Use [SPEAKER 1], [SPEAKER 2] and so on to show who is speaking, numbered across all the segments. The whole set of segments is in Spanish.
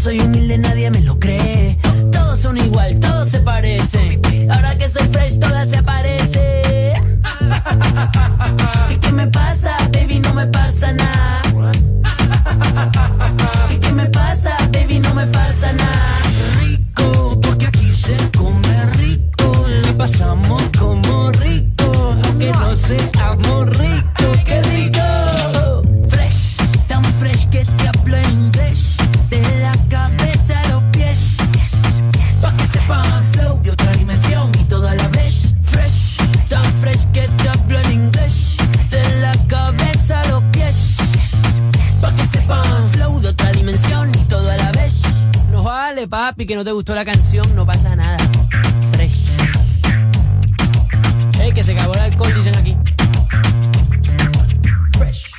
[SPEAKER 1] soy humilde, nadie me lo cree. Todos son igual, todos se parecen. Ahora que soy fresh, todas se aparecen. ¿Y qué me pasa, baby? No me pasa nada. Gustó la canción, no pasa nada. Fresh. Ey, que se acabó el alcohol, dicen aquí. Fresh.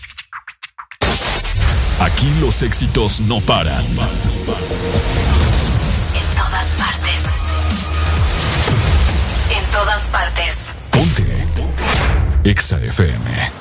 [SPEAKER 2] Aquí los éxitos no paran.
[SPEAKER 3] En todas partes. En todas partes.
[SPEAKER 2] Ponte. Exa FM.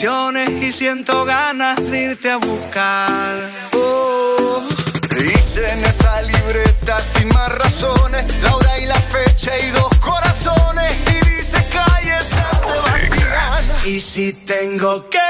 [SPEAKER 4] Canciones. Y siento ganas de irte a buscar.
[SPEAKER 5] Oh, dice en esa libreta sin más razones, la hora y la fecha y dos corazones. Y dice calle San Sebastián.
[SPEAKER 4] Y si tengo que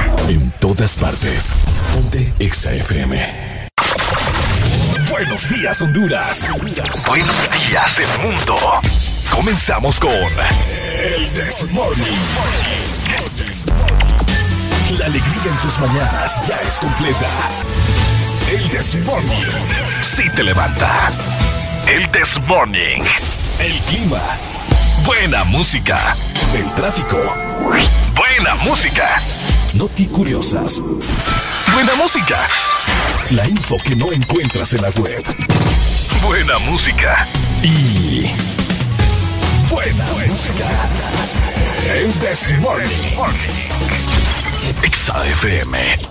[SPEAKER 2] En todas partes. Ponte Exa FM. Buenos días, Honduras. Buenos días, el mundo. Comenzamos con El This Morning. La alegría en tus mañanas ya es completa. El This Morning. Sí te levanta. El This Morning. El clima. Buena música. El tráfico. Buena música. Noti curiosas, buena música, la info que no encuentras en la web, buena música y buena, música. El This Morning. Exa FM.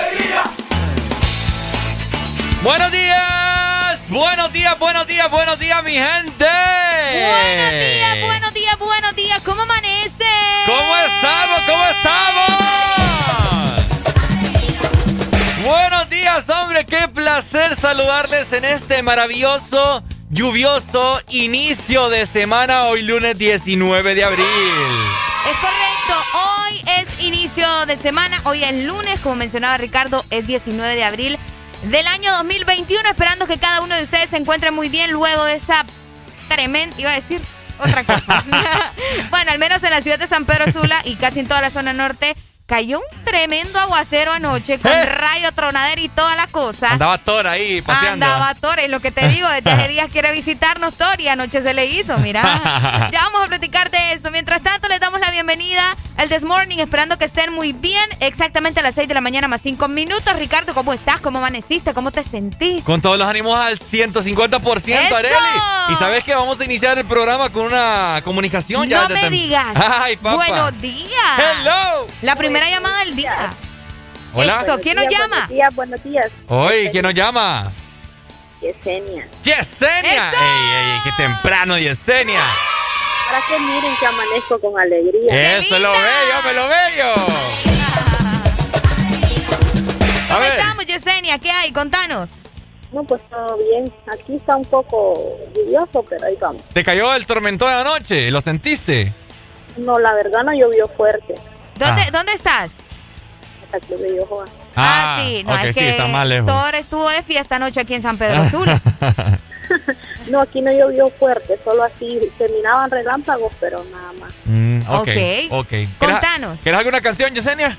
[SPEAKER 6] Buenos días, buenos días, buenos días, buenos días, mi gente.
[SPEAKER 7] Buenos días, buenos días, buenos días. ¿Cómo amanece?
[SPEAKER 6] ¿Cómo estamos? ¿Cómo estamos? Buenos días, hombre. Qué placer saludarles en este maravilloso, lluvioso inicio de semana, hoy lunes 19 de abril.
[SPEAKER 7] Es correcto, hoy es inicio de semana, hoy es lunes, como mencionaba Ricardo, es 19 de abril del año 2021, esperando que cada uno de ustedes se encuentre muy bien luego de esa tremenda, iba a decir otra cosa. bueno, al menos en la ciudad de San Pedro Sula y casi en toda la zona norte cayó un tremendo aguacero anoche con
[SPEAKER 6] ¿Eh?
[SPEAKER 7] rayo, tronadera y toda la cosa.
[SPEAKER 6] Andaba Thor ahí paseando.
[SPEAKER 7] Andaba Thor, es lo que te digo, desde hace días quiere visitarnos Thor y anoche se le hizo, mira. ya vamos a platicar de eso. Mientras tanto, les damos la bienvenida al This Morning, esperando que estén muy bien. Exactamente a las 6 de la mañana más 5 minutos. Ricardo, ¿cómo estás? ¿Cómo amaneciste? ¿Cómo te sentís?
[SPEAKER 6] Con todos los ánimos al 150%,
[SPEAKER 7] ¡Eso!
[SPEAKER 6] Areli. Y sabes que vamos a iniciar el programa con una comunicación ya.
[SPEAKER 7] no me digas.
[SPEAKER 6] Ay, papá.
[SPEAKER 7] Buenos días.
[SPEAKER 6] Hello.
[SPEAKER 7] La primera llamada del día.
[SPEAKER 6] Hola.
[SPEAKER 7] Eso, ¿quién nos llama?
[SPEAKER 8] Buenos días, buenos días.
[SPEAKER 6] Hoy, ¿quién nos llama?
[SPEAKER 8] Yesenia.
[SPEAKER 6] Yesenia.
[SPEAKER 7] ¡Eso!
[SPEAKER 6] ey, ey, qué temprano, Yesenia.
[SPEAKER 8] Para que miren que amanezco con alegría.
[SPEAKER 6] Eso es lo bello, me lo bello. A
[SPEAKER 7] ¿Cómo
[SPEAKER 6] ver.
[SPEAKER 7] estamos, Yesenia? ¿Qué hay? Contanos.
[SPEAKER 8] No, pues todo bien. Aquí está un poco lluvioso, pero ahí vamos.
[SPEAKER 6] ¿Te cayó el tormentón anoche? ¿Lo sentiste?
[SPEAKER 8] No, la verdad no llovió fuerte.
[SPEAKER 7] ¿Dónde,
[SPEAKER 6] Ah.
[SPEAKER 7] ¿dónde estás?
[SPEAKER 8] Juan.
[SPEAKER 7] Ah, sí, no,
[SPEAKER 6] ok,
[SPEAKER 7] es
[SPEAKER 6] sí,
[SPEAKER 7] que
[SPEAKER 6] está más lejos.
[SPEAKER 7] Thor estuvo de fiesta anoche aquí en San Pedro Sula.
[SPEAKER 8] No, aquí no llovió fuerte, solo así terminaban relámpagos, pero nada más.
[SPEAKER 6] Mm, ok,
[SPEAKER 7] Ok.
[SPEAKER 6] ok. ¿Quieres-
[SPEAKER 7] Contanos.
[SPEAKER 6] ¿Quieres alguna canción, Yesenia?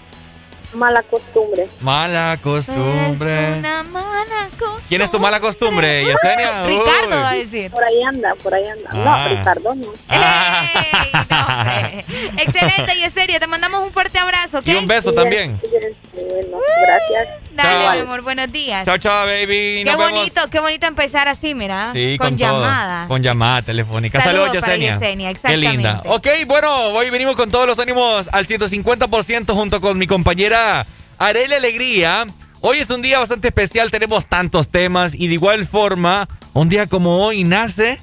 [SPEAKER 8] Mala costumbre.
[SPEAKER 6] Mala costumbre.
[SPEAKER 7] Es una mala costumbre.
[SPEAKER 6] ¿Quién es tu mala costumbre, Yesenia?
[SPEAKER 7] Ricardo va a decir.
[SPEAKER 8] Por ahí anda, por ahí anda.
[SPEAKER 6] Ah.
[SPEAKER 8] No, Ricardo no.
[SPEAKER 6] Ah.
[SPEAKER 7] ¡Ey! No. Excelente, Yeseria. Te mandamos un fuerte abrazo, ¿ok?
[SPEAKER 6] Y un beso también.
[SPEAKER 8] Cuídense, Bueno, gracias.
[SPEAKER 7] Dale,
[SPEAKER 6] Chao.
[SPEAKER 7] mi amor, buenos días.
[SPEAKER 6] Chao, chao, baby.
[SPEAKER 7] Qué
[SPEAKER 6] vemos.
[SPEAKER 7] bonito, qué bonito empezar así, mira.
[SPEAKER 6] Sí,
[SPEAKER 7] con,
[SPEAKER 6] con,
[SPEAKER 7] llamada.
[SPEAKER 6] Con llamada telefónica.
[SPEAKER 7] Saludos
[SPEAKER 6] Saludos,
[SPEAKER 7] para
[SPEAKER 6] Yesenia.
[SPEAKER 7] Yesenia,
[SPEAKER 6] Qué linda. Ok, bueno, hoy venimos con todos los ánimos al 150% junto con mi compañera Arely Alegría. Hoy es un día bastante especial, tenemos tantos temas y de igual forma, un día como hoy nace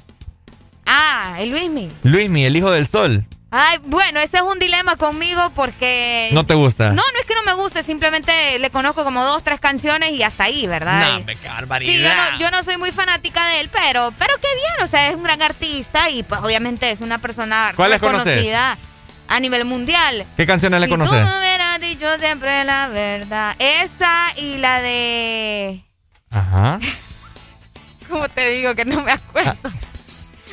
[SPEAKER 7] Ah, el Luismi.
[SPEAKER 6] Luismi, el hijo del sol.
[SPEAKER 7] Ay, bueno, ese es un dilema conmigo porque...
[SPEAKER 6] ¿No te gusta?
[SPEAKER 7] No, no es que no me guste, simplemente le conozco como dos, tres canciones y hasta ahí, ¿verdad?
[SPEAKER 6] No, qué
[SPEAKER 7] Sí, yo
[SPEAKER 6] barbaridad.
[SPEAKER 7] no, yo no soy muy fanática de él, pero, pero qué bien, o sea, es un gran artista y pues obviamente es una persona reconocida a nivel mundial.
[SPEAKER 6] ¿Qué canciones le conoces?
[SPEAKER 7] tú me hubieras dicho siempre la verdad. Esa y la de...
[SPEAKER 6] Ajá.
[SPEAKER 7] ¿Cómo te digo que no me acuerdo?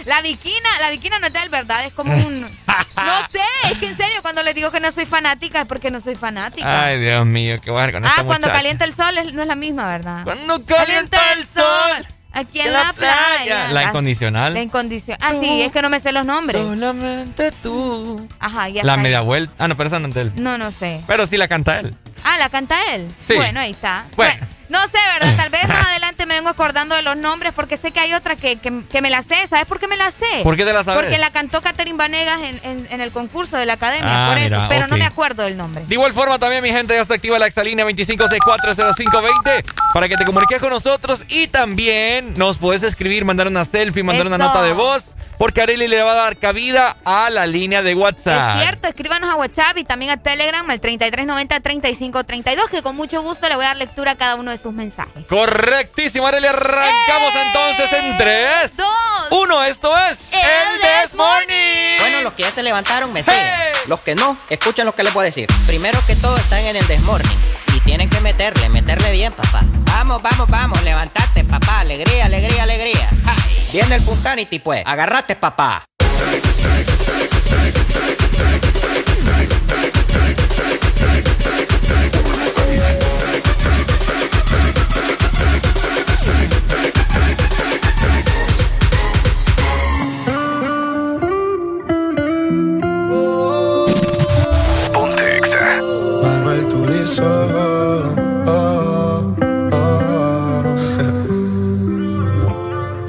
[SPEAKER 7] La viquina, la viquina no es de él, ¿verdad? Es como un... No sé, es que en serio, cuando les digo que no soy fanática es porque no soy fanática.
[SPEAKER 6] Ay, Dios mío, qué barco.
[SPEAKER 7] ah, cuando calienta el sol es- no es la misma, ¿verdad?
[SPEAKER 6] Cuando calienta el sol.
[SPEAKER 7] Aquí en la, playa.
[SPEAKER 6] La incondicional.
[SPEAKER 7] La incondicional. Ah, sí, es que no me sé los nombres.
[SPEAKER 6] Solamente tú.
[SPEAKER 7] Ajá, ya
[SPEAKER 6] La
[SPEAKER 7] está.
[SPEAKER 6] media vuelta. Ah, no, pero esa no es de él.
[SPEAKER 7] No, no sé.
[SPEAKER 6] Pero sí la canta él.
[SPEAKER 7] Ah, ¿la canta él?
[SPEAKER 6] Sí.
[SPEAKER 7] Bueno, ahí está.
[SPEAKER 6] Bueno.
[SPEAKER 7] No sé, ¿verdad? Tal vez más adelante me vengo acordando de los nombres porque sé que hay otra que, que, que me la sé. ¿Sabes por qué me la sé?
[SPEAKER 6] ¿Por qué te la sabes?
[SPEAKER 7] Porque la cantó Catherine Vanegas en, en, en el concurso de la academia,
[SPEAKER 6] Ah,
[SPEAKER 7] por eso.
[SPEAKER 6] mira,
[SPEAKER 7] pero no me acuerdo del nombre.
[SPEAKER 6] De igual forma también mi gente ya está activa la exalínea 25640520 para que te comuniques con nosotros y también nos puedes escribir, mandar una selfie, mandar una nota de voz porque Arely le va a dar cabida a la línea de WhatsApp.
[SPEAKER 7] Es cierto, escríbanos a WhatsApp y también a Telegram al 3390-3532 que con mucho gusto le voy a dar lectura a cada uno de sus mensajes.
[SPEAKER 6] Correctísimo, Arely. Arrancamos
[SPEAKER 7] ¡Eh!
[SPEAKER 6] entonces en 3,
[SPEAKER 7] Dos.
[SPEAKER 6] 1. Esto es
[SPEAKER 7] El
[SPEAKER 6] This Morning.
[SPEAKER 9] Bueno, lo que ya
[SPEAKER 3] se levantaron, me siguen. Los que no, escuchen lo que les voy a decir. Primero que todo, están en el desmorning. Y tienen que meterle, meterle bien, papá. Vamos, vamos, vamos, levantate, papá. Alegría, alegría, alegría. Viene el Punsanity, pues. Agarrate, papá.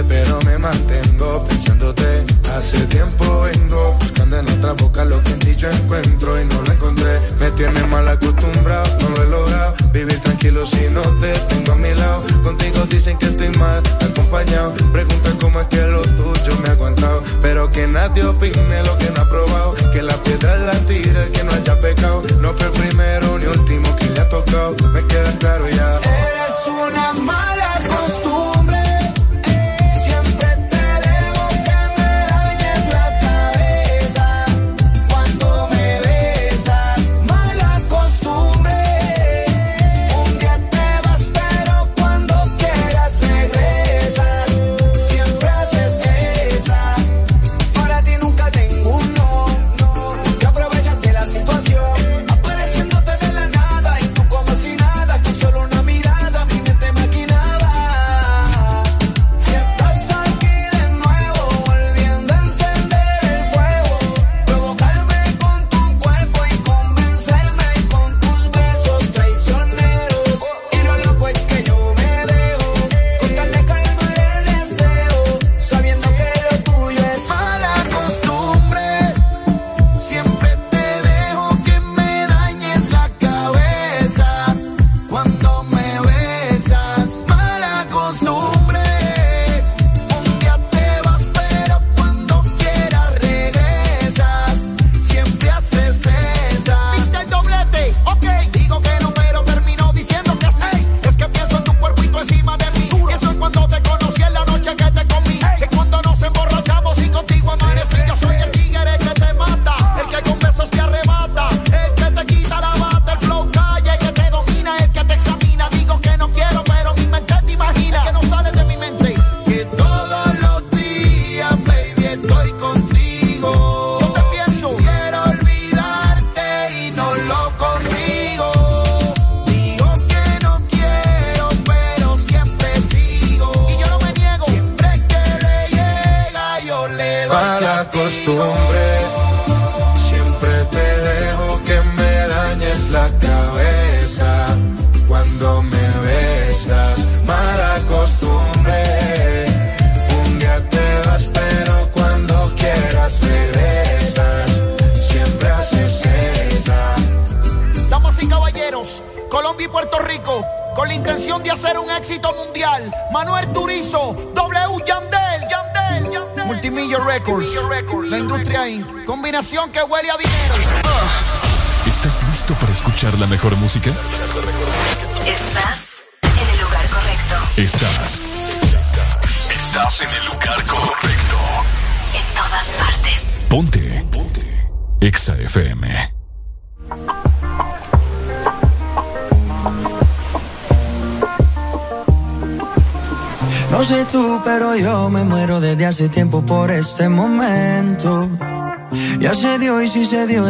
[SPEAKER 9] Pero me mantengo pensándote. Hace tiempo vengo buscando en otra boca lo que en ti yo encuentro y no lo encontré. Me tiene mal acostumbrado, no lo he logrado. Vivir tranquilo si no te tengo a mi lado. Contigo dicen que estoy mal acompañado. Pregunta cómo es que lo tuyo me ha aguantado. Pero que nadie opine lo que no ha probado. Que la piedra la tira que no haya pecado. No fue el primero ni último que le ha tocado. Me queda claro ya.
[SPEAKER 10] eres una mala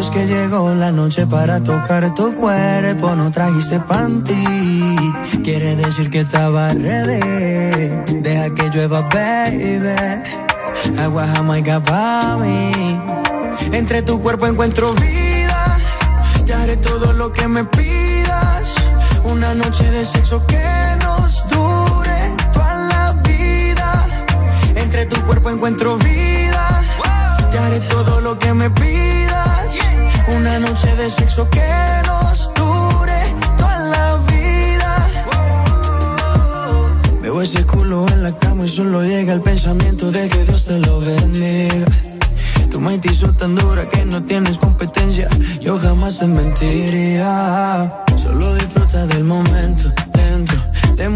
[SPEAKER 10] es que
[SPEAKER 11] llegó la noche para tocar tu cuerpo. No trajiste panty, quiere decir que estaba ready. Deja que llueva, baby. Agua jamaica para mí. Entre tu cuerpo encuentro vida Te haré todo lo que me pidas. Una noche de sexo que nos dure toda la vida. Entre tu cuerpo encuentro vida. Te haré todo lo que me pidas. Noche de sexo que nos dure toda la vida. Veo ese culo en la cama y solo llega el pensamiento de que Dios te lo bendiga. Tu mente hizo tan dura que no tienes competencia. Yo jamás te mentiría. Solo disfruta del momento.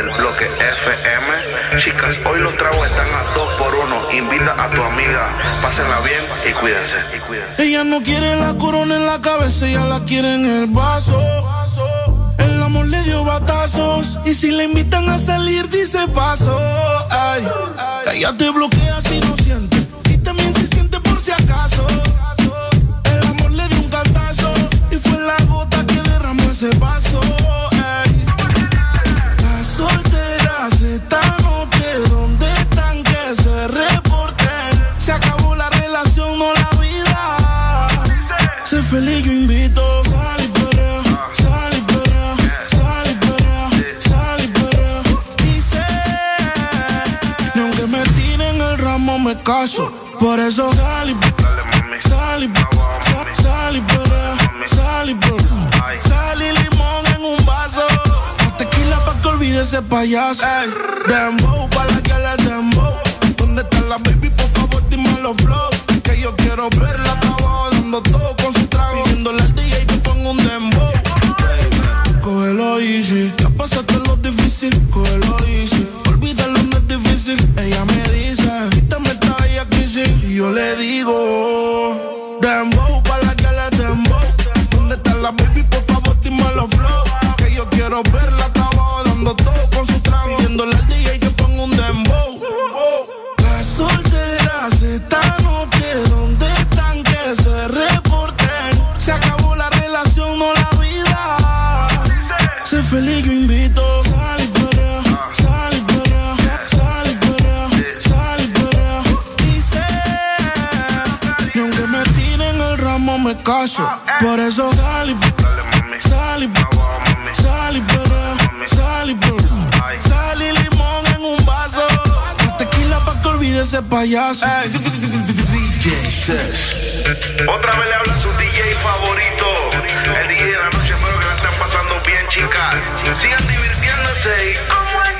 [SPEAKER 12] Morales desde el bloque FM. Chicas, hoy los tragos están a dos por uno. Invita a tu amiga, pásenla bien y cuídense.
[SPEAKER 13] Ella no quiere la corona en la cabeza, ella la quiere en el vaso. El amor le dio batazos y si le invitan a salir dice paso. Ay, ella te bloquea si no siente payaso. Ey, dembow, pa' la que le dembow. ¿Dónde está la baby? Por favor, dime los flow. Que yo quiero verla, abajo dando todo con su trago. Pidiéndole al DJ que ponga un dembow. Baby, Cógelo easy. Ya pasaste lo difícil, cógelo easy. Olvídalo, no es difícil. Ella me dice, quítame esta bella. Y yo le digo, dembow, pa' la que le dembow. ¿Dónde está la baby? Por eso sal y sal y sal y perrea, sal y. Sal y limón en un vaso. Tequila pa' que olvide ese payaso.
[SPEAKER 12] Otra vez le habla su DJ favorito. El DJ de la noche, espero que la estén pasando bien, chicas. Sigan divirtiéndose y como es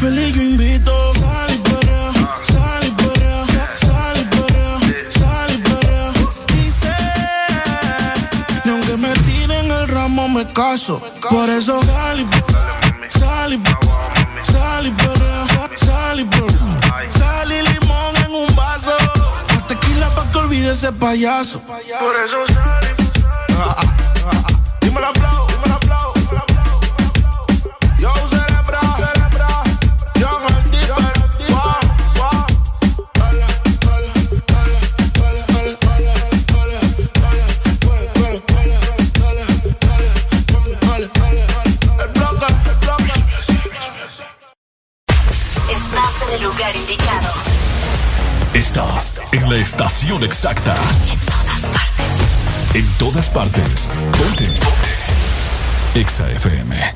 [SPEAKER 13] feliz yo invito. Sal y perrea, sal y perrea, sal y perrea, sal y perrea.
[SPEAKER 14] Dice, ni aunque me tiren el ramo me caso. Por eso sal y sal y sal y perrea, sal y perrea. Sal y limón en un vaso. Más tequila pa' que olvide ese payaso. Por eso sal y ah, ah, ah, Dímelo,
[SPEAKER 3] aplauso. En
[SPEAKER 2] la estación exacta. En todas partes. Ponte. Exa FM.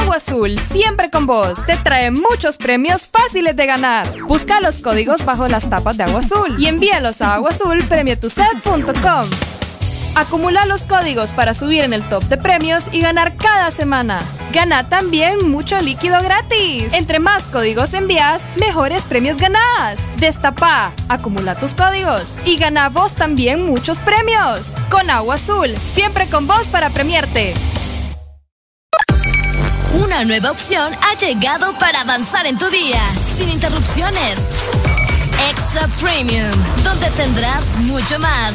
[SPEAKER 15] Agua Azul, siempre con vos, te trae muchos premios fáciles de ganar. Busca los códigos bajo las tapas de Agua Azul y envíalos a aguazulpremiotuset.com. Acumula los códigos para subir en el top de premios y ganar cada semana. Gana también mucho líquido gratis. Entre más códigos envías, mejores premios ganás. Destapa, acumula tus códigos y gana vos también muchos premios. Con Agua Azul, siempre con vos para premiarte.
[SPEAKER 16] Una nueva opción ha llegado para avanzar en tu día, sin interrupciones. Extra Premium, donde tendrás mucho más,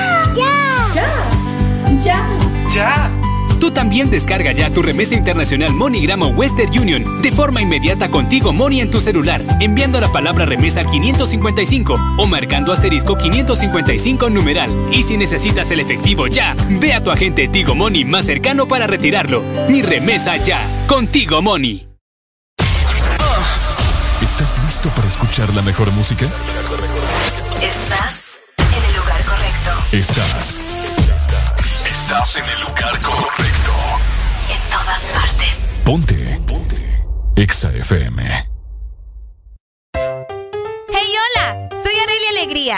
[SPEAKER 17] ¡Ya! ¡Ya!
[SPEAKER 18] Tú también descarga ya tu remesa internacional MoneyGram o Western Union de forma inmediata contigo Money en tu celular, enviando la palabra remesa al 555 o marcando asterisco 555 numeral. Y si necesitas el efectivo ya, ve a tu agente Tigo Money más cercano para retirarlo. Mi remesa ya, contigo Money.
[SPEAKER 2] ¿Estás listo para escuchar la mejor música?
[SPEAKER 3] Estás en el lugar correcto.
[SPEAKER 2] Estás. Estás en el lugar correcto.
[SPEAKER 3] En todas partes.
[SPEAKER 2] Ponte. Ponte. Exa FM.
[SPEAKER 7] Hey, hola, soy Arelia Alegría.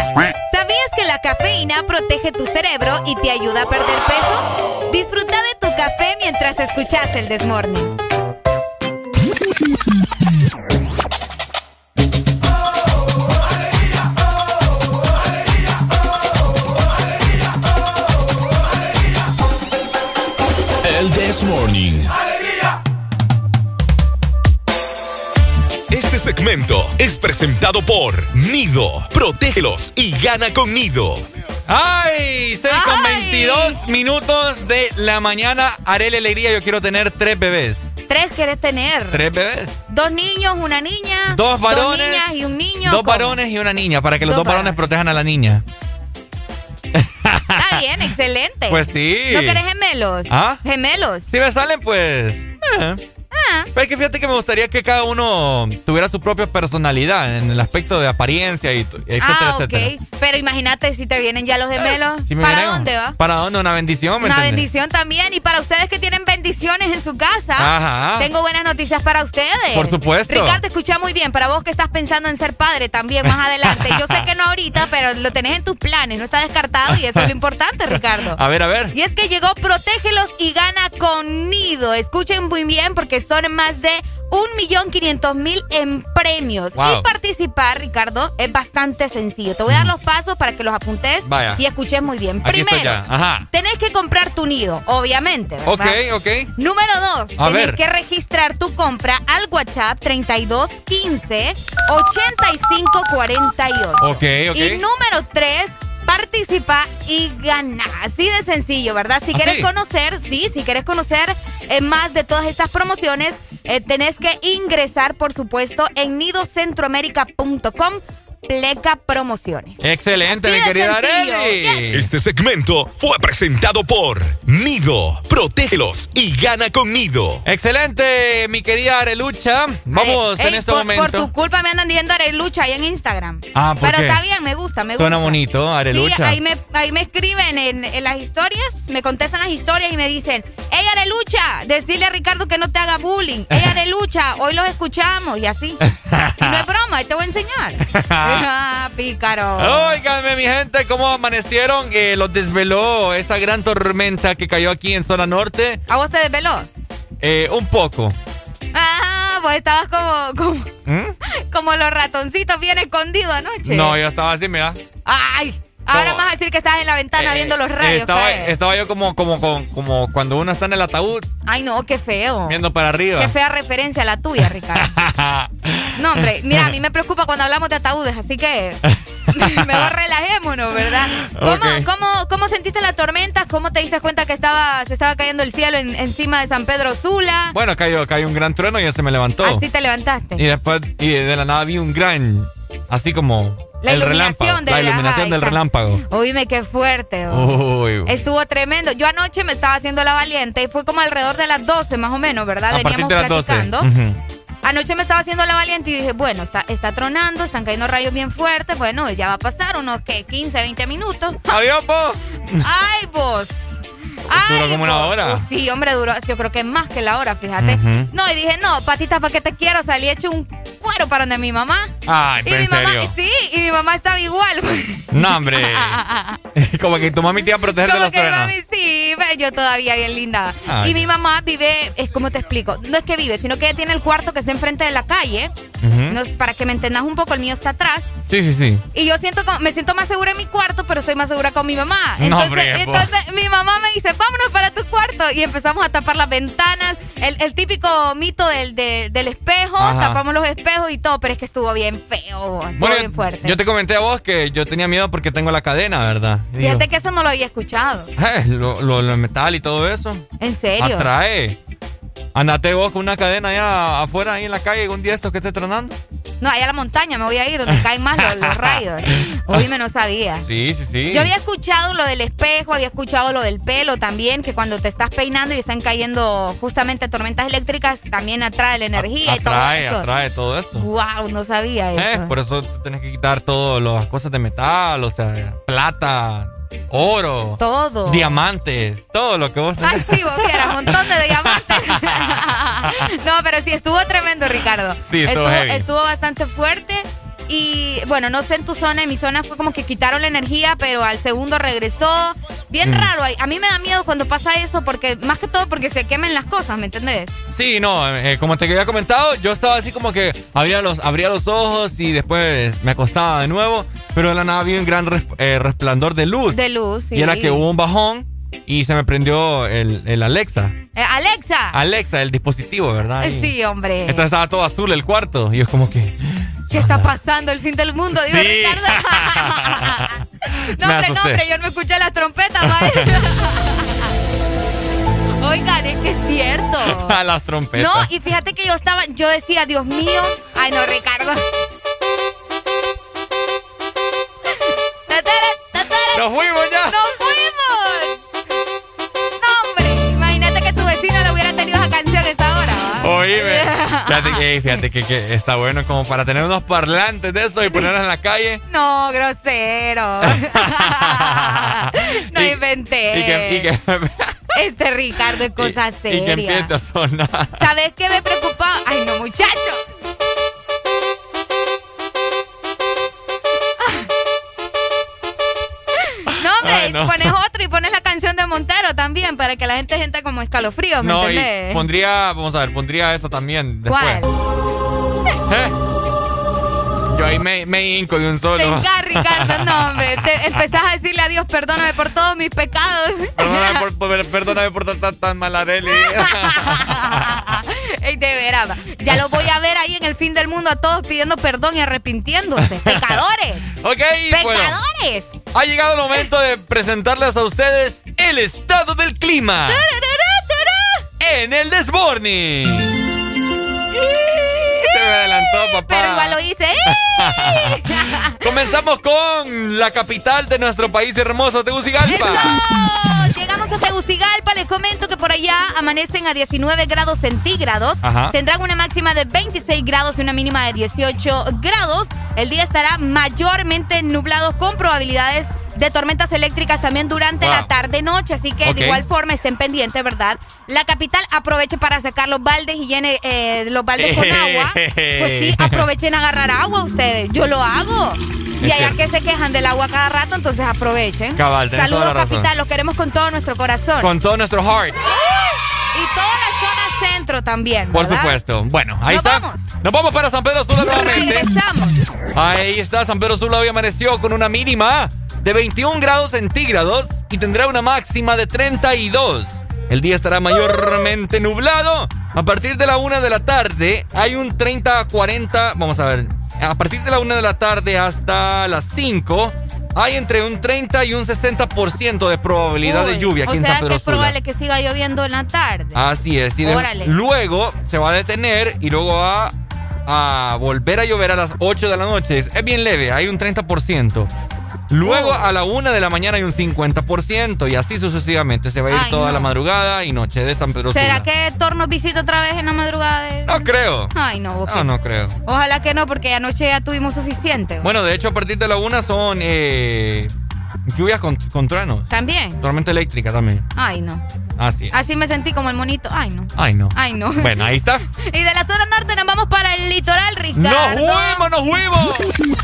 [SPEAKER 7] ¿Sabías que la cafeína protege tu cerebro y te ayuda a perder peso? Disfruta de tu café mientras escuchas el Desmorning.
[SPEAKER 2] This Morning. Este segmento es presentado por Nido. Protégelos y gana con Nido.
[SPEAKER 6] ¡Ay! 6 con 22 minutos de la mañana. Haré la alegría. Yo quiero tener tres bebés.
[SPEAKER 7] ¿Tres querés tener?
[SPEAKER 6] ¿Tres bebés?
[SPEAKER 7] Dos niños, una niña.
[SPEAKER 6] Dos varones.
[SPEAKER 7] Dos niñas y un niño.
[SPEAKER 6] Dos
[SPEAKER 7] ¿cómo?
[SPEAKER 6] varones y una niña. Para que los
[SPEAKER 7] Dos
[SPEAKER 6] dos varones protejan a la niña.
[SPEAKER 7] Está bien, excelente.
[SPEAKER 6] Pues sí.
[SPEAKER 7] ¿No querés gemelos?
[SPEAKER 6] ¿Ah?
[SPEAKER 7] Gemelos.
[SPEAKER 6] Si me salen, pues. eh. Pero es que fíjate que me gustaría que cada uno tuviera su propia personalidad en el aspecto de apariencia y etcétera,
[SPEAKER 7] ah,
[SPEAKER 6] etcétera.
[SPEAKER 7] Pero imagínate si te vienen ya los gemelos.
[SPEAKER 6] Si me
[SPEAKER 7] ¿Para
[SPEAKER 6] vienen-
[SPEAKER 7] dónde va?
[SPEAKER 6] ¿Para dónde? Una bendición, ¿me
[SPEAKER 7] Una bendición también. Y para ustedes que tienen bendiciones en su casa,
[SPEAKER 6] Ajá.
[SPEAKER 7] tengo buenas noticias para ustedes.
[SPEAKER 6] Por supuesto.
[SPEAKER 7] Ricardo, escucha muy bien. Para vos que estás pensando en ser padre también más adelante. Yo sé que no ahorita, pero lo tenés en tus planes. No está descartado y eso es lo importante, Ricardo.
[SPEAKER 6] A ver, a ver.
[SPEAKER 7] Y es que llegó Protégelos y gana con Nido. Escuchen muy bien porque son más de 1.500.000 en premios.
[SPEAKER 6] Wow.
[SPEAKER 7] Y participar, Ricardo, es bastante sencillo. Te voy a dar los pasos para que los apuntes
[SPEAKER 6] Vaya.
[SPEAKER 7] y escuches muy bien.
[SPEAKER 6] Aquí
[SPEAKER 7] Primero.
[SPEAKER 6] Ajá.
[SPEAKER 7] tenés que comprar tu nido, obviamente. ¿verdad?
[SPEAKER 6] Ok, ok.
[SPEAKER 7] Número dos,
[SPEAKER 6] A
[SPEAKER 7] tenés
[SPEAKER 6] ver.
[SPEAKER 7] que registrar tu compra al WhatsApp 3215 8548.
[SPEAKER 6] Ok, ok.
[SPEAKER 7] Y número tres, participa y gana. Así de sencillo, ¿verdad? Si
[SPEAKER 6] ¿Ah,
[SPEAKER 7] quieres
[SPEAKER 6] sí?
[SPEAKER 7] conocer, sí, si quieres conocer eh, más de todas estas promociones, eh, tenés que ingresar, por supuesto, en nidocentroamérica.com Pleca Promociones.
[SPEAKER 6] Excelente,
[SPEAKER 7] Así
[SPEAKER 6] mi querida. Arely.
[SPEAKER 2] Este segmento fue presentado por Nido. Protégelos y gana con Nido.
[SPEAKER 6] Excelente, mi querida Arelucha. Vamos
[SPEAKER 7] Ey,
[SPEAKER 6] en este
[SPEAKER 7] por,
[SPEAKER 6] momento.
[SPEAKER 7] por tu culpa me andan diciendo Arelucha ahí en Instagram.
[SPEAKER 6] Ah, ¿por
[SPEAKER 7] Pero
[SPEAKER 6] qué?
[SPEAKER 7] está bien, me gusta, me gusta.
[SPEAKER 6] Suena bonito,
[SPEAKER 7] Sí,
[SPEAKER 6] Arelucha.
[SPEAKER 7] ahí me, ahí me escriben en, en las historias, me contestan las historias y me dicen, ¡Ey, Arelucha! Decirle a Ricardo que no te haga bullying. ¡Ey, Arelucha! Hoy los escuchamos y así. Y no es broma, ahí te voy a enseñar. ah, pícaro.
[SPEAKER 6] Óiganme, mi gente, ¿cómo amanecieron? Eh, los desveló esa gran tormenta que cayó aquí en zona norte.
[SPEAKER 7] ¿A vos te desveló?
[SPEAKER 6] Eh, un poco.
[SPEAKER 7] Ah, vos estabas como, como,
[SPEAKER 6] ¿Mm?
[SPEAKER 7] como los ratoncitos bien escondidos anoche.
[SPEAKER 6] No, yo estaba así, mira.
[SPEAKER 7] ¡Ay! Ahora vas a decir que estás en la ventana
[SPEAKER 6] Eh,
[SPEAKER 7] viendo los rayos
[SPEAKER 6] estaba,
[SPEAKER 7] caer.
[SPEAKER 6] estaba yo como, como, como, como cuando uno está en el ataúd
[SPEAKER 7] Ay, no, qué feo.
[SPEAKER 6] viendo para arriba.
[SPEAKER 7] Qué fea referencia la tuya, Ricardo. No, hombre, mira, a mí me preocupa cuando hablamos de ataúdes, así que mejor relajémonos, ¿verdad? ¿Cómo, cómo, cómo sentiste la tormenta? ¿Cómo te diste cuenta que estaba, se estaba cayendo el cielo en- encima de San Pedro Sula?
[SPEAKER 6] Bueno, cayó, cayó un gran trueno y ya se me levantó.
[SPEAKER 7] Así te levantaste.
[SPEAKER 6] Y después, y de la nada vi un gran, así como
[SPEAKER 7] La
[SPEAKER 6] el
[SPEAKER 7] iluminación de-
[SPEAKER 6] la iluminación del relámpago.
[SPEAKER 7] Oíme, qué fuerte. oh.
[SPEAKER 6] Uy,
[SPEAKER 7] Estuvo tremendo. Yo anoche me estaba haciendo la valiente y fue como alrededor de las 12 más o menos, ¿verdad?
[SPEAKER 6] a partir de las 12.
[SPEAKER 7] platicando.
[SPEAKER 6] Ujú.
[SPEAKER 7] Anoche me estaba haciendo la valiente y dije, bueno, está, está tronando, están cayendo rayos bien fuertes. Bueno, ya va a pasar unos, ¿qué? 15, 20 minutos.
[SPEAKER 6] Adiós, po.
[SPEAKER 7] ¡Ay, vos! ¡Ay,
[SPEAKER 6] Duró como una hora.
[SPEAKER 7] Uh, sí, hombre, duró, yo creo que más que la hora, fíjate. No, y dije, no, patita, ¿para qué te quiero? Salí hecho un cuero para donde mi mamá.
[SPEAKER 6] Ay,
[SPEAKER 7] y
[SPEAKER 6] pero
[SPEAKER 7] mi
[SPEAKER 6] en
[SPEAKER 7] mamá,
[SPEAKER 6] serio.
[SPEAKER 7] sí, y mi mamá estaba igual.
[SPEAKER 6] No, hombre. como que tu mami te iba a proteger de los
[SPEAKER 7] que
[SPEAKER 6] truenos.
[SPEAKER 7] mami, sí, yo todavía bien linda.
[SPEAKER 6] Ay.
[SPEAKER 7] Y mi mamá vive, es como te explico, no es que vive, sino que ella tiene el cuarto que está enfrente de la calle. No es- para que me entendas un poco, el mío está atrás.
[SPEAKER 6] Sí, sí, sí.
[SPEAKER 7] Y yo siento me siento más segura en mi cuarto, pero soy más segura con mi mamá.
[SPEAKER 6] No,
[SPEAKER 7] Entonces,
[SPEAKER 6] hombre,
[SPEAKER 7] entonces mi mamá me dice, vámonos para tu cuarto. Y empezamos a tapar las ventanas. El, el típico mito del, de- del espejo,
[SPEAKER 6] Ajá.
[SPEAKER 7] tapamos los espejos y todo, pero es que estuvo bien feo, estuvo
[SPEAKER 6] Bueno,
[SPEAKER 7] bien fuerte.
[SPEAKER 6] yo te comenté a vos que yo tenía miedo porque tengo la cadena, ¿verdad? Y
[SPEAKER 7] Fíjate que eso no lo había escuchado.
[SPEAKER 6] "Eh, lo, lo, lo metal y todo eso.
[SPEAKER 7] ¿En serio?
[SPEAKER 6] Atrae. Andate vos con una cadena allá afuera, ahí en la calle, un día estos que esté tronando.
[SPEAKER 7] No, allá a la montaña me voy a ir, donde caen más los, los rayos. Oíme, no sabía.
[SPEAKER 6] Sí, sí, sí.
[SPEAKER 7] Yo había escuchado lo del espejo, había escuchado lo del pelo también, que cuando te estás peinando y están cayendo justamente tormentas eléctricas, también atrae la energía y todo
[SPEAKER 6] atrae,
[SPEAKER 7] eso.
[SPEAKER 6] atrae todo esto.
[SPEAKER 7] Wow, no sabía
[SPEAKER 6] Eh,
[SPEAKER 7] eso.
[SPEAKER 6] por eso tenés que quitar todas las cosas de metal, o sea, plata, oro,
[SPEAKER 7] Todo.
[SPEAKER 6] diamantes, todo lo que vos
[SPEAKER 7] Ay,
[SPEAKER 6] tenés.
[SPEAKER 7] sí, vos vieras, un montón de diamantes. no, pero sí, estuvo tremendo, Ricardo.
[SPEAKER 6] Sí, estuvo
[SPEAKER 7] estuvo bastante fuerte. Y bueno, no sé en tu zona, en mi zona fue como que quitaron la energía, pero al segundo regresó. Bien
[SPEAKER 6] Mm.
[SPEAKER 7] raro. A mí me da miedo cuando pasa eso, porque más que todo porque se quemen las cosas, ¿me entendés?
[SPEAKER 6] Sí, no, eh, como te había comentado, yo estaba así como que abría los, abría los ojos y después me acostaba de nuevo, pero de la nada vi un gran res- eh, resplandor de luz.
[SPEAKER 7] De luz, sí.
[SPEAKER 6] Y era que hubo un bajón y se me prendió el, el Alexa.
[SPEAKER 7] Eh, Alexa.
[SPEAKER 6] Alexa, el dispositivo, ¿verdad? Y
[SPEAKER 7] Sí, hombre.
[SPEAKER 6] Entonces estaba todo azul el cuarto y yo como que...
[SPEAKER 7] ¿Qué está pasando? El fin del mundo, digo,
[SPEAKER 6] Sí.
[SPEAKER 7] Ricardo. no, hombre, no, hombre, yo no escuché las trompetas, madre. Oigan, es que es cierto.
[SPEAKER 6] A las trompetas.
[SPEAKER 7] No, y fíjate que yo estaba, yo decía, Dios mío, ay no, Ricardo.
[SPEAKER 6] ¡Nos fuimos! Fíjate, que, fíjate que, que está bueno como para tener unos parlantes de eso y ponerlos en la calle.
[SPEAKER 7] No, grosero. no
[SPEAKER 6] Y-
[SPEAKER 7] inventé.
[SPEAKER 6] Y que, y que,
[SPEAKER 7] Este Ricardo es cosa
[SPEAKER 6] y que
[SPEAKER 7] seria.
[SPEAKER 6] empiece a sonar.
[SPEAKER 7] ¿Sabes qué me preocupaba? Ay, no, muchacho. No. pones otro y pones la canción de Montero también para que la gente sienta como escalofrío, ¿me
[SPEAKER 6] No, y
[SPEAKER 7] entendés?
[SPEAKER 6] pondría, vamos a ver, pondría eso también después. ¿Eh? Yo ahí me, me hinco de un solo.
[SPEAKER 7] Venga, Ricardo, no, hombre. Te empezás a decirle a Dios, perdóname por todos mis pecados.
[SPEAKER 6] Perdóname por, por- perdóname por tan, tan.
[SPEAKER 7] Ey, de veras, ya lo voy a ver ahí en el fin del mundo a todos pidiendo perdón y arrepintiéndose. ¡Pecadores!
[SPEAKER 6] Ok, bueno. Ha llegado el momento de presentarles a ustedes el estado del clima. En el Desmorning. Se me adelantó, papá.
[SPEAKER 7] Pero igual lo hice.
[SPEAKER 6] Comenzamos con la capital de nuestro país hermoso, Tegucigalpa.
[SPEAKER 7] Llegamos a Tegucigalpa, les comento que por allá amanecen a 19 grados centígrados.
[SPEAKER 6] Ajá.
[SPEAKER 7] Tendrán una máxima de 26 grados y una mínima de 18 grados. El día estará mayormente nublado con probabilidades de tormentas eléctricas también durante
[SPEAKER 6] Wow.
[SPEAKER 7] la tarde-noche. Así que de igual forma estén pendientes, ¿verdad? La capital aproveche para sacar los baldes y llene eh, los baldes con agua. Pues sí, aprovechen a agarrar agua ustedes. Yo lo hago. Y allá que se quejan del agua cada rato, entonces aprovechen.
[SPEAKER 6] Cabal,
[SPEAKER 7] Saludos, capital. Los queremos con todo nuestro corazón.
[SPEAKER 6] Con todo nuestro heart.
[SPEAKER 7] Y toda la zona centro también.
[SPEAKER 6] Por supuesto. Bueno, ahí
[SPEAKER 7] Nos
[SPEAKER 6] está.
[SPEAKER 7] vamos.
[SPEAKER 6] Nos vamos para San Pedro Sula nuevamente.
[SPEAKER 7] Regresamos.
[SPEAKER 6] Ahí está, San Pedro Sula hoy amaneció con una mínima de 21 grados centígrados y tendrá una máxima de 32. El día estará mayormente nublado. A partir de la una de la tarde hay un 30 a 40. Vamos a ver. A partir de la una de la tarde hasta las 5 hay entre un 30 y un 60% de probabilidad de lluvia aquí
[SPEAKER 7] o
[SPEAKER 6] en
[SPEAKER 7] sea
[SPEAKER 6] San Pedro
[SPEAKER 7] que es probable que siga lloviendo en la tarde.
[SPEAKER 6] Así es. Y de-
[SPEAKER 7] Órale.
[SPEAKER 6] luego se va a detener y luego va a volver a llover a las 8 de la noche. Es, es bien leve, hay un 30%. Luego
[SPEAKER 7] Oh.
[SPEAKER 6] a la 1 de la mañana hay un 50% y así sucesivamente. Se va a ir
[SPEAKER 7] Ay,
[SPEAKER 6] toda
[SPEAKER 7] no.
[SPEAKER 6] la madrugada y noche de San Pedro
[SPEAKER 7] ¿Será
[SPEAKER 6] Sula.
[SPEAKER 7] que Tornos visita otra vez en la madrugada? de-
[SPEAKER 6] No creo.
[SPEAKER 7] Ay, no, ok.
[SPEAKER 6] No, no creo.
[SPEAKER 7] Ojalá que no, porque anoche ya tuvimos suficiente.
[SPEAKER 6] Bueno, de hecho, a partir de la 1 son eh, lluvias con, con truenos.
[SPEAKER 7] También.
[SPEAKER 6] Tormenta eléctrica también.
[SPEAKER 7] Ay, no.
[SPEAKER 6] Así es.
[SPEAKER 7] Así me sentí como el monito. Ay, no.
[SPEAKER 6] Ay, no.
[SPEAKER 7] Ay, no.
[SPEAKER 6] Bueno, ahí está.
[SPEAKER 7] Y de la zona norte nos vamos para el litoral, Ricardo.
[SPEAKER 6] ¡Nos fuimos, nos fuimos!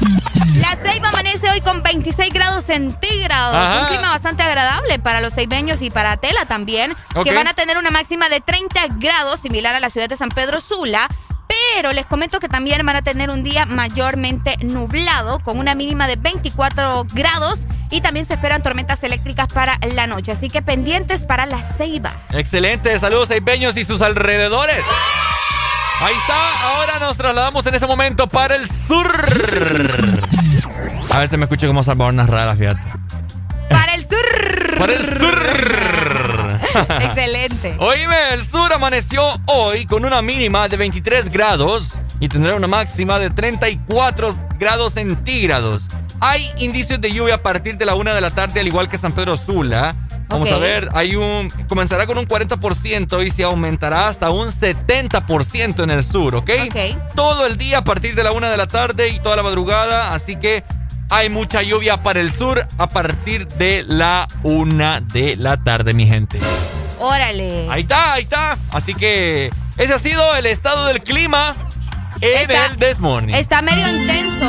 [SPEAKER 7] La Ceiba amanece hoy con 26 grados centígrados.
[SPEAKER 6] Ajá.
[SPEAKER 7] Un clima bastante agradable para los ceibeños y para Tela también, que van a tener una máxima de 30 grados, similar a la ciudad de San Pedro Sula. Pero les comento que también van a tener un día mayormente nublado, con una mínima de 24 grados. Y también se esperan tormentas eléctricas para la noche. Así que pendientes para la Ceiba.
[SPEAKER 6] Excelente, saludos Peños y sus alrededores. Ahí está, ahora nos trasladamos en este momento para el sur. A ver si me escucho como Salvador Narrada, fíjate.
[SPEAKER 7] Para el sur.
[SPEAKER 6] Para el sur.
[SPEAKER 7] Excelente.
[SPEAKER 6] Oíme, el sur amaneció hoy con una mínima de 23 grados y tendrá una máxima de 34 grados centígrados. Hay indicios de lluvia a partir de la una de la tarde, al igual que San Pedro Sula. Vamos a ver, hay un comenzará con un 40% y se aumentará hasta un 70% en el sur, ¿ok?
[SPEAKER 7] Ok.
[SPEAKER 6] Todo el día a partir de la una de la tarde y toda la madrugada, así que hay mucha lluvia para el sur a partir de la una de la tarde, mi gente.
[SPEAKER 7] Órale.
[SPEAKER 6] Ahí está, ahí está. Así que ese ha sido el estado del clima en
[SPEAKER 7] Está-
[SPEAKER 6] el This Morning.
[SPEAKER 7] Está medio intenso.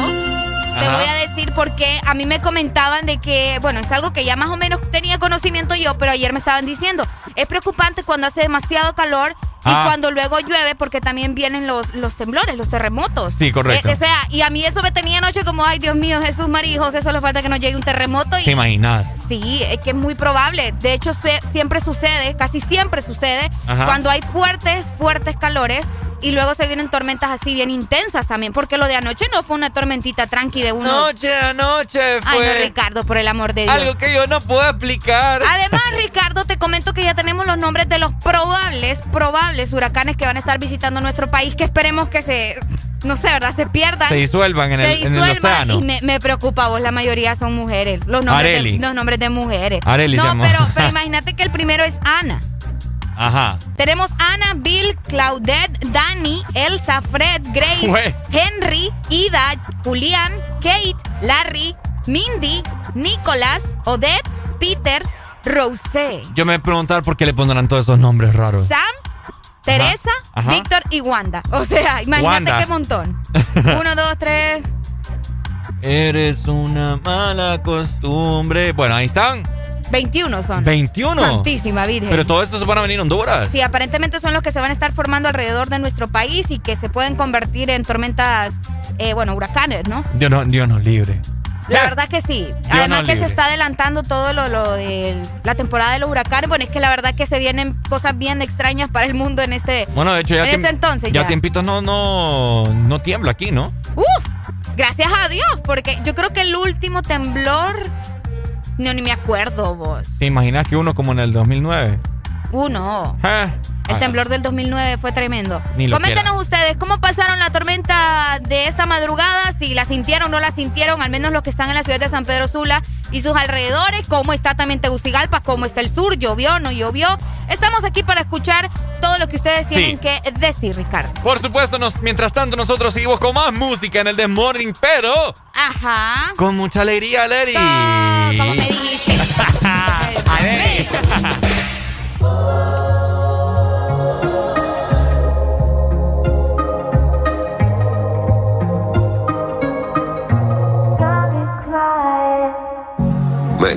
[SPEAKER 7] Te voy a decir porque a mí me comentaban de que, bueno, es algo que ya más o menos tenía conocimiento yo, pero ayer me estaban diciendo, es preocupante cuando hace demasiado calor y
[SPEAKER 6] Ah.
[SPEAKER 7] cuando luego llueve porque también vienen los, los temblores, los terremotos.
[SPEAKER 6] Sí, correcto.
[SPEAKER 7] Eh, o sea, y a mí eso me tenía anoche como, ay Dios mío, Jesús María, José, solo falta que nos llegue un terremoto y...
[SPEAKER 6] ¿Te imaginas?
[SPEAKER 7] Sí, es que es muy probable. De hecho, se- siempre sucede, casi siempre sucede,
[SPEAKER 6] Ajá.
[SPEAKER 7] cuando hay fuertes, fuertes calores y luego se vienen tormentas así bien intensas también, porque lo de anoche no fue una tormentita tranqui de uno.
[SPEAKER 6] Anoche, anoche fue
[SPEAKER 7] Ay, no, Ricardo, por el amor de Dios.
[SPEAKER 6] algo que yo no puedo explicar.
[SPEAKER 7] Además, Ricardo, te comento que ya tenemos los nombres de los probables, probables huracanes que van a estar visitando nuestro país, que esperemos que se, no sé, ¿verdad? Se pierdan.
[SPEAKER 6] Se disuelvan en
[SPEAKER 7] se
[SPEAKER 6] el, en el
[SPEAKER 7] disuelvan,
[SPEAKER 6] océano.
[SPEAKER 7] Y me, me preocupa, vos, la mayoría son mujeres. Los nombres,
[SPEAKER 6] Areli.
[SPEAKER 7] de, los nombres de mujeres.
[SPEAKER 6] Areli
[SPEAKER 7] no, pero, pero imagínate que el primero es Ana.
[SPEAKER 6] Ajá.
[SPEAKER 7] Tenemos Ana, Bill, Claudette, Dani, Elsa, Fred, Grace. Henry, Ida, Julián, Kate, Larry, Mindy, Nicolás, Odette, Peter, Rosé,
[SPEAKER 6] Yo me voy a preguntar por qué le pondrán todos esos nombres raros.
[SPEAKER 7] Sam, Teresa,
[SPEAKER 6] ajá.
[SPEAKER 7] Víctor y Wanda. O sea, imagínate
[SPEAKER 6] Wanda.
[SPEAKER 7] qué montón. Uno, dos, tres.
[SPEAKER 6] Eres una mala costumbre. Bueno, ahí están.
[SPEAKER 7] 21 son.
[SPEAKER 6] 21.
[SPEAKER 7] Santísima Virgen.
[SPEAKER 6] Pero todos estos se van a venir a Honduras.
[SPEAKER 7] Sí, aparentemente son los que se van a estar formando alrededor de nuestro país y que se pueden convertir en tormentas, eh, bueno, huracanes, ¿no?
[SPEAKER 6] Dios, no, Dios nos libre.
[SPEAKER 7] La verdad que sí. Además que se está adelantando todo lo, lo de la temporada de los huracanes. Bueno, es que la verdad que se vienen cosas bien extrañas para el mundo en este,
[SPEAKER 6] Bueno, de hecho, ya,
[SPEAKER 7] en este entonces.
[SPEAKER 6] ya
[SPEAKER 7] Ya,
[SPEAKER 6] tiempitos no, no, no tiembla aquí, ¿no?
[SPEAKER 7] Uf, gracias a Dios, porque yo creo que el último temblor, no, ni me acuerdo vos.
[SPEAKER 6] ¿Te imaginas que uno como en el 2009?
[SPEAKER 7] Uh, no. El temblor del 2009 fue tremendo. Coméntenos ustedes, ¿cómo pasaron la tormenta de esta madrugada? Si la sintieron o no la sintieron, al menos los que están en la ciudad de San Pedro Sula y sus alrededores. ¿Cómo está también Tegucigalpa? ¿Cómo está el sur? ¿Llovió? ¿No llovió? Estamos aquí para escuchar todo lo que ustedes tienen que decir, Ricardo.
[SPEAKER 6] Por supuesto, nos, mientras tanto nosotros seguimos con más música en el The Morning, pero...
[SPEAKER 7] Ajá.
[SPEAKER 6] Con mucha alegría, Larry.
[SPEAKER 7] como me dijiste. A ver.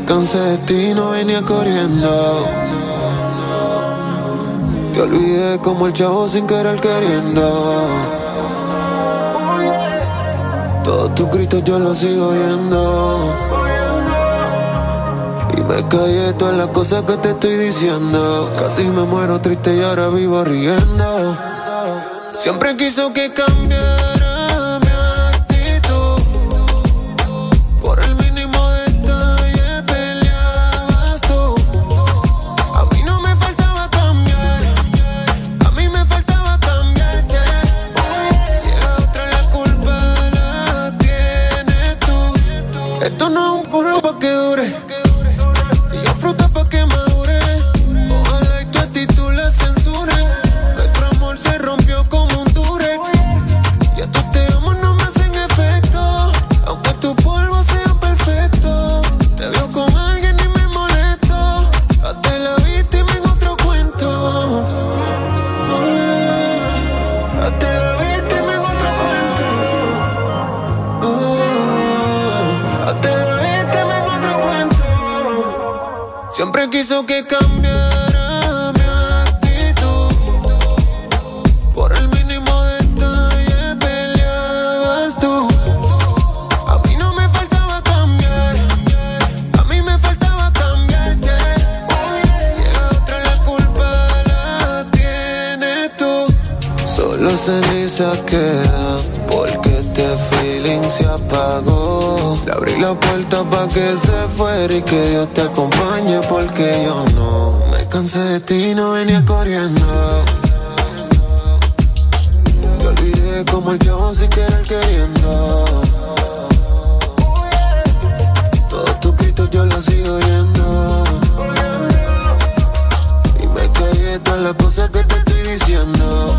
[SPEAKER 19] Cansé de ti, no venía corriendo. Te olvidé como el chavo sin querer queriendo. Todos tus gritos yo los sigo oyendo. Y me callé todas las cosas que te estoy diciendo. Casi me muero triste y ahora vivo riendo. Siempre quiso que cambiara porque este feeling se apagó. Le abrí la puerta pa' que se fuera y que Dios te acompañe porque yo no. Me cansé de ti y no venía corriendo. Te olvidé como el chavo sin querer queriendo. Todos tus gritos yo los sigo oyendo. Y me callé todas las cosas que te estoy diciendo.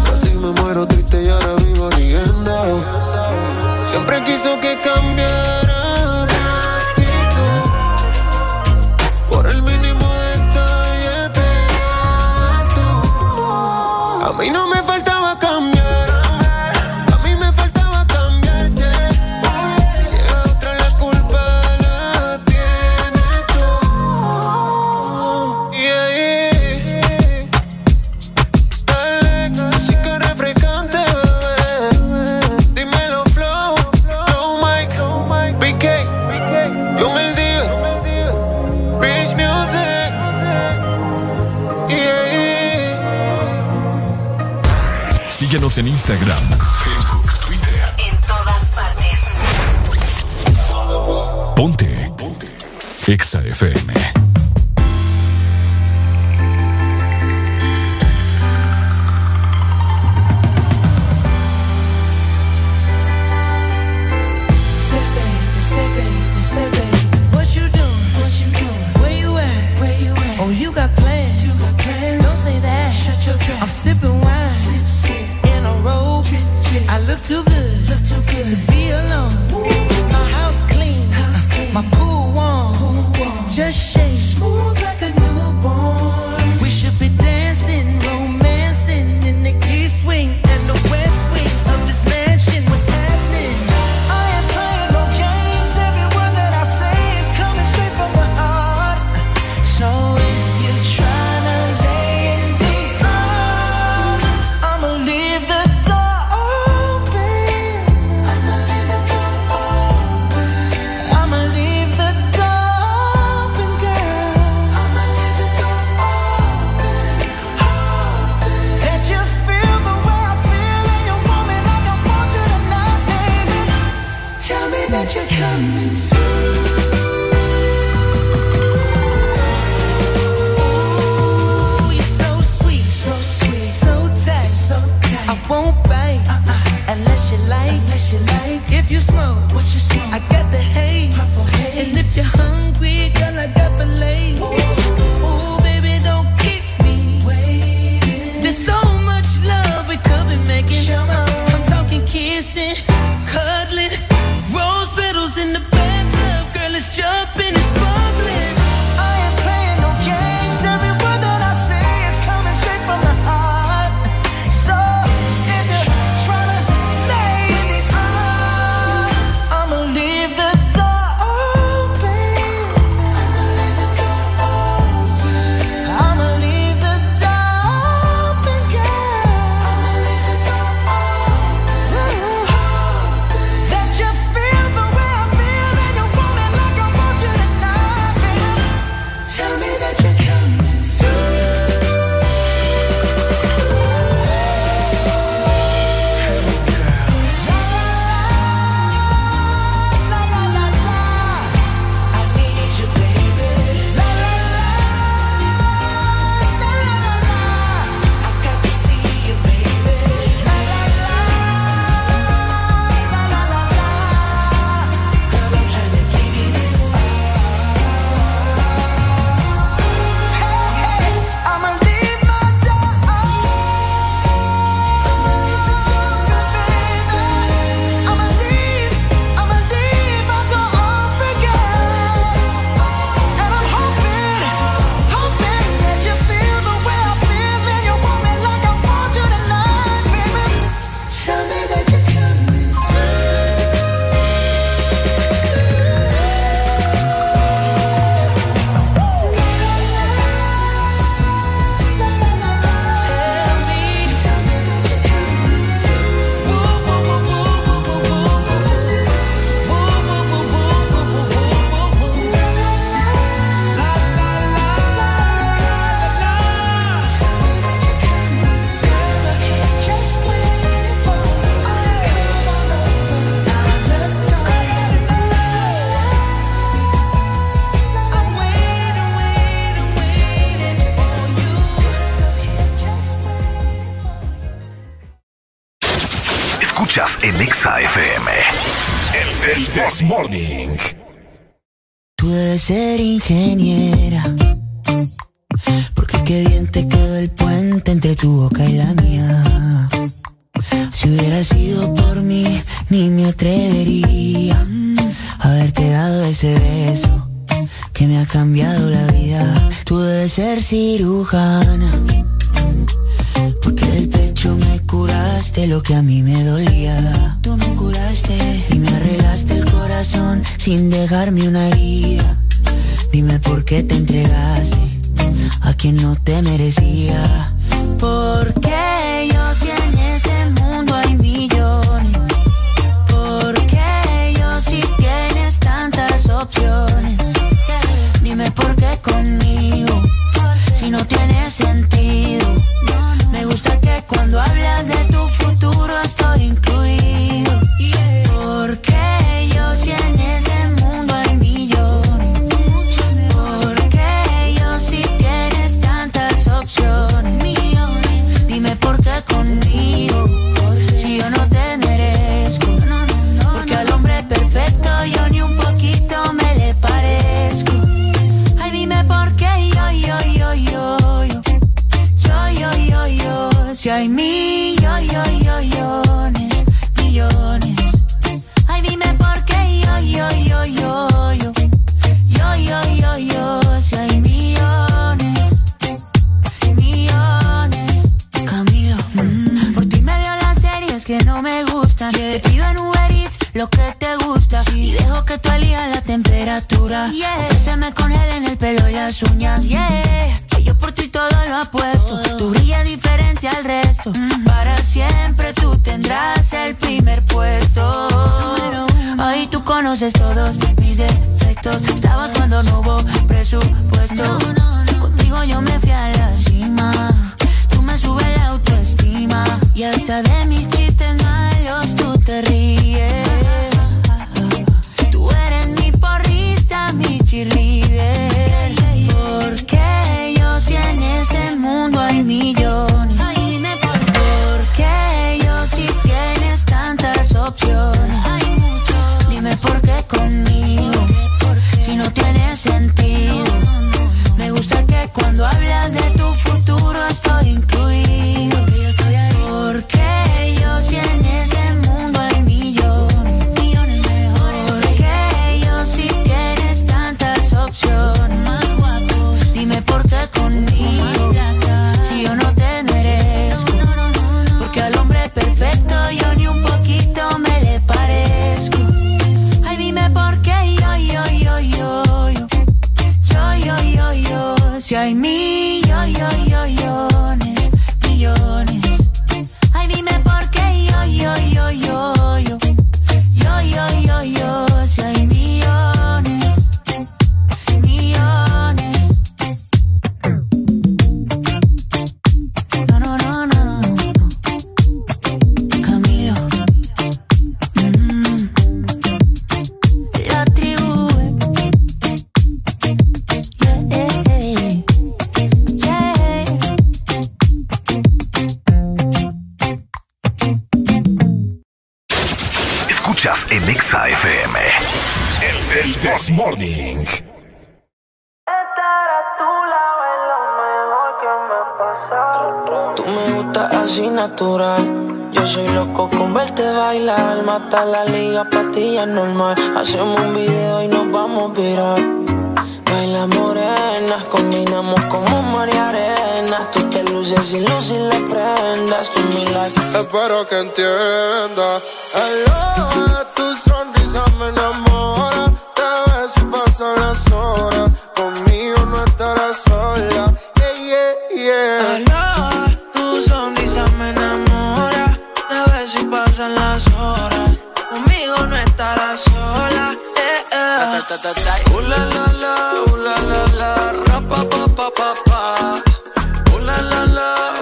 [SPEAKER 19] La, la,
[SPEAKER 20] la,
[SPEAKER 21] uh, la, la, la, ra,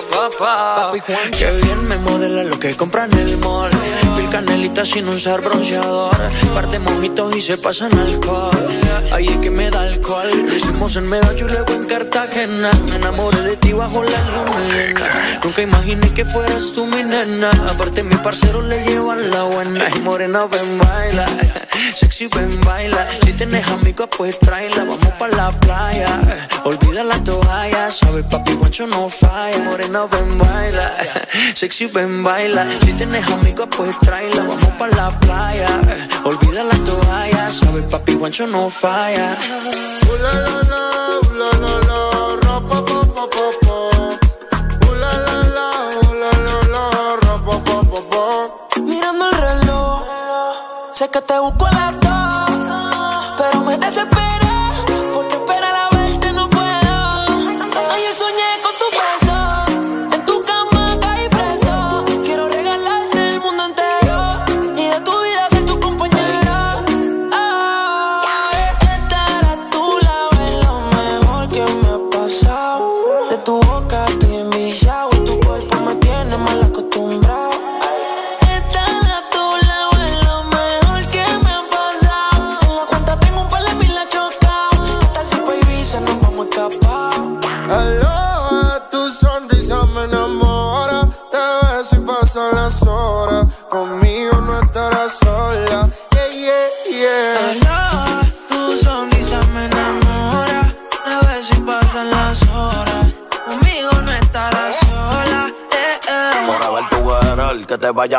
[SPEAKER 21] pa, pa, pa, pa, papá. Que bien me modela lo que compra en el mall. Pil canelita sin usar bronceador. Parte mojitos y se pasan alcohol. Ahí es que me da alcohol. Lo hicimos en Medallo y luego en Cartagena. Me enamoré de ti bajo la luna. Nunca imaginé que fueras tú mi nena. Aparte, mi parcero le llevan la buena. Y morena, ven, baila. Sexy, ven, baila. Si tienes amigos, pues tráela. Vamos pa' la playa. Olvida la toalla. Sabes, papi, guancho no falla. Morena, ven, baila. Sexy, ven, baila. Si tienes amigos, pues tráela. Vamos pa' la playa. Olvida la toalla. Sabes, papi, guancho no falla.
[SPEAKER 22] la la la, la la la, ra pa pa pa pa pa. Ooh la la la, ooh la la la, ra pa pa pa pa.
[SPEAKER 21] Mirando el reloj, sé que te busco a las dos, pero me desespera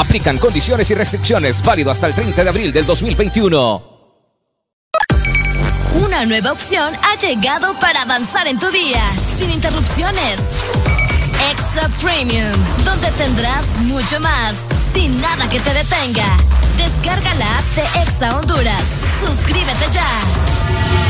[SPEAKER 23] Aplican condiciones y restricciones válido hasta el 30 de abril del 2021.
[SPEAKER 16] Una nueva opción ha llegado para avanzar en tu día, sin interrupciones. Extra Premium, donde tendrás mucho más, sin nada que te detenga. Descarga la app de Exa Honduras. Suscríbete ya.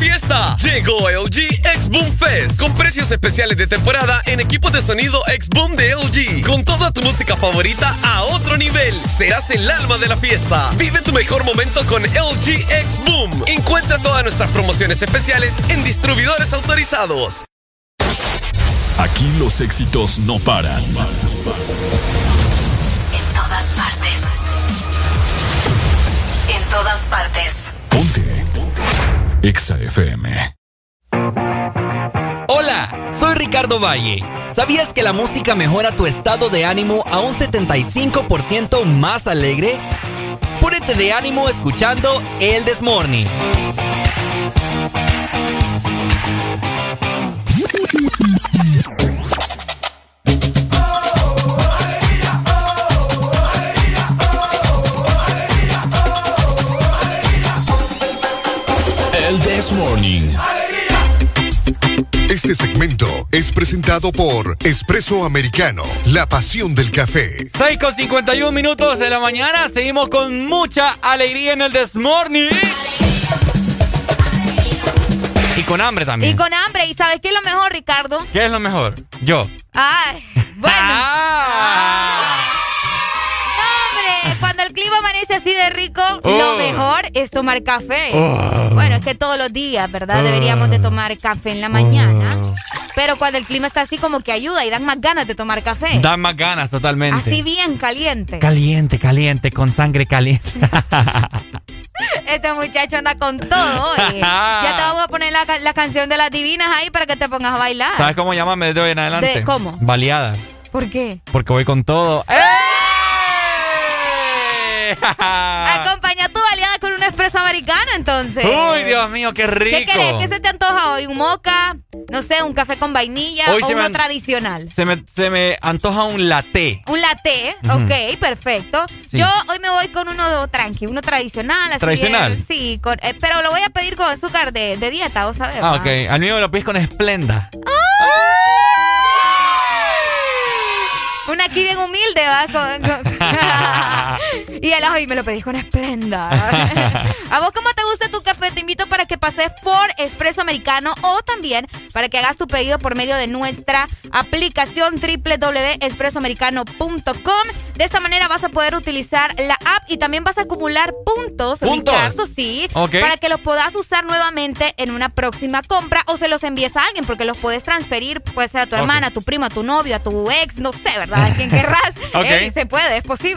[SPEAKER 24] Fiesta! Llegó LG X Boom Fest con precios especiales de temporada en equipos de sonido X Boom de LG. Con toda tu música favorita a otro nivel. Serás el alma de la fiesta. Vive tu mejor momento con LG X Boom. Encuentra todas nuestras promociones especiales en distribuidores autorizados.
[SPEAKER 2] Aquí los éxitos no paran.
[SPEAKER 3] En todas partes. En todas partes.
[SPEAKER 2] Exa FM.
[SPEAKER 25] Hola, soy Ricardo Valle. ¿Sabías que la música mejora tu estado de ánimo a un 75% más alegre? Púrete de ánimo escuchando El Desmorning.
[SPEAKER 2] This Morning.
[SPEAKER 26] Este segmento es presentado por Espresso Americano, la pasión del café.
[SPEAKER 6] 6 con 51 minutos de la mañana. Seguimos con mucha alegría en el This Morning. Y con hambre también.
[SPEAKER 7] Y con hambre. ¿Y sabes qué es lo mejor, Ricardo?
[SPEAKER 6] ¿Qué es lo mejor? Yo.
[SPEAKER 7] Ay, bueno.
[SPEAKER 6] Ah.
[SPEAKER 7] Amanece así de rico,
[SPEAKER 6] Oh.
[SPEAKER 7] lo mejor es tomar café.
[SPEAKER 6] Oh.
[SPEAKER 7] Bueno, es que todos los días, ¿verdad?
[SPEAKER 6] Oh.
[SPEAKER 7] Deberíamos de tomar café en la mañana. Pero cuando el clima está así como que ayuda y dan más ganas de tomar café.
[SPEAKER 6] Da más ganas totalmente.
[SPEAKER 7] Así bien caliente.
[SPEAKER 6] Caliente, caliente, con sangre caliente.
[SPEAKER 7] Este muchacho anda con todo hoy. ya te vamos a poner la, la canción de las divinas ahí para que te pongas a bailar.
[SPEAKER 6] ¿Sabes cómo llamarme desde hoy en adelante?
[SPEAKER 7] ¿De cómo?
[SPEAKER 6] Baleada.
[SPEAKER 7] ¿Por qué?
[SPEAKER 6] Porque voy con todo. ¡Eh!
[SPEAKER 7] Acompaña tu aliada con un espresso americano, entonces.
[SPEAKER 6] Uy, Dios mío, qué rico.
[SPEAKER 7] ¿Qué querés? ¿Qué se te antoja hoy? ¿Un moca? No sé, un café con vainilla
[SPEAKER 6] Hoy
[SPEAKER 7] o uno
[SPEAKER 6] an-
[SPEAKER 7] tradicional.
[SPEAKER 6] Se me, se me antoja un latte.
[SPEAKER 7] Un latte, ok, perfecto.
[SPEAKER 6] Sí.
[SPEAKER 7] Yo hoy me voy con uno tranqui, uno tradicional. Así
[SPEAKER 6] ¿Tradicional?
[SPEAKER 7] sí, con- eh, pero lo voy a pedir con azúcar de, de dieta, ¿vos sabés?
[SPEAKER 6] Ah,
[SPEAKER 7] va?
[SPEAKER 6] ok. Al mío me lo pides con esplenda.
[SPEAKER 7] Una aquí bien humilde, ¿va? Con- con- y el hoy me lo pedís con esplenda. ¿A vos cómo te gusta tu café? Te invito para que pases por Espresso Americano o también para que hagas tu pedido por medio de nuestra aplicación www.espressoamericano.com. De esta manera vas a poder utilizar la app y también vas a acumular puntos,
[SPEAKER 6] ¿Puntos?
[SPEAKER 7] Ricardo, sí,
[SPEAKER 6] Ok.
[SPEAKER 7] para que los puedas usar nuevamente en una próxima compra o se los envíes a alguien porque los puedes transferir, puede ser a tu hermana, a tu primo, a tu novio, a tu ex, no sé, ¿verdad? A quien querrás.
[SPEAKER 6] Ok.
[SPEAKER 7] Ey, se puede, es posible. Y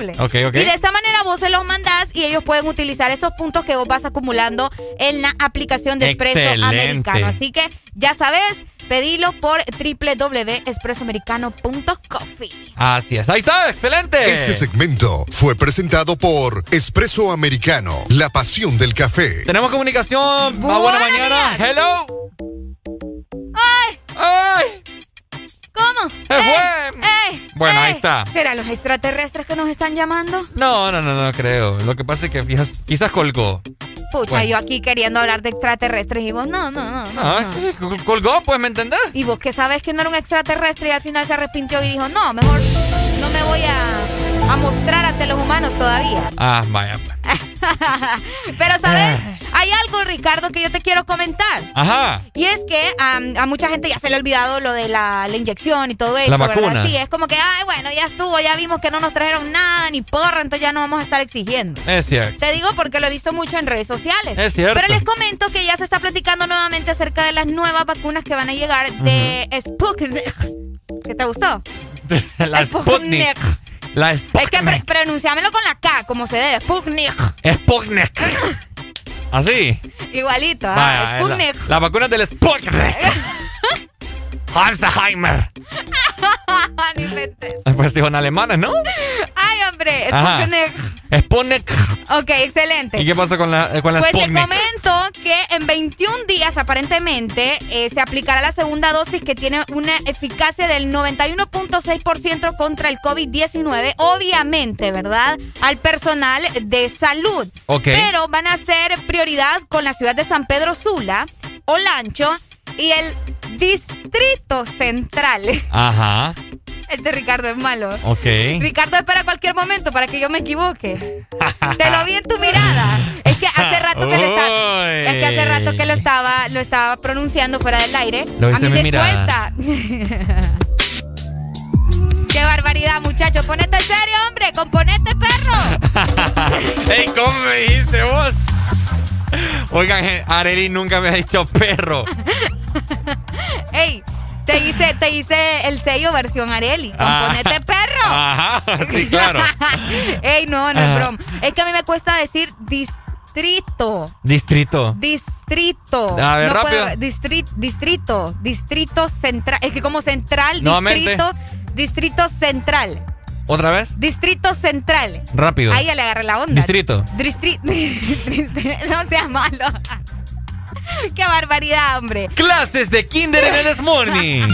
[SPEAKER 7] de esta manera vos se los mandás y ellos pueden utilizar estos puntos que vos vas acumulando en la aplicación de Espresso
[SPEAKER 6] Excelente.
[SPEAKER 7] Americano. Así que ya sabes, pedilo por www.espressoamericano.coffee.
[SPEAKER 6] Así es. Ahí está, excelente.
[SPEAKER 26] Este segmento fue presentado por Espresso Americano, la pasión del café.
[SPEAKER 6] Tenemos comunicación. A buena mañana.
[SPEAKER 7] días.
[SPEAKER 6] Hello.
[SPEAKER 7] ¡Ay!
[SPEAKER 6] ¡Ay!
[SPEAKER 7] ¿Cómo?
[SPEAKER 6] Se
[SPEAKER 7] ¡Ey!
[SPEAKER 6] fue.
[SPEAKER 7] ¡Ey!
[SPEAKER 6] Bueno, ahí está.
[SPEAKER 7] ¿Serán los extraterrestres que nos están llamando?
[SPEAKER 6] No, no, no, no creo. Lo que pasa es que fijas, quizás colgó.
[SPEAKER 7] Pucha,
[SPEAKER 6] Bueno.
[SPEAKER 7] yo aquí queriendo hablar de extraterrestres y vos, no, no, no. no,
[SPEAKER 6] col- colgó, pues, ¿me entendés?
[SPEAKER 7] Y vos que sabes que no era un extraterrestre y al final se arrepintió y dijo, no, mejor no me voy a, a mostrar ante los humanos todavía.
[SPEAKER 6] Ah, vaya.
[SPEAKER 7] Pero, ¿sabes? Hay algo, Ricardo, que yo te quiero comentar.
[SPEAKER 6] Ajá.
[SPEAKER 7] Y es que a mucha gente ya se le ha olvidado lo de la, la inyección y todo eso,
[SPEAKER 6] La
[SPEAKER 7] ¿verdad?
[SPEAKER 6] vacuna.
[SPEAKER 7] Sí, es como que, ay, bueno, ya estuvo, ya vimos que no nos trajeron nada, ni porra, entonces ya no vamos a estar exigiendo.
[SPEAKER 6] Es cierto.
[SPEAKER 7] Te digo porque lo he visto mucho en redes sociales.
[SPEAKER 6] Es cierto.
[SPEAKER 7] Pero les comento que ya se está platicando nuevamente acerca de las nuevas vacunas que van a llegar de Sputnik. ¿Qué te gustó?
[SPEAKER 6] La Sputnik. La
[SPEAKER 7] Es que
[SPEAKER 6] Sputnik.
[SPEAKER 7] pre- pronunciámelo con la K, como se debe. Sputnik.
[SPEAKER 6] Sputnik. Así.
[SPEAKER 7] Igualito, ¿ah?
[SPEAKER 6] Vaya,
[SPEAKER 7] Sputnik.
[SPEAKER 6] La, la vacuna del Sputnik. Alzheimer. Pues dijo en alemanes, ¿no?
[SPEAKER 7] Ay, hombre. Sputnik.
[SPEAKER 6] Sputnik.
[SPEAKER 7] Ok, excelente.
[SPEAKER 6] ¿Y qué pasa con la, con la
[SPEAKER 7] Pues te
[SPEAKER 6] Sputnik?
[SPEAKER 7] comento que en 21 días aparentemente eh, se aplicará la segunda dosis que tiene una eficacia del 91.6% contra el COVID-19, obviamente, ¿verdad? Al personal de salud.
[SPEAKER 6] Ok.
[SPEAKER 7] Pero van a ser prioridad con la ciudad de San Pedro Sula, Olancho y el Distrito Central.
[SPEAKER 6] Ajá.
[SPEAKER 7] Este Ricardo es malo.
[SPEAKER 6] Ok.
[SPEAKER 7] Ricardo espera cualquier momento para que yo me equivoque. Te lo vi en tu mirada. Es que hace rato que le está,
[SPEAKER 6] Uy.
[SPEAKER 7] es que hace rato que lo estaba, lo estaba pronunciando fuera del aire.
[SPEAKER 6] Lo
[SPEAKER 7] A
[SPEAKER 6] viste
[SPEAKER 7] mí
[SPEAKER 6] en mi
[SPEAKER 7] me
[SPEAKER 6] mirada.
[SPEAKER 7] cuesta. Qué barbaridad, muchacho. Ponete serio, hombre. Componete, perro.
[SPEAKER 6] ¡Ey, cómo me dijiste vos! Oigan, Areli nunca me ha dicho perro.
[SPEAKER 7] Ey, te hice, te hice el sello versión Areli. Componete, perro.
[SPEAKER 6] Ajá, sí, claro.
[SPEAKER 7] Ey, no, no es broma. Es que a mí me cuesta decir dis- distrito.
[SPEAKER 6] Distrito.
[SPEAKER 7] Distrito.
[SPEAKER 6] A ver,
[SPEAKER 7] no
[SPEAKER 6] rápido.
[SPEAKER 7] puedo- distri- distrito. Distrito central. Es que como central,
[SPEAKER 6] Nuevamente.
[SPEAKER 7] distrito. Distrito central.
[SPEAKER 6] ¿Otra vez?
[SPEAKER 7] Distrito central.
[SPEAKER 6] Rápido.
[SPEAKER 7] Ahí ya le agarré la onda.
[SPEAKER 6] Distrito.
[SPEAKER 7] Distri- distri- no seas malo. Qué barbaridad, hombre.
[SPEAKER 6] Clases de Kinder en el This Morning.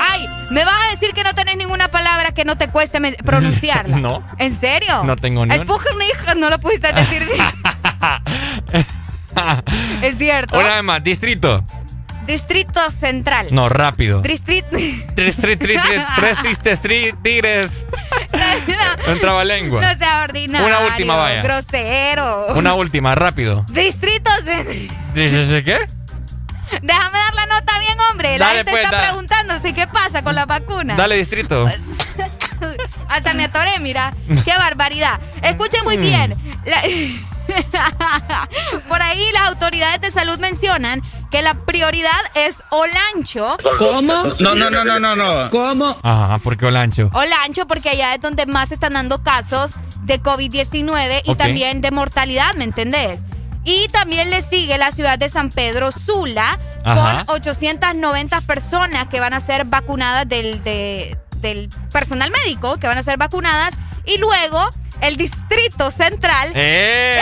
[SPEAKER 7] Ay, ¿me vas a decir que no tenés ninguna palabra que no te cueste pronunciarla?
[SPEAKER 6] No.
[SPEAKER 7] ¿En serio?
[SPEAKER 6] No tengo ni.
[SPEAKER 7] Spuchnik no lo pudiste decir bien. es cierto.
[SPEAKER 6] Una vez más, distrito.
[SPEAKER 7] Distrito Central.
[SPEAKER 6] No, rápido.
[SPEAKER 7] Distrito.
[SPEAKER 6] Tres, tres, tres, tres, tigres. Un trabalengua.
[SPEAKER 7] No sea ordinario.
[SPEAKER 6] Una última, vaya.
[SPEAKER 7] Grosero.
[SPEAKER 6] Una última, rápido.
[SPEAKER 7] Distrito Central.
[SPEAKER 6] ¿Dices qué?
[SPEAKER 7] Déjame dar la nota bien, hombre. La
[SPEAKER 6] Dale,
[SPEAKER 7] gente
[SPEAKER 6] pues,
[SPEAKER 7] está si qué pasa con la vacuna.
[SPEAKER 6] Dale, distrito.
[SPEAKER 7] Hasta me atoré, mira. Qué barbaridad. Escuchen muy
[SPEAKER 6] Mm.
[SPEAKER 7] bien. La- Por ahí las autoridades de salud mencionan que la prioridad es Olancho.
[SPEAKER 6] No, no, no, no, no, no.
[SPEAKER 7] ¿Cómo?
[SPEAKER 6] Ajá, porque Olancho.
[SPEAKER 7] Olancho, porque allá es donde más se están dando casos de COVID-19 y también de mortalidad, ¿me entendés? Y también le sigue la ciudad de San Pedro Sula
[SPEAKER 6] Ajá.
[SPEAKER 7] con 890 personas que van a ser vacunadas del, de- del personal médico, que van a ser vacunadas. Y luego el Distrito Central
[SPEAKER 6] ¡Eh!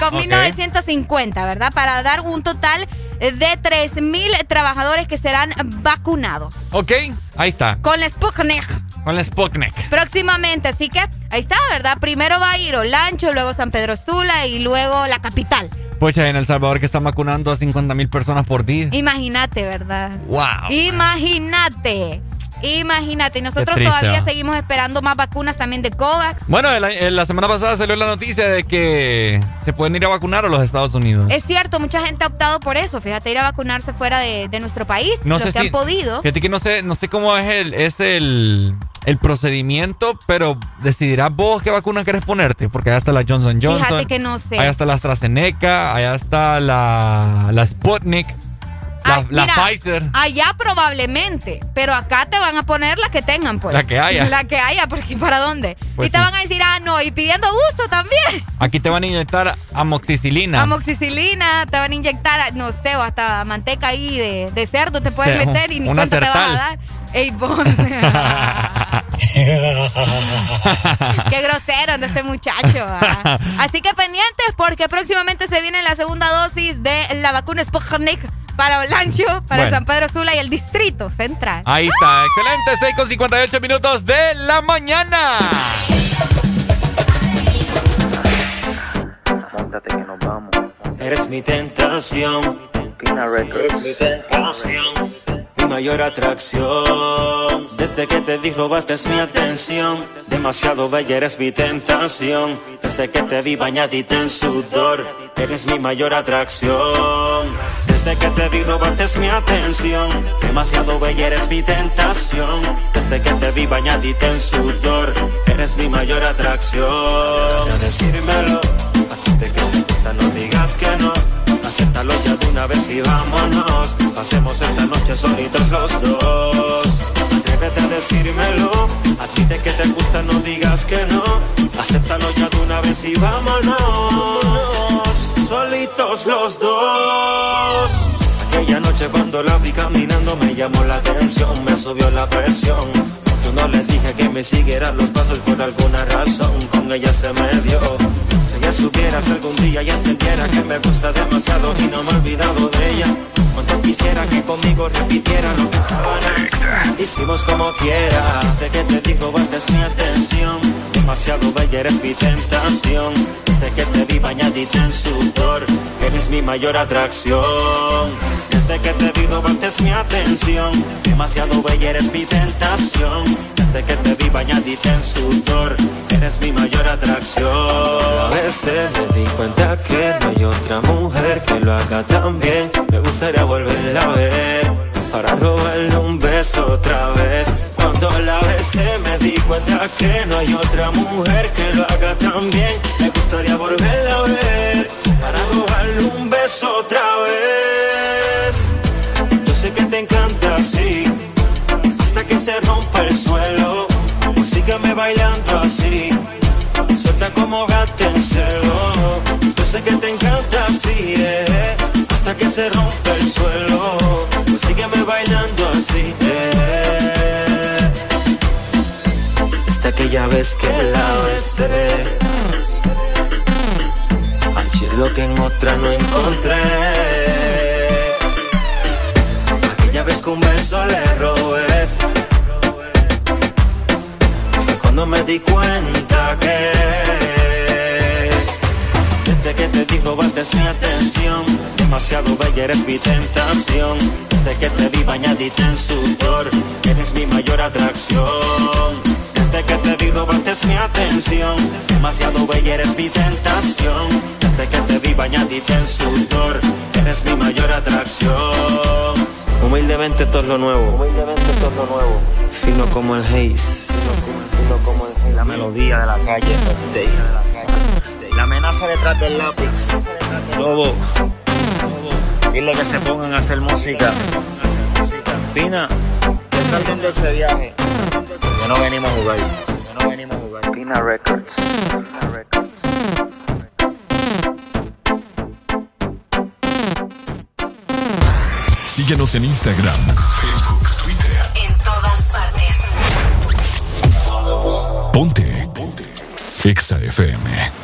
[SPEAKER 7] con
[SPEAKER 6] Ok.
[SPEAKER 7] 1950, ¿verdad? Para dar un total de 3.000 trabajadores que serán vacunados
[SPEAKER 6] Ok, ahí está.
[SPEAKER 7] con la Sputnik.
[SPEAKER 6] Con la Sputnik.
[SPEAKER 7] Próximamente, así que ahí está, ¿verdad? Primero va a ir Olancho, luego San Pedro Sula y luego la capital.
[SPEAKER 6] Pucha, en El Salvador que están vacunando a 50 mil personas por día.
[SPEAKER 7] Imagínate, ¿verdad?
[SPEAKER 6] ¡Wow!
[SPEAKER 7] Imagínate. Imagínate. Nosotros todavía seguimos esperando más vacunas también de COVAX.
[SPEAKER 6] Bueno, la semana pasada salió la noticia de que se pueden ir a vacunar a los Estados Unidos.
[SPEAKER 7] Es cierto, mucha gente ha optado por eso. Fíjate, ir a vacunarse fuera de, de nuestro país.
[SPEAKER 6] No
[SPEAKER 7] los
[SPEAKER 6] sé
[SPEAKER 7] que
[SPEAKER 6] si.
[SPEAKER 7] han podido.
[SPEAKER 6] Fíjate que no sé, no sé cómo es el, es el, el procedimiento, pero decidirás vos qué vacuna querés ponerte, porque allá está la Johnson Johnson.
[SPEAKER 7] Fíjate que no sé.
[SPEAKER 6] Allá está la AstraZeneca, allá está la, la Sputnik, la,
[SPEAKER 7] Ay,
[SPEAKER 6] la
[SPEAKER 7] mira,
[SPEAKER 6] Pfizer.
[SPEAKER 7] Allá probablemente, pero acá te van a poner la que tengan, pues.
[SPEAKER 6] La que haya.
[SPEAKER 7] La que haya, porque ¿para dónde?
[SPEAKER 6] Pues
[SPEAKER 7] y te
[SPEAKER 6] sí.
[SPEAKER 7] van a decir, ah, no, y pidiendo gusto también.
[SPEAKER 6] Aquí te van a inyectar amoxicilina.
[SPEAKER 7] Amoxicilina, te van a inyectar, no sé, o hasta manteca ahí de, de cerdo te puedes
[SPEAKER 6] Sí,
[SPEAKER 7] meter y ni cuenta te vas a dar. Ey, vos. Qué grosero anda este muchacho. ah. Así que pendientes porque próximamente se viene la segunda dosis de la vacuna Sputnik para Olancho, para
[SPEAKER 6] Bueno.
[SPEAKER 7] San Pedro Sula y el Distrito Central.
[SPEAKER 6] Ahí está, excelente, 6 con 58 minutos de la mañana.
[SPEAKER 27] Eres mi tentación. Eres mi tentación. Mayor atracción. Desde que te vi robaste mi atención. Demasiado bella eres mi tentación. Desde que te vi bañadita en sudor. Eres mi mayor atracción. Desde que te vi robaste mi atención. Demasiado bella eres mi tentación. Desde que te vi bañadita en sudor. Eres mi mayor atracción. A decírmelo. Así que te gusta, no digas que no. Acéptalo ya de una vez y vámonos. Pasemos esta noche solitos los dos. Atrévete a decírmelo. A ti de que te gusta, no digas que no. Acéptalo ya de una vez y vámonos. Solitos los dos. Aquella noche cuando la vi caminando me llamó la atención, me subió la presión. Yo no le dije que me siguiera los pasos por alguna razón, con ella se me dio. Si ella supiera si algún día ya entendiera que me gusta demasiado y no me he olvidado de ella. Cuando quisiera que conmigo repitiera lo que sábanas hicimos como quiera. De que te digo, basta es mi atención. Demasiado bella eres mi tentación. Desde que te vi bañadita en sudor, eres mi mayor atracción. Desde que te vi robaste mi atención. Demasiado bella eres mi tentación. Desde que te vi bañadita en sudor, eres mi mayor atracción. A veces me di cuenta que no hay otra mujer que lo haga tan bien. Me gustaría volverla a ver para robarle un beso otra vez. Cuando la besé me di cuenta que no hay otra mujer que lo haga tan bien. Me gustaría volverla a ver para robarle un beso otra vez. Yo sé que te encanta así, hasta que se rompa el suelo. Pues sígueme bailando así, suelta como hacerlo. Yo sé que te encanta así, eh, hasta que se rompe el suelo. Pues sígueme bailando así, eh. Desde aquella vez que la besé. Lo que en otra no encontré. Aquella vez que un beso le robé. Fue cuando me di cuenta que desde que te dijo bastes mi atención, demasiado bella eres mi tentación. Desde que te vi bañadita en sudor, eres mi mayor atracción. Desde que te vi robaste mi atención, demasiado bella eres mi tentación. Desde que te vi bañadita en sudor, eres mi mayor atracción. Humildemente todo lo nuevo, humildemente todo lo nuevo. Fino como el haze, fino como el haze. La melodía de la calle, la amenaza detrás del lápiz. Lobo, dile que se pongan a hacer música. Pina, que salgan de ese viaje. Que no venimos a jugar. Que no venimos a jugar. Pina Records.
[SPEAKER 2] Síguenos en Instagram, Facebook, Twitter.
[SPEAKER 3] En todas partes.
[SPEAKER 2] Ponte. Ponte. Exa FM.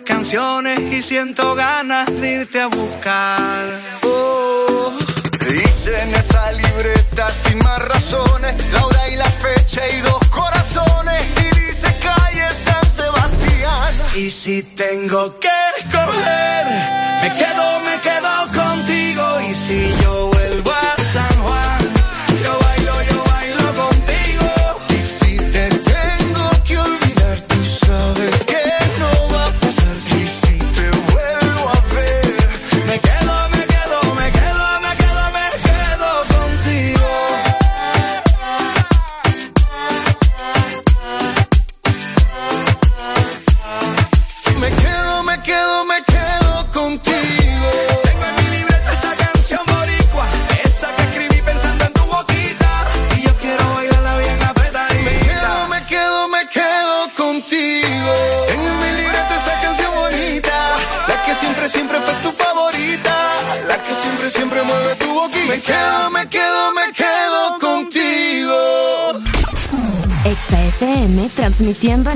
[SPEAKER 4] canciones y siento ganas de irte a buscar. Oh. Dice en esa libreta sin más razones, la hora y la fecha y dos corazones y dice calle San Sebastián. Y si tengo que escoger,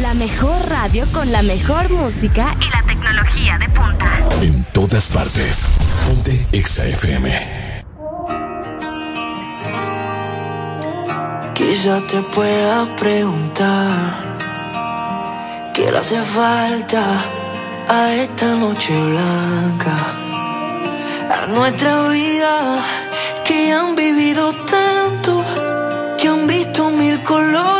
[SPEAKER 16] la mejor radio con la mejor música y la tecnología de punta.
[SPEAKER 2] En todas partes. Ponte Exa FM.
[SPEAKER 28] Quizá te puedas preguntar qué le hace falta a esta noche blanca, a nuestra vida que han vivido tanto, que han visto mil colores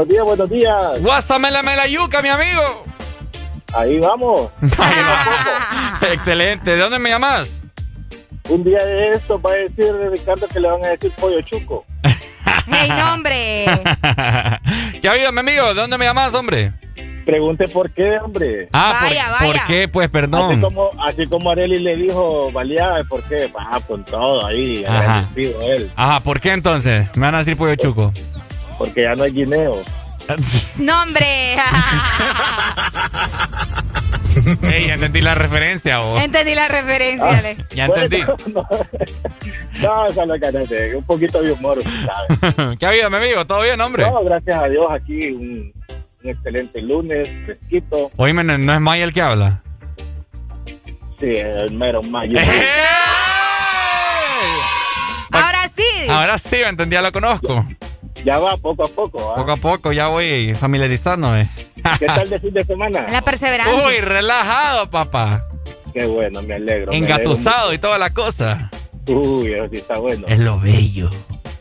[SPEAKER 6] Buenos días,
[SPEAKER 7] buenos días.
[SPEAKER 6] Guástamela la yuca, mi amigo.
[SPEAKER 29] Ahí vamos.
[SPEAKER 6] Excelente. ¿De dónde me llamas?
[SPEAKER 29] Un día de esto va a decir Ricardo que le van a decir pollo chuco.
[SPEAKER 7] ¡Hey, nombre!
[SPEAKER 6] ¿Qué ha habido, mi amigo? ¿De dónde me llamas, hombre?
[SPEAKER 29] Pregunte por qué, hombre.
[SPEAKER 6] Ah,
[SPEAKER 7] vaya,
[SPEAKER 6] por,
[SPEAKER 7] vaya.
[SPEAKER 6] ¿por qué? Pues perdón.
[SPEAKER 29] Así como, así Areli le dijo, baleada, ¿por qué? Baja con todo ahí,
[SPEAKER 6] Ajá.
[SPEAKER 29] él.
[SPEAKER 6] Ajá, ¿por qué entonces? Me van a decir pollo chuco.
[SPEAKER 29] Porque ya no hay guineo.
[SPEAKER 7] No, hombre.
[SPEAKER 6] Ey, ya entendí la referencia, vos.
[SPEAKER 7] Entendí la referencia.
[SPEAKER 29] Ah.
[SPEAKER 6] Ya entendí.
[SPEAKER 29] Bueno, no, esa es la canete, un poquito de humor, usted sabe.
[SPEAKER 6] ¿Qué ha habido, mi amigo? ¿Todo bien, hombre?
[SPEAKER 29] No, gracias a Dios, aquí un, un excelente lunes, fresquito.
[SPEAKER 6] Oíme, ¿no no es Maya el que habla?
[SPEAKER 29] Sí, el mero mayo.
[SPEAKER 7] Ahora sí.
[SPEAKER 6] Ahora sí, me entendí, ya lo conozco.
[SPEAKER 29] Ya va, poco a poco. ¿ah?
[SPEAKER 6] Poco a poco ya voy familiarizándome.
[SPEAKER 29] ¿Qué tal de fin de semana?
[SPEAKER 7] La perseverancia.
[SPEAKER 6] Uy, relajado, papá.
[SPEAKER 29] Qué bueno, me alegro. me
[SPEAKER 6] Engatusado y toda la cosa.
[SPEAKER 29] Uy, eso sí está bueno.
[SPEAKER 6] Es lo bello.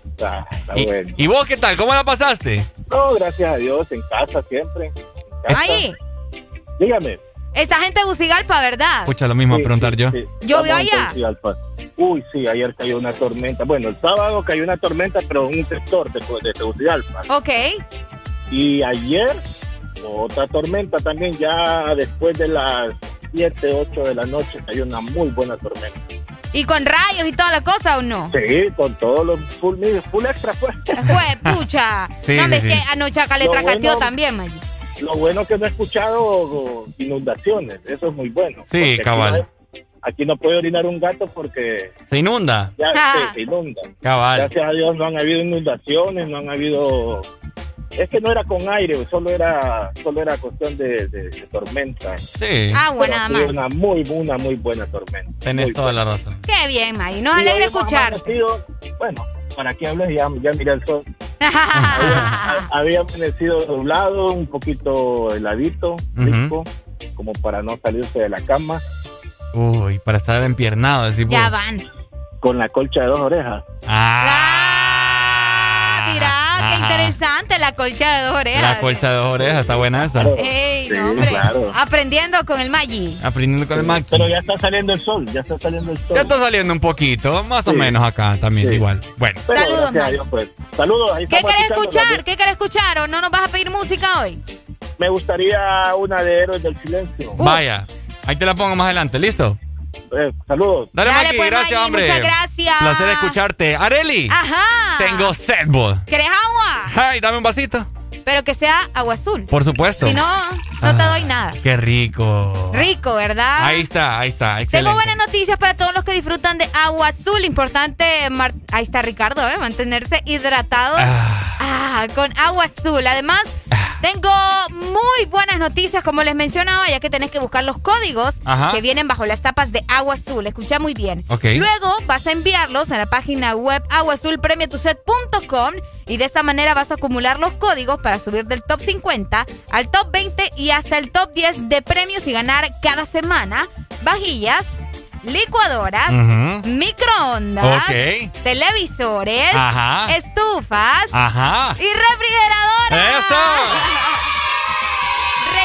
[SPEAKER 29] Está, está
[SPEAKER 6] ¿Y,
[SPEAKER 29] bueno.
[SPEAKER 6] ¿Y vos qué tal? ¿Cómo la pasaste?
[SPEAKER 29] No, gracias a Dios, en casa siempre. en casa.
[SPEAKER 7] Ahí.
[SPEAKER 29] Dígame.
[SPEAKER 7] Esta gente de Tegucigalpa, ¿verdad?
[SPEAKER 6] Escucha lo mismo
[SPEAKER 29] Sí,
[SPEAKER 6] a preguntar
[SPEAKER 29] sí,
[SPEAKER 6] yo.
[SPEAKER 29] sí.
[SPEAKER 7] ¿Llovió
[SPEAKER 29] en
[SPEAKER 7] allá?
[SPEAKER 29] Tegucigalpa. Uy, sí, ayer cayó una tormenta. Bueno, el sábado cayó una tormenta, pero en un sector de, de Tegucigalpa.
[SPEAKER 7] Ok.
[SPEAKER 29] Y ayer, otra tormenta también, ya después de las 7, 8 de la noche, cayó una muy buena tormenta.
[SPEAKER 7] ¿Y con rayos y toda la cosa o no?
[SPEAKER 29] Sí, con todos los full, full extra, pues.
[SPEAKER 7] Fue, pucha.
[SPEAKER 29] Sí,
[SPEAKER 7] no, hombre,
[SPEAKER 29] sí,
[SPEAKER 7] es
[SPEAKER 29] sí.
[SPEAKER 7] que anoche acá le tracateó
[SPEAKER 29] bueno-
[SPEAKER 7] también, Maggi.
[SPEAKER 29] Lo bueno que no he escuchado inundaciones, eso es muy bueno.
[SPEAKER 6] Sí,
[SPEAKER 29] aquí
[SPEAKER 6] cabal.
[SPEAKER 29] no- Aquí no puede orinar un gato porque
[SPEAKER 6] Se inunda.
[SPEAKER 29] ya
[SPEAKER 7] Ah.
[SPEAKER 29] se, se inunda.
[SPEAKER 6] Cabal.
[SPEAKER 29] Gracias a Dios no han habido inundaciones, no han habido... Es que no era con aire, solo era solo era cuestión de, de- de tormenta.
[SPEAKER 6] Sí.
[SPEAKER 7] Agua
[SPEAKER 29] Pero
[SPEAKER 7] nada más.
[SPEAKER 29] Una muy, una muy buena tormenta.
[SPEAKER 6] Tenés
[SPEAKER 29] Muy
[SPEAKER 6] toda la razón.
[SPEAKER 7] Qué bien, Maggi. Nos alegra escucharte.
[SPEAKER 29] Bueno, para que hables ya, ya miré el sol. había, había amanecido nublado, un poquito heladito, rico, como para no salirse de la cama,
[SPEAKER 6] Uy, para estar empiernado, vos.
[SPEAKER 7] Ya van.
[SPEAKER 29] con la colcha de dos orejas.
[SPEAKER 7] Ah, mira, qué
[SPEAKER 6] Ajá.
[SPEAKER 7] interesante la colcha de dos orejas.
[SPEAKER 6] La colcha de dos orejas, está buena esa.
[SPEAKER 7] Ey,
[SPEAKER 29] Sí,
[SPEAKER 7] no, hombre.
[SPEAKER 29] claro.
[SPEAKER 7] Aprendiendo con el Maggi.
[SPEAKER 6] Aprendiendo con el Mac.
[SPEAKER 29] Pero ya está saliendo el sol, ya está saliendo el sol.
[SPEAKER 6] Ya está saliendo un poquito, más o menos acá también,
[SPEAKER 29] Sí.
[SPEAKER 6] igual. Bueno.
[SPEAKER 29] Pero
[SPEAKER 7] Saludos,
[SPEAKER 29] gracias a
[SPEAKER 7] Mike.
[SPEAKER 29] Dios, pues. Saludos, ahí
[SPEAKER 7] ¿Qué querés escuchar? ¿Qué querés escuchar? ¿O no nos vas a pedir música hoy?
[SPEAKER 29] Me gustaría una de Héroes del Silencio.
[SPEAKER 6] Vaya, ahí te la pongo más adelante, ¿listo?
[SPEAKER 29] Eh, saludos.
[SPEAKER 6] Dale,
[SPEAKER 7] Dale,
[SPEAKER 6] Maki,
[SPEAKER 7] pues,
[SPEAKER 6] gracias, hombre.
[SPEAKER 7] muchas gracias.
[SPEAKER 6] Placer escucharte. Areli,
[SPEAKER 7] Ajá.
[SPEAKER 6] tengo sed.
[SPEAKER 7] ¿Querés agua?
[SPEAKER 6] Ay, dame un vasito.
[SPEAKER 7] Pero que sea agua azul.
[SPEAKER 6] Por supuesto.
[SPEAKER 7] Si no, no te
[SPEAKER 6] Ah.
[SPEAKER 7] doy nada.
[SPEAKER 6] Qué rico.
[SPEAKER 7] Rico, ¿verdad?
[SPEAKER 6] Ahí está, ahí está. Excelente.
[SPEAKER 7] Tengo buenas noticias para todos los que disfrutan de agua azul. Importante, ahí está Ricardo, ¿eh? mantenerse hidratado Ah, con agua azul. Además, tengo muy buenas noticias, como les mencionaba, ya que tenés que buscar los códigos
[SPEAKER 6] Ajá.
[SPEAKER 7] que vienen bajo las tapas de agua azul. Escucha muy bien. Luego vas a enviarlos a la página web aguazulpremiatuset.com y de esta manera vas a acumular los códigos para subir del top 50 al top 20 y hasta el top 10 de premios y ganar cada semana vajillas, licuadoras, microondas, televisores,
[SPEAKER 6] Ajá.
[SPEAKER 7] estufas
[SPEAKER 6] Ajá.
[SPEAKER 7] y refrigeradoras.
[SPEAKER 6] ¡Eso!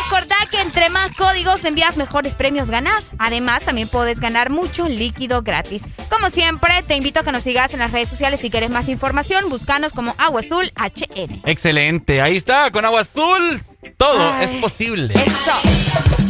[SPEAKER 7] Recordá que entre más códigos envías, mejores premios ganás. Además, también puedes ganar mucho líquido gratis. Como siempre, te invito a que nos sigas en las redes sociales si quieres más información. Búscanos como Agua Azul HN.
[SPEAKER 6] Excelente, ahí está, con agua azul. Todo
[SPEAKER 7] Ay.
[SPEAKER 6] es posible.
[SPEAKER 7] Eso.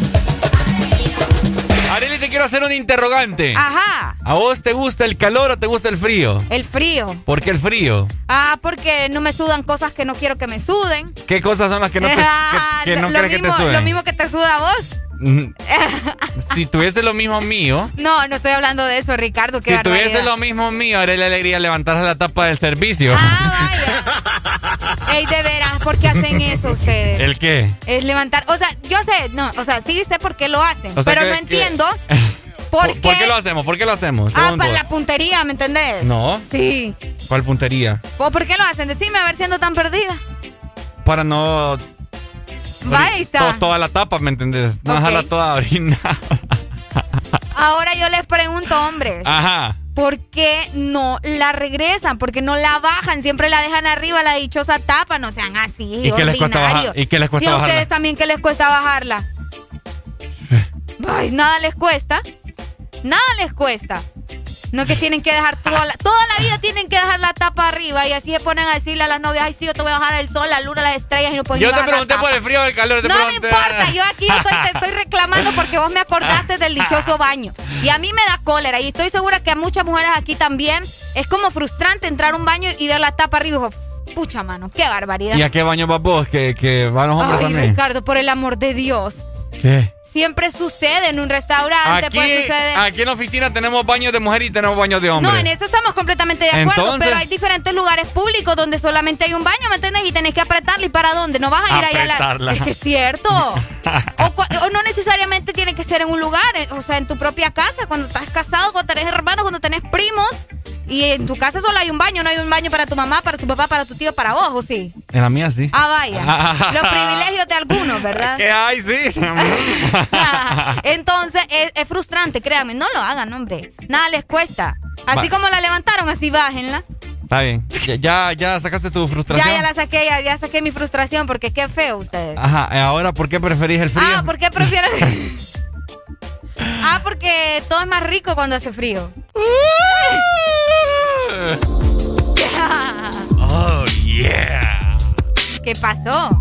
[SPEAKER 6] Areli, te quiero hacer un interrogante.
[SPEAKER 7] Ajá.
[SPEAKER 6] ¿A vos te gusta el calor o te gusta el frío?
[SPEAKER 7] El frío.
[SPEAKER 6] ¿Por qué el frío?
[SPEAKER 7] Ah, porque no me sudan cosas que no quiero que me suden.
[SPEAKER 6] ¿Qué cosas son las que no, te,
[SPEAKER 7] Ah,
[SPEAKER 6] que, que no
[SPEAKER 7] lo,
[SPEAKER 6] crees que
[SPEAKER 7] mismo,
[SPEAKER 6] te suben?
[SPEAKER 7] lo mismo que te suda a vos.
[SPEAKER 6] Si tuviese lo mismo mío,
[SPEAKER 7] No, no estoy hablando de eso, Ricardo. Qué
[SPEAKER 6] si tuviese
[SPEAKER 7] barbaridad.
[SPEAKER 6] lo mismo mío, haré la alegría levantarse la tapa del servicio.
[SPEAKER 7] Ah, Ey, de veras, ¿por qué hacen eso ustedes?
[SPEAKER 6] ¿El qué?
[SPEAKER 7] Es levantar, o sea, yo sé, no, o sea, sí sé por qué lo hacen,
[SPEAKER 6] O sea,
[SPEAKER 7] pero
[SPEAKER 6] que-
[SPEAKER 7] no
[SPEAKER 6] que-
[SPEAKER 7] entiendo por,
[SPEAKER 6] ¿Por, por qué lo hacemos? ¿Por qué lo hacemos?
[SPEAKER 7] Ah, para la puntería, ¿me entendés?
[SPEAKER 6] No.
[SPEAKER 7] Sí.
[SPEAKER 6] ¿Cuál puntería?
[SPEAKER 7] ¿O ¿Por qué lo hacen? Decime, a ver siendo tan perdida.
[SPEAKER 6] Para no...
[SPEAKER 7] Va, ahí está.
[SPEAKER 6] to- toda la tapa, ¿me entendés? No
[SPEAKER 7] Ok.
[SPEAKER 6] dejarla toda orinada.
[SPEAKER 7] Ahora yo les pregunto, hombres,
[SPEAKER 6] Ajá.
[SPEAKER 7] ¿por qué no la regresan? ¿Por qué no la bajan? Siempre la dejan arriba, la dichosa tapa, no sean así,
[SPEAKER 6] ¿Y qué les cuesta bajar- y qué les cuesta
[SPEAKER 7] Sí, a
[SPEAKER 6] bajarla?
[SPEAKER 7] ustedes también, ¿qué les cuesta bajarla? Ay, nada les cuesta. Nada les cuesta. No que tienen que dejar toda la, toda la vida tienen que dejar la tapa arriba y así se ponen a decirle a las novias, ay sí, yo te voy a dejar el sol, la luna, las estrellas y no pueden
[SPEAKER 6] Yo te
[SPEAKER 7] bajar
[SPEAKER 6] pregunté
[SPEAKER 7] tapa".
[SPEAKER 6] por el frío o el calor. te
[SPEAKER 7] No me
[SPEAKER 6] pregunté.
[SPEAKER 7] importa, yo aquí estoy, te estoy reclamando porque vos me acordaste del dichoso baño. Y a mí me da cólera y estoy segura que a muchas mujeres aquí también es como frustrante entrar a un baño y ver la tapa arriba y digo, pucha mano, qué barbaridad.
[SPEAKER 6] ¿Y a qué baño vas vos? Que, que van los hombres
[SPEAKER 7] Ay,
[SPEAKER 6] también.
[SPEAKER 7] Ricardo, por el amor de Dios.
[SPEAKER 6] ¿Qué?
[SPEAKER 7] Siempre sucede en un restaurante,
[SPEAKER 6] Aquí,
[SPEAKER 7] puede suceder.
[SPEAKER 6] aquí en la oficina tenemos baños de mujer y tenemos baños de hombre.
[SPEAKER 7] No, en eso estamos completamente de acuerdo,
[SPEAKER 6] Entonces-
[SPEAKER 7] pero hay diferentes lugares públicos donde solamente hay un baño, ¿me entiendes? Y tenés que apretarle. ¿Y para dónde? No vas a ir ahí a la...
[SPEAKER 6] Apretarla.
[SPEAKER 7] Es que es cierto. o, o no necesariamente tiene que ser en un lugar, eh, o sea, en tu propia casa, cuando estás casado, cuando tenés hermanos, cuando tenés primos. Y en tu casa solo hay un baño, no hay un baño para tu mamá, para tu papá, para tu tío, para vos, ¿o sí?
[SPEAKER 6] En la mía sí.
[SPEAKER 7] Ah, vaya. Los privilegios de algunos, ¿verdad?
[SPEAKER 6] ¿Qué hay? Sí.
[SPEAKER 7] Entonces, es, es frustrante, créanme. No lo hagan, hombre. Nada les cuesta. Así
[SPEAKER 6] Va.
[SPEAKER 7] como la levantaron, así bájenla.
[SPEAKER 6] Está bien. Ya, ya, sacaste tu frustración.
[SPEAKER 7] Ya, ya la saqué, ya, ya saqué mi frustración porque qué feo ustedes.
[SPEAKER 6] Ajá, eh, ahora, ¿por qué preferís el frío?
[SPEAKER 7] Ah, ¿por qué prefieren? ah, porque todo es más rico cuando hace frío.
[SPEAKER 6] Oh, yeah.
[SPEAKER 7] ¿Qué pasó?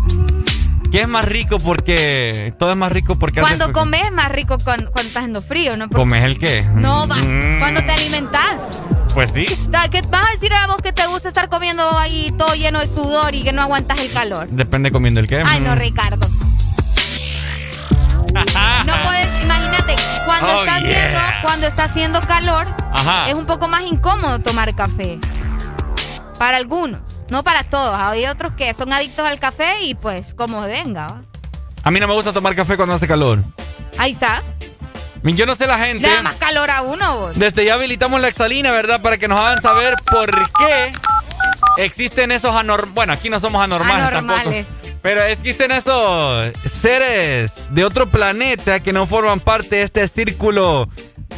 [SPEAKER 6] ¿Qué es más rico porque todo es más rico porque
[SPEAKER 7] Cuando comes es más rico cuando, cuando está haciendo frío, ¿no? Porque-
[SPEAKER 6] ¿Comes el qué?
[SPEAKER 7] No, va.
[SPEAKER 6] Mm,
[SPEAKER 7] Cuando te alimentas.
[SPEAKER 6] Pues sí.
[SPEAKER 7] ¿Qué vas a decir a vos que te gusta estar comiendo ahí todo lleno de sudor y que no aguantas el calor?
[SPEAKER 6] Depende comiendo el qué.
[SPEAKER 7] Ay, no,
[SPEAKER 6] Mm.
[SPEAKER 7] Ricardo. No cuando,
[SPEAKER 6] Oh,
[SPEAKER 7] está
[SPEAKER 6] yeah.
[SPEAKER 7] haciendo, cuando está haciendo calor,
[SPEAKER 6] Ajá.
[SPEAKER 7] es un poco más incómodo tomar café. Para algunos, no para todos. Hay otros que son adictos al café y pues como venga. ¿va?
[SPEAKER 6] A mí no me gusta tomar café cuando hace calor.
[SPEAKER 7] Ahí está.
[SPEAKER 6] Yo no sé la gente.
[SPEAKER 7] Le da más calor a uno vos.
[SPEAKER 6] Desde ya habilitamos la exalina, ¿verdad? Para que nos hagan saber por qué existen esos anormales. Bueno, aquí no somos anormales,
[SPEAKER 7] Anormales.
[SPEAKER 6] tampoco. Pero existen esos seres de otro planeta que no forman parte de este círculo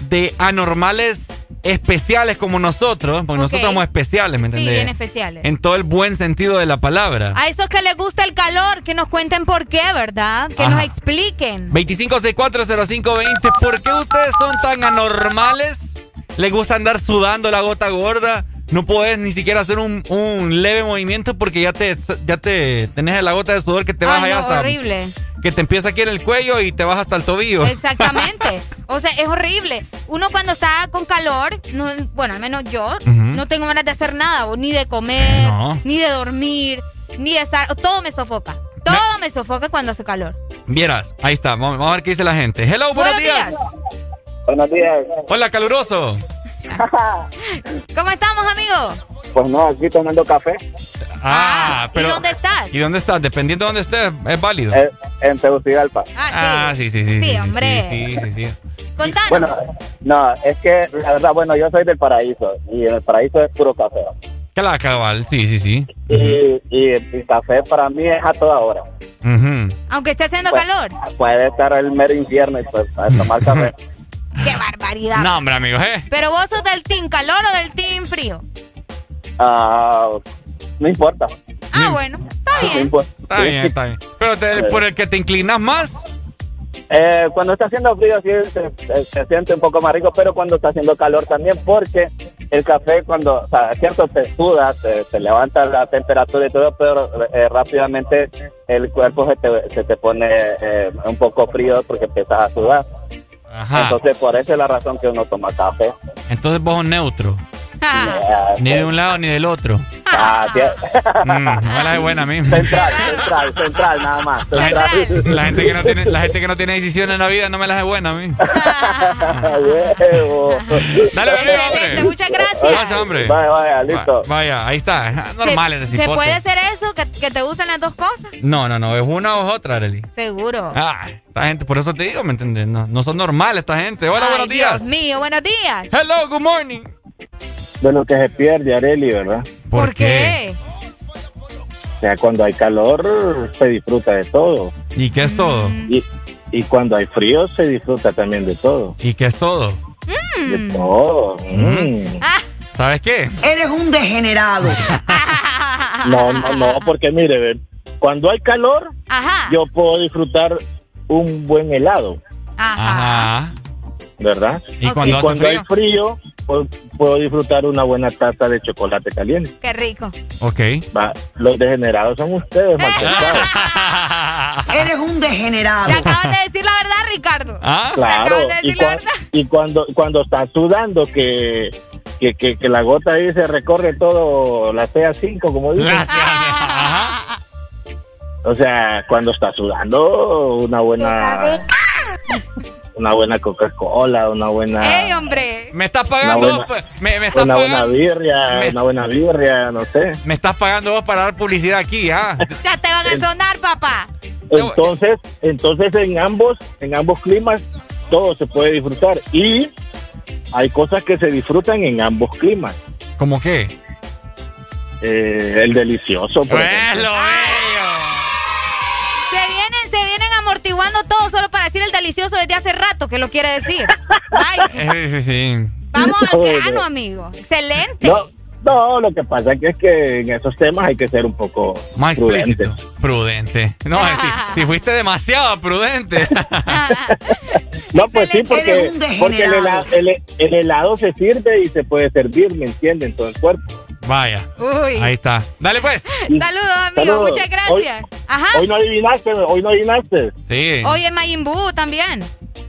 [SPEAKER 6] de anormales especiales como nosotros. Porque nosotros somos especiales, ¿me
[SPEAKER 7] Sí,
[SPEAKER 6] entendés?
[SPEAKER 7] bien especiales.
[SPEAKER 6] En todo el buen sentido de la palabra.
[SPEAKER 7] A esos que les gusta el calor, que nos cuenten por qué, ¿verdad? Que nos expliquen.
[SPEAKER 6] 25640520. ¿Por qué ustedes son tan anormales? ¿Les gusta andar sudando la gota gorda? No puedes ni siquiera hacer un, un leve movimiento porque ya te ya te tenés la gota de sudor que te
[SPEAKER 7] Ay,
[SPEAKER 6] baja
[SPEAKER 7] no,
[SPEAKER 6] ya hasta
[SPEAKER 7] horrible.
[SPEAKER 6] que te empieza aquí en el cuello y te baja hasta el tobillo.
[SPEAKER 7] Exactamente. O sea, es horrible. Uno cuando está con calor, no, bueno, al menos yo, no tengo ganas de hacer nada, ni de comer,
[SPEAKER 6] No.
[SPEAKER 7] ni de dormir, ni de estar. Todo me sofoca. Todo me sofoca cuando hace calor.
[SPEAKER 6] Vieras, ahí está. Vamos, a ver qué dice la gente. Hello, buenos,
[SPEAKER 7] Buenos días.
[SPEAKER 29] Buenos días.
[SPEAKER 6] Hola, caluroso.
[SPEAKER 7] ¿Cómo estamos, amigo?
[SPEAKER 29] Pues no, aquí tomando café
[SPEAKER 6] Ah, pero
[SPEAKER 7] ¿Y dónde estás?
[SPEAKER 6] ¿Y dónde estás? Dependiendo de dónde estés, es válido.
[SPEAKER 29] eh, en Tegucigalpa.
[SPEAKER 6] Ah, sí, sí, sí.
[SPEAKER 7] Sí,
[SPEAKER 6] sí,
[SPEAKER 7] hombre.
[SPEAKER 6] Sí, sí, sí. sí.
[SPEAKER 7] Contanos.
[SPEAKER 29] Bueno, no, es que la verdad, bueno, yo soy del paraíso y en el paraíso es puro café.
[SPEAKER 6] Que la cabal, sí, sí, sí.
[SPEAKER 29] Y, y el café para mí es a toda hora.
[SPEAKER 6] Ujú.
[SPEAKER 7] Aunque esté haciendo
[SPEAKER 29] Pues-
[SPEAKER 7] calor.
[SPEAKER 29] Puede estar el mero infierno y pues a tomar café.
[SPEAKER 7] Qué barbaridad.
[SPEAKER 6] No, hombre, amigos, ¿eh?
[SPEAKER 7] Pero vos sos del team calor o del team frío.
[SPEAKER 29] Ah, no importa.
[SPEAKER 7] Ah, bueno, está
[SPEAKER 29] No
[SPEAKER 7] bien.
[SPEAKER 29] importa.
[SPEAKER 6] Está bien, está bien. Pero te- por el que te inclinas más.
[SPEAKER 29] Eh, cuando está haciendo frío sí se, se- se siente un poco más rico, pero cuando está haciendo calor también, porque el café cuando, o sea, es cierto, te suda, te, te levanta la temperatura y todo, pero eh, rápidamente el cuerpo se te, se te pone eh, un poco frío porque empiezas a sudar.
[SPEAKER 6] Ajá.
[SPEAKER 29] Entonces, por eso es la razón que uno toma café.
[SPEAKER 6] Entonces vos sos neutro.
[SPEAKER 29] Ah,
[SPEAKER 6] Ni de un lado ni del otro.
[SPEAKER 29] ah.
[SPEAKER 6] Mm, no me la de buena a mí.
[SPEAKER 29] Central, central, central, nada más.
[SPEAKER 6] La
[SPEAKER 29] Central.
[SPEAKER 6] gente, la gente que no tiene, la gente que no tiene decisiones en la vida no me las de buena a mí. Dale, amigo,
[SPEAKER 7] Excelente,
[SPEAKER 6] hombre.
[SPEAKER 7] muchas gracias.
[SPEAKER 6] Vaya, hombre.
[SPEAKER 29] Vaya, vaya, listo.
[SPEAKER 6] Va- vaya, ahí está. Normal
[SPEAKER 7] ¿Se,
[SPEAKER 6] ese
[SPEAKER 7] ¿Se puede hacer eso? ¿Que, que te gustan las dos cosas?
[SPEAKER 6] No, no, no. Es una o es otra, Arely.
[SPEAKER 7] Seguro.
[SPEAKER 6] Ah, esta gente, por eso te digo, ¿me entiendes? No, no son normales esta gente. Hola,
[SPEAKER 7] Ay,
[SPEAKER 6] buenos días.
[SPEAKER 7] Dios mío, buenos días.
[SPEAKER 6] Hello, good morning.
[SPEAKER 29] De lo que se pierde, Areli, ¿verdad?
[SPEAKER 6] ¿Por,
[SPEAKER 7] ¿Qué?
[SPEAKER 29] O sea, cuando hay calor se disfruta de todo.
[SPEAKER 6] ¿Y qué es todo?
[SPEAKER 29] Y, y cuando hay frío se disfruta también de todo.
[SPEAKER 6] ¿Y qué es todo?
[SPEAKER 29] De todo. Mm.
[SPEAKER 6] ¿Sabes qué?
[SPEAKER 30] Eres un degenerado.
[SPEAKER 29] No, no, no, porque mire, cuando hay calor,
[SPEAKER 7] Ajá.
[SPEAKER 29] yo puedo disfrutar un buen helado,
[SPEAKER 7] Ajá.
[SPEAKER 6] Ajá.
[SPEAKER 29] ¿verdad?
[SPEAKER 6] ¿Y cuando hace
[SPEAKER 29] cuando hay
[SPEAKER 6] frío?
[SPEAKER 29] Puedo, puedo disfrutar una buena taza de chocolate caliente.
[SPEAKER 7] Qué rico.
[SPEAKER 6] Ok.
[SPEAKER 29] Va, los degenerados son ustedes.
[SPEAKER 7] Eres un degenerado. Te acabas de decir la verdad, Ricardo.
[SPEAKER 6] ¿Ah?
[SPEAKER 29] Claro,
[SPEAKER 7] acabas de
[SPEAKER 29] y,
[SPEAKER 7] decir la
[SPEAKER 29] cua- y cuando cuando estás sudando que, que, que, que la gota ahí se recorre todo la CA5, como dicen. O sea, cuando estás sudando, una buena una buena Coca-Cola, una buena
[SPEAKER 7] ¡Ey, hombre!
[SPEAKER 6] Me estás pagando vos,
[SPEAKER 29] buena-
[SPEAKER 6] me, me estás
[SPEAKER 29] una buena birria,
[SPEAKER 6] me-
[SPEAKER 29] una buena birria, no sé.
[SPEAKER 6] Me estás pagando vos para dar publicidad aquí, ¿ah?
[SPEAKER 7] Ya te van a sonar, papá.
[SPEAKER 29] Entonces, entonces en ambos, en ambos climas, todo se puede disfrutar. Y hay cosas que se disfrutan en ambos climas.
[SPEAKER 6] ¿Cómo qué?
[SPEAKER 29] Eh, el delicioso. por ejemplo.
[SPEAKER 7] Se amortiguando todo solo para decir el delicioso desde hace rato, que lo quiere decir. Ay,
[SPEAKER 6] Eh, sí, sí.
[SPEAKER 7] vamos al grano, amigo. Excelente.
[SPEAKER 29] No, no, lo que pasa es que, es que en esos temas hay que ser un poco
[SPEAKER 6] Más
[SPEAKER 29] prudentes.
[SPEAKER 6] Prudente. No, si, si fuiste demasiado prudente.
[SPEAKER 29] No, pues sí,
[SPEAKER 7] Eres
[SPEAKER 29] porque, porque el, helado, el- el helado se sirve y se puede servir, ¿me entienden? En todo el cuerpo.
[SPEAKER 6] Vaya.
[SPEAKER 7] Uy.
[SPEAKER 6] Ahí está. Dale pues.
[SPEAKER 7] Saludos, amigo.
[SPEAKER 29] Saludos.
[SPEAKER 7] Muchas gracias. Ajá.
[SPEAKER 29] Hoy no adivinaste, hoy no adivinaste.
[SPEAKER 6] Sí.
[SPEAKER 7] Oye, Majin Buu también.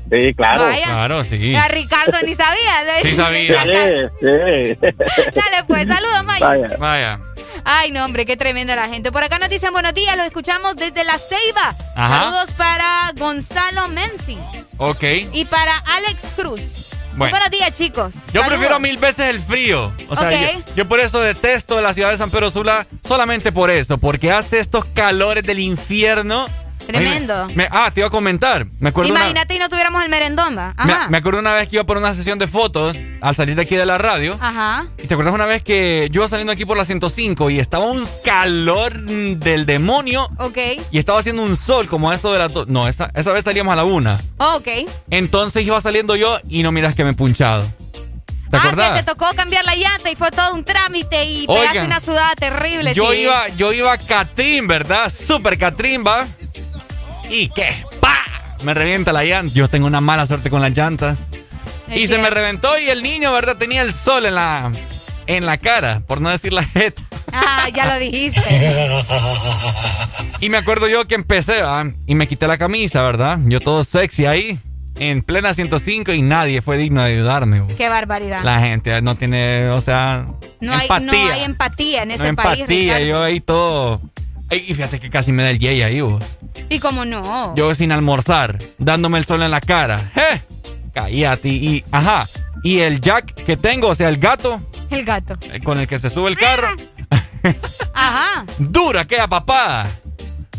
[SPEAKER 29] Sí, claro.
[SPEAKER 7] Vaya.
[SPEAKER 6] Claro, sí.
[SPEAKER 7] A Ricardo ni sabía.
[SPEAKER 6] Sí sabía.
[SPEAKER 29] Sí, sí.
[SPEAKER 7] Dale, pues, saludos, Majin.
[SPEAKER 29] Vaya.
[SPEAKER 6] Vaya.
[SPEAKER 7] Ay, no, hombre, qué tremenda la gente. Por acá nos dicen buenos días, los escuchamos desde La Ceiba.
[SPEAKER 6] Ajá.
[SPEAKER 7] Saludos para Gonzalo Menzi
[SPEAKER 6] Ok.
[SPEAKER 7] y para Alex Cruz.
[SPEAKER 6] Bueno.
[SPEAKER 7] buenos días, chicos.
[SPEAKER 6] Yo
[SPEAKER 7] Saludos.
[SPEAKER 6] prefiero mil veces el frío. O sea,
[SPEAKER 7] Ok.
[SPEAKER 6] yo, yo por eso detesto la ciudad de San Pedro Sula, solamente por eso, porque hace estos calores del infierno.
[SPEAKER 7] Tremendo.
[SPEAKER 6] Me- ah, te iba a comentar. Me acuerdo una-
[SPEAKER 7] Imagínate y no tuviéramos el merendón, va.
[SPEAKER 6] me,
[SPEAKER 7] Ajá.
[SPEAKER 6] me acuerdo una vez que iba por una sesión de fotos al salir de aquí de la radio.
[SPEAKER 7] Ajá.
[SPEAKER 6] ¿Y te acuerdas una vez que yo iba saliendo aquí por la 105 y estaba un calor del demonio
[SPEAKER 7] Ok.
[SPEAKER 6] y estaba haciendo un sol como esto de dos? No, esa, esa vez salíamos a la una.
[SPEAKER 7] Ok.
[SPEAKER 6] Entonces iba saliendo yo y no miras que me he punchado. ¿Te
[SPEAKER 7] ah,
[SPEAKER 6] acordás?
[SPEAKER 7] que te tocó cambiar la llanta y fue todo un trámite y pegaste
[SPEAKER 6] Oigan,
[SPEAKER 7] una sudada terrible.
[SPEAKER 6] Yo iba, yo iba Catrín, ¿verdad? Super Catrín, va. ¿Y qué? ¡Pa! Me revienta la llanta. Yo tengo una mala suerte con las llantas.
[SPEAKER 7] Es
[SPEAKER 6] y se me reventó y el niño, ¿verdad? Tenía el sol en la, en la cara, por no decir la jeta.
[SPEAKER 7] Ah, ya lo dijiste.
[SPEAKER 6] Y me acuerdo yo que empecé, ¿va? Y me quité la camisa, ¿verdad? Yo todo sexy ahí, en plena 105 y nadie fue digno de ayudarme. bo.
[SPEAKER 7] Qué barbaridad.
[SPEAKER 6] La gente no tiene, o sea,
[SPEAKER 7] no, hay,
[SPEAKER 6] empatía.
[SPEAKER 7] no hay empatía en
[SPEAKER 6] No
[SPEAKER 7] ese país.
[SPEAKER 6] empatía,
[SPEAKER 7] Ricardo.
[SPEAKER 6] yo ahí todo... Y fíjate que casi me da el yey ahí, vos.
[SPEAKER 7] Y como no.
[SPEAKER 6] Yo sin almorzar, dándome el sol en la cara. ¡Eh! Cállate. Y, ajá. Y el jack que tengo, o sea, el gato
[SPEAKER 7] El gato.
[SPEAKER 6] eh, con el que se sube el carro,
[SPEAKER 7] Ajá.
[SPEAKER 6] dura queda papada.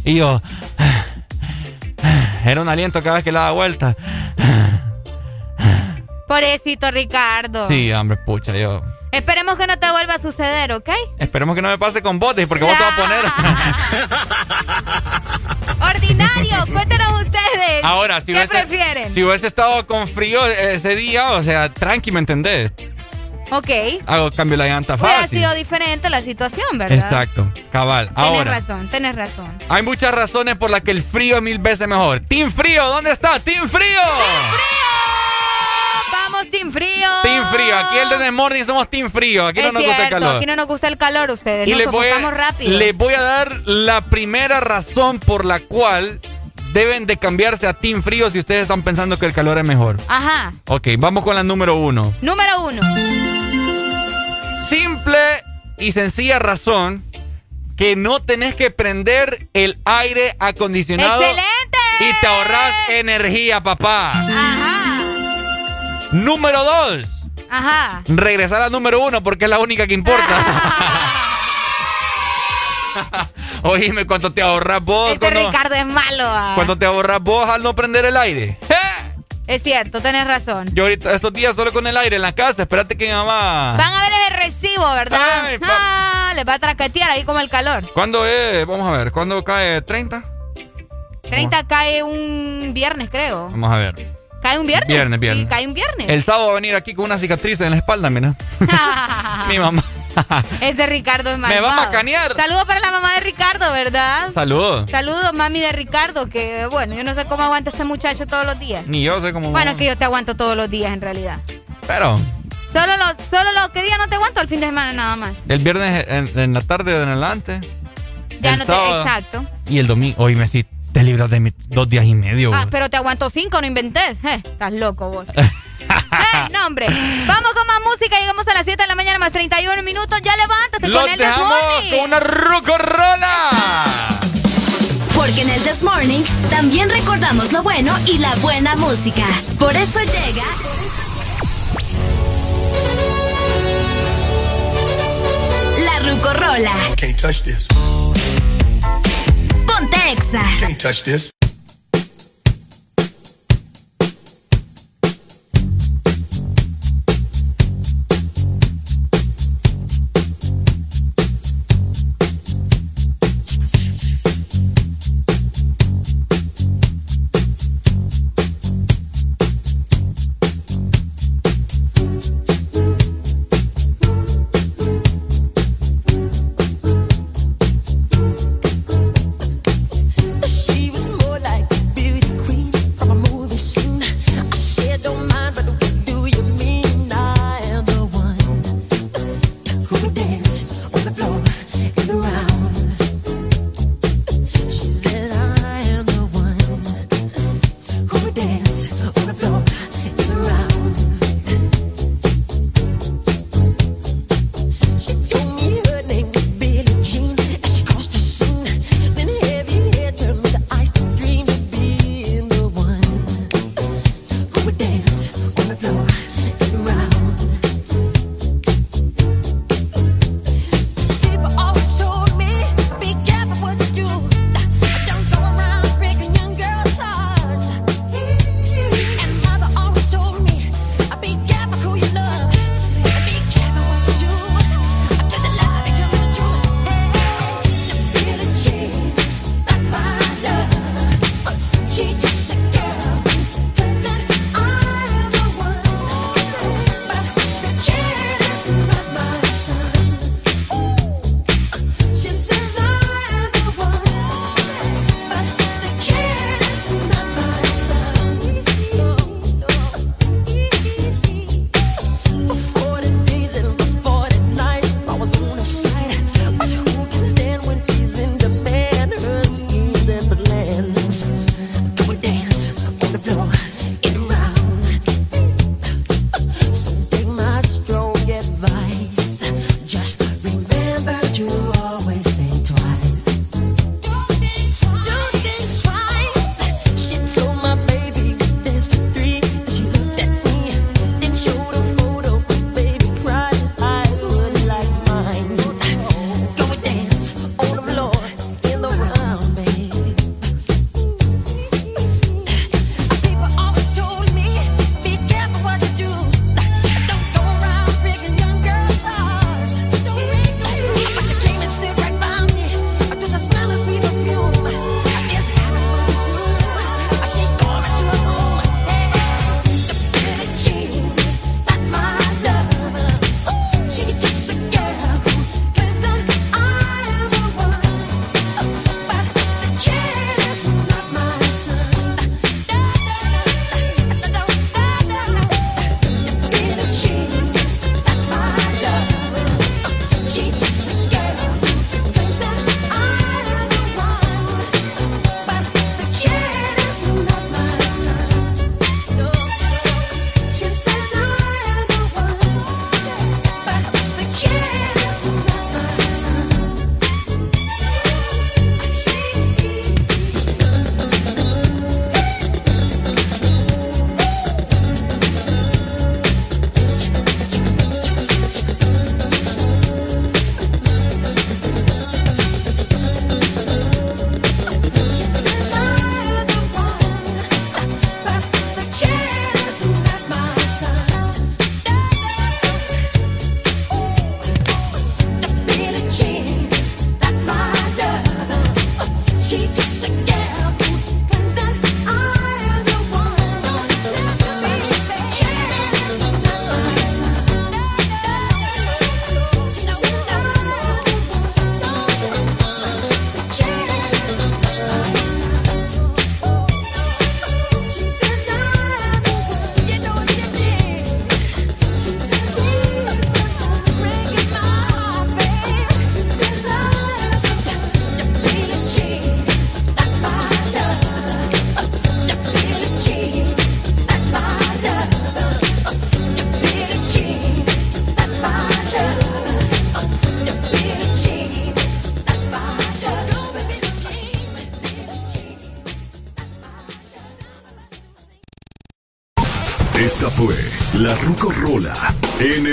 [SPEAKER 6] Y yo, era un aliento cada vez que le daba vuelta.
[SPEAKER 7] Pobrecito Ricardo.
[SPEAKER 6] Sí, hombre, pucha, yo.
[SPEAKER 7] Esperemos que no te vuelva a suceder, ¿ok?
[SPEAKER 6] Esperemos que no me pase con botes, porque vos te vas a poner.
[SPEAKER 7] Ordinario, cuéntenos ustedes.
[SPEAKER 6] Ahora, si
[SPEAKER 7] ¿Qué
[SPEAKER 6] hubiese,
[SPEAKER 7] prefieren?
[SPEAKER 6] si hubiese estado con frío ese día, o sea, tranqui, ¿me entendés?
[SPEAKER 7] Ok.
[SPEAKER 6] Hago cambio la llanta
[SPEAKER 7] Hubiera
[SPEAKER 6] fácil.
[SPEAKER 7] sido diferente la situación, ¿verdad?
[SPEAKER 6] Exacto, cabal. Ahora,
[SPEAKER 7] razón, tenés razón.
[SPEAKER 6] hay muchas razones por las que el frío es mil veces mejor. Team Frío, ¿dónde está? Team Frío.
[SPEAKER 7] Vamos, Team Frío.
[SPEAKER 6] Team Frío, aquí el de The Morning somos Team Frío. Aquí
[SPEAKER 7] es
[SPEAKER 6] no nos gusta el calor.
[SPEAKER 7] aquí no nos gusta el calor ustedes.
[SPEAKER 6] y
[SPEAKER 7] nos
[SPEAKER 6] les voy, a,
[SPEAKER 7] rápido.
[SPEAKER 6] les voy a dar la primera razón por la cual deben de cambiarse a Team Frío si ustedes están pensando que el calor es mejor.
[SPEAKER 7] Ajá.
[SPEAKER 6] Ok, vamos con la número uno.
[SPEAKER 7] Número uno.
[SPEAKER 6] Simple y sencilla razón que no tenés que prender el aire acondicionado.
[SPEAKER 7] ¡Excelente!
[SPEAKER 6] Y te ahorras energía, papá.
[SPEAKER 7] Ajá.
[SPEAKER 6] Número dos.
[SPEAKER 7] Ajá.
[SPEAKER 6] Regresar al número uno porque es la única que importa. Oíme, ¿cuánto te ahorras vos?
[SPEAKER 7] Este
[SPEAKER 6] cuando,
[SPEAKER 7] Ricardo es malo. ah.
[SPEAKER 6] cuánto te ahorras vos al no prender el aire? ¡Eh!
[SPEAKER 7] Es cierto, tenés razón.
[SPEAKER 6] Yo ahorita, estos días solo con el aire en la casa, espérate que mi mamá...
[SPEAKER 7] Van a ver el recibo, ¿verdad?
[SPEAKER 6] Ay,
[SPEAKER 7] ah, les va a traquetear ahí como el calor.
[SPEAKER 6] ¿Cuándo es? Vamos a ver, ¿cuándo cae 30?
[SPEAKER 7] 30 cae un viernes, creo.
[SPEAKER 6] Vamos a ver.
[SPEAKER 7] ¿Cae un viernes?
[SPEAKER 6] Viernes, viernes.
[SPEAKER 7] Sí, cae un viernes.
[SPEAKER 6] El sábado va a venir aquí con una cicatriz en la espalda, mira. mi mamá.
[SPEAKER 7] Este Ricardo es malvado.
[SPEAKER 6] Me va a macanear.
[SPEAKER 7] Saludos para la mamá de Ricardo, ¿verdad?
[SPEAKER 6] Saludos.
[SPEAKER 7] Saludos, mami de Ricardo, que bueno, yo no sé cómo aguanta este muchacho todos los días.
[SPEAKER 6] Ni yo sé cómo...
[SPEAKER 7] Bueno, que yo te aguanto todos los días en realidad.
[SPEAKER 6] Pero
[SPEAKER 7] Solo los, solo los que día no te aguanto el fin de semana nada más.
[SPEAKER 6] El viernes en, la tarde o en adelante.
[SPEAKER 7] Ya no te. Exacto.
[SPEAKER 6] Y el domingo. Hoy me sí, te libras de dos días y medio.
[SPEAKER 7] Ah, pero te aguanto cinco, no inventes. Eh, estás loco vos. eh, no, hombre. Vamos con más música. Llegamos a las 7 de la mañana más 31 minutos. Ya levántate
[SPEAKER 6] Los
[SPEAKER 7] con el
[SPEAKER 6] dejamos con una rucorrola.
[SPEAKER 16] Porque en el This Morning también recordamos lo bueno y la buena música. Por eso llega. La Rucorola.
[SPEAKER 31] Can't touch this.
[SPEAKER 16] Ponte Exa.
[SPEAKER 31] Can't touch this.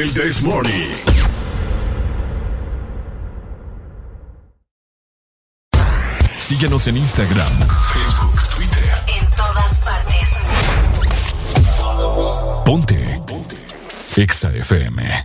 [SPEAKER 2] El This Morning. Síguenos en Instagram, Facebook, Twitter.
[SPEAKER 3] En todas partes.
[SPEAKER 2] Ponte. Ponte. Exa FM.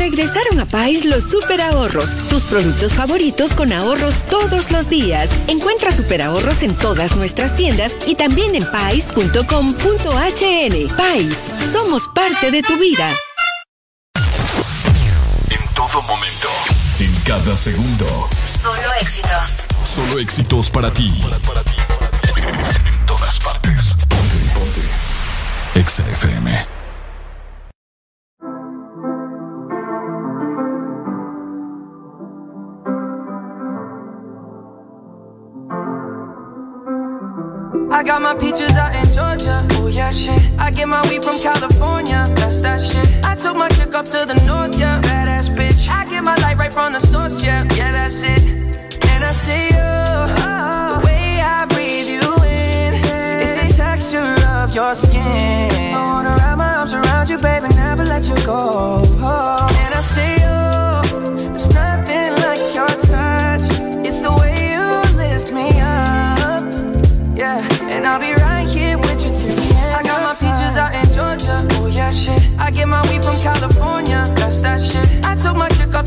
[SPEAKER 32] Regresaron a Pais los super ahorros, tus productos favoritos con ahorros todos los días. Encuentra super ahorros en todas nuestras tiendas y también en pais.com.hn. Pais, somos parte de tu vida.
[SPEAKER 2] En todo momento. En cada segundo.
[SPEAKER 3] Solo éxitos.
[SPEAKER 2] Solo éxitos para ti.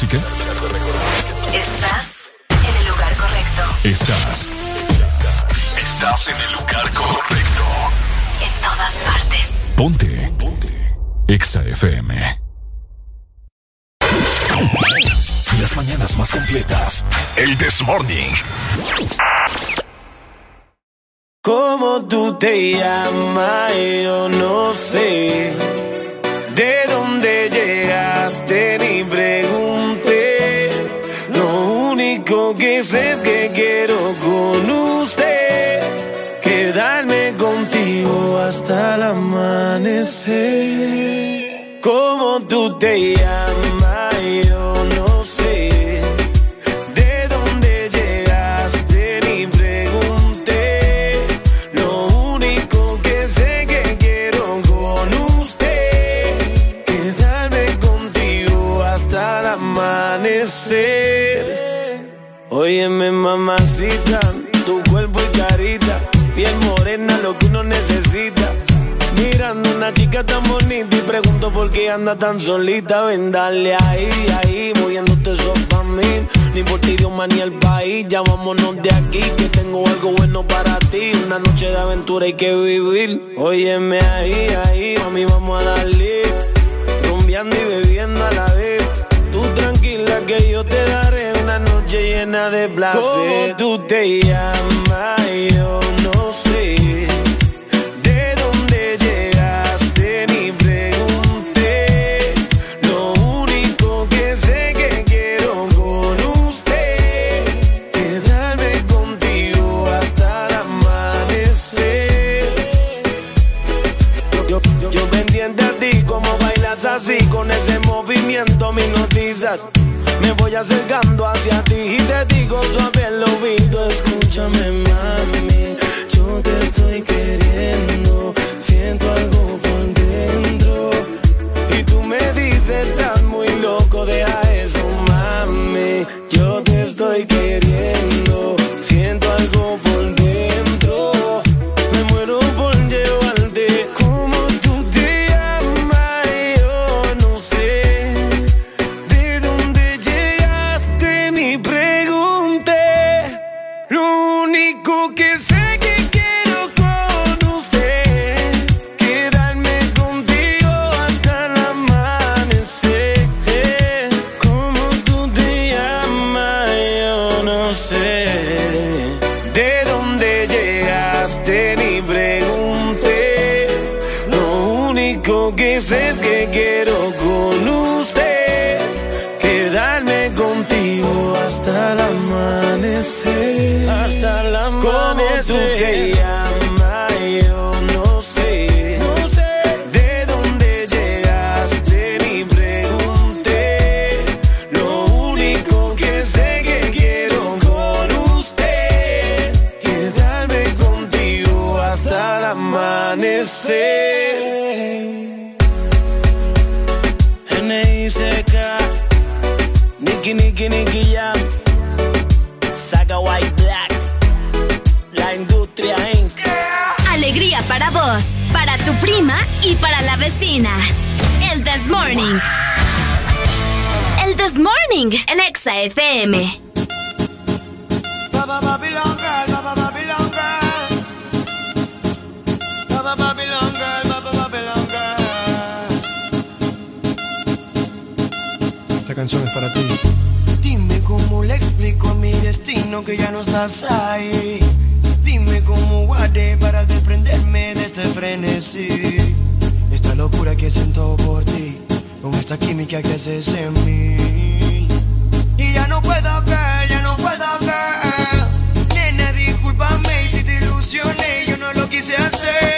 [SPEAKER 2] música?
[SPEAKER 3] Estás en el lugar correcto.
[SPEAKER 2] Estás. Estás en el lugar correcto.
[SPEAKER 3] En todas partes.
[SPEAKER 2] Ponte. Ponte. Exa FM. Las mañanas más completas. El This Morning.
[SPEAKER 33] ¿Cómo tú te llamas? Yo no sé. Con usted quedarme contigo hasta el amanecer. ¿Cómo tú te llamas? Que uno necesita. Mirando una chica tan bonita y pregunto por qué anda tan solita. Ven, dale ahí, ahí, moviéndote eso pa' mí. Ni por ti, Dios, ni el país. Ya de aquí, que tengo algo bueno para ti. Una noche de aventura hay que vivir. Óyeme ahí, ahí, mami, vamos a darle. Rumbeando y bebiendo a la vez. Tú tranquila que yo te daré una noche llena de placer. ¿Cómo tú te llamas? Me voy acercando hacia ti y te digo suave el oído, escúchame mami, yo te estoy queriendo, siento algo por dentro. Y tú me
[SPEAKER 16] y para la vecina. El This Morning. El This Morning, el Exa FM.
[SPEAKER 34] Esta canción es para ti. Dime cómo le explico a mi destino que ya no estás ahí. Dime cómo haré para desprenderme de este frenesí. Esta locura que siento por ti, con esta química que haces en mí. Y ya no puedo, girl, ya no puedo, girl. Nena, discúlpame si te ilusioné, yo no lo quise hacer.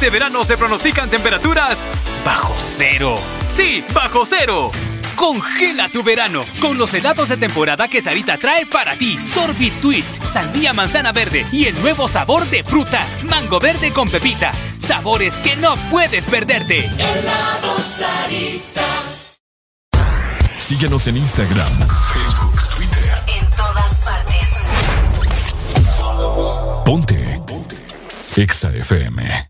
[SPEAKER 35] Este verano se pronostican temperaturas bajo cero. Sí, bajo cero. Congela tu verano con los helados de temporada que Sarita trae para ti. Sorbit Twist, sandía manzana verde y el nuevo sabor de fruta, mango verde con pepita. Sabores que no puedes perderte.
[SPEAKER 4] Helado Sarita.
[SPEAKER 2] Síguenos en Instagram, Facebook, Twitter.
[SPEAKER 3] En todas partes.
[SPEAKER 2] Ponte. Ponte. Exa FM.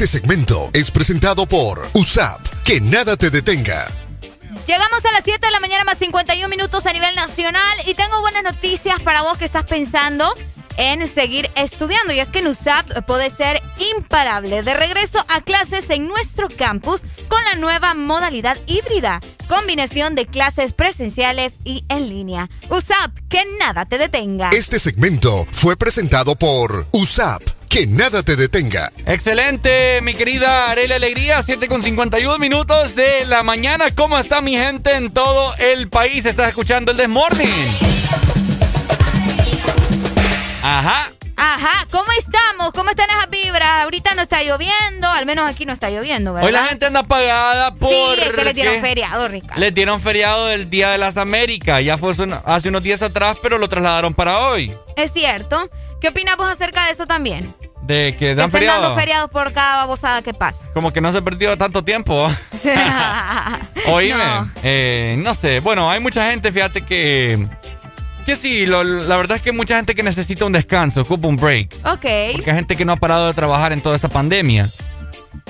[SPEAKER 26] Este segmento es presentado por USAP. Que nada te detenga.
[SPEAKER 7] Llegamos a las 7 de la mañana más 51 minutos a nivel nacional y tengo buenas noticias para vos que estás pensando en seguir estudiando. Y es que en USAP puede ser imparable. De regreso a clases en nuestro campus con la nueva modalidad híbrida. Combinación de clases presenciales y en línea. USAP, que nada te detenga.
[SPEAKER 26] Este segmento fue presentado por USAP. Que nada te detenga.
[SPEAKER 6] Excelente, mi querida Arela Alegría, 7 con 51 minutos de la mañana. ¿Cómo está mi gente en todo el país? Estás escuchando el Desmorning. Ajá.
[SPEAKER 7] Ajá, ¿cómo estamos? ¿Cómo están esas vibras? Ahorita no está lloviendo, al menos aquí no está lloviendo, ¿verdad?
[SPEAKER 6] Hoy la gente anda apagada por.
[SPEAKER 7] Sí, es que le dieron feriado, Ricardo.
[SPEAKER 6] Les dieron feriado del Día de las Américas. Ya fue hace unos días atrás, pero lo trasladaron para hoy.
[SPEAKER 7] Es cierto. ¿Qué opinas vos acerca de eso también?
[SPEAKER 6] De que feriado.
[SPEAKER 7] dando feriados por cada babosada que pasa.
[SPEAKER 6] Como que no se perdió tanto tiempo. Oíme,
[SPEAKER 7] No.
[SPEAKER 6] eh, no sé. Bueno, hay mucha gente, fíjate que. Que sí, lo- la verdad es que hay mucha gente que necesita un descanso, ocupa un break.
[SPEAKER 7] Ok.
[SPEAKER 6] Porque hay gente que no ha parado de trabajar en toda esta pandemia.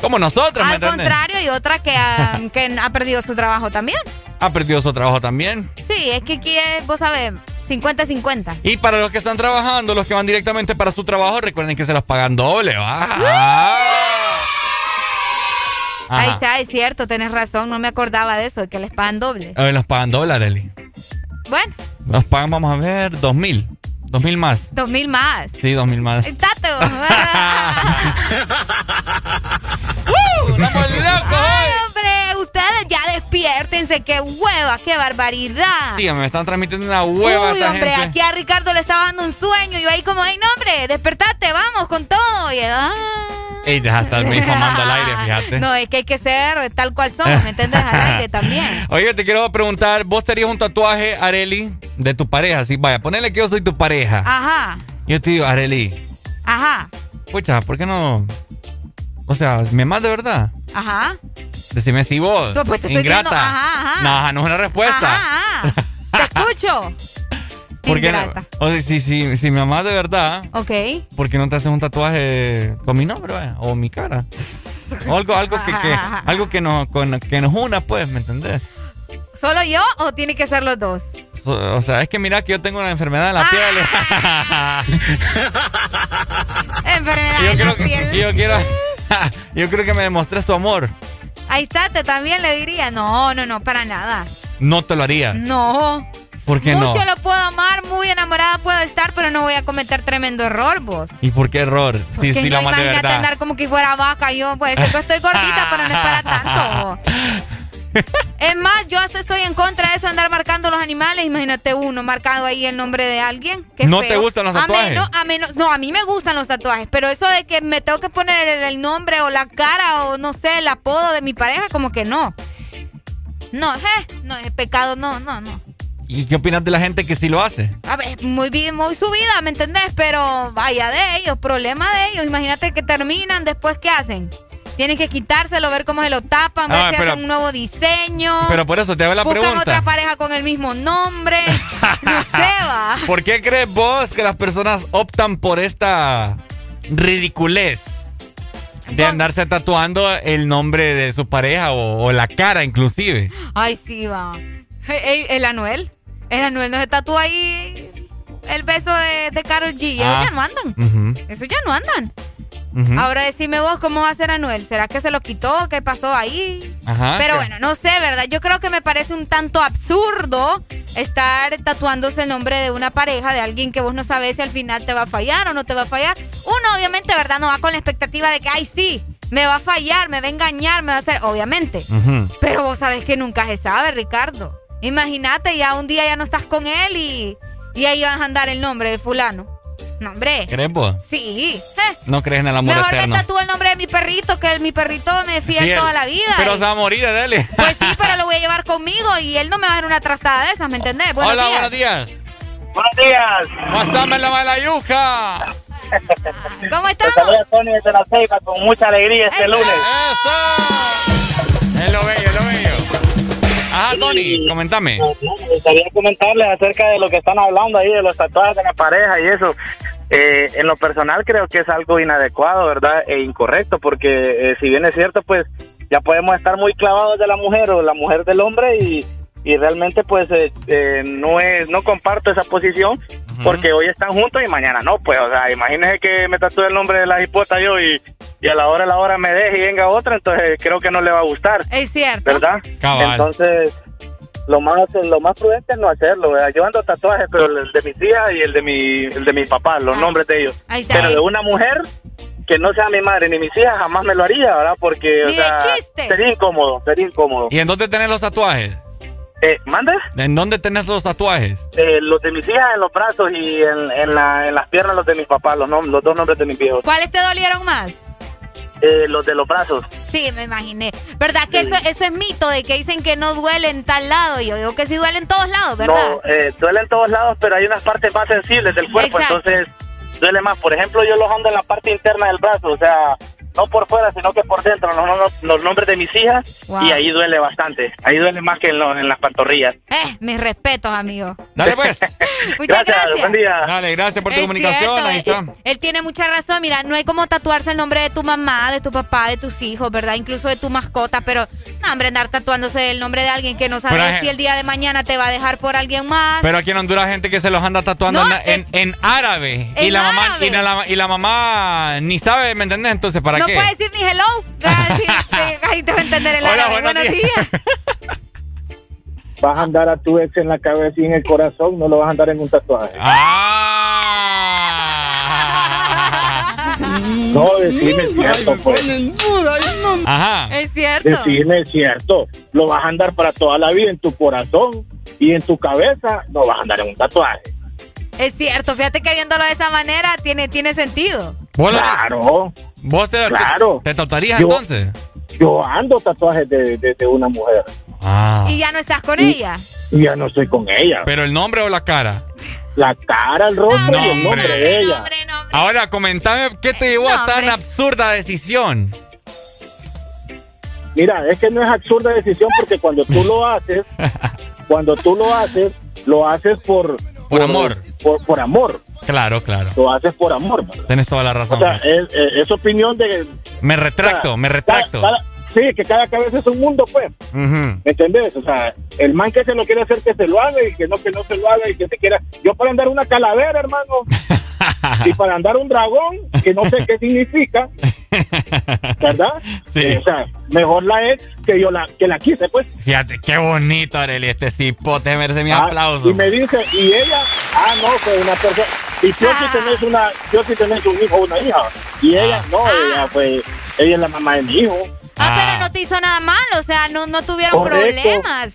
[SPEAKER 6] Como nosotros, ¿me
[SPEAKER 7] Al contrario, hay otra que ha, que ha perdido su trabajo también.
[SPEAKER 6] Ha perdido su trabajo también.
[SPEAKER 7] Sí, es que aquí es, vos sabés, 50-50.
[SPEAKER 6] Y para los que están trabajando, los que van directamente para su trabajo, recuerden que se los pagan doble, ¿va?
[SPEAKER 7] Ahí está, es cierto, tenés razón, no me acordaba de eso, de que les pagan doble.
[SPEAKER 6] Eh, los pagan doble, Arely.
[SPEAKER 7] Bueno,
[SPEAKER 6] Los pagan, vamos a ver, dos mil. Dos mil más.
[SPEAKER 7] dos mil más.
[SPEAKER 6] Sí, dos mil más.
[SPEAKER 7] Tato.
[SPEAKER 6] ¡Uh! ¡Vamos locos
[SPEAKER 7] ya despiértense, qué hueva, qué barbaridad.
[SPEAKER 6] Sí, me están transmitiendo una hueva
[SPEAKER 7] Uy,
[SPEAKER 6] esta
[SPEAKER 7] hombre,
[SPEAKER 6] gente.
[SPEAKER 7] aquí a Ricardo le estaba dando un sueño y yo ahí como, ay, no, hombre, despertate, vamos con todo. Y ah.
[SPEAKER 6] Ey, deja de estarme infamando al aire, fíjate.
[SPEAKER 7] No, es que hay que ser tal cual somos, ¿me entiendes? Al aire también.
[SPEAKER 6] Oye, te quiero preguntar, ¿vos te harías un tatuaje, Areli, de tu pareja? Sí, vaya, ponele que yo soy tu pareja.
[SPEAKER 7] Ajá,
[SPEAKER 6] Yo te digo, Areli,
[SPEAKER 7] ajá,
[SPEAKER 6] pucha, ¿por qué no? O sea, ¿me amas de verdad?
[SPEAKER 7] ajá.
[SPEAKER 6] Decime si vos.
[SPEAKER 7] Pues, pues, te estoy
[SPEAKER 6] ingrata.
[SPEAKER 7] diciendo, ajá, ajá.
[SPEAKER 6] No, no es una respuesta.
[SPEAKER 7] Ajá, ajá. Te escucho.
[SPEAKER 6] ¿Por qué no? O sea, si, si, si me amas de verdad,
[SPEAKER 7] Ok.
[SPEAKER 6] ¿por qué no te haces un tatuaje con mi nombre vaya? o mi cara? O algo, algo que, que- algo que nos, con- que nos una, pues, ¿me entendés?
[SPEAKER 7] ¿Solo yo o tiene que ser los dos?
[SPEAKER 6] So- O sea, es que mira que yo tengo una enfermedad en la
[SPEAKER 7] Ah.
[SPEAKER 6] piel.
[SPEAKER 7] Enfermedad
[SPEAKER 6] yo
[SPEAKER 7] en la
[SPEAKER 6] que,
[SPEAKER 7] piel.
[SPEAKER 6] yo quiero, yo creo que me demostrés tu amor.
[SPEAKER 7] Ahí está, te también le diría. No, no, no, para nada.
[SPEAKER 6] No te lo haría.
[SPEAKER 7] No.
[SPEAKER 6] ¿Por qué no?
[SPEAKER 7] Mucho lo puedo amar, muy enamorada puedo estar, pero no voy a cometer tremendo error, vos.
[SPEAKER 6] ¿Y por qué error? Sí,
[SPEAKER 7] Porque
[SPEAKER 6] sí,
[SPEAKER 7] no
[SPEAKER 6] la amas de verdad.
[SPEAKER 7] andar como que fuera vaca yo, pues estoy gordita, pero no es para tanto. Es más, yo hasta estoy en contra de eso, andar marcando los animales. Imagínate uno marcado ahí el nombre de alguien. Qué
[SPEAKER 6] ¿No
[SPEAKER 7] feo.
[SPEAKER 6] te gustan los
[SPEAKER 7] A
[SPEAKER 6] tatuajes?
[SPEAKER 7] a menos, no, a mí me gustan los tatuajes, pero eso de que me tengo que poner el, el nombre o la cara o no sé, el apodo de mi pareja, como que no. No, eh, no, es pecado, no, no, no.
[SPEAKER 6] ¿Y qué opinas de la gente que sí lo hace?
[SPEAKER 7] A ver, muy bien, muy subida, ¿me entendés? Pero vaya de ellos, problema de ellos. Imagínate que terminan, después ¿qué hacen? Tienen que quitárselo, ver cómo se lo tapan, ver
[SPEAKER 6] Ah,
[SPEAKER 7] si
[SPEAKER 6] pero-
[SPEAKER 7] hacen un nuevo diseño.
[SPEAKER 6] Pero por eso te hago la
[SPEAKER 7] Buscan
[SPEAKER 6] pregunta.
[SPEAKER 7] otra pareja con el mismo nombre. no sé, va.
[SPEAKER 6] ¿Por qué crees vos que las personas optan por esta ridiculez de andarse tatuando el nombre de su pareja o, o la cara inclusive?
[SPEAKER 7] Ay, sí, va. El Anuel. El Anuel no se tatúa ahí el beso de, de Karol G. Ellos
[SPEAKER 6] Ah.
[SPEAKER 7] ya no andan. Eso ya no andan. Ahora decime vos cómo va a ser Anuel. ¿Será que se lo quitó? ¿Qué pasó ahí?
[SPEAKER 6] Ajá,
[SPEAKER 7] Pero bueno, no sé, ¿verdad? Yo creo que me parece un tanto absurdo estar tatuándose el nombre de una pareja, de alguien que vos no sabes si al final te va a fallar o no te va a fallar. Uno, obviamente, ¿verdad? No va con la expectativa de que, ay, sí, me va a fallar, me va a engañar, me va a hacer, obviamente. Pero vos sabés que nunca se sabe, Ricardo. Imagínate, ya un día ya no estás con él y, y ahí vas a andar el nombre de fulano. No, hombre.
[SPEAKER 6] ¿Crees vos?
[SPEAKER 7] Sí. eh.
[SPEAKER 6] No crees en el amor
[SPEAKER 7] Mejor
[SPEAKER 6] eterno.
[SPEAKER 7] me tatúo el nombre de mi perrito, que mi perrito me fiel
[SPEAKER 6] Sí,
[SPEAKER 7] toda la vida.
[SPEAKER 6] Pero
[SPEAKER 7] Y-
[SPEAKER 6] se va a morir, dale.
[SPEAKER 7] Pues sí, pero lo voy a llevar conmigo y él no me va a dar una trastada de esas, ¿me entendés? Buenos
[SPEAKER 6] Hola,
[SPEAKER 7] días.
[SPEAKER 6] buenos días.
[SPEAKER 36] Buenos días.
[SPEAKER 6] Pásame la malayuca.
[SPEAKER 7] ¿Cómo estamos?
[SPEAKER 36] saluda Tony desde la Ceiba con mucha alegría este
[SPEAKER 7] Eso.
[SPEAKER 36] lunes.
[SPEAKER 6] ¡Eso! Es lo bello, es lo bello. Ajá, Tony, comentame.
[SPEAKER 36] Me gustaría comentarles acerca de lo que están hablando ahí, de los tatuajes de la pareja y eso. Eh, en lo personal creo que es algo inadecuado, ¿verdad? E incorrecto, porque eh, si bien es cierto, pues ya podemos estar muy clavados de la mujer o la mujer del hombre y, y realmente pues eh, eh, no es no comparto esa posición porque hoy están juntos y mañana no, pues, o sea, imagínese que me tatúe el nombre de la hipota yo y, y a la hora a la hora me deje y venga otra, entonces creo que no le va a gustar.
[SPEAKER 7] Es cierto.
[SPEAKER 36] ¿verdad?
[SPEAKER 6] Cabal.
[SPEAKER 36] Entonces, lo más lo más prudente es no hacerlo, ¿verdad? Yo ando tatuajes, pero el de mis hijas y el de mi el de mi papá, los nombres de ellos.
[SPEAKER 7] Ahí está.
[SPEAKER 36] Pero de una mujer que no sea mi madre ni mis hijas jamás me lo haría, ¿verdad? Porque o sea,
[SPEAKER 7] chiste.
[SPEAKER 36] sería incómodo, sería incómodo.
[SPEAKER 6] ¿Y en dónde tenés los tatuajes?
[SPEAKER 36] Eh, ¿Mande?
[SPEAKER 6] ¿En dónde tenés los tatuajes?
[SPEAKER 36] Eh, los de mis hijas en los brazos y en, en, la, en las piernas los de mis papás, los, nom- los dos nombres de mis viejos.
[SPEAKER 7] ¿Cuáles te dolieron más?
[SPEAKER 36] Eh, los de los brazos.
[SPEAKER 7] Sí, me imaginé. ¿Verdad que eso, eso es mito de que dicen que no duele en tal lado? Yo digo que sí duele en todos lados, ¿verdad?
[SPEAKER 36] No, eh, duele en todos lados, pero hay unas partes más sensibles del cuerpo,
[SPEAKER 7] Exacto.
[SPEAKER 36] entonces
[SPEAKER 29] duele más. Por ejemplo, yo los ando en la parte interna del brazo, o sea, no por fuera, sino que por dentro, los, los- los nombres de mis hijas,
[SPEAKER 7] Wow.
[SPEAKER 29] y ahí duele bastante. Ahí duele más que en, lo- en las pantorrillas.
[SPEAKER 7] Eh, mis respetos, amigo.
[SPEAKER 6] Dale pues.
[SPEAKER 7] Muchas gracias.
[SPEAKER 29] buen día.
[SPEAKER 6] Dale, gracias por tu
[SPEAKER 7] Es
[SPEAKER 6] comunicación.
[SPEAKER 7] cierto,
[SPEAKER 6] Ahí
[SPEAKER 7] eh,
[SPEAKER 6] está.
[SPEAKER 7] Él, él tiene mucha razón. Mira, no hay como tatuarse el nombre de tu mamá, de tu papá, de tus hijos, ¿verdad? Incluso de tu mascota. Pero, no, hombre, andar tatuándose el nombre de alguien que no sabes si el día de mañana te va a dejar por alguien más.
[SPEAKER 6] Pero aquí en Honduras hay gente que se los anda tatuando
[SPEAKER 7] No,
[SPEAKER 6] en, en- en árabe. y la mamá
[SPEAKER 7] árabe.
[SPEAKER 6] y la, y la mamá ni sabe, ¿me entendés? Entonces, ¿para
[SPEAKER 7] no
[SPEAKER 6] qué?
[SPEAKER 7] puedes decir ni hello. Ah, sí, ahí te va a entender el
[SPEAKER 29] Hola,
[SPEAKER 7] árabe.
[SPEAKER 29] buenos
[SPEAKER 7] Buenos
[SPEAKER 29] días.
[SPEAKER 7] días.
[SPEAKER 29] Vas a andar a tu ex en la cabeza y en el corazón, no lo vas a andar en un tatuaje. No, decime es cierto, pues.
[SPEAKER 6] Ajá.
[SPEAKER 7] Es cierto.
[SPEAKER 29] Decime es cierto. Lo vas a andar para toda la vida en tu corazón y en tu cabeza, no vas a andar en un tatuaje.
[SPEAKER 7] Es cierto. Fíjate que viéndolo de esa manera tiene, tiene sentido.
[SPEAKER 6] ¿Vos lo-
[SPEAKER 29] Claro.
[SPEAKER 6] ¿Vos te,
[SPEAKER 29] Claro.
[SPEAKER 6] te, te tatuarías
[SPEAKER 29] Yo-
[SPEAKER 6] entonces?
[SPEAKER 29] Yo ando tatuajes de, de- de una mujer
[SPEAKER 6] Ah.
[SPEAKER 7] Y ya no estás con
[SPEAKER 29] Y-
[SPEAKER 7] ella.
[SPEAKER 29] y ya no estoy con ella.
[SPEAKER 6] ¿Pero el nombre o la cara?
[SPEAKER 29] La cara, el rostro y el nombre de ella.
[SPEAKER 6] Ahora, comentame qué te llevó a tan absurda decisión.
[SPEAKER 29] Mira, es que no es absurda decisión porque cuando tú lo haces, cuando tú lo haces, lo haces por...
[SPEAKER 6] Por amor.
[SPEAKER 29] Por, por amor.
[SPEAKER 6] Claro, claro.
[SPEAKER 29] Lo haces por amor. ¿verdad?
[SPEAKER 6] Tienes toda la
[SPEAKER 29] O
[SPEAKER 6] razón.
[SPEAKER 29] sea, es, opinión de...
[SPEAKER 6] me retracto, me retracto.
[SPEAKER 29] cada- sí, que cada cabeza es un mundo, pues. ¿Me entendés? O sea, el man que se lo quiere hacer, que se lo haga y que no, que no se lo haga y que se quiera. Yo para andar una calavera, hermano, y para andar un dragón, que no sé qué significa, ¿verdad?
[SPEAKER 6] Sí.
[SPEAKER 29] Eh, o sea, mejor la ex que yo la, que la quise, pues.
[SPEAKER 6] Fíjate, qué bonito, Arely, este cipote merece mi
[SPEAKER 29] Ah,
[SPEAKER 6] aplauso.
[SPEAKER 29] Y me dice, y ella, ah, no, fue una persona. Y tú si tenés una, yo si tenés un hijo o una hija. Y ella, no, ella fue, ella es la mamá de mi hijo.
[SPEAKER 7] Ah, pero no te hizo nada mal. O sea, no, no tuvieron
[SPEAKER 29] Correcto.
[SPEAKER 7] problemas.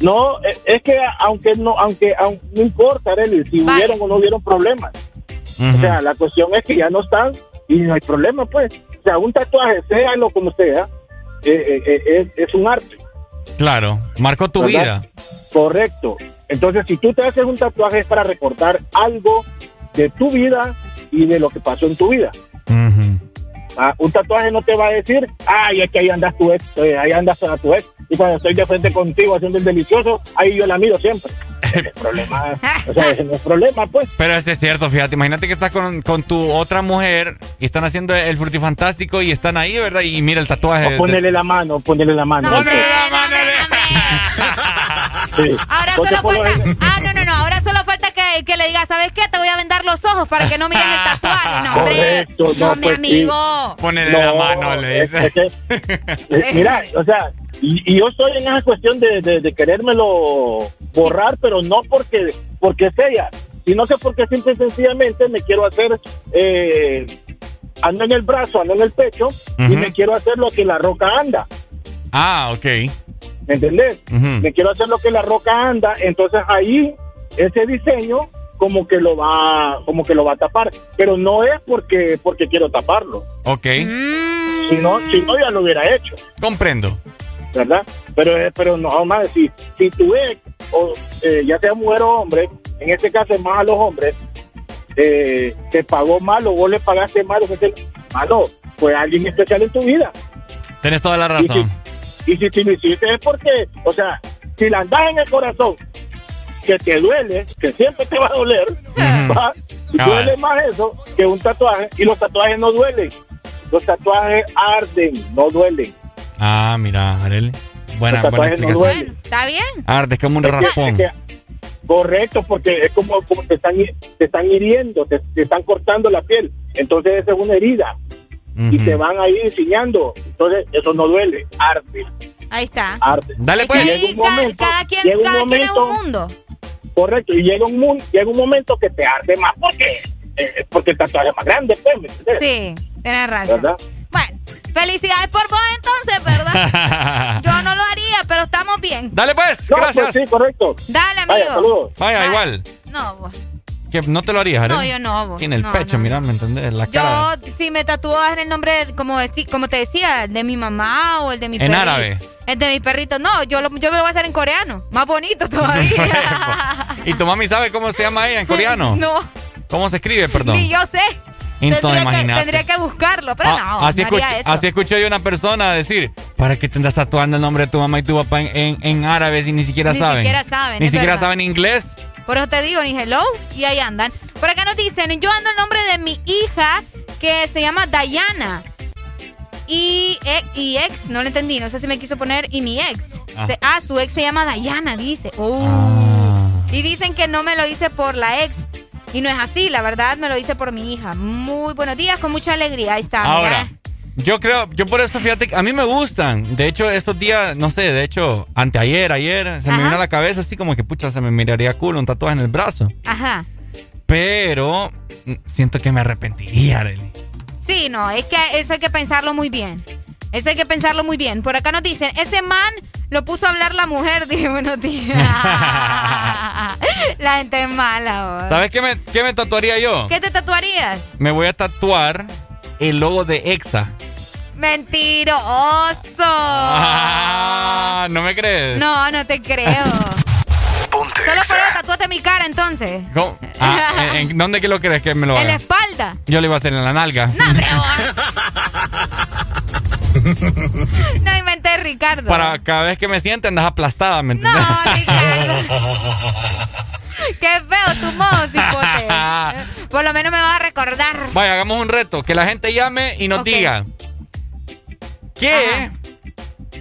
[SPEAKER 29] No, es, es que aunque no, aunque, aun- no importa, Arely, si
[SPEAKER 7] Vale.
[SPEAKER 29] hubieron o no hubieron problemas. O sea, la cuestión es que ya no están y no hay problema, pues. O sea, un tatuaje, séalo como sea, eh, eh, eh, es, es un arte.
[SPEAKER 6] Claro, marcó tu
[SPEAKER 29] ¿verdad?
[SPEAKER 6] vida.
[SPEAKER 29] Correcto. Entonces, si tú te haces un tatuaje es para recordar algo de tu vida y de lo que pasó en tu vida. Ah, un tatuaje no te va a decir, ay, es que ahí andas tu ex, ahí andas a tu ex. Y cuando estoy de frente contigo haciendo el delicioso, ahí yo la miro siempre. Problema, o sea, ese no es problema, pues.
[SPEAKER 6] Pero este es cierto, fíjate, imagínate que estás con, con tu otra mujer y están haciendo el frutifantástico y están ahí, ¿verdad? Y mira el tatuaje. de-
[SPEAKER 29] O ponele la mano, ponele la mano. Sí.
[SPEAKER 7] Ahora
[SPEAKER 29] Porque
[SPEAKER 7] solo
[SPEAKER 29] por lo
[SPEAKER 7] falta. Ah, no, no, no. Ahora solo falta que, que le diga, ¿sabes qué? Te voy a vendar los ojos para que no mires el tatuaje. No, hombre.
[SPEAKER 29] Correcto,
[SPEAKER 7] No,
[SPEAKER 29] no,
[SPEAKER 7] mi
[SPEAKER 29] pues sí.
[SPEAKER 7] amigo.
[SPEAKER 6] Ponele
[SPEAKER 29] No,
[SPEAKER 6] la mano, le dice.
[SPEAKER 29] es que- mira, o sea, y, y yo estoy en esa cuestión de, de, de querérmelo borrar, pero no porque, porque es ella, sino que porque simple y sencillamente me quiero hacer, eh, ando en el brazo, ando en el pecho, y me quiero hacer lo que la roca anda.
[SPEAKER 6] Ah, ok.
[SPEAKER 29] ¿Me entendés? Me quiero hacer lo que la roca anda, entonces ahí ese diseño como que lo va como que lo va a tapar, pero no es porque porque quiero taparlo,
[SPEAKER 6] Ok.
[SPEAKER 7] Mm.
[SPEAKER 29] si no si no ya lo hubiera hecho,
[SPEAKER 6] Comprendo.
[SPEAKER 29] ¿Verdad? Pero eh, pero no más si si tu ex o eh, ya sea mujer o hombre, en este caso es más a los hombres eh, te pagó mal o vos le pagaste mal, o malo, fue alguien especial en tu vida.
[SPEAKER 6] Tienes toda la razón.
[SPEAKER 29] Y si, si lo hiciste es porque, o sea, si la andas en el corazón, que te duele, que siempre te va a doler. Y
[SPEAKER 6] Cabal.
[SPEAKER 29] duele más eso que un tatuaje. Y los tatuajes no duelen. Los tatuajes arden, no duelen.
[SPEAKER 6] Ah, mira, Arely. Buena, buena
[SPEAKER 29] tatuajes no
[SPEAKER 6] explicación.
[SPEAKER 29] duelen.
[SPEAKER 7] ¿Está bien?
[SPEAKER 6] Arde como un
[SPEAKER 29] Es que-
[SPEAKER 6] raspón.
[SPEAKER 29] es correcto, porque es como, como te, están, te están hiriendo, te, te están cortando la piel. Entonces esa es una herida. Y te van ahí enseñando. Entonces eso no duele, arde,
[SPEAKER 7] Ahí está.
[SPEAKER 29] arde.
[SPEAKER 6] Dale,
[SPEAKER 7] Es
[SPEAKER 6] pues.
[SPEAKER 29] Llega un
[SPEAKER 7] cada,
[SPEAKER 29] momento-
[SPEAKER 7] cada quien,
[SPEAKER 29] llega un
[SPEAKER 7] cada quien es un mundo.
[SPEAKER 29] Correcto, y llega un, mun- llega un momento que te arde más porque, eh, porque el tatuaje es más grande, pues, ¿me?
[SPEAKER 7] Sí, tienes razón.
[SPEAKER 29] ¿Verdad?
[SPEAKER 7] Felicidades por vos entonces, ¿verdad? Yo no lo haría, pero estamos bien.
[SPEAKER 6] Dale, pues.
[SPEAKER 29] No,
[SPEAKER 6] Gracias.
[SPEAKER 29] pues sí, correcto.
[SPEAKER 7] Dale,
[SPEAKER 29] Vaya,
[SPEAKER 7] amigo.
[SPEAKER 29] saludos.
[SPEAKER 6] Vaya, igual.
[SPEAKER 7] No, vos.
[SPEAKER 6] Que no te lo harías, Arely.
[SPEAKER 7] No, yo no, vos.
[SPEAKER 6] Tiene el
[SPEAKER 7] No,
[SPEAKER 6] pecho,
[SPEAKER 7] no,
[SPEAKER 6] mira, ¿me entendés? La cara.
[SPEAKER 7] Yo, si me en el nombre, como, como te decía, de mi mamá o el de mi
[SPEAKER 6] En
[SPEAKER 7] perrito.
[SPEAKER 6] árabe.
[SPEAKER 7] El de mi perrito. No, yo, lo- yo me lo voy a hacer en coreano. Más bonito todavía.
[SPEAKER 6] ¿Y tu mami sabe cómo se llama ella en coreano?
[SPEAKER 7] no.
[SPEAKER 6] ¿Cómo se escribe, perdón?
[SPEAKER 7] Ni yo sé.
[SPEAKER 6] Entonces,
[SPEAKER 7] tendría, que, tendría que buscarlo, pero
[SPEAKER 6] Ah,
[SPEAKER 7] no,
[SPEAKER 6] así, escuché,
[SPEAKER 7] eso.
[SPEAKER 6] así escuché yo una persona decir, ¿para qué te andas tatuando el nombre de tu mamá y tu papá en, en, en árabe si ni siquiera
[SPEAKER 7] Ni
[SPEAKER 6] saben?
[SPEAKER 7] siquiera saben,
[SPEAKER 6] Ni siquiera
[SPEAKER 7] verdad.
[SPEAKER 6] saben inglés.
[SPEAKER 7] Por eso te digo, ni hello, y ahí andan. Por acá nos dicen, yo ando el nombre de mi hija que se llama Diana. Y, ex- y ex, no lo entendí, no sé si me quiso poner, y mi ex.
[SPEAKER 6] Ah.
[SPEAKER 7] Se- Ah, su ex se llama Diana, dice. Oh.
[SPEAKER 6] Ah.
[SPEAKER 7] Y dicen que no me lo hice por la ex. Y no es así, la verdad me lo hice por mi hija. Muy buenos días, con mucha alegría. Ahí está.
[SPEAKER 6] Ahora,
[SPEAKER 7] mira.
[SPEAKER 6] yo creo, yo por eso, fíjate, a mí me gustan. De hecho, estos días, no sé, de hecho, anteayer, ayer, se me vino a la cabeza así como que, pucha, se me miraría cool un tatuaje en el brazo.
[SPEAKER 7] Ajá.
[SPEAKER 6] Pero siento que me arrepentiría, Arely.
[SPEAKER 7] Sí, no, es que eso hay que pensarlo muy bien. Eso hay que pensarlo muy bien. Por acá nos dicen, ese man lo puso a hablar la mujer. Dije, buenos días. la gente es mala. vos.
[SPEAKER 6] ¿Sabes qué me, qué me tatuaría yo?
[SPEAKER 7] ¿Qué te tatuarías?
[SPEAKER 6] Me voy a tatuar el logo de EXA.
[SPEAKER 7] Mentiroso.
[SPEAKER 6] Ah, ¿No me crees?
[SPEAKER 7] No, no te creo. Solo por eso tatúate mi cara entonces.
[SPEAKER 6] ¿Cómo? Ah, ¿en, en dónde que lo crees que me lo
[SPEAKER 7] En la
[SPEAKER 6] haga?
[SPEAKER 7] espalda.
[SPEAKER 6] Yo le iba a hacer en la nalga.
[SPEAKER 7] No, vos. No inventé, Ricardo.
[SPEAKER 6] Para cada vez que me siente andas aplastada, ¿me entiendes?
[SPEAKER 7] Qué feo tu modo, cipote. Por lo menos me vas a recordar.
[SPEAKER 6] Vaya, hagamos un reto. Que la gente llame y nos diga que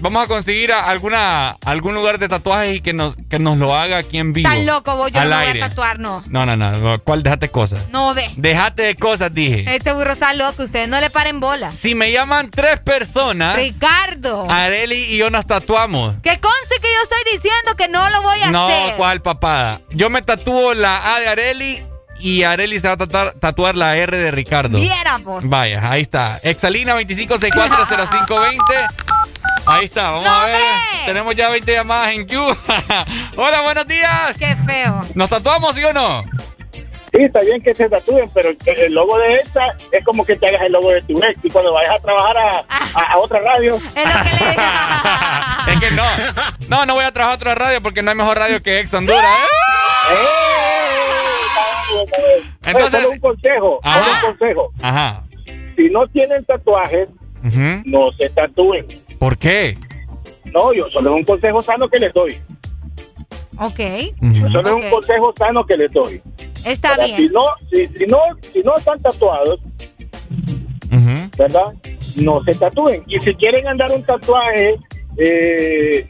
[SPEAKER 6] vamos a conseguir a- alguna, algún lugar de tatuajes y que nos, que nos lo haga aquí en vivo.
[SPEAKER 7] Tan loco vos, yo
[SPEAKER 6] al
[SPEAKER 7] no me voy a tatuar, no.
[SPEAKER 6] No, no, no. ¿Cuál? Déjate cosas.
[SPEAKER 7] No ve.
[SPEAKER 6] Déjate de cosas, dije.
[SPEAKER 7] Este burro está loco, ustedes no le paren bola.
[SPEAKER 6] Si me llaman tres personas,
[SPEAKER 7] Ricardo.
[SPEAKER 6] Areli y yo nos tatuamos.
[SPEAKER 7] Que conste que yo estoy diciendo que no lo voy a
[SPEAKER 6] No,
[SPEAKER 7] hacer.
[SPEAKER 6] ¿cuál papada? Yo me tatúo la A de Areli y Areli se va a tatuar, tatuar la R de Ricardo.
[SPEAKER 7] Viéramos.
[SPEAKER 6] Vaya, ahí está. Exalina 25640520. Ahí está, vamos a ver. Tenemos ya 20 llamadas en Q. Hola, buenos días.
[SPEAKER 7] Qué feo.
[SPEAKER 6] ¿Nos tatuamos, sí o no?
[SPEAKER 37] Sí, está bien que se tatúen, pero el, logo de esta es como que te hagas el logo de tu ex y cuando vayas a trabajar a, a- a otra radio.
[SPEAKER 6] Es que no. No, no voy a trabajar a otra radio porque no hay mejor radio que Ex Honduras. ¿eh?
[SPEAKER 37] Entonces, solo un consejo, solo un consejo.
[SPEAKER 6] Ajá.
[SPEAKER 37] Si no tienen tatuajes,
[SPEAKER 6] Ujú.
[SPEAKER 37] no se tatúen.
[SPEAKER 6] ¿Por qué?
[SPEAKER 37] No, yo solo es un consejo sano que les doy.
[SPEAKER 7] Ok.
[SPEAKER 37] Solo es un consejo sano que les doy.
[SPEAKER 7] Está
[SPEAKER 37] Ahora,
[SPEAKER 7] bien.
[SPEAKER 37] Si no, si, si no, si no están tatuados, ¿verdad? No se tatúen. Y si quieren andar un tatuaje, eh,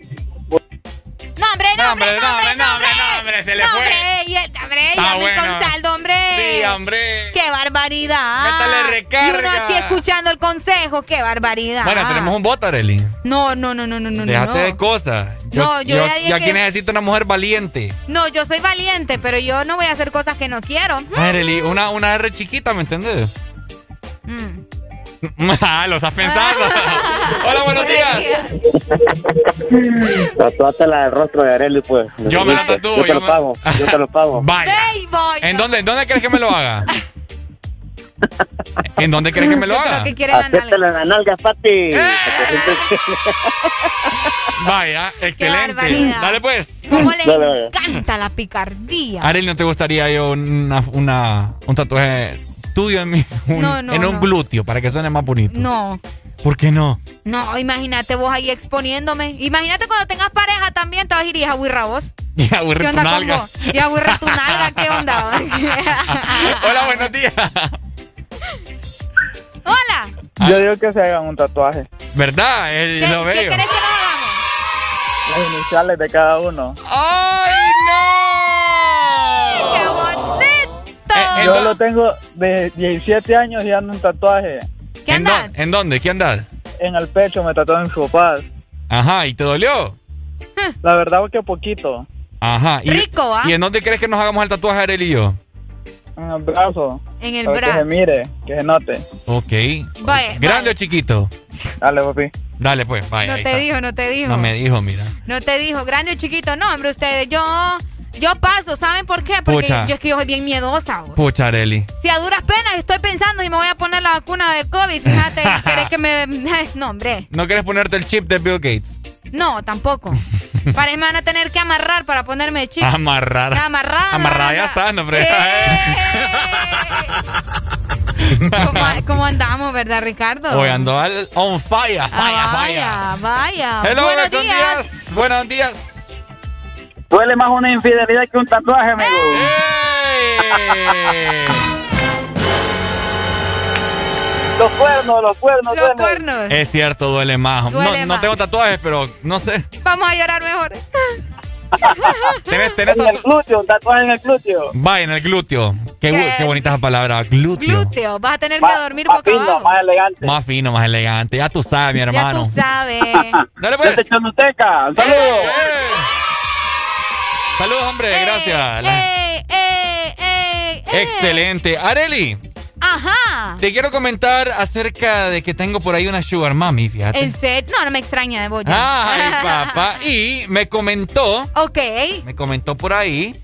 [SPEAKER 7] No, hombre, no, hombre, no, hombre, no, hombre.
[SPEAKER 6] hombre, se le fue.
[SPEAKER 7] hombre, el- hombre, ya me
[SPEAKER 6] bueno.
[SPEAKER 7] con saldo, hombre.
[SPEAKER 6] Sí, hombre.
[SPEAKER 7] Qué barbaridad.
[SPEAKER 6] Métale recarga.
[SPEAKER 7] Y uno aquí escuchando el consejo, qué barbaridad.
[SPEAKER 6] Bueno, tenemos un voto, Areli.
[SPEAKER 7] No, no, no, no, no, no.
[SPEAKER 6] Déjate
[SPEAKER 7] no.
[SPEAKER 6] de cosas.
[SPEAKER 7] No, yo ya dije
[SPEAKER 6] yo aquí
[SPEAKER 7] que-
[SPEAKER 6] necesito una mujer valiente.
[SPEAKER 7] No, yo soy valiente, pero yo no voy a hacer cosas que no quiero.
[SPEAKER 6] Areli, una, una R chiquita, ¿me entiendes?
[SPEAKER 7] Mm.
[SPEAKER 6] Lo estás pensando. Hola, buenos días.
[SPEAKER 29] Tatuate la del rostro de Arely, pues.
[SPEAKER 6] Yo me la tatúo,
[SPEAKER 29] Yo te lo
[SPEAKER 6] me-
[SPEAKER 29] pago. Yo te lo pago.
[SPEAKER 6] Vaya. ¿En dónde, en dónde crees que me lo haga? ¿En dónde crees que me lo
[SPEAKER 7] Yo creo
[SPEAKER 6] haga?
[SPEAKER 7] que la nalga.
[SPEAKER 29] Acéptala en la nalga, papi.
[SPEAKER 6] Vaya, excelente. Dale pues.
[SPEAKER 7] ¿Cómo les
[SPEAKER 29] Dale, dale.
[SPEAKER 7] encanta la picardía?
[SPEAKER 6] Arely, ¿no te gustaría yo una, una- un tatuaje tuyo en, mi, un-
[SPEAKER 7] No, no,
[SPEAKER 6] en un
[SPEAKER 7] no.
[SPEAKER 6] glúteo para que suene más bonito?
[SPEAKER 7] No,
[SPEAKER 6] ¿Por qué no?
[SPEAKER 7] no, imagínate vos ahí exponiéndome. Imagínate cuando tengas pareja también, te vas a ir y a huirra vos.
[SPEAKER 6] Y
[SPEAKER 7] ¿Qué
[SPEAKER 6] aburre tu
[SPEAKER 7] onda con
[SPEAKER 6] nalga.
[SPEAKER 7] vos? Y a huirra tu nalga, ¿qué onda?
[SPEAKER 6] Hola, buenos días.
[SPEAKER 7] Hola.
[SPEAKER 38] Yo digo que se hagan un tatuaje.
[SPEAKER 6] ¿Verdad? Eh, lo
[SPEAKER 7] ¿Qué
[SPEAKER 6] veo.
[SPEAKER 7] querés que nos hagamos?
[SPEAKER 38] Las iniciales de cada uno.
[SPEAKER 6] ¡Ay,
[SPEAKER 38] Yo lo tengo de 17 años y ando un tatuaje.
[SPEAKER 7] ¿Qué
[SPEAKER 6] ¿En, dó- ¿En dónde? ¿Qué andas?
[SPEAKER 38] En el pecho me tatuó mis papás.
[SPEAKER 6] Ajá, ¿y te dolió?
[SPEAKER 38] La verdad que poquito.
[SPEAKER 6] Ajá. ¿Y,
[SPEAKER 7] Rico, ¿ah?
[SPEAKER 6] ¿Y en dónde crees que nos hagamos el tatuaje, Arely y yo?
[SPEAKER 38] En el brazo.
[SPEAKER 7] En el
[SPEAKER 38] Para que se
[SPEAKER 7] brazo.
[SPEAKER 38] mire, que se note.
[SPEAKER 6] Ok.
[SPEAKER 7] Vaya,
[SPEAKER 6] ¿Grande o chiquito?
[SPEAKER 38] Dale, papi.
[SPEAKER 6] Dale, pues, vaya.
[SPEAKER 7] No te
[SPEAKER 6] está.
[SPEAKER 7] dijo, no te dijo.
[SPEAKER 6] No me dijo, mira.
[SPEAKER 7] No te dijo, grande o chiquito. No, hombre, ustedes, yo, yo paso. ¿Saben por qué? Porque
[SPEAKER 6] Pucha.
[SPEAKER 7] yo es que yo soy bien miedosa. vos.
[SPEAKER 6] Pucha, Arely.
[SPEAKER 7] Si a duras penas estoy pensando si me voy a poner la vacuna de COVID, fíjate, ¿querés que me...? No, hombre.
[SPEAKER 6] ¿No quieres ponerte el chip de Bill Gates?
[SPEAKER 7] No, tampoco. Parece que me van a tener que amarrar para ponerme chica.
[SPEAKER 6] Amarrar.
[SPEAKER 7] Amarrada.
[SPEAKER 6] Amarrada ya está, no frega.
[SPEAKER 7] ¿Cómo, cómo andamos, verdad, Ricardo?
[SPEAKER 6] Hoy ando al on fire, fire,
[SPEAKER 7] Ah,
[SPEAKER 6] fire.
[SPEAKER 7] vaya, vaya.
[SPEAKER 6] Hello,
[SPEAKER 7] Buenos
[SPEAKER 6] buenos
[SPEAKER 7] días.
[SPEAKER 6] días. Buenos días.
[SPEAKER 39] Duele más una infidelidad que un tatuaje, amigo. Los cuernos, los cuernos,
[SPEAKER 7] Los
[SPEAKER 39] duelen.
[SPEAKER 7] cuernos.
[SPEAKER 6] Es cierto, duele más.
[SPEAKER 7] Duele
[SPEAKER 6] no, tengo tatuajes, pero no sé.
[SPEAKER 7] Vamos a llorar mejor.
[SPEAKER 6] ¿Tenés, tenés
[SPEAKER 39] En el glúteo, un tatuaje en el glúteo.
[SPEAKER 6] Vaya, en el glúteo. Qué,
[SPEAKER 7] ¿Qué?
[SPEAKER 6] qué bonita esa palabra. Glúteo.
[SPEAKER 7] Glúteo. Vas a tener que dormir
[SPEAKER 39] más
[SPEAKER 7] boca
[SPEAKER 39] fino,
[SPEAKER 7] abajo.
[SPEAKER 39] más elegante.
[SPEAKER 6] Más fino, más elegante. Ya tú sabes, mi
[SPEAKER 7] Ya
[SPEAKER 6] hermano.
[SPEAKER 7] tú sabes.
[SPEAKER 6] Dale pues.
[SPEAKER 39] Desde un saludo.
[SPEAKER 6] Saludos, hombre. Gracias. La-
[SPEAKER 7] ¡Ey, ey, ey, ey!
[SPEAKER 6] Excelente. Areli,
[SPEAKER 7] Ajá.
[SPEAKER 6] te quiero comentar acerca de que tengo por ahí una sugar mami, fíjate.
[SPEAKER 7] ¿En serio? No, no me extraña de vos.
[SPEAKER 6] Ay, papá. Y me comentó,
[SPEAKER 7] Ok.
[SPEAKER 6] me comentó por ahí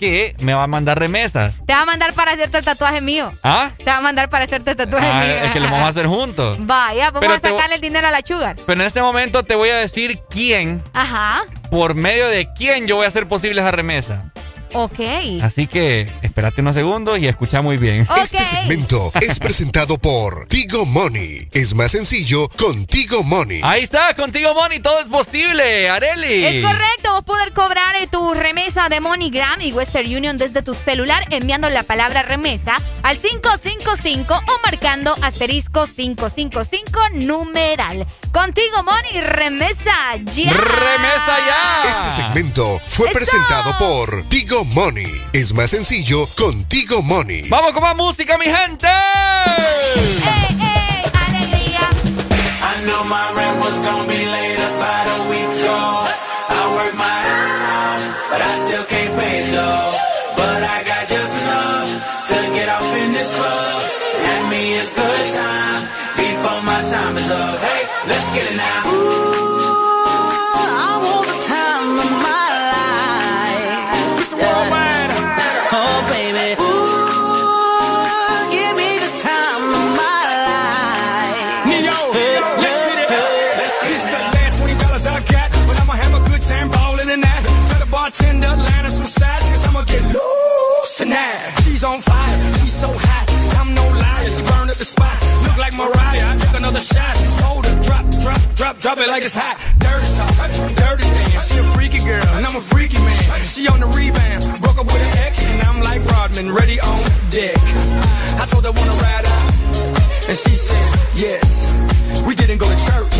[SPEAKER 6] que me va a mandar remesas.
[SPEAKER 7] Te va a mandar para hacerte el tatuaje mío.
[SPEAKER 6] ¿Ah?
[SPEAKER 7] Te va a mandar para hacerte el tatuaje
[SPEAKER 6] Ah,
[SPEAKER 7] mío.
[SPEAKER 6] es que lo vamos a hacer juntos.
[SPEAKER 7] Vaya, vamos
[SPEAKER 6] Pero
[SPEAKER 7] a sacarle el dinero a la sugar.
[SPEAKER 6] Pero en este momento te voy a decir quién,
[SPEAKER 7] Ajá.
[SPEAKER 6] por medio de quién yo voy a hacer posible esa remesa.
[SPEAKER 7] Ok.
[SPEAKER 6] Así que espérate unos segundos y escucha muy bien.
[SPEAKER 26] Este segmento es presentado por Tigo Money. Es más sencillo con Tigo Money.
[SPEAKER 6] Ahí está, contigo Money, todo es posible, Areli.
[SPEAKER 7] Es correcto, vos poder cobrar eh, tu remesa de MoneyGram y Western Union desde tu celular enviando la palabra remesa al 555 o marcando asterisco 555 numeral. Contigo Money, remesa ya.
[SPEAKER 6] ¡Remesa ya!
[SPEAKER 26] Este segmento fue
[SPEAKER 7] ¡Eso!
[SPEAKER 26] presentado por Tigo Money. Es más sencillo con Tigo Money.
[SPEAKER 6] ¡Vamos con más música, mi gente!
[SPEAKER 7] ¡Eh, eh! ¡Alegría!
[SPEAKER 40] I knew my rent was gonna be late about a week ago. Drop, drop, it like it's hot. Dirty talk, dirty dance. She a freaky girl, and I'm a freaky man. She on the rebound, broke up with an ex, and I'm like Rodman, ready on deck. I told her wanna ride out. And she said, yes. We didn't go to church,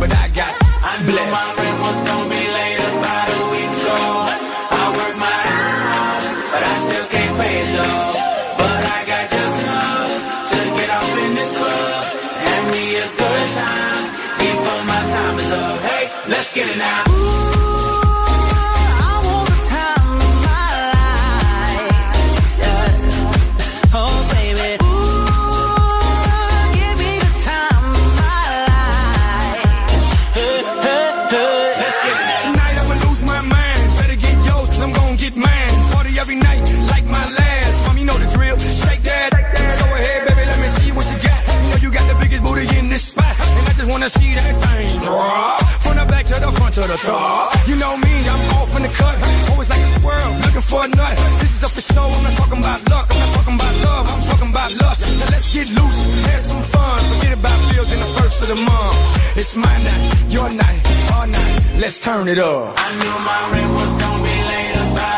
[SPEAKER 40] but I got I blessed. my rent was gonna be late about a week ago. For show, I'm not talking about luck. I'm not talking about love, I'm talking about lust. Now let's get loose, have some fun. Forget about bills in the first of the month. It's my night, your night, our night. Let's turn it up. I knew my rent was gonna be late about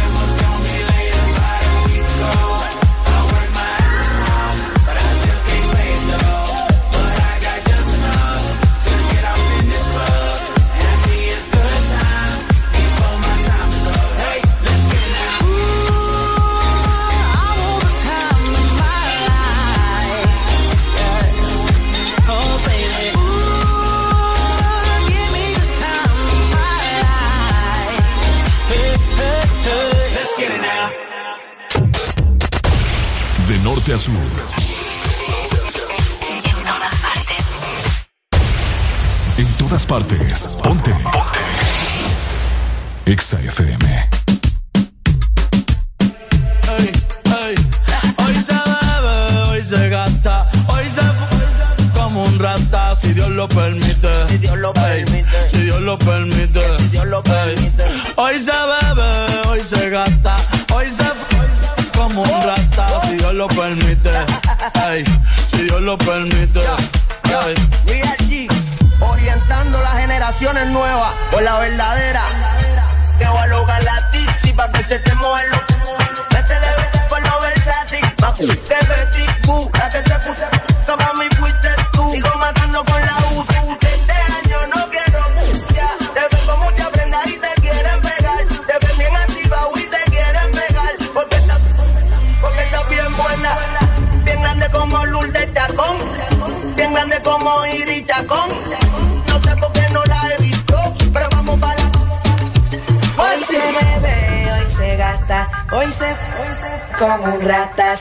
[SPEAKER 2] Exa FM.
[SPEAKER 41] Ey, ey. Hoy se bebe, hoy se gasta, hoy se fu- como un rata, si Dios lo permite. Si Dios lo permite. Si Dios lo permite. Si Dios lo permite. Hoy se bebe, hoy se gasta, hoy se fu- como un rata, si Dios lo permite. Ey, si Dios lo permite.
[SPEAKER 42] Se te mojen los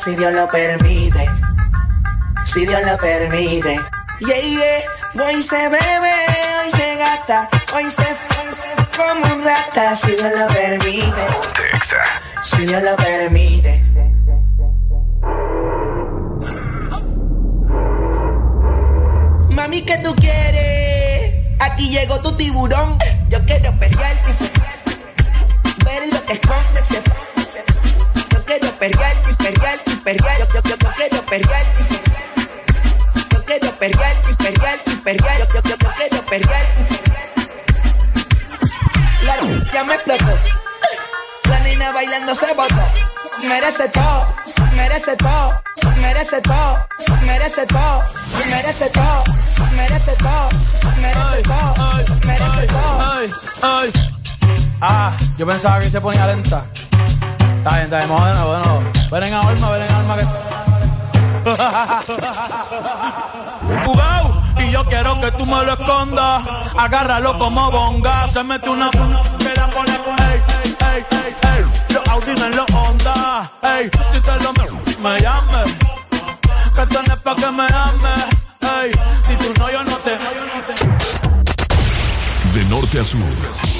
[SPEAKER 43] si Dios lo permite. Si Dios lo permite. Yeah, yeah. Hoy se bebe, hoy se gasta, hoy se, hoy se como un rata, si Dios lo permite. Si Dios lo permite.
[SPEAKER 42] Yo
[SPEAKER 40] pensaba que se ponía lenta. Está bien, está bien, vamos de nuevo. Ven en alma, ven en alma que.
[SPEAKER 41] Jugao, y yo quiero que tú me lo escondas. Agárralo como bonga. Se mete una que la pone ey, ey, ey, ey, ey. Los Audi en los Honda. Ey, si te lo me, me llames. Que es pa' que me ames. Ey, si tú no, yo no te.
[SPEAKER 2] De norte a sur.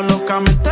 [SPEAKER 14] locamente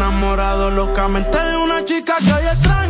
[SPEAKER 14] enamorado locamente de una chica que hoy extraño.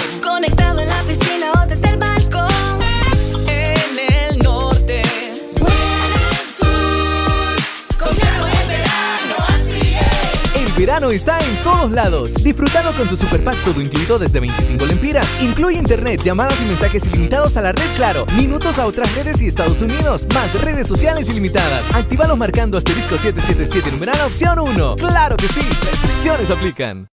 [SPEAKER 44] Verano
[SPEAKER 45] está en todos lados. Disfrutando con tu super pack todo incluido desde 25 lempiras. Incluye internet, llamadas y mensajes ilimitados a la red Claro, minutos a otras redes y Estados Unidos, más redes sociales ilimitadas. Actívalos marcando asterisco 777 numeral opción 1. ¡Claro que sí! Restricciones aplican.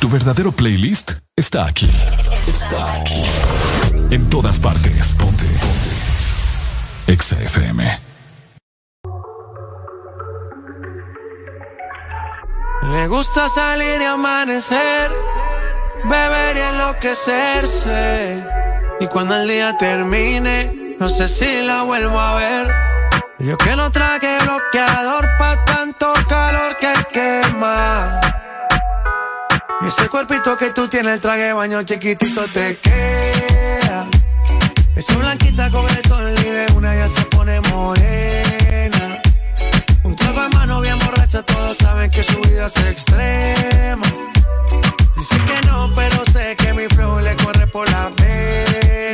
[SPEAKER 2] Tu verdadero playlist está aquí. Está aquí. En todas partes. Ponte. Ponte. Exa FM.
[SPEAKER 26] Le gusta salir y amanecer, beber y enloquecerse. Y cuando el día termine, no sé si la vuelvo a ver. Yo que no traje bloqueador pa' tanto calor que quema. Ese cuerpito que tú tienes, el traje de baño chiquitito te queda. Esa blanquita con el sol y de una ya se pone morena. Un trago de mano bien borracha, todos saben que su vida es extrema. Dice que no, pero sé que mi flow le corre por la pena.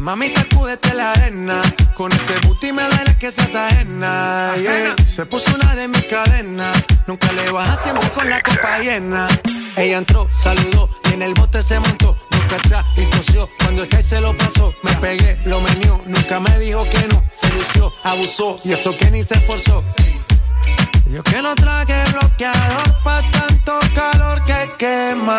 [SPEAKER 26] Mami, sacúdete la arena. Con ese booty me duele que seas ajena. yeah. Se puso una de mis cadenas. Nunca le baja siempre con la copa llena. Ella entró, saludó y en el bote se montó. Nunca atrás y tosió. Cuando el que se lo pasó, me pegué, lo menió. Nunca me dijo que no. Se lució, abusó y eso que ni se esforzó. Yo que no traje bloqueador pa' tanto calor que quema.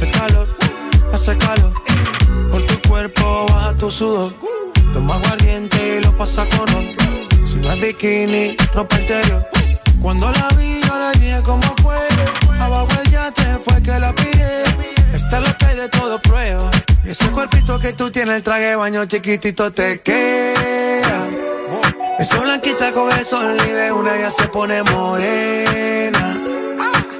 [SPEAKER 26] Hace calor, hace calor. Por tu cuerpo baja tu sudor. Toma aguardiente y lo pasa con ron. Si no es bikini, ropa interior. Cuando la vi, yo le dije cómo fue. Abajo el yate fue que la pillé. Esta es lo que hay de todo prueba. Ese cuerpito que tú tienes, el traje baño chiquitito te queda. Esa blanquita con el sol y de una ya se pone morena.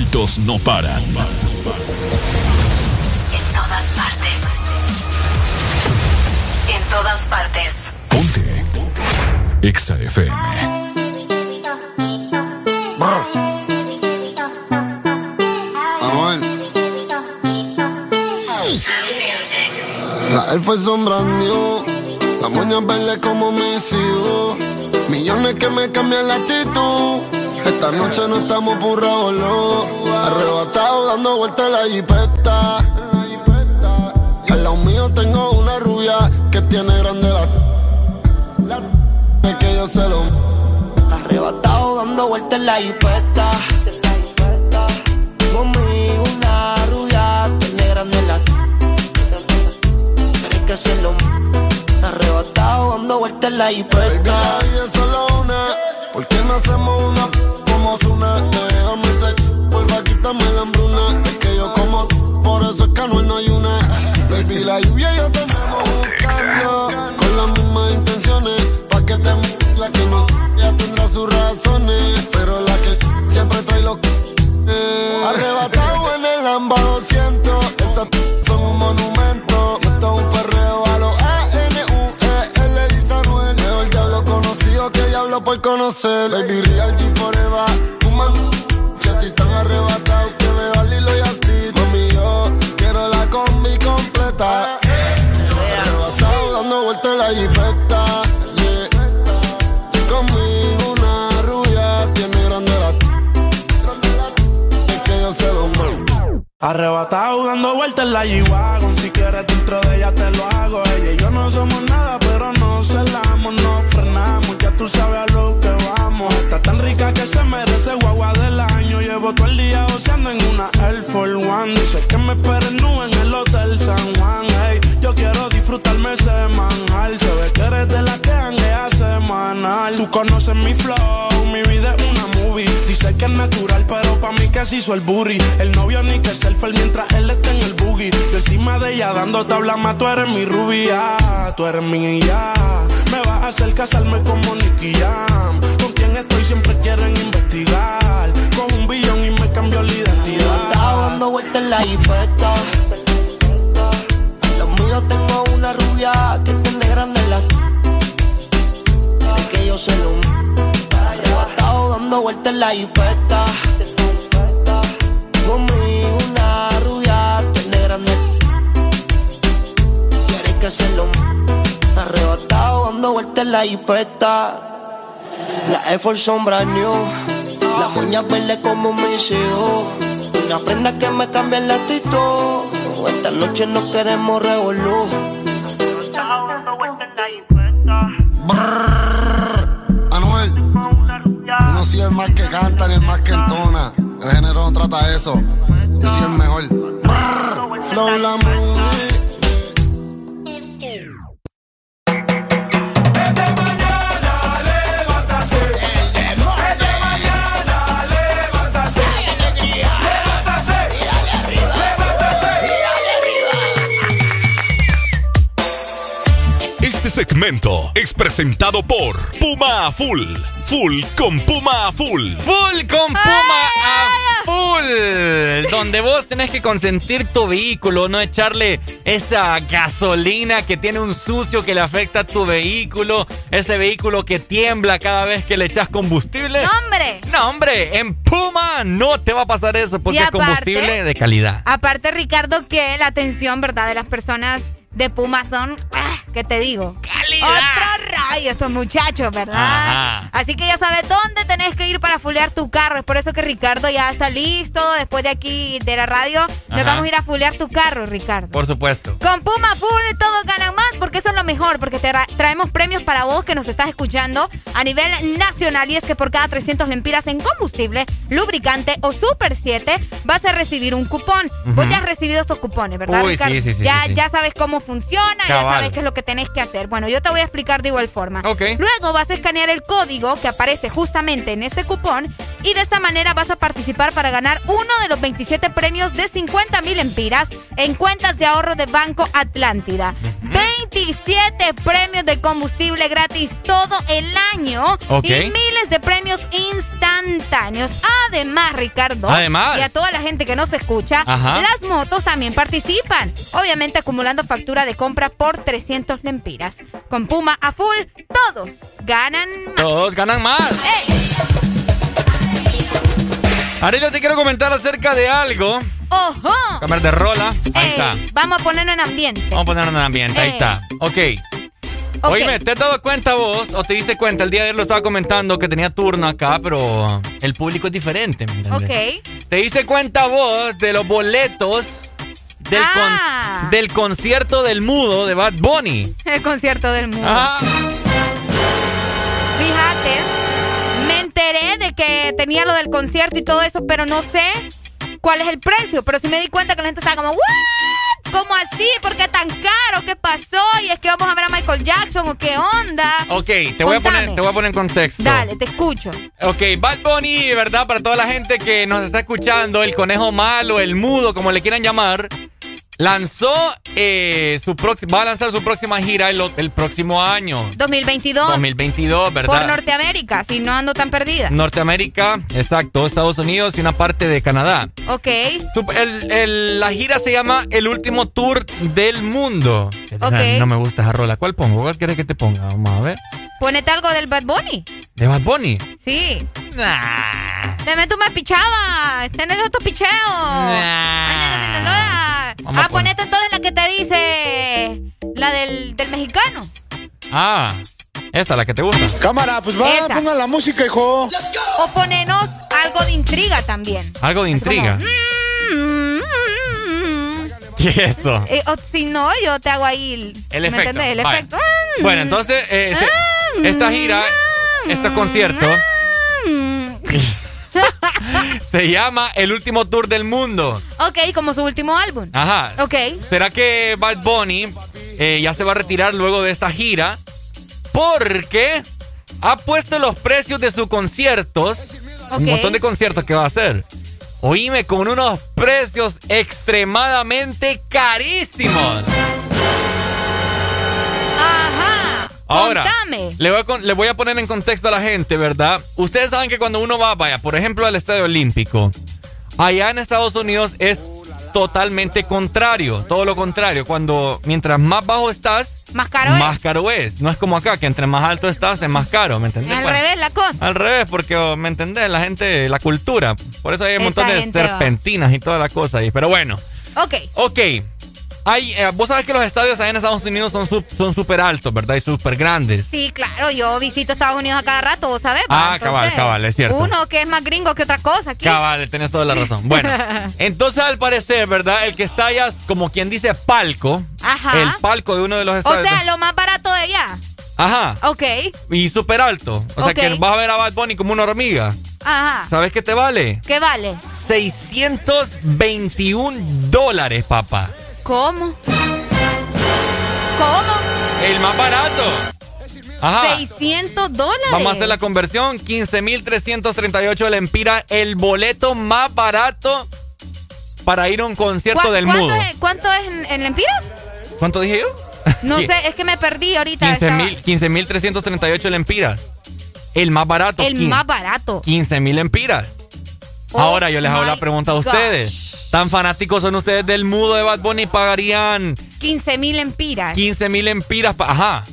[SPEAKER 46] Éxitos no paran.
[SPEAKER 3] En todas partes. En todas partes.
[SPEAKER 46] Ponte. Ponte. Exa FM.
[SPEAKER 47] La él fue sombrando, la moña verde como mis hijos. Millones que me cambian la actitud. Esta noche no estamos burrados, Arrebatado dando vueltas en la jipeta. Al lado mío tengo una rubia que tiene grande la. Es que yo se lo.
[SPEAKER 48] Arrebatado dando vueltas en la jipeta. Conmigo una rubia tiene grande la. Tienes que hacerlo. Arrebatado dando vueltas en la jipeta.
[SPEAKER 47] La vida es solo una. ¿Por qué no hacemos una por conocer. Baby, real G forever. Fuman. Ya estoy tan arrebatado que me da Lilo y Asti. Mami, quiero la combi completa. Arrebatado dando vueltas en la jipeta. Conmigo una rubia tiene grande la.
[SPEAKER 14] Arrebatado dando vueltas en la G-Wagon el booty El novio ni que selfie mientras él está en el boogie Yo encima de ella dando tabla más Tú eres mi rubia, tú eres mi ya Me vas a hacer casarme como Nicky Jam Con quien estoy siempre quieren investigar Con un billón y me cambió la identidad
[SPEAKER 48] Estaba dando vueltas en la jipeta. Los míos tengo una rubia que tiene grande la. Quiere que yo se lo. Arrebatado dando vueltas en la jipeta. La jipeta. La Air Force son new. Las uñas verdes como mis hijos. Una prenda que me cambia el actitud. Esta noche no queremos revolú.
[SPEAKER 47] Anuel, yo no soy el más que canta ni el más que entona. El género no trata eso. Yo soy el mejor. Flow la
[SPEAKER 2] Este segmento es presentado por Puma a Full. Full con Puma a Full.
[SPEAKER 6] Full con Puma a full. Donde vos tenés que consentir tu vehículo, no echarle esa gasolina que tiene un sucio que le afecta a tu vehículo, ese vehículo que tiembla cada vez que le echas combustible.
[SPEAKER 7] ¡No, hombre!
[SPEAKER 6] No, hombre, en Puma no te va a pasar eso porque es combustible de calidad.
[SPEAKER 7] Aparte, Ricardo, que la atención, ¿verdad?, de las personas de Puma son, ah, ¿qué te digo? Otro rayo estos muchachos, ¿verdad?
[SPEAKER 6] Ajá.
[SPEAKER 7] Así que ya sabes dónde tenés que ir para fulear tu carro. Es por eso que Ricardo ya está listo. Después de aquí de la radio, nos vamos a ir a fulear tu carro, Ricardo.
[SPEAKER 6] Por supuesto.
[SPEAKER 7] Con Puma Full todos ganan más porque eso es lo mejor, porque te tra- traemos premios para vos que nos estás escuchando a nivel nacional y es que por cada 300 lempiras en combustible, lubricante o Super 7 vas a recibir un cupón. Vos ya has recibido estos cupones, ¿verdad,
[SPEAKER 6] Uy,
[SPEAKER 7] Ricardo?
[SPEAKER 6] sí, sí, sí,
[SPEAKER 7] ya,
[SPEAKER 6] sí, sí.
[SPEAKER 7] ya sabes cómo funciona, ya sabes qué es lo que tenés que hacer. Bueno, yo te voy a explicar de igual forma.
[SPEAKER 6] Ok.
[SPEAKER 7] Luego vas a escanear el código que aparece justamente en este cupón y de esta manera vas a participar para ganar uno de los 27 premios de 50 mil empiras en cuentas de ahorro de Banco Atlántida. 27 premios de combustible gratis todo el año y miles de premios instantáneos. Además, Ricardo,
[SPEAKER 6] Además.
[SPEAKER 7] y a toda la gente que nos escucha,
[SPEAKER 6] Ajá.
[SPEAKER 7] las motos también participan. Obviamente acumulando de compra por 300 lempiras. Con Puma a full, todos ganan más.
[SPEAKER 6] Todos ganan más. Arela, te quiero comentar acerca de algo.
[SPEAKER 7] ¡Ojo!
[SPEAKER 6] Cámara de rola. Ahí
[SPEAKER 7] Ey,
[SPEAKER 6] está.
[SPEAKER 7] Vamos a ponernos en ambiente.
[SPEAKER 6] Vamos a ponerlo en ambiente. Ahí está. Ok.
[SPEAKER 7] Ok.
[SPEAKER 6] Oíme, ¿te has dado cuenta vos o te diste cuenta? El día de ayer lo estaba comentando que tenía turno acá, pero el público es diferente. ¿me?
[SPEAKER 7] Ok.
[SPEAKER 6] ¿Te diste cuenta vos de los boletos del, con-
[SPEAKER 7] Ah.
[SPEAKER 6] del concierto del mudo de Bad Bunny.
[SPEAKER 7] El concierto del mundo.
[SPEAKER 6] Ah.
[SPEAKER 7] Fíjate, me enteré de que tenía lo del concierto y todo eso, pero no sé cuál es el precio. Pero sí me di cuenta que la gente estaba como, ¿what? ¿Cómo así? ¿Por qué tan caro? ¿Qué pasó? ¿Y es que vamos a ver a Michael Jackson o qué onda?
[SPEAKER 6] Ok, te voy, a poner, te voy a poner en contexto.
[SPEAKER 7] Dale, te escucho.
[SPEAKER 6] Ok, Bad Bunny, ¿verdad? Para toda la gente que nos está escuchando, el conejo malo, el mudo, como le quieran llamar, lanzó eh, su próxima, va a lanzar su próxima gira el, el próximo año,
[SPEAKER 7] 2022.
[SPEAKER 6] 2022, ¿verdad?
[SPEAKER 7] Por Norteamérica, si no ando tan perdida.
[SPEAKER 6] Norteamérica, exacto, Estados Unidos y una parte de Canadá.
[SPEAKER 7] Ok.
[SPEAKER 6] Su- el- el- la gira se llama El Último Tour del Mundo.
[SPEAKER 7] Ok.
[SPEAKER 6] No me gusta esa rola. ¿Cuál pongo? ¿Cuál quieres que te ponga? Vamos a ver.
[SPEAKER 7] Ponete algo del Bad Bunny.
[SPEAKER 6] ¿De Bad Bunny?
[SPEAKER 7] Sí. Deme tú me pichabas. Tenés otro picheo. Ay, no, no, no, no, no.
[SPEAKER 6] Vamos
[SPEAKER 7] Ah, ponete entonces la que te dice. La del, del mexicano.
[SPEAKER 6] Ah, esta, la que te gusta.
[SPEAKER 49] Cámara, pues va,
[SPEAKER 7] Esa.
[SPEAKER 49] pongan la música, hijo.
[SPEAKER 7] O ponenos algo de intriga también.
[SPEAKER 6] Algo de intriga.
[SPEAKER 7] Mm,
[SPEAKER 6] ¿Qué es eso?
[SPEAKER 7] Eh, o si no, yo te hago ahí el, ¿me
[SPEAKER 6] efecto.
[SPEAKER 7] El efecto.
[SPEAKER 6] Bueno, entonces, eh, se- esta gira, este concierto, se llama El Último Tour del Mundo.
[SPEAKER 7] Ok, como su último álbum.
[SPEAKER 6] Ajá.
[SPEAKER 7] Ok.
[SPEAKER 6] ¿Será que Bad Bunny eh, ya se va a retirar luego de esta gira? Porque ha puesto los precios de sus conciertos, un montón de conciertos que va a hacer. Oíme, con unos precios extremadamente carísimos. Ahora,
[SPEAKER 7] Contame.
[SPEAKER 6] le voy, a, con- le voy a poner en contexto a la gente, ¿verdad? Ustedes saben que cuando uno va, vaya, por ejemplo, al Estadio Olímpico, allá en Estados Unidos es totalmente contrario, todo lo contrario. Cuando, mientras más bajo estás,
[SPEAKER 7] Más caro es.
[SPEAKER 6] más caro es. No es como acá, que entre más alto estás es más caro, ¿me entendés?
[SPEAKER 7] Al
[SPEAKER 6] Bueno,
[SPEAKER 7] revés la cosa.
[SPEAKER 6] Al revés, porque, oh, ¿me entendés? La gente, la cultura. Por eso hay un
[SPEAKER 7] Esta
[SPEAKER 6] montón de
[SPEAKER 7] gente va.
[SPEAKER 6] serpentinas y toda la cosa ahí. Pero bueno.
[SPEAKER 7] Ok.
[SPEAKER 6] Ok. Hay, eh, vos sabés que los estadios allá en Estados Unidos son sup- son súper altos, ¿verdad? Y súper grandes.
[SPEAKER 7] Sí, claro, yo visito Estados Unidos a cada rato, vos sabés.
[SPEAKER 6] Ah, cabal, cabal, es cierto.
[SPEAKER 7] Uno que es más gringo que otra cosa aquí.
[SPEAKER 6] Cabal, tenés toda la razón. Bueno, entonces al parecer, ¿verdad? El que está allá, como quien dice palco,
[SPEAKER 7] Ajá.
[SPEAKER 6] el palco de uno de los
[SPEAKER 7] o
[SPEAKER 6] estadios.
[SPEAKER 7] sea, lo más barato de allá.
[SPEAKER 6] Ajá.
[SPEAKER 7] Ok.
[SPEAKER 6] Y súper alto. O sea que vas a ver a Bad Bunny como una hormiga.
[SPEAKER 7] Ajá.
[SPEAKER 6] ¿Sabes qué te vale?
[SPEAKER 7] ¿Qué vale?
[SPEAKER 6] 621 dólares, papá.
[SPEAKER 7] ¿Cómo? ¿Cómo?
[SPEAKER 6] El más barato. Ajá.
[SPEAKER 7] 600 dólares.
[SPEAKER 6] Vamos a hacer la conversión. 15.338 lempiras. El boleto más barato para ir a un concierto
[SPEAKER 7] ¿Cuá-
[SPEAKER 6] del
[SPEAKER 7] ¿cuánto
[SPEAKER 6] mudo.
[SPEAKER 7] Es, ¿Cuánto es en, en lempiras?
[SPEAKER 6] ¿Cuánto dije yo?
[SPEAKER 7] No sé, es que me perdí ahorita.
[SPEAKER 6] 15.000 15.338 lempiras. El más barato.
[SPEAKER 7] El más barato.
[SPEAKER 6] 15.000 lempiras.
[SPEAKER 7] Oh
[SPEAKER 6] Ahora yo les hago la pregunta a
[SPEAKER 7] gosh.
[SPEAKER 6] ¿Tan fanáticos son ustedes del mudo de Bad Bunny? ¿Pagarían
[SPEAKER 7] 15 mil empiras.
[SPEAKER 6] 15.000 lempiras? pa- Ajá.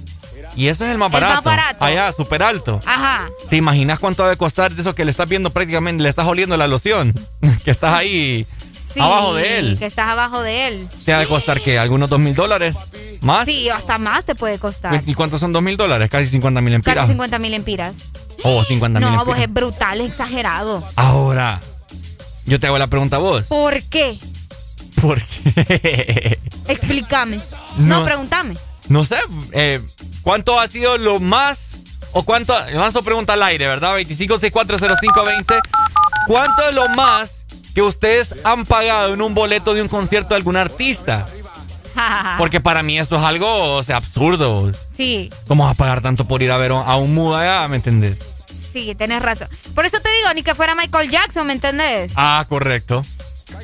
[SPEAKER 6] Y eso es el más
[SPEAKER 7] El más
[SPEAKER 6] barato.
[SPEAKER 7] barato.
[SPEAKER 6] Allá, súper alto.
[SPEAKER 7] Ajá.
[SPEAKER 6] ¿Te imaginas cuánto debe costar eso que le estás viendo prácticamente, le estás oliendo la loción? que estás ahí
[SPEAKER 7] Sí,
[SPEAKER 6] abajo de él.
[SPEAKER 7] Que estás abajo de él.
[SPEAKER 6] ¿Te ha de costar que algunos dos mil dólares? ¿Más?
[SPEAKER 7] Sí, hasta más te puede costar.
[SPEAKER 6] ¿Y cuántos son dos mil dólares? Casi 50 mil empiras.
[SPEAKER 7] Casi 50 mil empiras.
[SPEAKER 6] Oh, 50 mil
[SPEAKER 7] No, vos
[SPEAKER 6] empiras.
[SPEAKER 7] es brutal, es exagerado.
[SPEAKER 6] Ahora, yo te hago la pregunta a vos.
[SPEAKER 7] ¿Por qué?
[SPEAKER 6] ¿Por qué?
[SPEAKER 7] Explícame.
[SPEAKER 6] No.
[SPEAKER 7] No, pregúntame.
[SPEAKER 6] No sé, eh, ¿cuánto ha sido lo más o cuánto, lanzo pregunta al aire, ¿verdad? 25640520. ¿Cuánto es lo más que ustedes han pagado en un boleto de un concierto de algún artista? Porque para mí esto es algo, o sea, absurdo.
[SPEAKER 7] sí,
[SPEAKER 6] ¿Cómo vas a pagar tanto por ir a ver a un mudo allá, me entendés?
[SPEAKER 7] Sí, tenés razón. Por eso te digo, ni que fuera Michael Jackson, ¿me entendés?
[SPEAKER 6] Ah, correcto.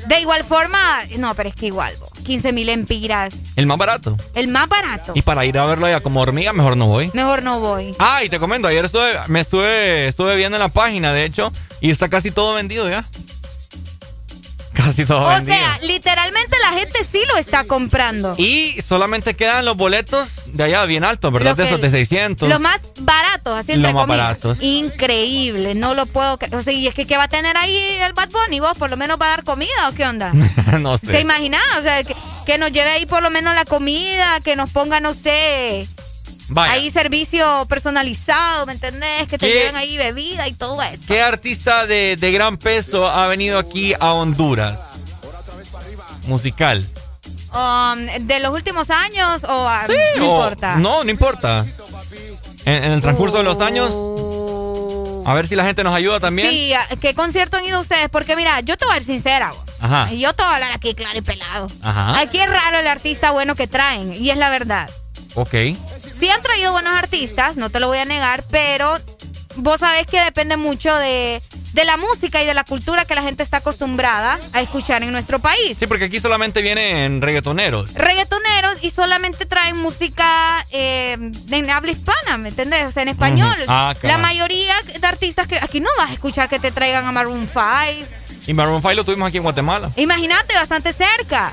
[SPEAKER 7] De igual forma, no, pero es que igual, bo, 15 mil empiras.
[SPEAKER 6] El más barato.
[SPEAKER 7] El más barato.
[SPEAKER 6] Y para ir a verlo allá como hormiga, mejor no voy.
[SPEAKER 7] Mejor no voy.
[SPEAKER 6] Ah, y te comento, ayer estuve, me estuve, estuve viendo en la página, de hecho, y está casi todo vendido ya. Casi todo
[SPEAKER 7] O
[SPEAKER 6] vendido.
[SPEAKER 7] sea, literalmente la gente sí lo está comprando.
[SPEAKER 6] y solamente quedan los boletos de allá bien altos, ¿verdad? De esos de 600.
[SPEAKER 7] Los más baratos, así entre
[SPEAKER 6] Los más
[SPEAKER 7] comillas.
[SPEAKER 6] baratos.
[SPEAKER 7] Increíble, no lo puedo creer. O sea, y es que ¿qué va a tener ahí el Bad Bunny vos? ¿Por lo menos va a dar comida o qué onda?
[SPEAKER 6] no
[SPEAKER 7] ¿Te
[SPEAKER 6] sé.
[SPEAKER 7] imaginas? O sea, que, que nos lleve ahí por lo menos la comida, que nos ponga, no sé,
[SPEAKER 6] Vaya.
[SPEAKER 7] ahí servicio personalizado, ¿me entendés? Que te
[SPEAKER 6] ¿Qué?
[SPEAKER 7] lleven ahí bebida y todo eso.
[SPEAKER 6] ¿Qué artista de, de gran peso ha venido aquí a Honduras? Musical.
[SPEAKER 7] um, de los últimos años o ah,
[SPEAKER 6] Sí,
[SPEAKER 7] no
[SPEAKER 6] o-
[SPEAKER 7] importa?
[SPEAKER 6] No, no importa. En, en el transcurso de los años. A ver si la gente nos ayuda también.
[SPEAKER 7] Sí, ¿a ¿qué concierto han ido ustedes? Porque mira, yo te voy a ser sincera. vos.
[SPEAKER 6] Ajá.
[SPEAKER 7] Y yo te voy a hablar aquí claro y pelado.
[SPEAKER 6] Ajá.
[SPEAKER 7] Aquí es raro el artista bueno que traen, y es la verdad.
[SPEAKER 6] Ok.
[SPEAKER 7] Sí han traído buenos artistas, no te lo voy a negar, pero vos sabés que depende mucho de, de la música y de la cultura que la gente está acostumbrada a escuchar en nuestro país.
[SPEAKER 6] Sí, porque aquí solamente vienen reggaetoneros.
[SPEAKER 7] Reggaetoneros y solamente traen música eh, en habla hispana, ¿me entendés? O sea, en español.
[SPEAKER 6] Ah,
[SPEAKER 7] la mayoría de artistas que aquí no vas a escuchar que te traigan a Maroon 5.
[SPEAKER 6] Y Maroon 5 lo tuvimos aquí en Guatemala.
[SPEAKER 7] Imagínate, bastante cerca.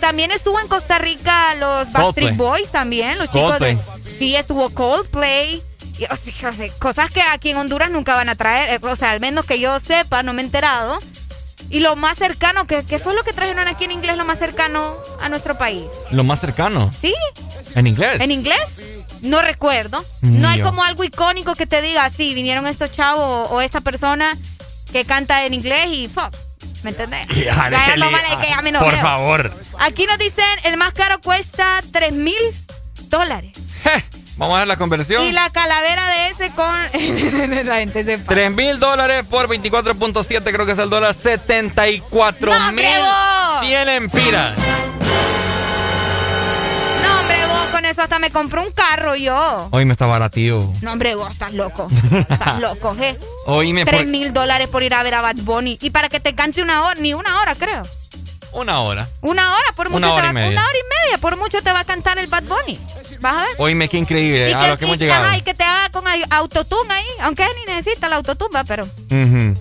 [SPEAKER 7] También estuvo en Costa Rica los Backstreet. Boys también, los chicos de...
[SPEAKER 6] Coldplay.
[SPEAKER 7] Sí, estuvo Coldplay. Y, o sea, o sea, cosas que aquí en Honduras nunca van a traer. eh, O sea, al menos que yo sepa, no me he enterado. Y lo más cercano, que ¿qué fue lo que trajeron aquí en inglés, lo más cercano a nuestro país?
[SPEAKER 6] Lo más cercano.
[SPEAKER 7] ¿Sí?
[SPEAKER 6] En inglés.
[SPEAKER 7] ¿En inglés? No recuerdo. No hay como algo icónico que te diga, sí, vinieron estos chavos o, o esta persona que canta en inglés y fuck. ¿Me entendés?
[SPEAKER 6] Arely,
[SPEAKER 7] no vale que ya me
[SPEAKER 6] Por
[SPEAKER 7] enojé.
[SPEAKER 6] favor.
[SPEAKER 7] Aquí nos dicen, el más caro cuesta 3 mil dólares.
[SPEAKER 6] Vamos a ver la conversión.
[SPEAKER 7] Y la calavera de ese con... la gente se pasa.
[SPEAKER 6] 3 mil dólares por 24.7, creo que es el dólar. 74
[SPEAKER 7] ¡No,
[SPEAKER 6] mil
[SPEAKER 7] vos!
[SPEAKER 6] 100 empiras.
[SPEAKER 7] Con eso hasta me compré un carro yo.
[SPEAKER 6] Hoy me está baratío.
[SPEAKER 7] No, hombre, vos estás loco. Estás loco, ¿eh?
[SPEAKER 6] Hoy me
[SPEAKER 7] 3 mil dólares por ir a ver a Bad Bunny. Y para que te cante una hora, ni una hora, creo.
[SPEAKER 6] Una hora.
[SPEAKER 7] Una hora, por mucho
[SPEAKER 6] Una
[SPEAKER 7] te
[SPEAKER 6] hora
[SPEAKER 7] va,
[SPEAKER 6] y media.
[SPEAKER 7] Una hora y media, por mucho te va a cantar el Bad Bunny. ¿Vas a ver?
[SPEAKER 6] Oíme, qué increíble.
[SPEAKER 7] y
[SPEAKER 6] A lo que hemos
[SPEAKER 7] y-
[SPEAKER 6] llegado.
[SPEAKER 7] ajá, y que te haga con autotune ahí, aunque ni necesita la autotune, va, pero
[SPEAKER 6] Ujú.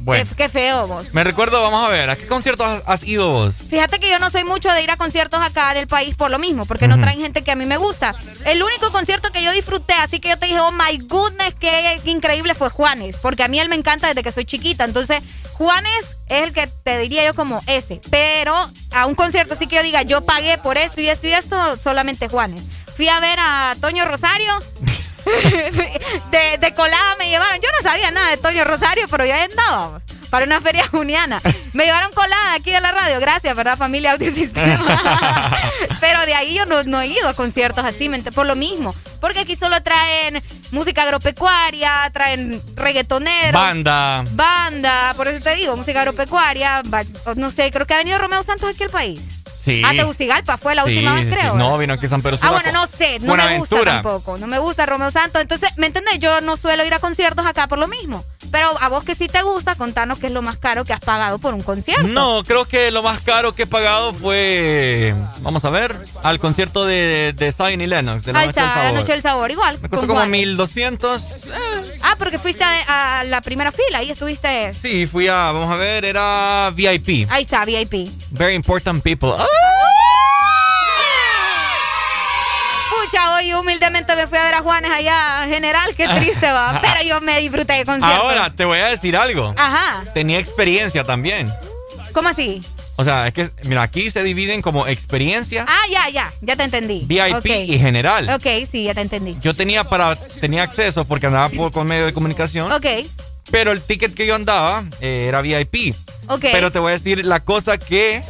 [SPEAKER 6] Bueno.
[SPEAKER 7] qué, qué feo vos.
[SPEAKER 6] Me recuerdo, vamos a ver, ¿a qué conciertos has, has ido vos?
[SPEAKER 7] Fíjate que yo no soy mucho de ir a conciertos acá del país por lo mismo, porque no traen gente que a mí me gusta. El único concierto que yo disfruté, así que yo te dije, oh my goodness, qué increíble fue Juanes, porque a mí él me encanta desde que soy chiquita. Entonces, Juanes es el que te diría yo como ese. Pero a un concierto así que yo diga, yo pagué por esto y esto y esto, solamente Juanes. Fui a ver a Toño Rosario. de, de colada me llevaron. Yo no sabía nada de Toño Rosario, pero yo ahí andaba para una feria juniana. Me llevaron colada aquí de la radio. Gracias, ¿verdad, familia Audiosistema? pero de ahí yo no, no he ido a conciertos así, ¿me ent- por lo mismo. Porque aquí solo traen música agropecuaria, traen reggaetoneros.
[SPEAKER 6] Banda.
[SPEAKER 7] Banda, por eso te digo, música agropecuaria. no sé, creo que ha venido Romeo Santos aquí al país.
[SPEAKER 6] Sí.
[SPEAKER 7] Ah, Tegucigalpa fue la
[SPEAKER 6] Sí,
[SPEAKER 7] última vez,
[SPEAKER 6] sí,
[SPEAKER 7] creo.
[SPEAKER 6] No, vino aquí San Pedro
[SPEAKER 7] Ah, bueno, no sé, no me gusta tampoco. No me gusta Romeo Santos. Entonces, ¿me entendés? Yo no suelo ir a conciertos acá por lo mismo. Pero a vos que sí te gusta, contanos qué es lo más caro que has pagado por un concierto.
[SPEAKER 6] No, creo que lo más caro que he pagado fue, vamos a ver, al concierto de, de Zion y Lennox. De la
[SPEAKER 7] Ahí
[SPEAKER 6] Noche del
[SPEAKER 7] está, la
[SPEAKER 6] Sabor.
[SPEAKER 7] noche del sabor, igual.
[SPEAKER 6] Me costó como
[SPEAKER 7] Juan.
[SPEAKER 6] 1200.
[SPEAKER 7] Ah, porque fuiste a, a la primera fila, ahí estuviste.
[SPEAKER 6] Sí, fui a, vamos a ver, era VIP.
[SPEAKER 7] Ahí está, VIP.
[SPEAKER 6] Very important people. ¡Ah!
[SPEAKER 7] Pucha, hoy humildemente me fui a ver a Juanes allá, general, qué triste va. Pero yo me disfruté de concierto.
[SPEAKER 6] Ahora, te voy a decir algo.
[SPEAKER 7] Ajá,
[SPEAKER 6] Tenía experiencia también.
[SPEAKER 7] ¿cómo así?
[SPEAKER 6] O sea, es que, mira, aquí se dividen como experiencia,
[SPEAKER 7] Ah, ya, ya, ya te entendí.
[SPEAKER 6] VIP y general.
[SPEAKER 7] Ok, sí, ya te entendí.
[SPEAKER 6] Yo tenía para tenía acceso porque andaba por con medio de comunicación,
[SPEAKER 7] Ok,
[SPEAKER 6] pero el ticket que yo andaba eh, era VIP.
[SPEAKER 7] ok.
[SPEAKER 6] Pero te voy a decir la cosa que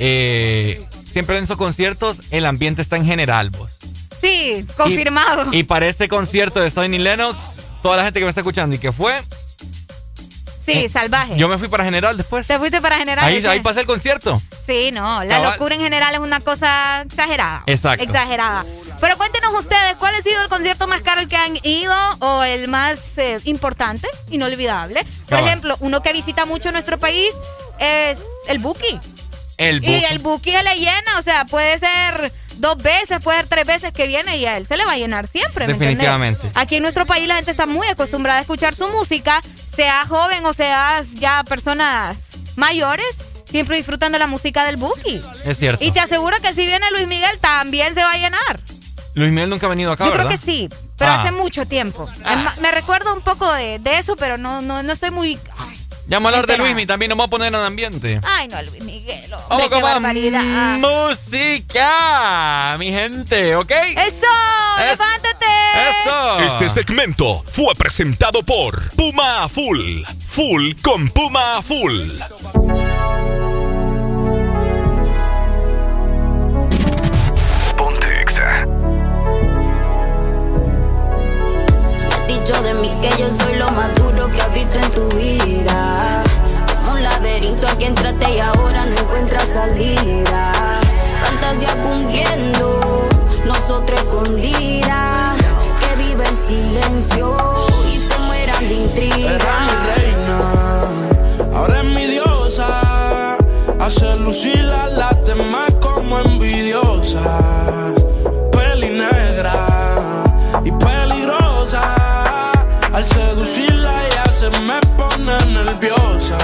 [SPEAKER 6] eh, siempre en esos conciertos el ambiente está en general, vos.
[SPEAKER 7] Sí, confirmado.
[SPEAKER 6] Y, y para ese concierto de Sony Lennox, toda la gente que me está escuchando y que fue,
[SPEAKER 7] sí, salvaje.
[SPEAKER 6] yo me fui para general después.
[SPEAKER 7] ¿Te fuiste para general?
[SPEAKER 6] Ahí, ahí pasé el concierto.
[SPEAKER 7] Sí, no, la
[SPEAKER 6] Cabal.
[SPEAKER 7] locura en general es una cosa exagerada.
[SPEAKER 6] Exacto.
[SPEAKER 7] Exagerada. Pero cuéntenos ustedes, ¿cuál ha sido el concierto más caro al que han ido o el más eh, importante, inolvidable? Por
[SPEAKER 6] Cabal.
[SPEAKER 7] ejemplo, uno que visita mucho nuestro país es el Buki.
[SPEAKER 6] El
[SPEAKER 7] Y el Buki se le llena, o sea, puede ser dos veces, puede ser tres veces que viene y a él se le va a llenar siempre. ¿me entendés?
[SPEAKER 6] Definitivamente.
[SPEAKER 7] Aquí en nuestro país la gente está muy acostumbrada a escuchar su música, sea joven o seas ya personas mayores, siempre disfrutan de la música del Buki.
[SPEAKER 6] Es cierto.
[SPEAKER 7] Y te aseguro que si viene Luis Miguel también se va a llenar.
[SPEAKER 6] Luis Miguel nunca ha venido acá,
[SPEAKER 7] Yo
[SPEAKER 6] ¿verdad?
[SPEAKER 7] creo que sí, pero
[SPEAKER 6] Ah.
[SPEAKER 7] hace mucho tiempo. Ma- Me recuerdo un poco de, de eso, pero no, no, no estoy muy...
[SPEAKER 6] vamos a hablar de
[SPEAKER 7] Enterada.
[SPEAKER 6] Luis Miguel, también nos vamos a poner en ambiente.
[SPEAKER 7] Ay, no, Luis Miguel. hombre,
[SPEAKER 6] Vamos con más música, mi gente, ¿ok?
[SPEAKER 7] ¡Eso! ¡Levántate!
[SPEAKER 6] ¡Eso!
[SPEAKER 2] Este segmento fue presentado por Puma Full. Full con Puma Full.
[SPEAKER 49] Que yo soy lo más duro que has visto en tu vida. Como un laberinto aquí entraste y ahora no encuentras salida. Fantasía cumpliendo, nosotros escondidas. Que vive el silencio y se mueran de intriga.
[SPEAKER 14] Nerviosa.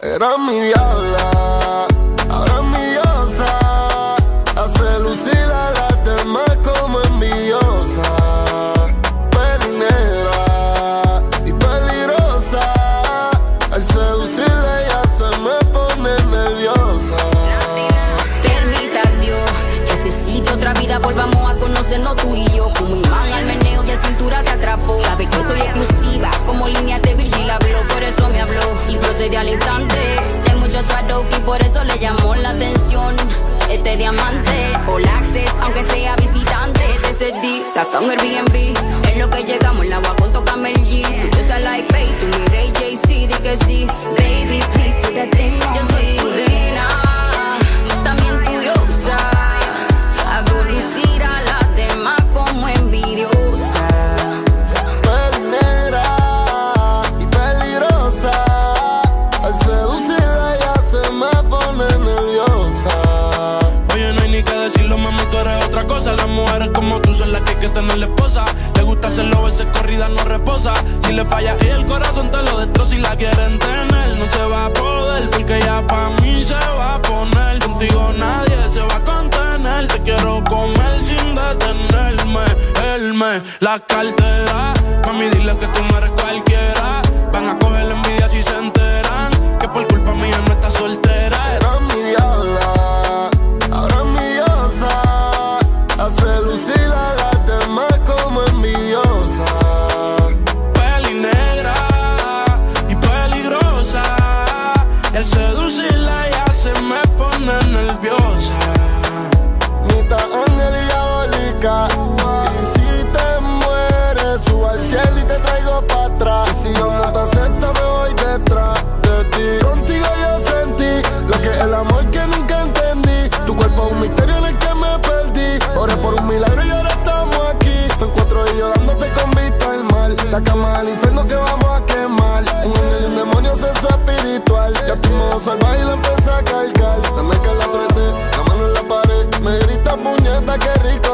[SPEAKER 47] Era mi diabla, y
[SPEAKER 49] procede al instante. De muchos Swarovski, por eso le llamó la atención. Este diamante, all access, aunque sea visitante, te cedí, saca un Airbnb. Es lo que llegamos, el agua con toca Mel G. Tú like, baby, tú mi Ray J.C. Di que sí, baby, please do that thing. Yo soy
[SPEAKER 14] que tener la esposa. Le gusta hacerlo, veces corrida no reposa. Si le falla y el corazón te lo destroza. Si la quieren tener, no se va a poder. Porque ya pa' mí se va a poner. Contigo nadie se va a contener. Te quiero comer sin detenerme. Él me la cartera. Mami, dile que tú no eres cualquiera. Van a coger
[SPEAKER 47] Cama que vamos a quemar. Un ángel y un demonio sexo espiritual. Ya tu modo salvaje y la empecé a cargar. Dame que la apreté, la mano en la pared. Me grita puñeta, qué rico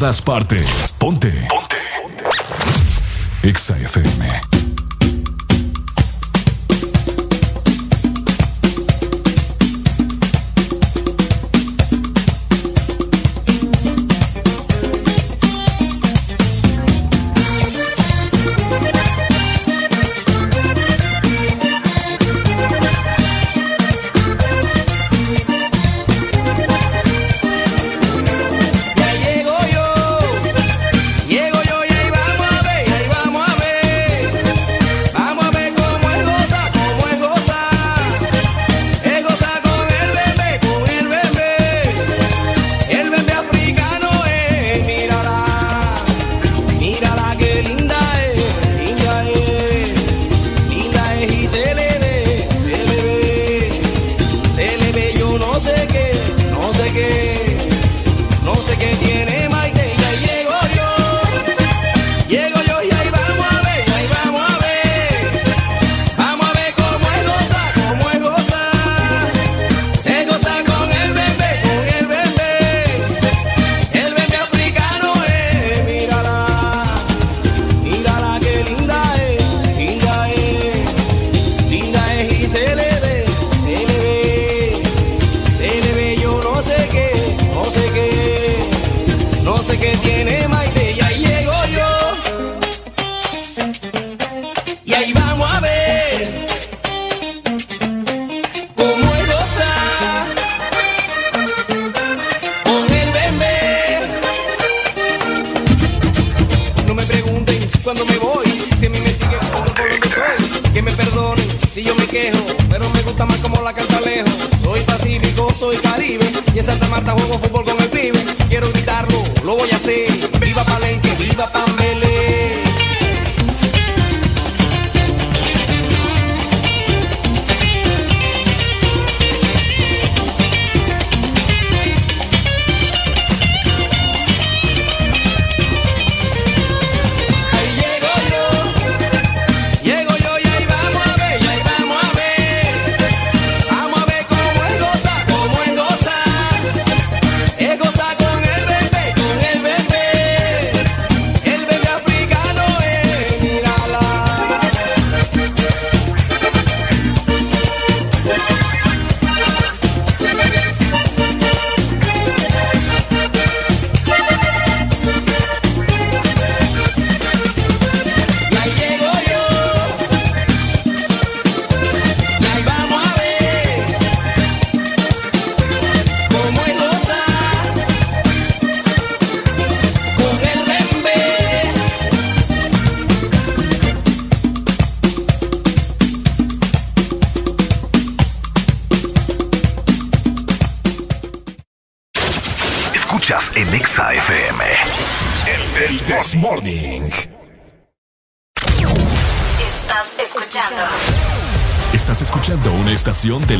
[SPEAKER 3] todas partes.
[SPEAKER 2] Ponte. Ponte. Exa FM.
[SPEAKER 4] Pero me gusta más como la canta lejos. Soy pacífico, soy caribe, y en Santa Marta juego fútbol con
[SPEAKER 3] escuchando
[SPEAKER 2] una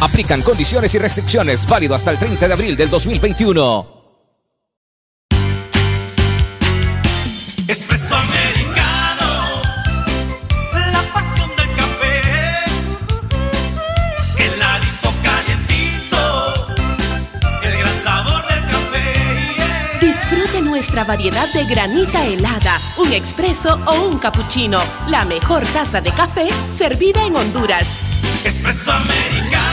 [SPEAKER 23] Aplican condiciones y restricciones válido hasta el 30 de abril del 2021.
[SPEAKER 4] Espresso americano, la pasión del café, heladito calientito, el gran sabor del café.
[SPEAKER 50] Disfrute nuestra variedad de granita helada, un expreso o un cappuccino. La mejor taza de café servida en Honduras.
[SPEAKER 4] Espresso americano,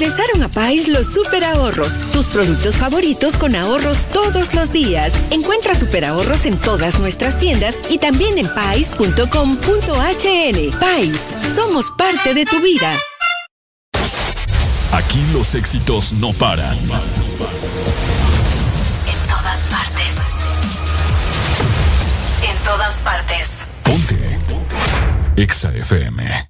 [SPEAKER 51] Regresaron a Pais los super ahorros, tus productos favoritos con ahorros todos los días. Encuentra super ahorros en todas nuestras tiendas y también en pais.com.hn. Pais, somos parte de tu vida.
[SPEAKER 2] Aquí los éxitos no paran.
[SPEAKER 3] En todas partes. En todas partes.
[SPEAKER 2] Exa FM.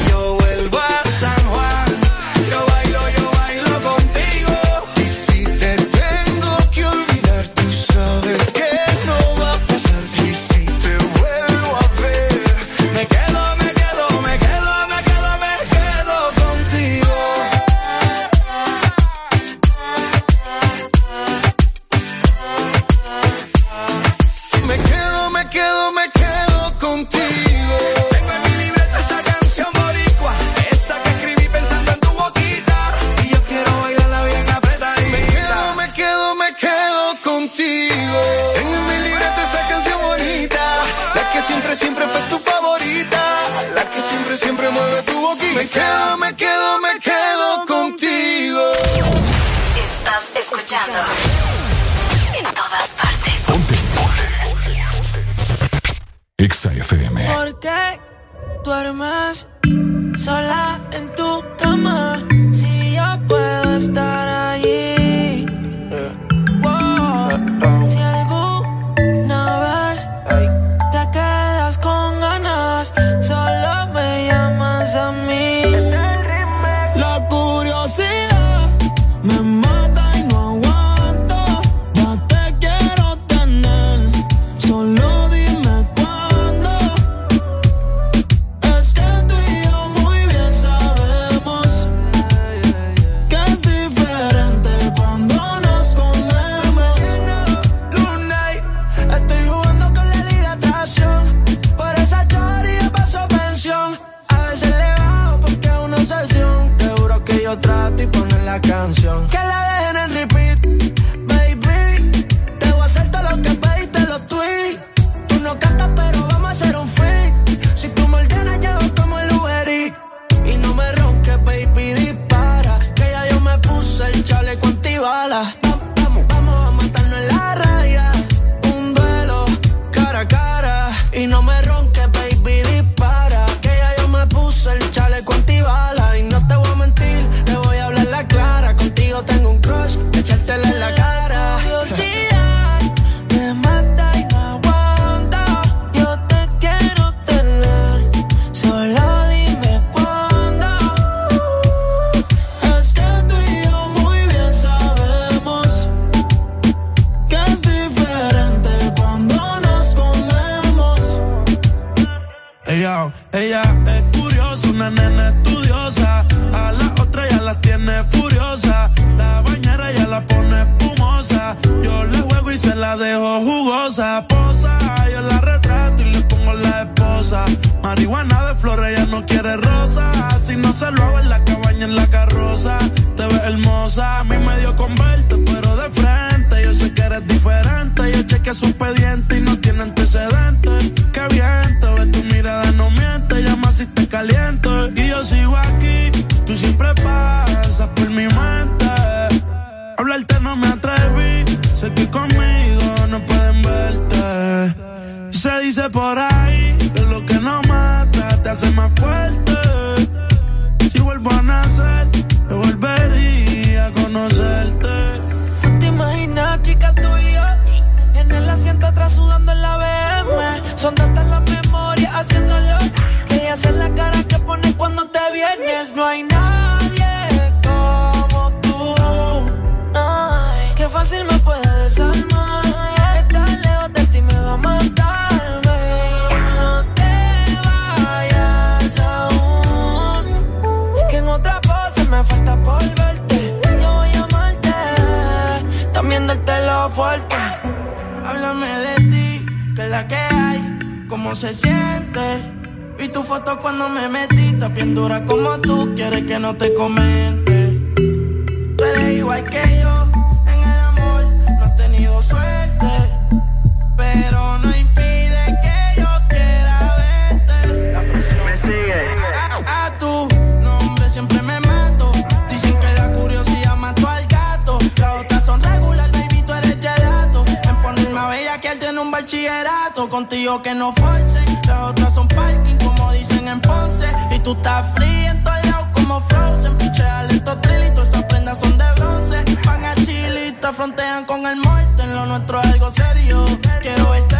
[SPEAKER 52] quedo, me quedo, me quedo contigo.
[SPEAKER 3] Estás escuchando en todas partes.
[SPEAKER 2] Exa FM.
[SPEAKER 21] ¿Por qué duermes sola en tu cama? Si yo puedo estar allí.
[SPEAKER 52] Canción. Que la
[SPEAKER 14] dejo jugosa. Posa, yo la retrato y le pongo la esposa. Marihuana de flores, ella no quiere rosa. Si no se lo hago en la cabaña, en la carroza. Te ves hermosa, a mí me dio con verte, pero de frente. Yo sé que eres diferente. Yo chequeé su expediente y no tiene antecedentes. Qué bien, te ves tu mirada, no miente. Llama si te caliento. Y yo sigo aquí, tú siempre pasas por mi mente. Hablarte no me atreví, sé que conmigo. Se dice por ahí que lo que no mata te hace más fuerte. Si vuelvo a nacer, yo volvería a conocerte.
[SPEAKER 21] ¿Tú te imaginas, chica, tú y yo? En el asiento atrás sudando en la BM. Son tantas las memorias haciéndolo. Que ella hace la cara que pone cuando te vienes. No hay nadie como tú. Qué fácil me puede desarmar. Fuerte.
[SPEAKER 52] Háblame de ti, que es la que hay, cómo se siente. Vi tu foto cuando me metí, está bien dura como tú, quieres que no te comente. Tú eres igual que yo, en el amor no has tenido suerte. Pero bachillerato, contigo que no forcen. Las otras son parking, como dicen en Ponce. Y tú estás fría en todos lados como Frozen. Pichea lento trilito, esas prendas son de bronce. Van a chilita, frontean con el muerto. En lo nuestro es algo serio. Quiero verte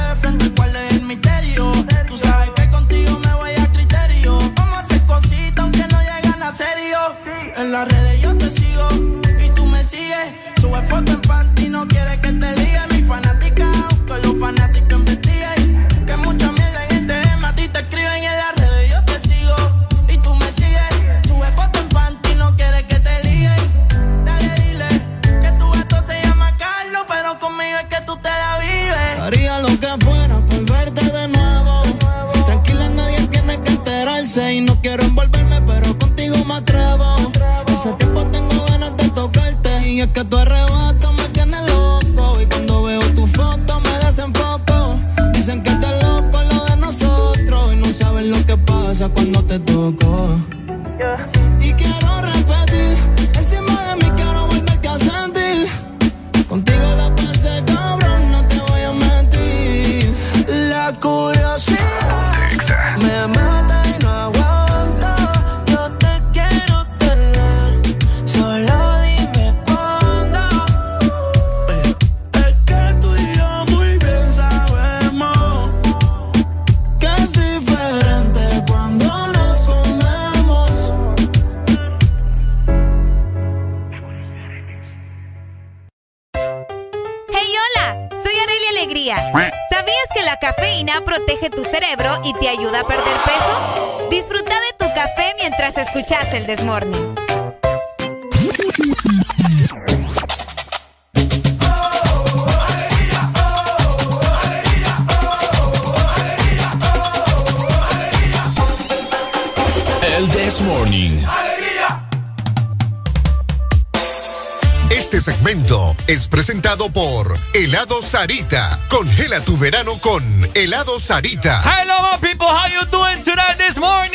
[SPEAKER 53] Sarita. Congela tu verano con Helado Sarita.
[SPEAKER 6] Hello, my people. How you doing tonight this morning?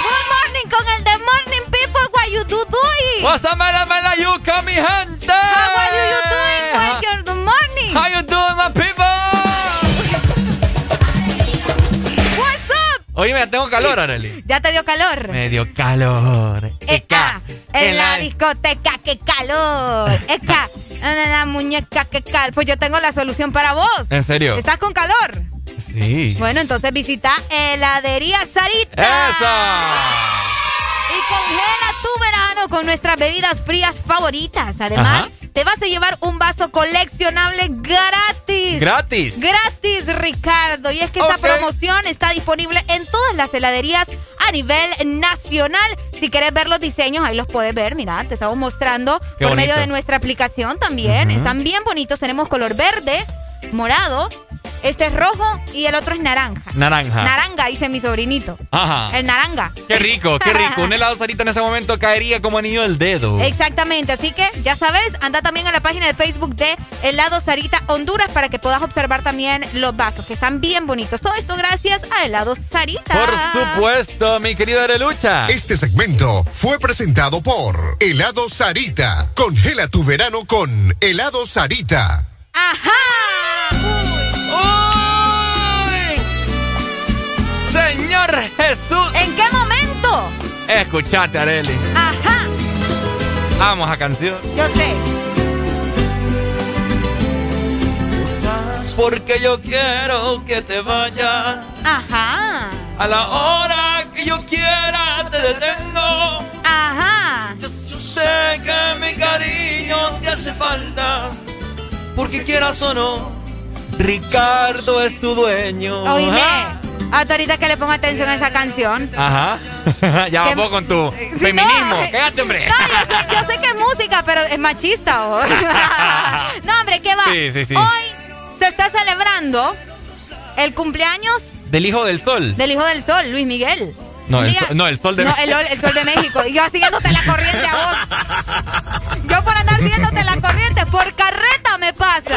[SPEAKER 7] Good morning con el Desmorning People. What you do doing?
[SPEAKER 6] What's up, mela, mela, yuca, mi gente?
[SPEAKER 7] How are you doing? What's your good morning?
[SPEAKER 6] How you doing, my people?
[SPEAKER 7] What's up?
[SPEAKER 6] Oye, mira, tengo calor, Arely.
[SPEAKER 7] ¿Ya te dio calor?
[SPEAKER 6] Me dio calor.
[SPEAKER 7] Eca, en la discoteca, qué calor. Eca, la muñeca, qué calor. Pues yo tengo la solución para vos.
[SPEAKER 6] ¿En serio?
[SPEAKER 7] ¿Estás con calor?
[SPEAKER 6] Sí.
[SPEAKER 7] Bueno, entonces visita Heladería Sarita.
[SPEAKER 6] ¡Eso!
[SPEAKER 7] Y congela tu verano con nuestras bebidas frías favoritas. Además,
[SPEAKER 6] Ajá.
[SPEAKER 7] te vas a llevar un vaso coleccionable gratis.
[SPEAKER 6] Gratis.
[SPEAKER 7] Gratis, Ricardo. Y es que esta promoción está disponible en todas las heladerías a nivel nacional. Si quieres ver los diseños, ahí los puedes ver. Mira, te estamos mostrando
[SPEAKER 6] Qué
[SPEAKER 7] por medio de nuestra aplicación también. Están bien bonitos. Tenemos color verde, morado. Este es rojo y el otro es naranja.
[SPEAKER 6] Naranja.
[SPEAKER 7] Naranja, dice mi sobrinito.
[SPEAKER 6] Ajá.
[SPEAKER 7] El naranja.
[SPEAKER 6] Qué rico, qué rico. Un helado Sarita en ese momento caería como anillo del dedo.
[SPEAKER 7] Exactamente, así que ya sabes, anda también a la página de Facebook de Helado Sarita Honduras para que puedas observar también los vasos, que están bien bonitos. Todo esto gracias a Helado Sarita.
[SPEAKER 6] Por supuesto, mi querida Arelucha.
[SPEAKER 53] Este segmento fue presentado por Helado Sarita. Congela tu verano con Helado Sarita.
[SPEAKER 6] ¡Uy! Señor Jesús.
[SPEAKER 7] ¿En qué momento?
[SPEAKER 6] Escuchate, Areli.
[SPEAKER 7] Ajá,
[SPEAKER 6] Vamos a canción.
[SPEAKER 7] yo sé.
[SPEAKER 6] Porque yo quiero que te vayas.
[SPEAKER 7] Ajá,
[SPEAKER 6] A la hora que yo quiera te detengo.
[SPEAKER 7] ajá.
[SPEAKER 6] Yo sé que mi cariño te hace falta. Porque quieras o no, Ricardo es tu dueño.
[SPEAKER 7] Oíme, ahorita que le pongo atención a esa canción.
[SPEAKER 6] Ajá. ya vamos con tu feminismo.
[SPEAKER 7] no.
[SPEAKER 6] Cállate, hombre.
[SPEAKER 7] No, yo, sé, yo sé que es música, pero es machista. ¿o? no, hombre, ¿qué va?
[SPEAKER 6] Sí, sí, sí.
[SPEAKER 7] Hoy se está celebrando el cumpleaños
[SPEAKER 6] Del hijo del sol.
[SPEAKER 7] del Hijo del Sol, Luis Miguel.
[SPEAKER 6] No, el, no, el sol de
[SPEAKER 7] No, el, el sol de México. Y yo siguiéndote la corriente a vos. Yo por andar siguiéndote la corriente, por carreta me pasa.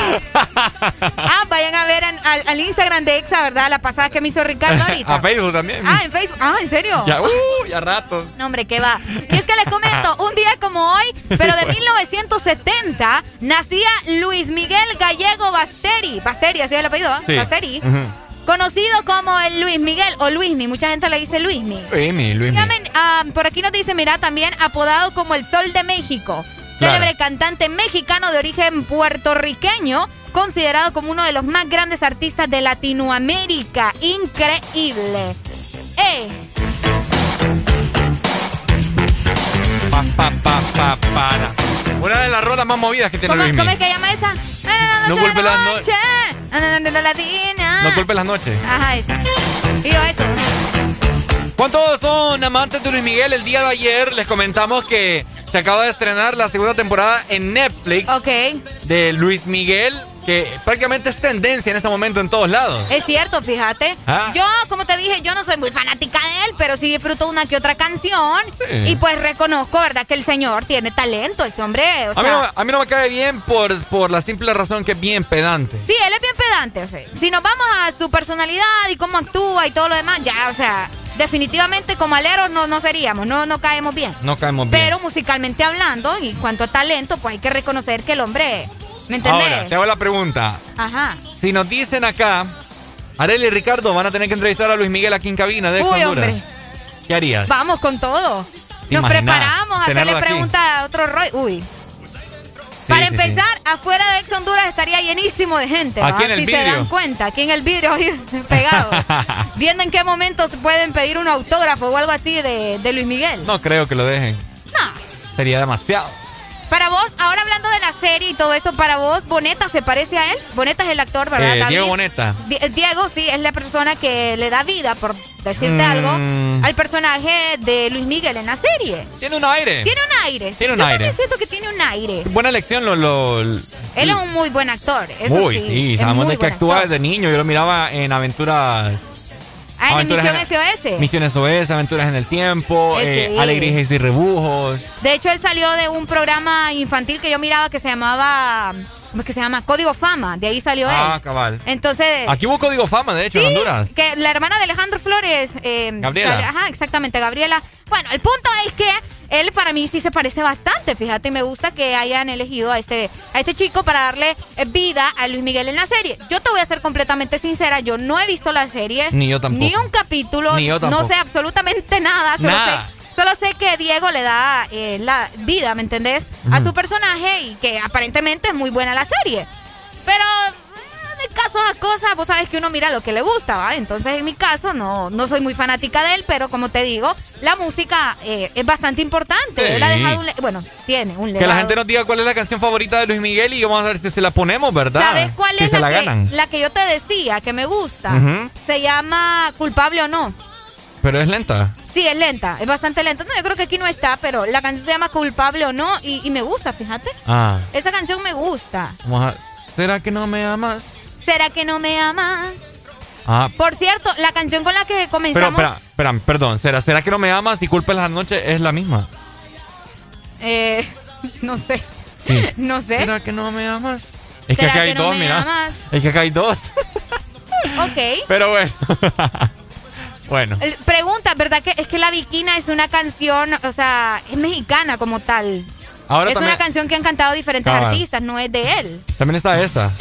[SPEAKER 7] Ah, vayan a ver al, al Instagram de Exa, ¿verdad? La pasada que me hizo Ricardo ahorita.
[SPEAKER 6] A Facebook también.
[SPEAKER 7] Ah, en Facebook. Ah, ¿en serio?
[SPEAKER 6] Ya, uh, ya rato.
[SPEAKER 7] No, hombre, ¿qué va? Y es que les comento, un día como hoy, pero de 1970, nacía Luis Miguel Gallego Basteri. Basteri, así es el apellido, ¿eh?
[SPEAKER 6] Sí.
[SPEAKER 7] Basteri.
[SPEAKER 6] Ujú.
[SPEAKER 7] Conocido como el Luis Miguel o Luismi. Mucha gente le dice Luismi.
[SPEAKER 6] Luismi, Luismi.
[SPEAKER 7] Llamen, ah, por aquí nos dice, mira, también apodado como el Sol de México.
[SPEAKER 6] Claro.
[SPEAKER 7] Célebre cantante mexicano de origen puertorriqueño, considerado como uno de los más grandes artistas de Latinoamérica. Increíble. ¡Eh!
[SPEAKER 6] Pa, pa, pa, pa, para. Una de las rolas más movidas que tiene
[SPEAKER 7] ¿Cómo,
[SPEAKER 6] Luismi.
[SPEAKER 7] cómo es que llama esa?
[SPEAKER 6] No las no-
[SPEAKER 7] noche. la latina.
[SPEAKER 6] No culpe las noches.
[SPEAKER 7] Ajá, esa. Y yo eso.
[SPEAKER 6] ¿Cuántos son amantes de Luis Miguel? El día de ayer les comentamos que se acaba de estrenar la segunda temporada en Netflix
[SPEAKER 7] Ok.
[SPEAKER 6] de Luis Miguel, que prácticamente es tendencia en este momento en todos lados.
[SPEAKER 7] Es cierto, fíjate.
[SPEAKER 6] Ah.
[SPEAKER 7] Yo, como te dije, yo no soy muy fanática de él, pero sí disfruto una que otra canción.
[SPEAKER 6] Sí.
[SPEAKER 7] Y pues reconozco, ¿verdad? Que el señor tiene talento, este hombre. O
[SPEAKER 6] A mí, no, a mí no me cae bien por, por la simple razón que es bien pedante.
[SPEAKER 7] sí, él es bien pedante. O sea, si nos vamos a su personalidad y cómo actúa y todo lo demás, ya, o sea, definitivamente como aleros no, no seríamos, no, no caemos bien.
[SPEAKER 6] No caemos bien.
[SPEAKER 7] Pero musicalmente hablando, y en cuanto a talento, pues hay que reconocer que el hombre. ¿Me entendés?
[SPEAKER 6] Ahora, te hago la pregunta.
[SPEAKER 7] Ajá.
[SPEAKER 6] Si nos dicen acá, Arely y Ricardo van a tener que entrevistar a Luis Miguel aquí en cabina de
[SPEAKER 7] Uy,
[SPEAKER 6] Honduras.
[SPEAKER 7] hombre.
[SPEAKER 6] ¿Qué harías?
[SPEAKER 7] Vamos con todo.
[SPEAKER 6] ¿Te
[SPEAKER 7] Nos preparamos a hacerle
[SPEAKER 6] aquí?
[SPEAKER 7] preguntas a otro Roy. Uy. Para
[SPEAKER 6] sí, sí.
[SPEAKER 7] empezar, afuera de Ex Honduras estaría llenísimo de gente. ¿va?
[SPEAKER 6] Aquí en el
[SPEAKER 7] si se
[SPEAKER 6] vidrio.
[SPEAKER 7] dan cuenta, aquí en el vidrio pegado. Viendo en qué momento se pueden pedir un autógrafo o algo así de, de Luis Miguel.
[SPEAKER 6] No creo que lo dejen.
[SPEAKER 7] No.
[SPEAKER 6] Sería demasiado.
[SPEAKER 7] Para vos, ahora hablando de la serie y todo esto, para vos, ¿Boneta se parece a él? Boneta es el actor, ¿verdad?
[SPEAKER 6] Eh,
[SPEAKER 7] David?
[SPEAKER 6] Diego Boneta.
[SPEAKER 7] Di- eh, Diego, sí, es la persona que le da vida, por decirte
[SPEAKER 6] Mm.
[SPEAKER 7] algo, al personaje de Luis Miguel en la serie.
[SPEAKER 6] Tiene un aire.
[SPEAKER 7] Tiene un aire.
[SPEAKER 6] Tiene un
[SPEAKER 7] Yo
[SPEAKER 6] aire.
[SPEAKER 7] siento que tiene un aire.
[SPEAKER 6] Buena elección, lo. lo
[SPEAKER 7] Él es un muy buen actor. Eso
[SPEAKER 6] Uy,
[SPEAKER 7] sí.
[SPEAKER 6] sí, sabemos
[SPEAKER 7] muy
[SPEAKER 6] de que actúa
[SPEAKER 7] actor.
[SPEAKER 6] desde niño. Yo lo miraba en aventuras.
[SPEAKER 7] Ah, en Misión SOS.
[SPEAKER 6] Misiones OS, Aventuras en el Tiempo,
[SPEAKER 7] Eh.
[SPEAKER 6] Alegrías y Rebujos.
[SPEAKER 7] De hecho, él salió de un programa infantil que yo miraba que se llamaba. ¿Cómo es que se llama? Código Fama. De ahí salió
[SPEAKER 6] Ah,
[SPEAKER 7] él.
[SPEAKER 6] cabal.
[SPEAKER 7] Entonces.
[SPEAKER 6] Aquí hubo código fama, de hecho,
[SPEAKER 7] Sí,
[SPEAKER 6] en Honduras.
[SPEAKER 7] que la hermana de Alejandro Flores. eh,
[SPEAKER 6] Gabriela.
[SPEAKER 7] Ajá, exactamente, Gabriela. Bueno, el punto es que él para mí sí se parece bastante. Fíjate, me gusta que hayan elegido a este, a este chico para darle eh, vida a Luis Miguel en la serie. Yo te voy a ser completamente sincera, yo no he visto la serie.
[SPEAKER 6] Ni yo tampoco.
[SPEAKER 7] Ni un capítulo.
[SPEAKER 6] Ni yo
[SPEAKER 7] No
[SPEAKER 6] tampoco.
[SPEAKER 7] sé absolutamente nada. Solo
[SPEAKER 6] Nada.
[SPEAKER 7] sé Solo sé que Diego le da eh, la vida, ¿me entendés? A su personaje y que aparentemente es muy buena la serie. Pero el caso de las cosas, vos sabes que uno mira lo que le gusta, ¿va? Entonces, en mi caso, no, no soy muy fanática de él, pero como te digo, la música eh, es bastante importante.
[SPEAKER 6] Sí.
[SPEAKER 7] Él ha dejado un... Bueno, tiene un legado.
[SPEAKER 6] Que la gente nos diga cuál es la canción favorita de Luis Miguel y vamos a ver si se la ponemos, ¿verdad?
[SPEAKER 7] ¿Sabes cuál
[SPEAKER 6] si
[SPEAKER 7] es
[SPEAKER 6] se la
[SPEAKER 7] la, que,
[SPEAKER 6] ganan.
[SPEAKER 7] la que yo te decía que me gusta? Se llama Culpable o no.
[SPEAKER 6] Pero es lenta.
[SPEAKER 7] Sí, es lenta, es bastante lenta. No, yo creo que aquí no está, pero la canción se llama Culpable o no y, y me gusta, fíjate.
[SPEAKER 6] Ah.
[SPEAKER 7] Esa canción me gusta.
[SPEAKER 6] Vamos a... ¿Será que no me amas?
[SPEAKER 7] ¿Será que no me amas?
[SPEAKER 6] Ah.
[SPEAKER 7] Por cierto, la canción con la que
[SPEAKER 6] Pero,
[SPEAKER 7] comenzamos.
[SPEAKER 6] espera, espera, perdón. ¿Será, ¿Será que no me amas y culpas la noche es la misma?
[SPEAKER 7] Eh, no sé.
[SPEAKER 6] Sí.
[SPEAKER 7] No sé.
[SPEAKER 6] ¿Será que no me amas? Es que
[SPEAKER 7] ¿Será
[SPEAKER 6] acá hay
[SPEAKER 7] que no
[SPEAKER 6] dos, mira.
[SPEAKER 7] amas?
[SPEAKER 6] Es que acá hay dos.
[SPEAKER 7] Ok.
[SPEAKER 6] Pero bueno. bueno.
[SPEAKER 7] Pregunta, ¿verdad? que Es que La Viquina es una canción, o sea, es mexicana como tal.
[SPEAKER 6] Ahora
[SPEAKER 7] es
[SPEAKER 6] también,
[SPEAKER 7] una canción que han cantado diferentes
[SPEAKER 6] Cabal.
[SPEAKER 7] artistas, no es de él.
[SPEAKER 6] también está esta.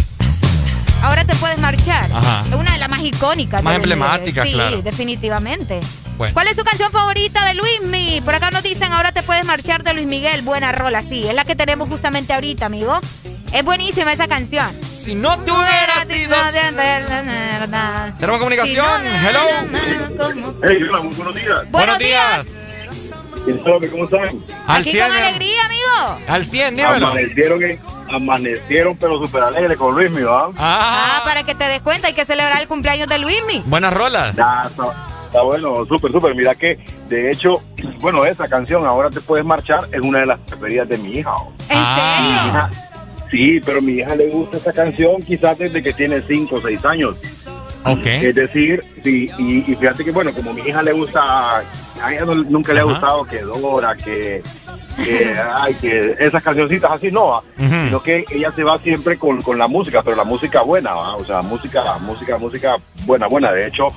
[SPEAKER 7] Ahora te puedes marchar.
[SPEAKER 6] Ajá.
[SPEAKER 7] Es una de las más icónicas.
[SPEAKER 6] Más emblemáticas,
[SPEAKER 7] sí,
[SPEAKER 6] claro.
[SPEAKER 7] definitivamente.
[SPEAKER 6] Bueno.
[SPEAKER 7] ¿Cuál es su canción favorita de Luismi? Por acá nos dicen, ahora te puedes marchar de Luis Miguel. Buena rola, sí. Es la que tenemos justamente ahorita, amigo. Es buenísima esa canción.
[SPEAKER 6] Si no te hubiera sido... Tenemos comunicación. Hello.
[SPEAKER 54] Hey, hola, muy buenos días.
[SPEAKER 7] Buenos días.
[SPEAKER 54] ¿Cómo están?
[SPEAKER 6] Al
[SPEAKER 7] Aquí
[SPEAKER 6] 100,
[SPEAKER 7] con alegría, amigo.
[SPEAKER 6] Al 100, dímelo.
[SPEAKER 54] Amanecieron, en- amanecieron, pero súper alegres con Luis, mi ¿va?
[SPEAKER 7] Ah, para que te des cuenta, hay que celebrar el cumpleaños de Luismi.
[SPEAKER 6] Buenas rolas.
[SPEAKER 54] Ya, está, está bueno, súper, súper. Mira que, de hecho, bueno, esa canción, Ahora te puedes marchar, es una de las preferidas de mi hija. ¿o?
[SPEAKER 7] ¿En
[SPEAKER 54] Mi hija- Sí, pero a mi hija le gusta esa canción quizás desde que tiene 5 o 6 años.
[SPEAKER 6] Ok.
[SPEAKER 54] Es decir, sí, y, y fíjate que, bueno, como a mi hija le gusta
[SPEAKER 55] a ella no- nunca le ha gustado que Dora, que, que, ay, que esas cancioncitas así, no, ¿va?
[SPEAKER 6] Ujú.
[SPEAKER 55] sino que ella se va siempre con, con la música, pero la música buena, ¿va? o sea, música, música, música buena, buena. De hecho,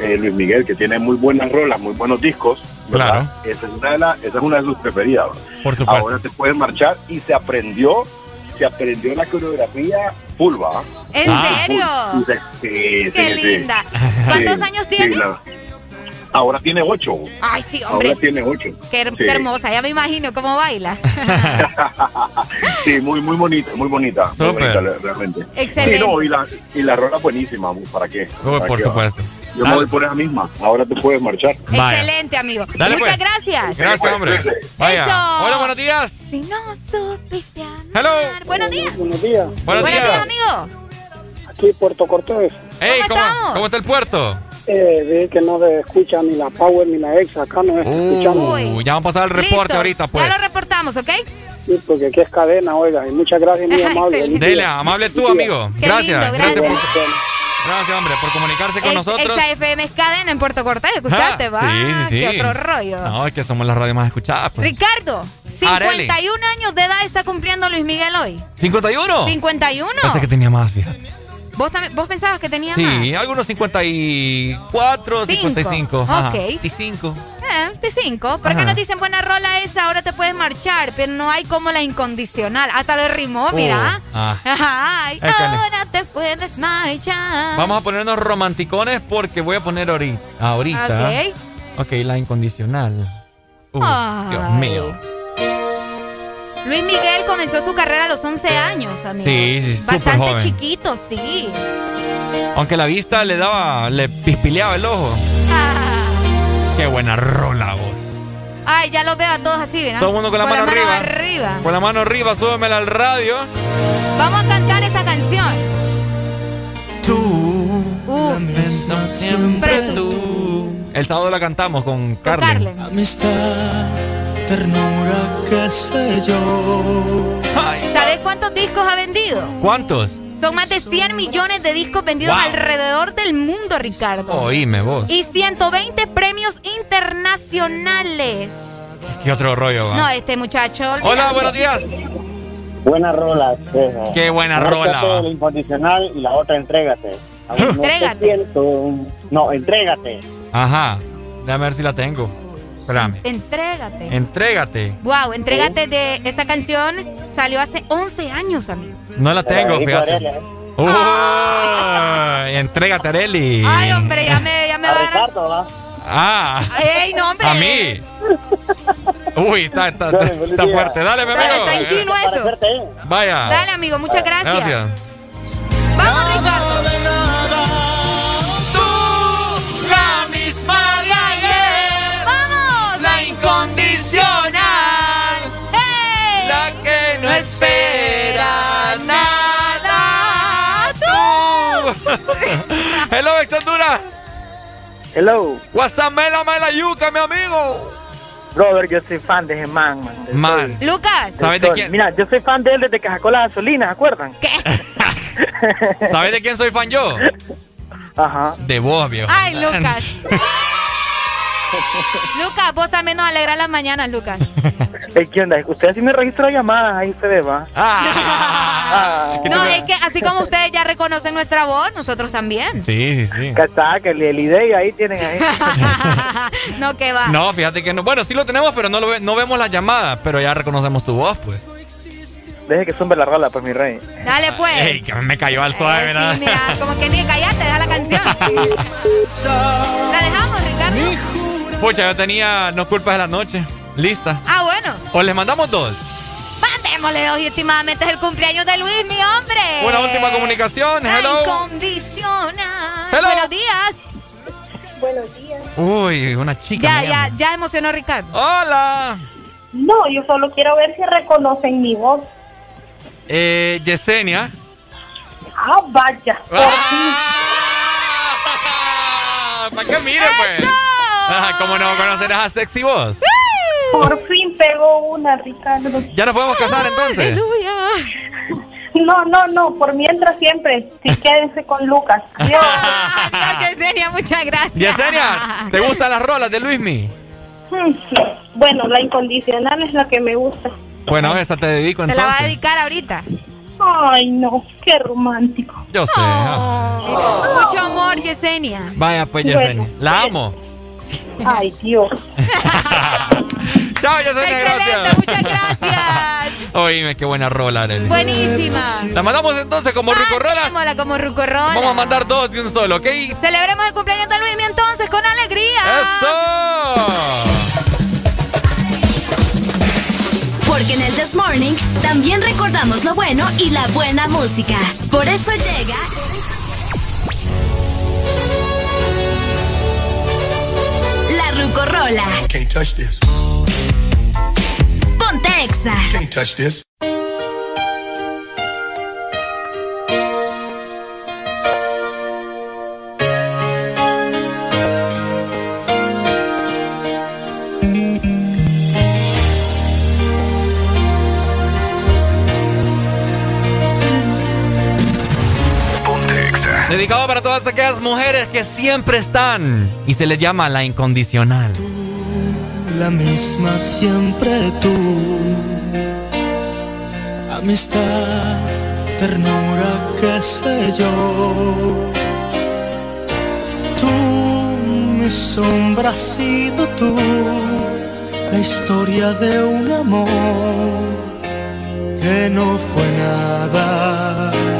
[SPEAKER 55] eh, Luis Miguel, que tiene muy buenas rolas, muy buenos discos, ¿verdad? Esa es una de, las- esa es una de sus preferidas. ¿va?
[SPEAKER 6] Por supuesto.
[SPEAKER 55] Ahora te puedes marchar y se aprendió, se aprendió la coreografía full, ¿va?
[SPEAKER 7] ¿En
[SPEAKER 55] Ah.
[SPEAKER 7] serio?
[SPEAKER 55] Full. Sí, sí,
[SPEAKER 7] Qué
[SPEAKER 55] sí, sí.
[SPEAKER 7] linda. ¿Cuántos
[SPEAKER 55] Sí,
[SPEAKER 7] años
[SPEAKER 55] sí,
[SPEAKER 7] tiene?
[SPEAKER 55] la- ahora tiene ocho.
[SPEAKER 7] Ay, sí, hombre.
[SPEAKER 55] Ahora tiene ocho.
[SPEAKER 7] Qué, her-
[SPEAKER 55] Sí.
[SPEAKER 7] qué hermosa, ya me imagino cómo baila.
[SPEAKER 55] Sí, muy, muy bonita, muy bonita. muy bonita, realmente.
[SPEAKER 7] Excelente.
[SPEAKER 55] Sí, no, y la, y la rola buenísima, ¿para qué?
[SPEAKER 6] Uy,
[SPEAKER 55] ¿Para
[SPEAKER 6] por
[SPEAKER 55] qué va?
[SPEAKER 6] supuesto.
[SPEAKER 55] Yo me voy por esa misma. Ahora te puedes marchar.
[SPEAKER 7] Excelente, amigo.
[SPEAKER 6] Dale,
[SPEAKER 7] Muchas
[SPEAKER 6] pues.
[SPEAKER 7] gracias.
[SPEAKER 6] Gracias, hombre. Vaya.
[SPEAKER 7] Eso.
[SPEAKER 6] Hola, buenos días.
[SPEAKER 7] Si no supiste amar.
[SPEAKER 6] Hello.
[SPEAKER 7] Buenos días.
[SPEAKER 56] Buenos días.
[SPEAKER 6] Buenos días.
[SPEAKER 7] amigo.
[SPEAKER 56] Aquí Puerto Cortés.
[SPEAKER 6] Hey,
[SPEAKER 7] ¿Cómo
[SPEAKER 6] ¿cómo? ¿cómo está el puerto?
[SPEAKER 56] Eh, vi que no se escucha ni la Power ni la Ex. Acá no se escuchando.
[SPEAKER 6] Uh, ya vamos a pasar el reporte
[SPEAKER 7] Listo.
[SPEAKER 6] ahorita, pues.
[SPEAKER 7] Ya lo reportamos, ¿ok?
[SPEAKER 56] Sí, porque aquí es cadena, oiga. Y muchas gracias, muy amable.
[SPEAKER 6] Dele, amable tú, amigo.
[SPEAKER 7] Qué
[SPEAKER 6] gracias.
[SPEAKER 7] lindo,
[SPEAKER 6] gracias.
[SPEAKER 7] gracias.
[SPEAKER 6] por, gracias, hombre, por comunicarse con
[SPEAKER 7] Ex-
[SPEAKER 6] nosotros.
[SPEAKER 7] Exa FM es cadena en Puerto Cortés, ¿escuchaste?
[SPEAKER 6] Ah,
[SPEAKER 7] va?
[SPEAKER 6] sí, sí, sí.
[SPEAKER 7] Qué otro rollo.
[SPEAKER 6] No, es que somos la radio más escuchada, pues.
[SPEAKER 7] Ricardo, 51 años de edad está cumpliendo Luis Miguel hoy.
[SPEAKER 6] ¿51?
[SPEAKER 7] 51.
[SPEAKER 6] Pensé que tenía más, fíjate.
[SPEAKER 7] ¿Vos, ¿Vos pensabas que tenía más?
[SPEAKER 6] Sí, algunos 54,
[SPEAKER 7] Cinco.
[SPEAKER 6] 55. Ajá.
[SPEAKER 7] Ok.
[SPEAKER 6] 25.
[SPEAKER 7] Eh, de 5. ¿Por qué nos dicen buena rola esa? Ahora te puedes marchar, pero no hay como la incondicional. Hasta lo rimó, mira.
[SPEAKER 6] Uh, ah.
[SPEAKER 7] Ay,
[SPEAKER 6] Es que le-
[SPEAKER 7] ahora te puedes marchar.
[SPEAKER 6] Vamos a ponernos romanticones porque voy a poner ahorita. ahorita
[SPEAKER 7] Ok.
[SPEAKER 6] ok, la incondicional. Uh. Dios mío.
[SPEAKER 7] Luis Miguel comenzó su carrera a los 11 años, amigo.
[SPEAKER 6] Sí, sí, súper
[SPEAKER 7] Bastante
[SPEAKER 6] joven.
[SPEAKER 7] chiquito, sí.
[SPEAKER 6] Aunque la vista le daba, le pispileaba el ojo. Qué buena rola, vos.
[SPEAKER 7] Ay, ya los veo a todos así, ¿verdad?
[SPEAKER 6] Todo el mundo con la mano arriba.
[SPEAKER 7] arriba.
[SPEAKER 6] Con la mano arriba, súbemela al radio.
[SPEAKER 7] Vamos a cantar esta canción.
[SPEAKER 6] Tú,
[SPEAKER 7] Uf,
[SPEAKER 6] siempre tú. El sábado la cantamos con Carmen.
[SPEAKER 57] Amistad, ternura, qué sé yo.
[SPEAKER 7] ¿Sabes cuántos discos ha vendido?
[SPEAKER 6] ¿Cuántos?
[SPEAKER 7] Son más de 100 millones de discos vendidos
[SPEAKER 6] Wow.
[SPEAKER 7] alrededor del mundo, Ricardo.
[SPEAKER 6] Oíme vos.
[SPEAKER 7] Y 120 premios internacionales.
[SPEAKER 6] ¿Qué otro rollo va?
[SPEAKER 7] No, este muchacho.
[SPEAKER 6] Hola, buenos días.
[SPEAKER 39] Buena rola. esa.
[SPEAKER 6] Qué buena rola, va.
[SPEAKER 39] La incondicional y la otra, entrégate. Aún no
[SPEAKER 7] Entrégate.
[SPEAKER 39] siento. No, entrégate.
[SPEAKER 6] Ajá. Déjame ver si la tengo. Espérame.
[SPEAKER 7] Entrégate.
[SPEAKER 6] Entrégate.
[SPEAKER 7] Wow, entrégate de esa canción salió hace 11 años, amigo.
[SPEAKER 6] No la tengo, fíjate.
[SPEAKER 39] ¿eh?
[SPEAKER 6] Uy, entrégate, Areli.
[SPEAKER 7] Ay, hombre, ya me, ya me
[SPEAKER 39] A
[SPEAKER 7] van a.
[SPEAKER 39] Ricardo, ¿va?
[SPEAKER 6] Ah,
[SPEAKER 7] Ey, no, hombre.
[SPEAKER 6] a mí. Uy, está, está,
[SPEAKER 39] Dale,
[SPEAKER 6] está, fuerte. Dale, mi amigo.
[SPEAKER 7] está en chino eso.
[SPEAKER 6] Vaya.
[SPEAKER 7] Dale, amigo, muchas gracias.
[SPEAKER 6] Gracias.
[SPEAKER 7] Vamos, Ricardo.
[SPEAKER 6] Espera nada. Tú. Hello, ex Honduras.
[SPEAKER 39] Hello.
[SPEAKER 6] WhatsApp, mela, mela, yuca, mi amigo.
[SPEAKER 39] Brother, yo soy fan de Germán, man.
[SPEAKER 6] Man.
[SPEAKER 39] Sol.
[SPEAKER 7] Lucas.
[SPEAKER 6] ¿Sabes de quién?
[SPEAKER 39] Mira, yo soy fan de él desde que sacó la gasolina, ¿se acuerdan?
[SPEAKER 7] ¿Qué?
[SPEAKER 6] ¿Sabes de quién soy fan yo?
[SPEAKER 39] Ajá.
[SPEAKER 6] De vos, viejo.
[SPEAKER 7] Ay, Lucas. Lucas, vos también nos alegras las mañanas, Lucas.
[SPEAKER 39] Ey, ¿Qué onda? Usted sí me registra llamadas, ahí ustedes va.
[SPEAKER 6] Ah.
[SPEAKER 7] No, es que así como ustedes ya reconocen nuestra voz, nosotros también.
[SPEAKER 6] Sí, sí, sí.
[SPEAKER 39] Que está, que el, el idea ahí tienen ahí.
[SPEAKER 7] No, que va.
[SPEAKER 6] No, fíjate que no. Bueno, sí lo tenemos, pero no, lo ve- no vemos las llamadas, pero ya reconocemos tu voz, pues.
[SPEAKER 39] Deje que zumbe la rola, pues, mi rey.
[SPEAKER 7] Dale, pues.
[SPEAKER 6] Ey, que me cayó al suave,
[SPEAKER 7] Eh,
[SPEAKER 6] ¿verdad?
[SPEAKER 7] sí, mira, como que ni callate, deja la canción. La dejamos, Ricardo.
[SPEAKER 6] Pucha, yo tenía No Culpas de la Noche lista.
[SPEAKER 7] Ah, bueno.
[SPEAKER 6] O les mandamos dos.
[SPEAKER 7] Mandémosle dos y últimamente es el cumpleaños de Luis, mi hombre.
[SPEAKER 6] Una última comunicación. Hello.
[SPEAKER 7] Incondicional.
[SPEAKER 6] Hello.
[SPEAKER 7] Buenos días.
[SPEAKER 58] Buenos días.
[SPEAKER 6] Uy, una chica.
[SPEAKER 7] Ya, ya, ya emocionó Ricardo.
[SPEAKER 6] Hola.
[SPEAKER 58] No, yo solo quiero ver si reconocen mi voz.
[SPEAKER 6] Eh, Yesenia.
[SPEAKER 58] Ah, vaya. Por
[SPEAKER 6] Ah, ¿Para qué mire, pues? ¿Cómo no conocer a Sexy Voz?
[SPEAKER 58] por fin pegó una, Ricardo.
[SPEAKER 6] ¿Ya nos podemos casar entonces?
[SPEAKER 58] No, no, no, por mientras siempre. Sí, quédense con Lucas. Adiós.
[SPEAKER 7] Adiós, Yesenia, muchas gracias.
[SPEAKER 6] Yesenia, ¿te gustan las rolas de Luismi?
[SPEAKER 58] Mm, Bueno, la incondicional es la que me gusta.
[SPEAKER 6] Bueno, esta te dedico
[SPEAKER 7] Te la va a
[SPEAKER 6] entonces.
[SPEAKER 7] dedicar ahorita.
[SPEAKER 58] Ay, no, qué romántico.
[SPEAKER 6] Yo sé. ah.
[SPEAKER 7] Mucho amor, Yesenia.
[SPEAKER 6] Vaya, pues,
[SPEAKER 58] Bueno,
[SPEAKER 6] Yesenia. La amo.
[SPEAKER 58] Ay, Dios.
[SPEAKER 6] Chao, Yesenia, gracias.
[SPEAKER 7] Muchas gracias.
[SPEAKER 6] Oíme, qué buena rola, Arely.
[SPEAKER 7] Buenísima.
[SPEAKER 6] La mandamos entonces como.
[SPEAKER 7] Démosla como rucorrola.
[SPEAKER 6] Vamos a mandar dos de un solo, ¿ok?
[SPEAKER 7] Celebremos el cumpleaños de Luis entonces con alegría.
[SPEAKER 6] ¡Eso!
[SPEAKER 3] Porque en el This Morning también recordamos lo bueno y la buena música. Por eso llega. La Rucorola.
[SPEAKER 59] Can't touch this.
[SPEAKER 3] Ponte Exa.
[SPEAKER 59] Can't touch this.
[SPEAKER 6] Dedicado para todas aquellas mujeres que siempre están y se les llama la incondicional.
[SPEAKER 39] la misma siempre tú. Amistad, ternura, qué sé yo. Tú, mi sombra has sido tú. La historia de un amor que no fue nada.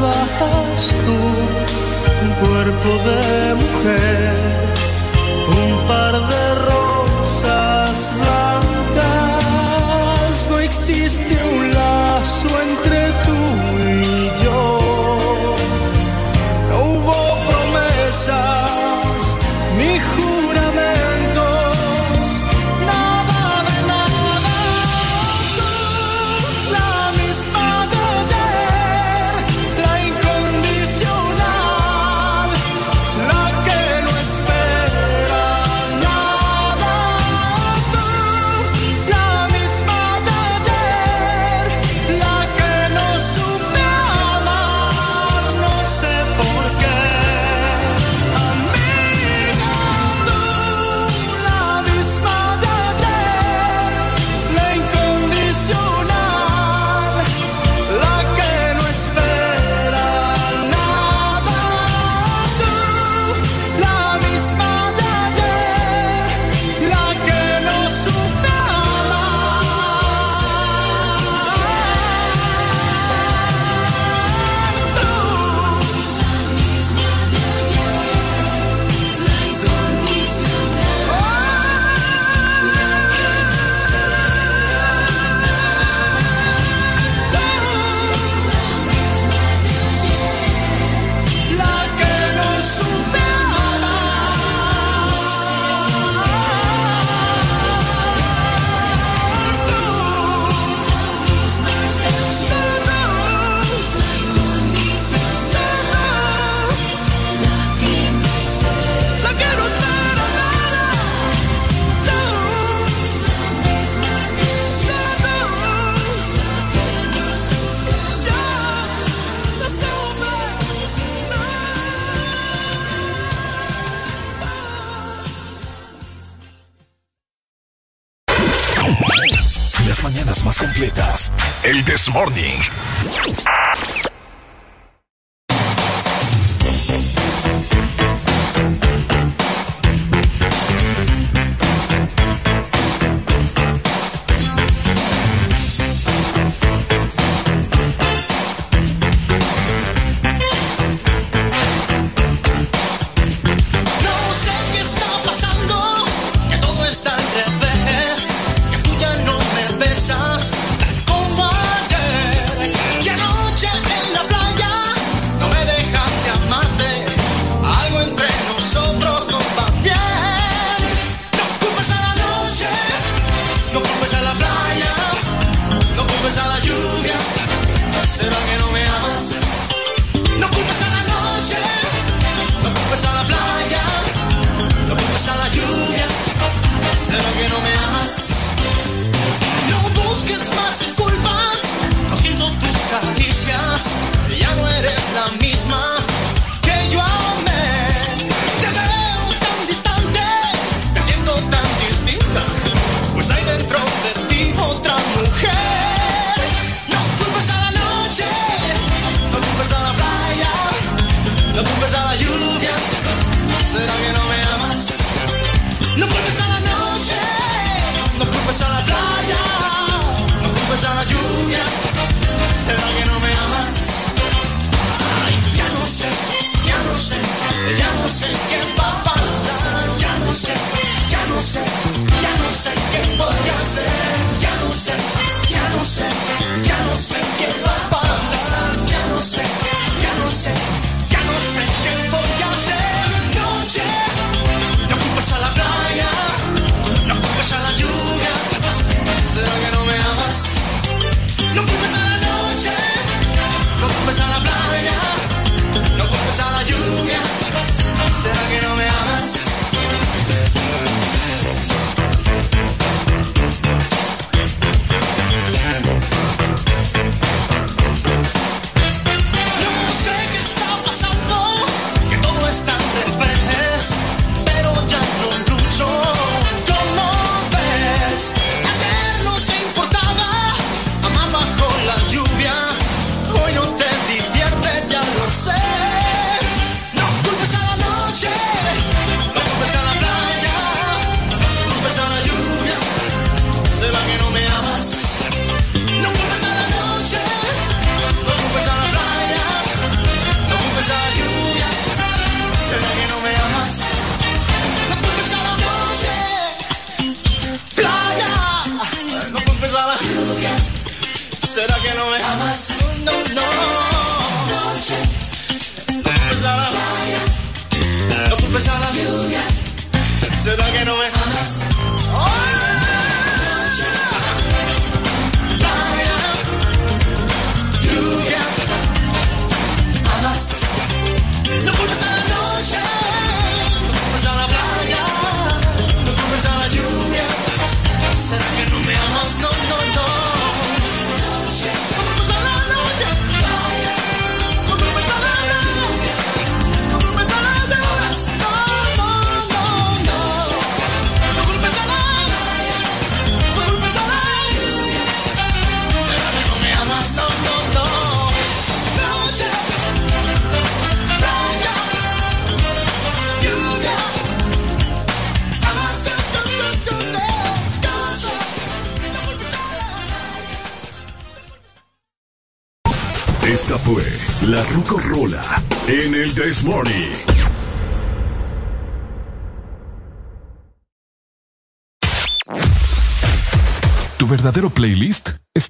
[SPEAKER 39] Bajas, tú, un cuerpo de mujer, un par de rosas blancas. No existe un lazo entre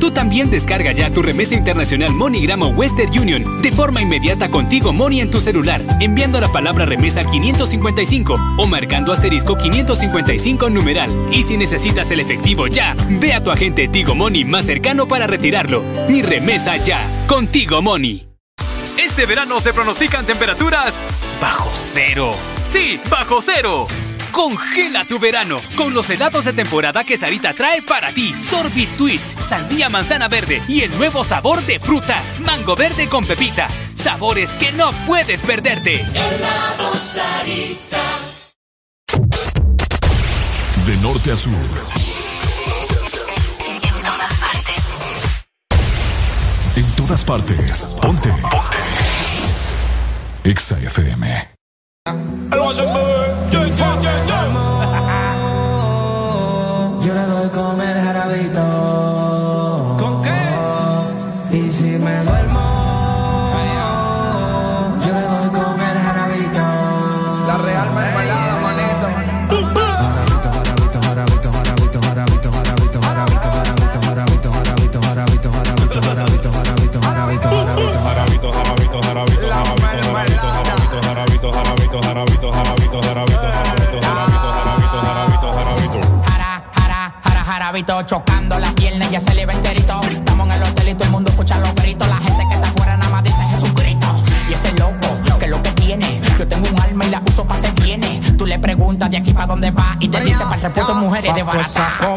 [SPEAKER 35] Tú también descarga ya tu remesa internacional MoneyGram o Western Union de forma inmediata contigo Money en tu celular, enviando la palabra remesa al 555 o marcando asterisco 555 numeral. Y si necesitas el efectivo ya, ve a tu agente Tigo Money más cercano para retirarlo. Mi remesa ya, contigo Money. Este verano se pronostican temperaturas bajo cero. Sí, bajo cero. Congela tu verano con los helados de temporada que Sarita trae para ti. Sorbit Twist, sandía manzana verde y el nuevo sabor de fruta, mango verde con pepita. Sabores que no puedes perderte.
[SPEAKER 2] Sarita.
[SPEAKER 60] De norte a sur. En todas partes. Ponte. Ponte. Exa FM.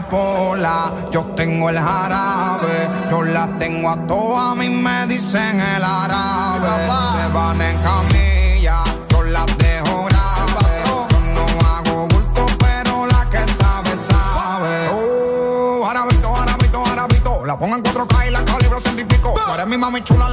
[SPEAKER 55] Copola, yo tengo el jarabe, yo la tengo a todas, a mí me dicen el árabe. Se van en camilla, yo las dejo grave. Yo no hago bulto, pero la que sabe, sabe. Oh, jarabito, jarabito, jarabito, la pongo en 4K y la calibro pico. Tú eres mi mami chula,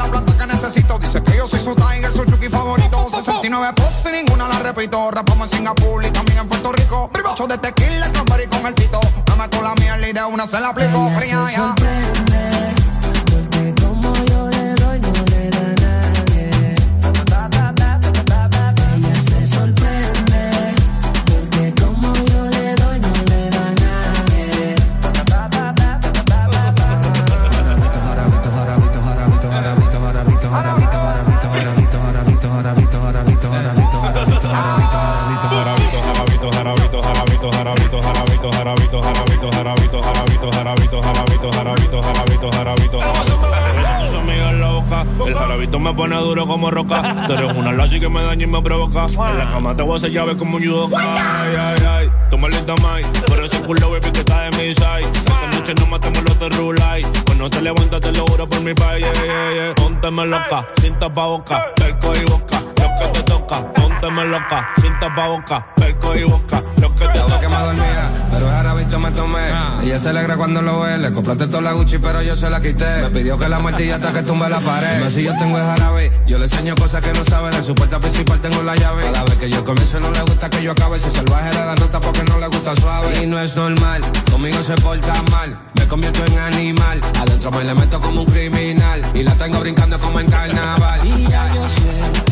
[SPEAKER 55] el
[SPEAKER 61] jarabito
[SPEAKER 56] me pone duro como roca. Tú eres una lazy que me daña y me provoca. En la cama te voy a hacer llave como un judoka. Ay, ay, ay, tú linda mai. Por ese culo, baby, que está de mi side. Esta noche no matemos los de rulay. Cuando te levantas, te lo juro por mi país. Yeah, yeah, yeah. Pónteme loca, sin tapa boca, perco y boca. Lo que te toca, pónteme loca, sin tapa boca, perco y boca. Lo que te
[SPEAKER 61] Yo que me
[SPEAKER 56] toca.
[SPEAKER 61] dormía, pero el jarabito me tomé. Ella se alegra cuando lo ve. Le compraste toda la Gucci, pero yo se la quité. Me pidió que la muerte hasta que tumbe la pared. Dime si yo tengo el jarabe. Yo le enseño cosas que no sabe. De su puerta principal tengo la llave. Cada vez que yo comienzo no le gusta que yo acabe. Si salvaje le da nota porque no le gusta suave. Y no es normal, conmigo se porta mal. Me convierto en animal. Adentro me le meto como un criminal. Y la tengo brincando como en carnaval. Y ya yo sé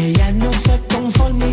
[SPEAKER 61] Ella no se conforma y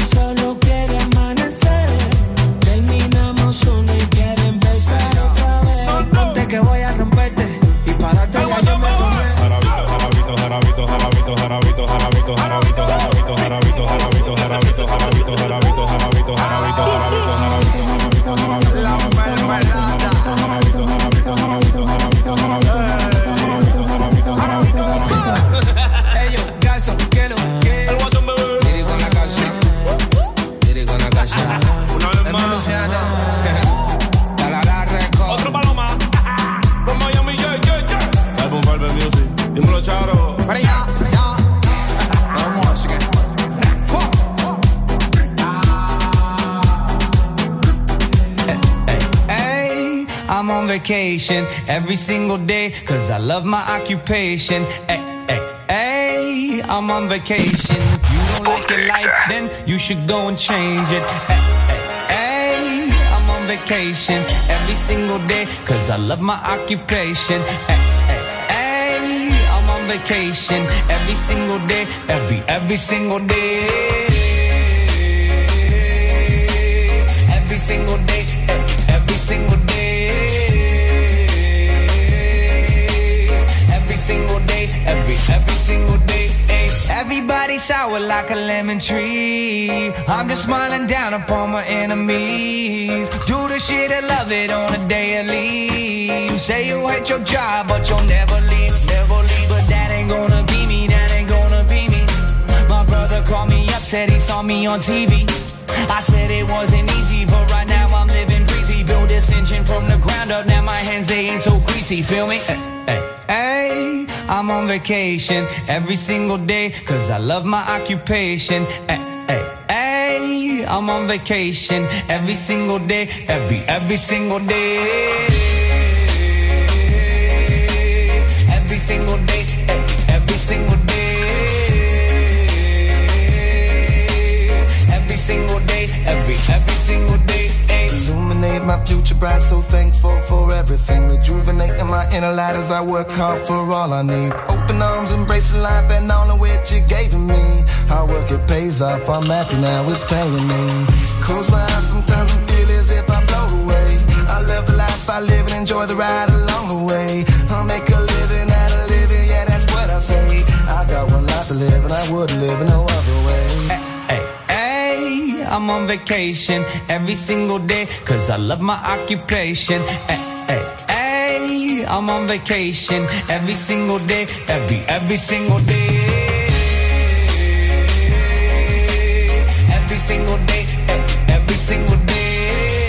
[SPEAKER 61] vacation every single day cause I love my occupation. Hey, hey, hey, I'm on vacation. If you don't like your life, eh? then you should go and change it. Hey, hey, hey, I'm on vacation every single day cause I love my occupation. Hey, hey, hey, I'm on vacation every single day, every, every single day. Everybody sour like a lemon tree. I'm just smiling down upon my enemies. Do the shit I love it on a daily. You say you hate your job, but you'll never leave, never leave. But that ain't gonna be me, that ain't gonna be me. My brother called me up, said he saw me on TV. I said it wasn't easy, but right now I'm living breezy. Build this engine from the ground up, now my hands they ain't so greasy. Feel me? Hey, hey, hey. I'm on vacation every single day, cause I love my occupation. Hey, hey, hey. I'm on vacation every single day, every, every single day. Every single day,
[SPEAKER 62] my future bright, so thankful for everything. Rejuvenating my inner light as I work hard for all I need. Open arms, embracing life and all of which you gave me. Hard work, it pays off. I'm happy now, it's paying me. Close my eyes sometimes and feel as if I float away. I love the life I live and enjoy the ride along the way. I'll make a living out of living, yeah, that's what I say. I got one life to live and I would live in no other way.
[SPEAKER 61] I'm on vacation every single day, cause I love my occupation. Hey, hey, hey, I'm on vacation every single day, every, every single day. Every single day, eh, every single day.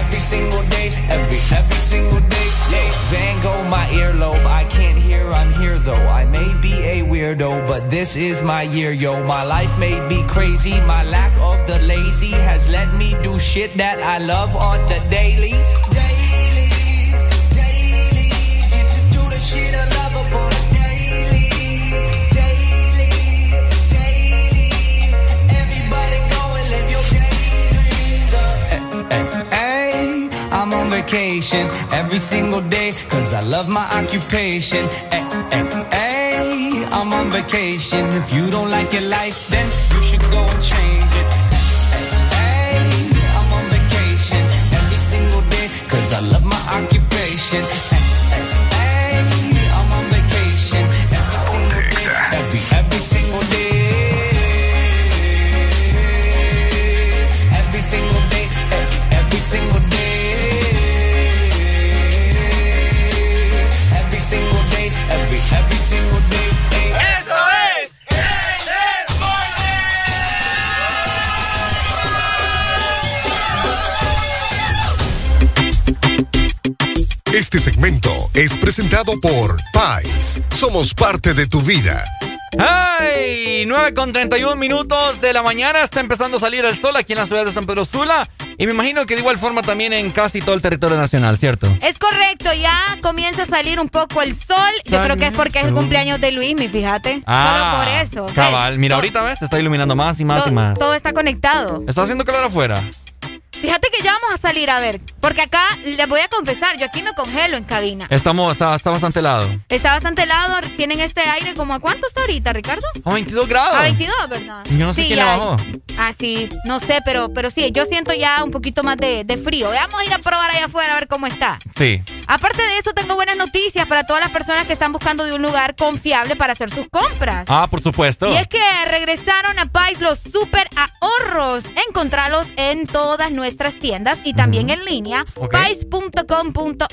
[SPEAKER 61] Every single day, every, every single day. Yeah. My earlobe, I can't hear, I'm here though. I may be but this is my year, yo. My life may be crazy, my lack of the lazy has let me do shit that I love on the daily. Daily, daily, get to do the shit I love a daily. Daily, daily, everybody go and live your daydreams. Hey, I'm on vacation every single day, cause I love my occupation. Hey, on vacation. If you don't like your life, then you should go and change
[SPEAKER 53] Este segmento es presentado por Pais. Somos parte de tu vida.
[SPEAKER 6] ¡Ay! 9 con 31 minutos de la mañana. Está empezando a salir el sol aquí en la ciudad de San Pedro Sula. Y me imagino que de igual forma también en casi todo el territorio nacional, ¿cierto?
[SPEAKER 7] Es correcto, ya comienza a salir un poco el sol. Yo creo que es porque es el cumpleaños de Luis, mi fíjate. Solo por eso.
[SPEAKER 6] Cabal. Mira, ahorita ves, se está iluminando más y más y más.
[SPEAKER 7] Todo está conectado.
[SPEAKER 6] Está haciendo calor afuera.
[SPEAKER 7] Fíjate que ya vamos a salir a ver. Porque acá, les voy a confesar, yo aquí me congelo en cabina.
[SPEAKER 6] Estamos, está, está bastante helado.
[SPEAKER 7] Está bastante helado, tienen este aire como a cuánto está ahorita, Ricardo?
[SPEAKER 6] A 22 grados.
[SPEAKER 7] A 22, ¿verdad?
[SPEAKER 6] Yo no sé quién le
[SPEAKER 7] ya-
[SPEAKER 6] bajó.
[SPEAKER 7] Ah, sí, no sé, pero, pero sí, yo siento ya un poquito más de, de frío. Vamos a ir a probar allá afuera a ver cómo está.
[SPEAKER 6] Sí.
[SPEAKER 7] Aparte de eso, tengo buenas noticias para todas las personas que están buscando de un lugar confiable para hacer sus compras.
[SPEAKER 6] Ah, por supuesto.
[SPEAKER 7] Y es que regresaron a Pais los super ahorros. Encontralos en todas nuestras tiendas y también en línea. Pais.com.hn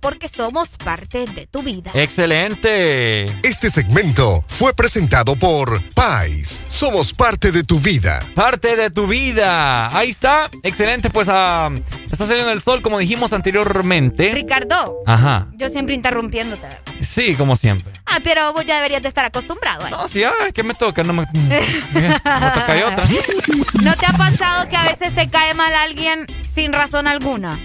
[SPEAKER 7] porque somos parte de tu vida.
[SPEAKER 6] Excelente.
[SPEAKER 53] Este segmento fue presentado por Pais. Somos parte de tu vida.
[SPEAKER 6] Parte de tu vida. Ahí está. Excelente. Pues ah, está saliendo el sol, como dijimos anteriormente.
[SPEAKER 7] Ricardo,
[SPEAKER 6] Ajá.
[SPEAKER 7] yo siempre interrumpiéndote. ¿verdad?
[SPEAKER 6] Sí, como siempre.
[SPEAKER 7] Ah, pero vos ya deberías de estar acostumbrado a eso.
[SPEAKER 6] No, sí, ay, ¿qué me toca? No me, me toca y otra.
[SPEAKER 7] ¿No te ha pasado que a veces te cae mal alguien sin razón alguna?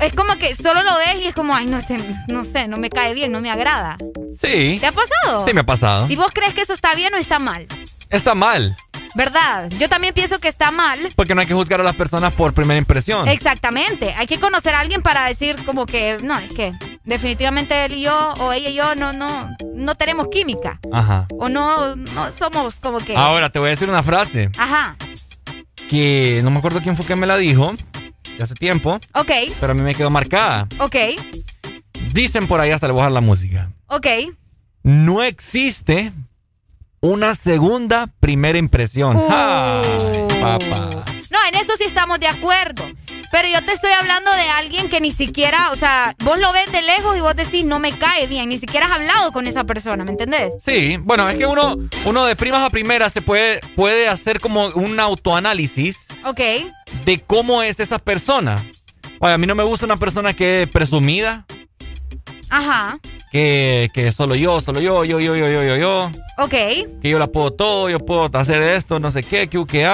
[SPEAKER 7] Es como que solo lo ves y es como, ay, no, este, no sé, no me cae bien, no me agrada.
[SPEAKER 6] Sí.
[SPEAKER 7] ¿Te ha pasado?
[SPEAKER 6] Sí, me ha pasado.
[SPEAKER 7] ¿Y vos crees que eso está bien o está mal?
[SPEAKER 6] Está mal.
[SPEAKER 7] ¿Verdad? Yo también pienso que está mal.
[SPEAKER 6] Porque no hay que juzgar a las personas por primera impresión.
[SPEAKER 7] Exactamente. Hay que conocer a alguien para decir como que, no, es que definitivamente él y yo, o ella y yo, no, no, no tenemos química.
[SPEAKER 6] Ajá.
[SPEAKER 7] O no, no somos como que.
[SPEAKER 6] Ahora te voy a decir una frase
[SPEAKER 7] Ajá.
[SPEAKER 6] Que no me acuerdo quién fue que me la dijo de hace tiempo,
[SPEAKER 7] Ok,
[SPEAKER 6] pero a mí me quedó marcada.
[SPEAKER 7] ok,
[SPEAKER 6] Dicen por ahí hasta le voy a bajar la música.
[SPEAKER 7] ok.
[SPEAKER 6] No existe una segunda primera impresión.
[SPEAKER 7] Uh.
[SPEAKER 6] Ay, papá.
[SPEAKER 7] No, en eso sí estamos de acuerdo. Pero yo te estoy hablando de alguien que ni siquiera, o sea, vos lo ves de lejos y vos decís, no me cae bien, ni siquiera has hablado con esa persona, ¿me entendés?
[SPEAKER 6] Sí, bueno, es que uno, uno de primas a primeras se puede, puede hacer como un autoanálisis
[SPEAKER 7] Ok,
[SPEAKER 6] de cómo es esa persona. Oye, a mí no me gusta una persona que es presumida,
[SPEAKER 7] ajá,
[SPEAKER 6] que, que solo yo, solo yo, yo, yo, yo, yo, yo, yo,
[SPEAKER 7] ok.
[SPEAKER 6] que yo la puedo todo, yo puedo hacer esto, no sé qué, que, que,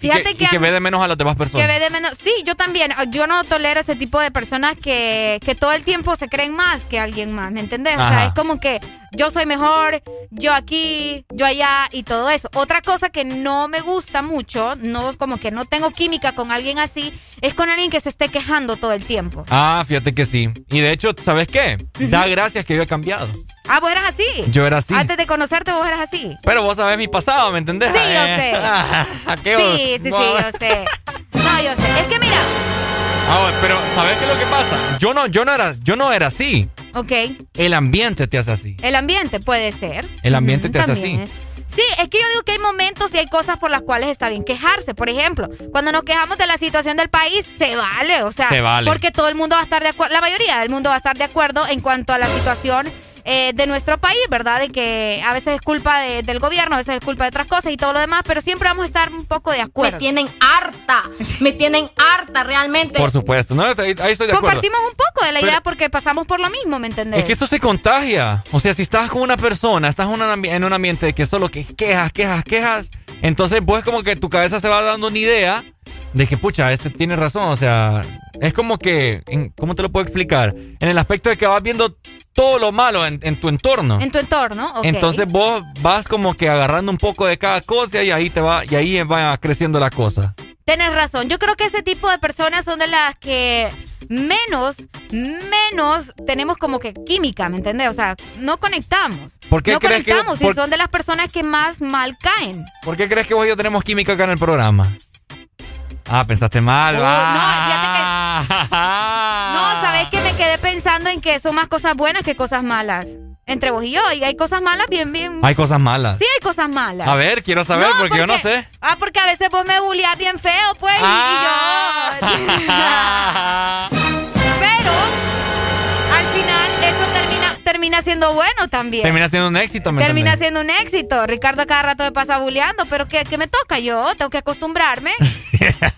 [SPEAKER 6] Y
[SPEAKER 7] Fíjate
[SPEAKER 6] que,
[SPEAKER 7] que
[SPEAKER 6] y que ve de menos a las demás
[SPEAKER 7] Que
[SPEAKER 6] personas.
[SPEAKER 7] ve de menos. Sí, yo también. Yo no tolero ese tipo de personas que, que todo el tiempo se creen más que alguien más, ¿me entendés? O sea, es como que yo soy mejor, yo aquí, yo allá y todo eso. Otra cosa que no me gusta mucho, no como que no tengo química con alguien así, es con alguien que se esté quejando todo el tiempo.
[SPEAKER 6] Ah, fíjate que sí. Y de hecho, ¿sabes qué? Da gracias que yo he cambiado.
[SPEAKER 7] Ah, vos eras así.
[SPEAKER 6] Yo era así.
[SPEAKER 7] Antes de conocerte, vos eras así.
[SPEAKER 6] Pero vos sabés mi pasado, ¿me entendés?
[SPEAKER 7] Sí, yo sé.
[SPEAKER 6] ah, ¿qué?
[SPEAKER 7] Sí, sí, sí, yo sé. No, yo sé. Es que mira,
[SPEAKER 6] Ah, bueno, pero ¿sabes qué es lo que pasa? Yo no, yo no era, yo no era así.
[SPEAKER 7] ok,
[SPEAKER 6] El ambiente te hace así.
[SPEAKER 7] el ambiente puede ser.
[SPEAKER 6] El ambiente te hace así.
[SPEAKER 7] Sí, es que yo digo que hay momentos y hay cosas por las cuales está bien quejarse. Por ejemplo, cuando nos quejamos de la situación del país, se vale, o sea,
[SPEAKER 6] Se vale.
[SPEAKER 7] porque todo el mundo va a estar de acuerdo, la mayoría del mundo va a estar de acuerdo en cuanto a la situación eh, de nuestro país, ¿verdad? De que a veces es culpa de- del gobierno, a veces es culpa de otras cosas y todo lo demás, pero siempre vamos a estar un poco de acuerdo.
[SPEAKER 3] Me tienen harta. Me tienen harta realmente.
[SPEAKER 6] Por supuesto, no, ahí ahí estoy de acuerdo.
[SPEAKER 7] Compartimos un poco de la
[SPEAKER 6] Pero-
[SPEAKER 7] idea porque pasamos por lo mismo, ¿me entendés?
[SPEAKER 6] Es que esto se contagia. O sea, si estás con una persona, estás en un, ambi- en un ambiente de que solo que quejas, quejas, quejas, entonces pues como que tu cabeza se va dando una idea de que, pucha, este tiene razón. O sea, es como que, en- ¿cómo te lo puedo explicar? En el aspecto de que vas viendo todo lo malo en, en tu entorno.
[SPEAKER 7] En tu entorno, ok.
[SPEAKER 6] Entonces vos vas como que agarrando un poco de cada cosa y ahí te va, y ahí va creciendo la cosa.
[SPEAKER 7] Tienes razón. Yo creo que ese tipo de personas son de las que menos, menos tenemos como que química, ¿me entendés? O sea, no conectamos.
[SPEAKER 6] ¿Por qué
[SPEAKER 7] no
[SPEAKER 6] crees que-
[SPEAKER 7] conectamos y
[SPEAKER 6] por-
[SPEAKER 7] son de las personas que más mal caen.
[SPEAKER 6] ¿Por qué crees que vos y yo tenemos química acá en el programa? Ah, pensaste mal.
[SPEAKER 7] Oh,
[SPEAKER 6] ah.
[SPEAKER 7] No, ¿sabes que Me quedé pensando en que son más cosas buenas que cosas malas. Entre vos y yo. Y hay cosas malas bien, bien.
[SPEAKER 6] Hay cosas malas.
[SPEAKER 7] Sí, hay cosas malas.
[SPEAKER 6] A ver, quiero saber
[SPEAKER 7] No,
[SPEAKER 6] porque, yo no sé.
[SPEAKER 7] Ah, porque a veces vos me bulleás bien feo, pues. y-
[SPEAKER 6] Ah.
[SPEAKER 7] Y, yo. termina, siendo bueno también.
[SPEAKER 6] Termina siendo un éxito, ¿me
[SPEAKER 7] Termina
[SPEAKER 6] entendés?
[SPEAKER 7] siendo un éxito. Ricardo a cada rato me pasa bulleando, pero ¿qué, qué me toca yo? Tengo que acostumbrarme.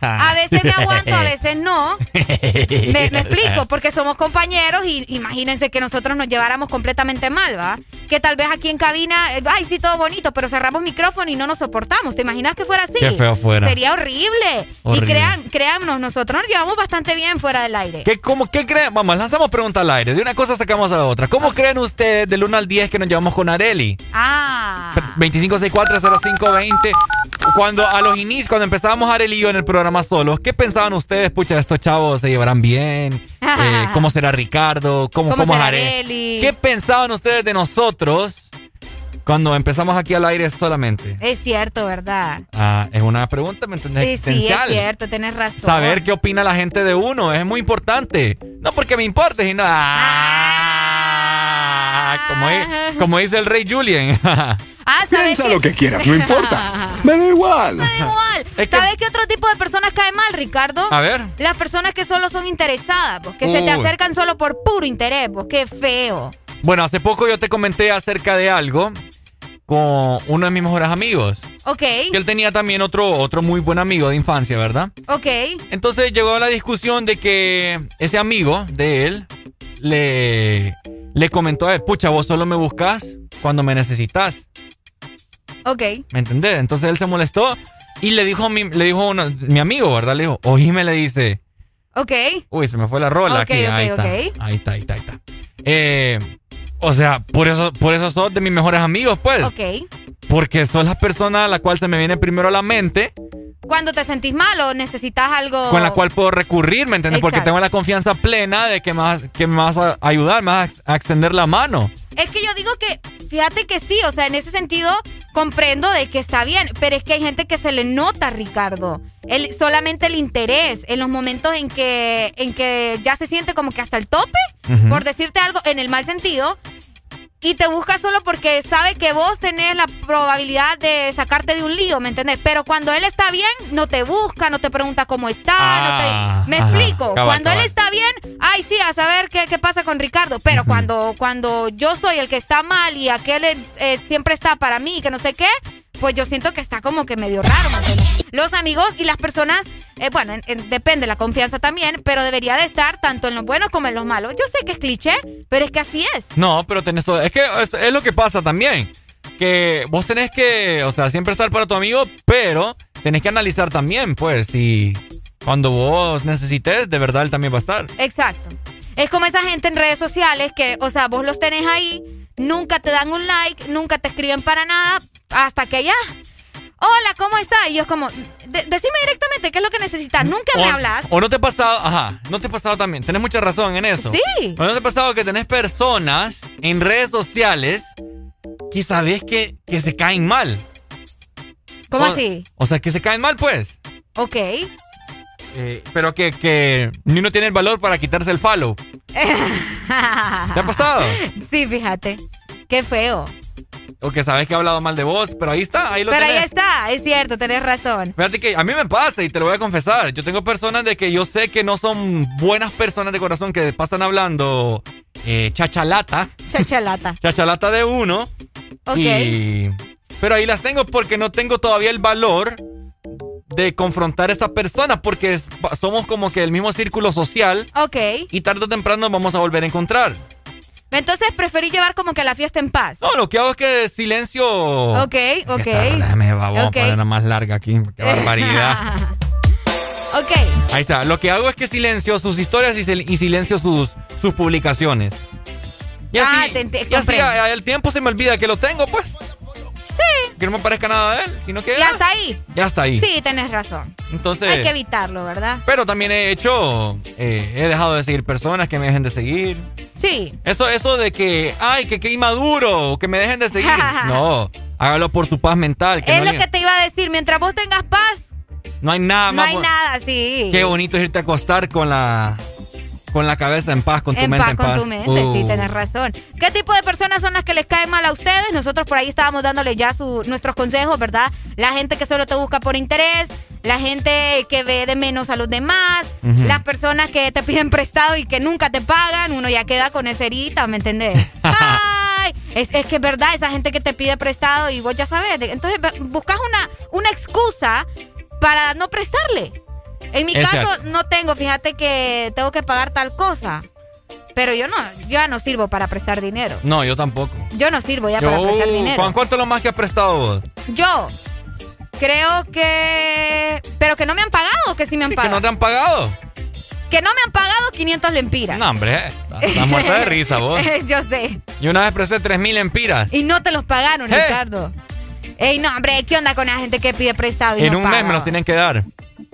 [SPEAKER 7] A veces me aguanto, a veces no. Me, me explico, porque somos compañeros y imagínense que nosotros nos lleváramos completamente mal, ¿va? Que tal vez aquí en cabina, ay, sí, todo bonito, pero cerramos micrófono y no nos soportamos. ¿Te imaginas que fuera así?
[SPEAKER 6] Qué feo fuera.
[SPEAKER 7] Sería horrible.
[SPEAKER 6] Horrible.
[SPEAKER 7] Y crean, créannos, nosotros nos llevamos bastante bien fuera del aire.
[SPEAKER 6] ¿Qué, cómo, ¿Qué creen? Vamos, lanzamos pregunta al aire. De una cosa sacamos a la otra. ¿Cómo creen ustedes del 1 al 10 que nos llevamos con Areli?
[SPEAKER 7] Ah.
[SPEAKER 6] 25640520. Cuando a los inicios, cuando empezábamos Areli y yo en el programa solos, ¿qué pensaban ustedes? Pucha, estos chavos se llevarán bien. Eh, ¿Cómo será Ricardo? ¿Cómo,
[SPEAKER 7] ¿Cómo
[SPEAKER 6] cómo es
[SPEAKER 7] será
[SPEAKER 6] Areli?
[SPEAKER 7] Areli?
[SPEAKER 6] ¿Qué pensaban ustedes de nosotros cuando empezamos aquí al aire solamente?
[SPEAKER 7] Es cierto, ¿verdad?
[SPEAKER 6] Ah, es una pregunta, ¿me entendés?
[SPEAKER 7] Sí, sí, es
[SPEAKER 6] Existencial.
[SPEAKER 7] cierto, tienes razón.
[SPEAKER 6] Saber qué opina la gente de uno es muy importante. No porque me importe, sino. Ah, como, di- como dice el rey Julien.
[SPEAKER 7] Ah, ¿sabes
[SPEAKER 53] Piensa
[SPEAKER 7] qué?
[SPEAKER 53] lo que quieras, no importa. Me da igual.
[SPEAKER 7] Me da igual. ¿Sabes qué otro tipo de personas cae mal, Ricardo?
[SPEAKER 6] A ver.
[SPEAKER 7] Las personas que solo son interesadas, pues, que se te acercan solo por puro interés, pues, qué feo.
[SPEAKER 6] Bueno, hace poco yo te comenté acerca de algo con uno de mis mejores amigos.
[SPEAKER 7] Ok,
[SPEAKER 6] Que él tenía también otro, otro muy buen amigo de infancia, ¿verdad?
[SPEAKER 7] ok.
[SPEAKER 6] Entonces llegó la discusión de que ese amigo de él le, le comentó a él, pucha, vos solo me buscas cuando me necesitas.
[SPEAKER 7] Ok.
[SPEAKER 6] ¿Me entendés? Entonces él se molestó y le dijo a mi, le dijo uno- mi amigo, ¿verdad? Le dijo, oíme, le dice.
[SPEAKER 7] Ok.
[SPEAKER 6] Uy, se me fue la rola
[SPEAKER 7] Ok,
[SPEAKER 6] aquí. ahí,
[SPEAKER 7] ok,
[SPEAKER 6] está,
[SPEAKER 7] ok.
[SPEAKER 6] ahí está, ahí está, ahí está. Eh, o sea, por eso, por eso sos de mis mejores amigos, pues.
[SPEAKER 7] Ok.
[SPEAKER 6] Porque sos la persona a la cual se me viene primero a la mente
[SPEAKER 7] cuando te sentís mal o necesitas algo.
[SPEAKER 6] Con la cual puedo recurrir, ¿me entiendes? Porque tengo la confianza plena de que me vas, que me vas a ayudar, me vas a extender la mano.
[SPEAKER 7] Es que yo digo que, fíjate que sí, o sea, en ese sentido comprendo de que está bien, pero es que hay gente que se le nota, Ricardo, el, solamente el interés en los momentos en que, en que ya se siente como que hasta el tope, por decirte algo en el mal sentido, y te busca solo porque sabe que vos tenés la probabilidad de sacarte de un lío, ¿me entendés? Pero cuando él está bien, no te busca, no te pregunta cómo está,
[SPEAKER 59] Ah,
[SPEAKER 7] no te... ¿Me
[SPEAKER 59] ajá,
[SPEAKER 7] explico?
[SPEAKER 59] cabal,
[SPEAKER 7] cuando él está bien, ay, sí, a saber qué, qué pasa con Ricardo. Pero cuando, cuando yo soy el que está mal y aquel eh, siempre está para mí, que no sé qué, pues yo siento que está como que medio raro. Los amigos y las personas, eh, bueno, en- en- depende la confianza también, pero debería de estar tanto en los buenos como en los malos. Yo sé que es cliché, pero es que así es.
[SPEAKER 6] No, pero tenés todo. Es que es, es lo que pasa también. Que vos tenés que, o sea, siempre estar para tu amigo, pero tenés que analizar también, pues, si cuando vos necesites, de verdad él también va a estar.
[SPEAKER 7] Exacto. Es como esa gente en redes sociales que, o sea, vos los tenés ahí, nunca te dan un like, nunca te escriben para nada, hasta que ya. Hola, ¿cómo estás? Y yo es como, "De- decime directamente qué es lo que necesitas. Nunca me hablas.
[SPEAKER 6] O no te ha pasado, ajá, no te ha pasado también, tenés mucha razón en eso.
[SPEAKER 7] Sí.
[SPEAKER 6] O no te ha pasado que tenés personas en redes sociales que sabés que, que se caen mal.
[SPEAKER 7] ¿Cómo
[SPEAKER 6] O-
[SPEAKER 7] así?
[SPEAKER 6] O sea, que se caen mal, pues.
[SPEAKER 7] Ok.
[SPEAKER 6] Eh, pero que, que ni uno tiene el valor para quitarse el follow. ¿Te ha pasado?
[SPEAKER 7] Sí, fíjate. Qué feo.
[SPEAKER 6] O que sabes que ha hablado mal de vos, pero ahí está, ahí lo
[SPEAKER 7] Pero ahí está, es cierto, tenés razón.
[SPEAKER 6] Fíjate que a mí me pasa y te lo voy a confesar. Yo tengo personas de que yo sé que no son buenas personas de corazón que pasan hablando eh, chachalata.
[SPEAKER 7] Chachalata.
[SPEAKER 6] Chachalata de uno.
[SPEAKER 7] Ok.
[SPEAKER 6] Y- pero ahí las tengo porque no tengo todavía el valor de confrontar a esta persona porque es- somos como que el mismo círculo social
[SPEAKER 7] Ok.
[SPEAKER 6] y tarde o temprano nos vamos a volver a encontrar.
[SPEAKER 7] Entonces preferí llevar como que la fiesta en paz.
[SPEAKER 6] No, lo que hago es que silencio.
[SPEAKER 7] Ok, ok.
[SPEAKER 6] Déjame, vamos a ponerla más larga aquí. Qué barbaridad.
[SPEAKER 7] Ok.
[SPEAKER 6] Ahí está. Lo que hago es que silencio sus historias y, sil- y silencio sus, sus publicaciones. Y así,
[SPEAKER 7] Ah, te ent-
[SPEAKER 6] y así a- al tiempo se me olvida que lo tengo, pues. Que no me parezca nada de él, sino que
[SPEAKER 7] Y hasta ahí.
[SPEAKER 6] ya está ahí.
[SPEAKER 7] Sí, tenés razón.
[SPEAKER 6] Entonces.
[SPEAKER 7] Hay que evitarlo, ¿verdad?
[SPEAKER 6] Pero también he hecho, eh, he dejado de seguir personas que me dejen de seguir.
[SPEAKER 7] Sí.
[SPEAKER 6] Eso, eso de que, ay, que qué inmaduro, que me dejen de seguir. no, hágalo por su paz mental. Que
[SPEAKER 7] es
[SPEAKER 6] no,
[SPEAKER 7] lo
[SPEAKER 6] le-
[SPEAKER 7] que te iba a decir. Mientras vos tengas paz,
[SPEAKER 6] no hay nada
[SPEAKER 7] no
[SPEAKER 6] más.
[SPEAKER 7] hay
[SPEAKER 6] bu-
[SPEAKER 7] nada, sí.
[SPEAKER 6] Qué bonito es irte a acostar con la, con la cabeza en paz, con tu
[SPEAKER 7] en
[SPEAKER 6] mente
[SPEAKER 7] paz
[SPEAKER 6] en
[SPEAKER 7] con
[SPEAKER 6] paz.
[SPEAKER 7] tu mente, sí,
[SPEAKER 6] Uh.
[SPEAKER 7] tenés razón. ¿Qué tipo de personas son las que les caen mal a ustedes? Nosotros por ahí estábamos dándole ya su, nuestros consejos, ¿verdad? La gente que solo te busca por interés, la gente que ve de menos a los demás, las personas que te piden prestado y que nunca te pagan, uno ya queda con esa herida, ¿me entendés? Ay, es, es que es verdad, esa gente que te pide prestado y vos ya sabes, entonces bu- buscas una, una excusa para no prestarle. En mi
[SPEAKER 6] Es
[SPEAKER 7] caso
[SPEAKER 6] cierto.
[SPEAKER 7] no tengo, fíjate que tengo que pagar tal cosa. Pero yo no, yo ya no sirvo para prestar dinero.
[SPEAKER 6] No, yo tampoco.
[SPEAKER 7] Yo no sirvo ya para prestar dinero.
[SPEAKER 6] ¿cuán- ¿Cuánto es lo más que has prestado vos?
[SPEAKER 7] Yo creo que... Pero que no me han pagado o que sí me han
[SPEAKER 6] ¿Que
[SPEAKER 7] pagado.
[SPEAKER 6] no te han pagado?
[SPEAKER 7] Que no me han pagado 500 lempiras.
[SPEAKER 6] No, hombre, estás muerta de risa vos.
[SPEAKER 7] yo sé.
[SPEAKER 6] Yo una vez presté 3.000 empiras.
[SPEAKER 7] Y no te los pagaron,
[SPEAKER 6] ¿Eh?
[SPEAKER 7] Ricardo. Ey, no, hombre, ¿qué onda con la gente que pide prestado y
[SPEAKER 6] En
[SPEAKER 7] no
[SPEAKER 6] un mes me los tienen que dar.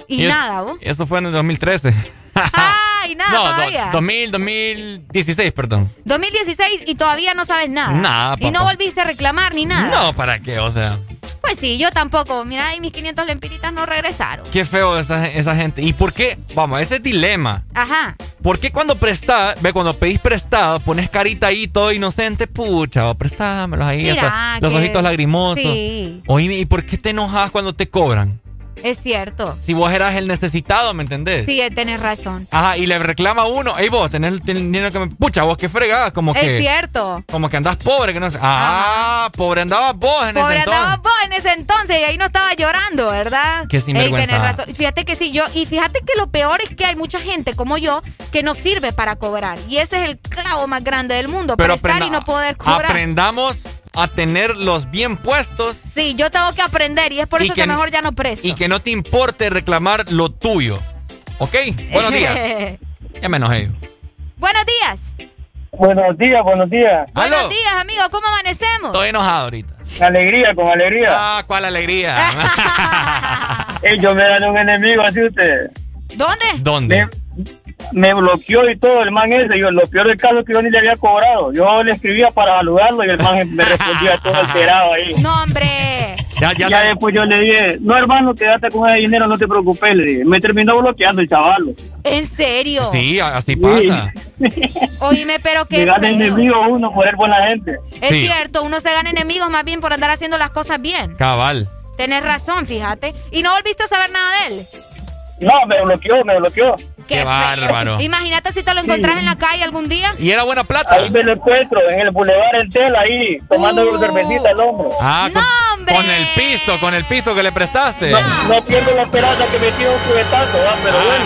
[SPEAKER 7] Y nada, ¿vos?
[SPEAKER 6] Eso fue en el 2013.
[SPEAKER 7] Ay, nada
[SPEAKER 6] no, do-
[SPEAKER 7] todavía.
[SPEAKER 6] 2000, 2016, perdón.
[SPEAKER 7] 2016 y todavía no sabes nada.
[SPEAKER 6] Nada,
[SPEAKER 7] Y no
[SPEAKER 6] papá.
[SPEAKER 7] volviste a reclamar ni nada.
[SPEAKER 6] No, ¿para qué? O sea,
[SPEAKER 7] Pues sí, yo tampoco. Mira, y mis 500 lempiritas no regresaron.
[SPEAKER 6] qué feo esa, esa gente. ¿Y por qué? Vamos, ese dilema.
[SPEAKER 7] Ajá.
[SPEAKER 6] ¿Por qué cuando prestás, ve, cuando pedís prestado, pones carita ahí todo inocente? Pucha, o préstamelos ahí.
[SPEAKER 7] Mira,
[SPEAKER 6] hasta los ojitos lagrimosos.
[SPEAKER 7] Sí.
[SPEAKER 6] Oíme, ¿y por qué te enojas cuando te cobran?
[SPEAKER 7] Es cierto.
[SPEAKER 6] Si vos eras el necesitado, ¿me entendés?
[SPEAKER 7] Sí, eh, tenés razón.
[SPEAKER 6] Ajá, y le reclama a uno, ey vos, tenés dinero que me... Pucha, vos qué fregada, como
[SPEAKER 7] Es
[SPEAKER 6] que...
[SPEAKER 7] cierto.
[SPEAKER 6] Como que andás pobre, que no sé. Ah, pobre andabas vos en
[SPEAKER 7] Pobre
[SPEAKER 6] ese entonces.
[SPEAKER 7] andaba vos en ese entonces y ahí no estaba llorando, ¿verdad?
[SPEAKER 6] Qué
[SPEAKER 7] Ey,
[SPEAKER 6] sinvergüenza.
[SPEAKER 7] tenés razón. Fíjate que sí, yo, y fíjate que lo peor es que hay mucha gente como yo que no sirve para cobrar. Y ese es el clavo más grande del mundo,
[SPEAKER 6] Pero
[SPEAKER 7] prestar y
[SPEAKER 6] aprenda-
[SPEAKER 7] no poder cobrar.
[SPEAKER 6] Aprendamos a tenerlos bien puestos
[SPEAKER 7] Sí, yo tengo que aprender y es por
[SPEAKER 6] Y
[SPEAKER 7] eso que,
[SPEAKER 6] que-
[SPEAKER 7] mejor ya no presto.
[SPEAKER 6] y que no te importe reclamar lo tuyo. ¿Ok? Buenos días. Ya me enojé.
[SPEAKER 7] Buenos días.
[SPEAKER 63] Buenos días, buenos días.
[SPEAKER 7] Buenos días, amigo. ¿Cómo amanecemos?
[SPEAKER 6] Estoy enojado ahorita.
[SPEAKER 63] Alegría, con alegría.
[SPEAKER 6] Ah, ¿cuál alegría?
[SPEAKER 59] Yo me gané un enemigo así usted.
[SPEAKER 7] ¿Dónde?
[SPEAKER 6] ¿Dónde?
[SPEAKER 59] Me, me bloqueó y todo el man ese. Yo, lo peor del caso es que yo ni le había cobrado. Yo le escribía para saludarlo y el man me respondía todo alterado ahí.
[SPEAKER 7] No, hombre.
[SPEAKER 6] Ya,
[SPEAKER 59] Ya, después yo le dije, no hermano, quédate con ese dinero, no te preocupes. Le dije. Me terminó bloqueando el chaval.
[SPEAKER 7] ¿En serio?
[SPEAKER 6] Sí, así pasa.
[SPEAKER 7] Oíme, pero
[SPEAKER 59] Me
[SPEAKER 7] qué
[SPEAKER 59] gana
[SPEAKER 7] feo.
[SPEAKER 59] enemigo uno por ser buena gente.
[SPEAKER 7] Es
[SPEAKER 6] Sí.
[SPEAKER 7] cierto, uno se gana enemigos más bien por andar haciendo las cosas bien.
[SPEAKER 6] Cabal.
[SPEAKER 7] Tenés razón, fíjate. ¿Y no volviste a saber nada de él?
[SPEAKER 59] No, me bloqueó, me bloqueó.
[SPEAKER 6] Qué, bárbaro.
[SPEAKER 7] Imagínate si te lo encontrás en la calle algún día.
[SPEAKER 6] ¿Y era buena plata?
[SPEAKER 59] Ahí me lo encuentro, en el Boulevard Entel, ahí, tomando una cervecita al hombro.
[SPEAKER 6] Ah, con, con el pisto, con el pisto que le prestaste.
[SPEAKER 59] No, no pierdo la esperanza que me tire un cubetazo, ¿va? pero bueno.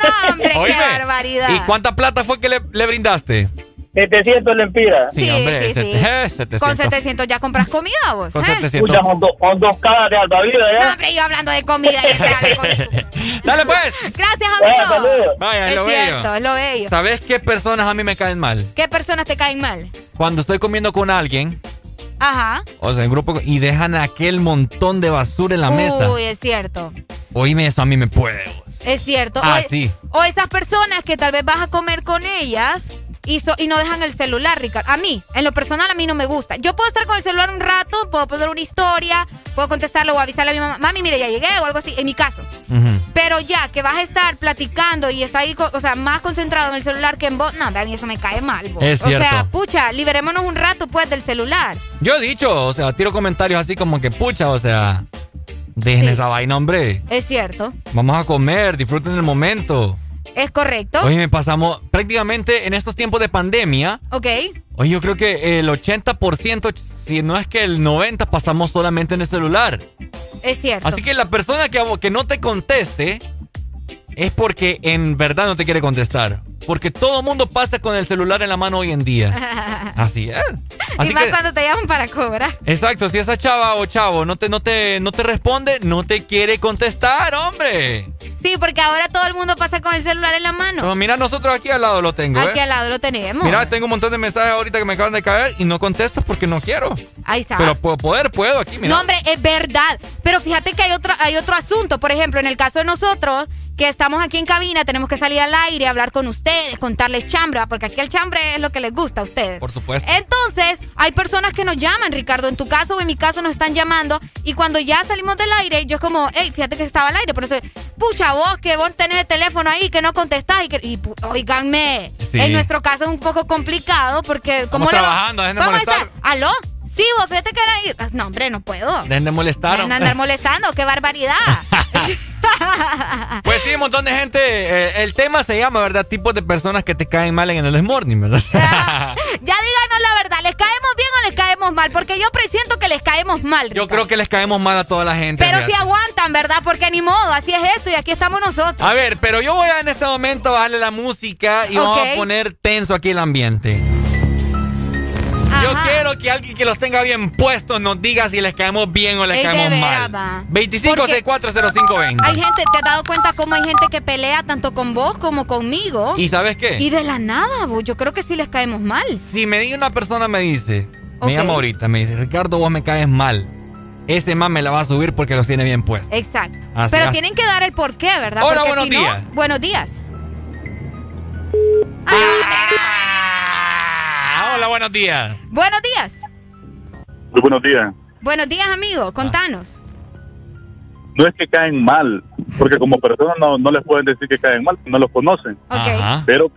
[SPEAKER 7] No, hombre,
[SPEAKER 6] Oíme,
[SPEAKER 7] qué barbaridad.
[SPEAKER 6] ¿Y cuánta plata fue que le, le brindaste?
[SPEAKER 59] 700 lempiras.
[SPEAKER 6] Sí, hombre,
[SPEAKER 7] sí, sí.
[SPEAKER 6] eh, 700.
[SPEAKER 7] Con 700 ya compras comida vos.
[SPEAKER 6] Con
[SPEAKER 7] ¿eh?
[SPEAKER 6] 700.
[SPEAKER 59] Pucha, con, do- con dos caras de alta vida,
[SPEAKER 7] No,
[SPEAKER 59] ¿ya?
[SPEAKER 7] hombre, yo hablando de comida. dale
[SPEAKER 6] pues.
[SPEAKER 7] Gracias, amigo.
[SPEAKER 6] Vaya, es lo
[SPEAKER 7] cierto,
[SPEAKER 6] bello.
[SPEAKER 7] es lo bello.
[SPEAKER 6] ¿Sabes qué personas a mí me caen mal?
[SPEAKER 7] ¿Qué personas te caen mal?
[SPEAKER 6] Cuando estoy comiendo con alguien,
[SPEAKER 7] Ajá.
[SPEAKER 6] o sea, en grupo, y dejan aquel montón de basura en la mesa.
[SPEAKER 7] Uy, es cierto.
[SPEAKER 6] Oíme, eso a mí me puede.
[SPEAKER 7] Es cierto.
[SPEAKER 6] Ah,
[SPEAKER 7] o,
[SPEAKER 6] sí.
[SPEAKER 7] o esas personas que tal vez vas a comer con ellas y, so- y no dejan el celular, Ricardo. A mí, en lo personal, a mí no me gusta. Yo puedo estar con el celular un rato, puedo poner una historia, puedo contestarlo o avisarle a mi mamá, mami, mire, ya llegué o algo así, en mi caso. Pero ya, que vas a estar platicando y está ahí, o sea, más concentrado en el celular que en vos, no, a mí eso me cae mal. vos.
[SPEAKER 6] Es
[SPEAKER 7] O sea, pucha, liberémonos un rato, pues, del celular.
[SPEAKER 6] Yo he dicho, o sea, tiro comentarios así como que pucha, o sea, dejen
[SPEAKER 7] Sí.
[SPEAKER 6] esa vaina, hombre.
[SPEAKER 7] Es cierto.
[SPEAKER 6] Vamos a comer, disfruten el momento.
[SPEAKER 7] Es correcto.
[SPEAKER 6] Oye, me pasamos prácticamente en estos tiempos de pandemia.
[SPEAKER 7] Ok.
[SPEAKER 6] Oye, yo creo que el 80%, si no es que el 90%, pasamos solamente en el celular.
[SPEAKER 7] Es cierto.
[SPEAKER 6] Así que la persona que, que no te conteste es porque en verdad no te quiere contestar. Porque todo mundo pasa con el celular en la mano hoy en día. Así es. Así
[SPEAKER 7] y más
[SPEAKER 6] que,
[SPEAKER 7] cuando te llaman para cobrar.
[SPEAKER 6] exacto, si esa chava o chavo no te, no, te, no te responde, no te quiere contestar, hombre.
[SPEAKER 7] Sí, porque ahora todo el mundo pasa con el celular en la mano.
[SPEAKER 6] Pero mira, nosotros aquí al lado lo tengo.
[SPEAKER 7] Aquí
[SPEAKER 6] ¿eh?
[SPEAKER 7] al lado lo tenemos.
[SPEAKER 6] Mira, tengo un montón de mensajes ahorita que me acaban de caer y no contesto porque no quiero.
[SPEAKER 7] Ahí está.
[SPEAKER 6] Pero puedo poder, puedo aquí, mira.
[SPEAKER 7] No, hombre, es verdad. Pero fíjate que hay otro, hay otro asunto. Por ejemplo, en el caso de nosotros, que estamos aquí en cabina, tenemos que salir al aire, hablar con ustedes, contarles chambre, ¿va? porque aquí el chambre es lo que les gusta a ustedes.
[SPEAKER 6] Por supuesto.
[SPEAKER 7] Entonces, hay personas que nos llaman, Ricardo. En tu caso o en mi caso nos están llamando. Y cuando ya salimos del aire, yo es como, hey, fíjate que estaba al aire. Por eso, pucha, vos que vos tenés el teléfono ahí, que no contestás. Y, que, y
[SPEAKER 6] Sí.
[SPEAKER 7] en nuestro caso es un poco complicado porque... ¿cómo
[SPEAKER 6] Estamos
[SPEAKER 7] le
[SPEAKER 6] trabajando,
[SPEAKER 7] ¿Cómo
[SPEAKER 6] molestar.
[SPEAKER 7] está? ¿Aló? Sí, vos fíjate que era ir. Ah, No, hombre, no puedo.
[SPEAKER 6] Dejen de molestar.
[SPEAKER 7] Dejen de andar molestando, qué barbaridad.
[SPEAKER 6] Pues sí, un montón de gente. eh, el tema se llama, ¿verdad? Tipos de personas que te caen mal en el morning, ¿verdad?
[SPEAKER 7] ya díganos la verdad, ¿les caemos bien o les caemos mal? Porque yo presiento que les caemos mal.
[SPEAKER 6] Yo creo que les caemos mal a toda la gente.
[SPEAKER 7] Pero si aguantan, ¿verdad? Porque ni modo, así es esto y aquí estamos nosotros.
[SPEAKER 6] A ver, pero yo voy a en este momento a bajarle la música y vamos a poner tenso aquí el ambiente. Yo quiero que alguien que los tenga bien puestos nos diga si les caemos bien o les
[SPEAKER 7] Ey,
[SPEAKER 6] caemos
[SPEAKER 7] veras,
[SPEAKER 6] mal.
[SPEAKER 7] va.
[SPEAKER 6] 25640520.
[SPEAKER 7] Hay gente, ¿te has dado cuenta cómo hay gente que pelea tanto con vos como conmigo?
[SPEAKER 6] ¿Y sabes qué?
[SPEAKER 7] Y de la nada, vos, yo creo que sí les caemos mal.
[SPEAKER 6] Si me dice una persona me dice,
[SPEAKER 7] Ok.
[SPEAKER 6] me llama ahorita, me dice, Ricardo, vos me caes mal. Ese man me la va a subir porque los tiene bien puestos.
[SPEAKER 7] Exacto.
[SPEAKER 6] Así,
[SPEAKER 7] Pero
[SPEAKER 6] así.
[SPEAKER 7] tienen que dar el porqué, ¿verdad?
[SPEAKER 6] Hola,
[SPEAKER 7] Porque
[SPEAKER 6] buenos
[SPEAKER 7] si no-
[SPEAKER 6] días.
[SPEAKER 7] buenos días.
[SPEAKER 6] Ah, hola, buenos días.
[SPEAKER 7] Buenos días.
[SPEAKER 54] Muy buenos días.
[SPEAKER 7] Buenos días, amigo. Contanos.
[SPEAKER 54] No es que caen mal, porque como personas no, no les pueden decir que caen mal, no los conocen.
[SPEAKER 7] Ok.
[SPEAKER 54] Pero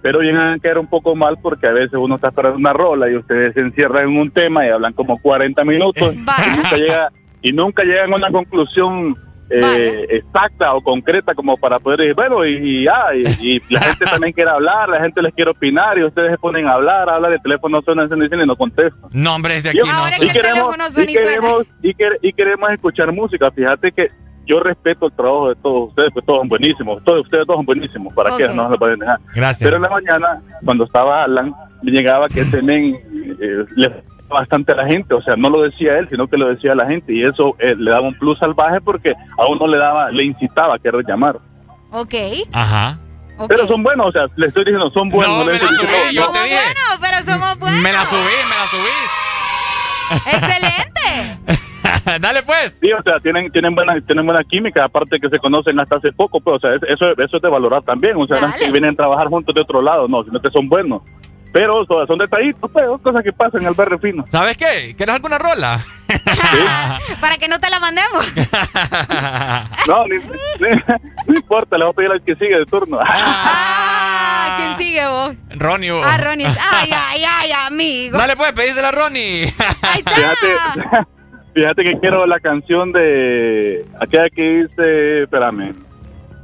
[SPEAKER 54] pero vienen a caer un poco mal porque a veces uno está esperando una rola y ustedes se encierran en un tema y hablan como 40 minutos y nunca, llega, y nunca llegan a una conclusión eh, exacta o concreta como para poder decir, bueno, y, y, ah, y- y la gente también quiere hablar, la gente les quiere opinar y ustedes se ponen a hablar, hablar, el teléfono suena, suena, suena y no contestan.
[SPEAKER 6] No, hombre, ese
[SPEAKER 54] Y-
[SPEAKER 6] aquí no.
[SPEAKER 54] y
[SPEAKER 6] soy-
[SPEAKER 54] queremos, y, queremos, y, quer- y queremos escuchar música. Fíjate que yo respeto el trabajo de todos ustedes, pues todos son buenísimos. Todos ustedes todos son buenísimos. ¿Para qué?
[SPEAKER 6] Ok.
[SPEAKER 54] No se lo pueden dejar.
[SPEAKER 6] Gracias.
[SPEAKER 54] Pero en la mañana, cuando estaba Alan, me llegaba que ese men eh, le bastante a la gente. O sea, no lo decía él, sino que lo decía la gente. Y eso eh, le daba un plus salvaje porque a uno le daba, le incitaba a querer llamar.
[SPEAKER 7] Ok.
[SPEAKER 6] Ajá.
[SPEAKER 54] Pero son buenos, o sea, le estoy diciendo, son buenos.
[SPEAKER 6] No, me la subí, yo
[SPEAKER 54] no.
[SPEAKER 6] te dije.
[SPEAKER 7] Bueno, pero somos buenos.
[SPEAKER 6] Me la subí, me la subí.
[SPEAKER 7] Excelente.
[SPEAKER 6] Dale pues.
[SPEAKER 54] Sí, o sea, tienen, tienen, buena, tienen buena química, aparte que se conocen hasta hace poco, pues, o sea, eso, eso es de valorar también. O sea, no es que vienen a trabajar juntos de otro lado, no, sino que son buenos. Pero son detallitos, pues, cosas que pasan en el barrio fino.
[SPEAKER 6] ¿Sabes qué? ¿Quieres alguna rola?
[SPEAKER 7] Para que no te la mandemos.
[SPEAKER 54] No, ni- ni- no importa, le voy a pedir al que sigue de turno.
[SPEAKER 7] Ah, ¿quién sigue vos?
[SPEAKER 6] Ronnie. vos.
[SPEAKER 7] Ah, Ronnie. Ay, ay, ay, amigo.
[SPEAKER 6] Dale pues, pedísela a Ronnie.
[SPEAKER 54] Fíjate, fíjate que quiero la canción de aquella que dice, espérame,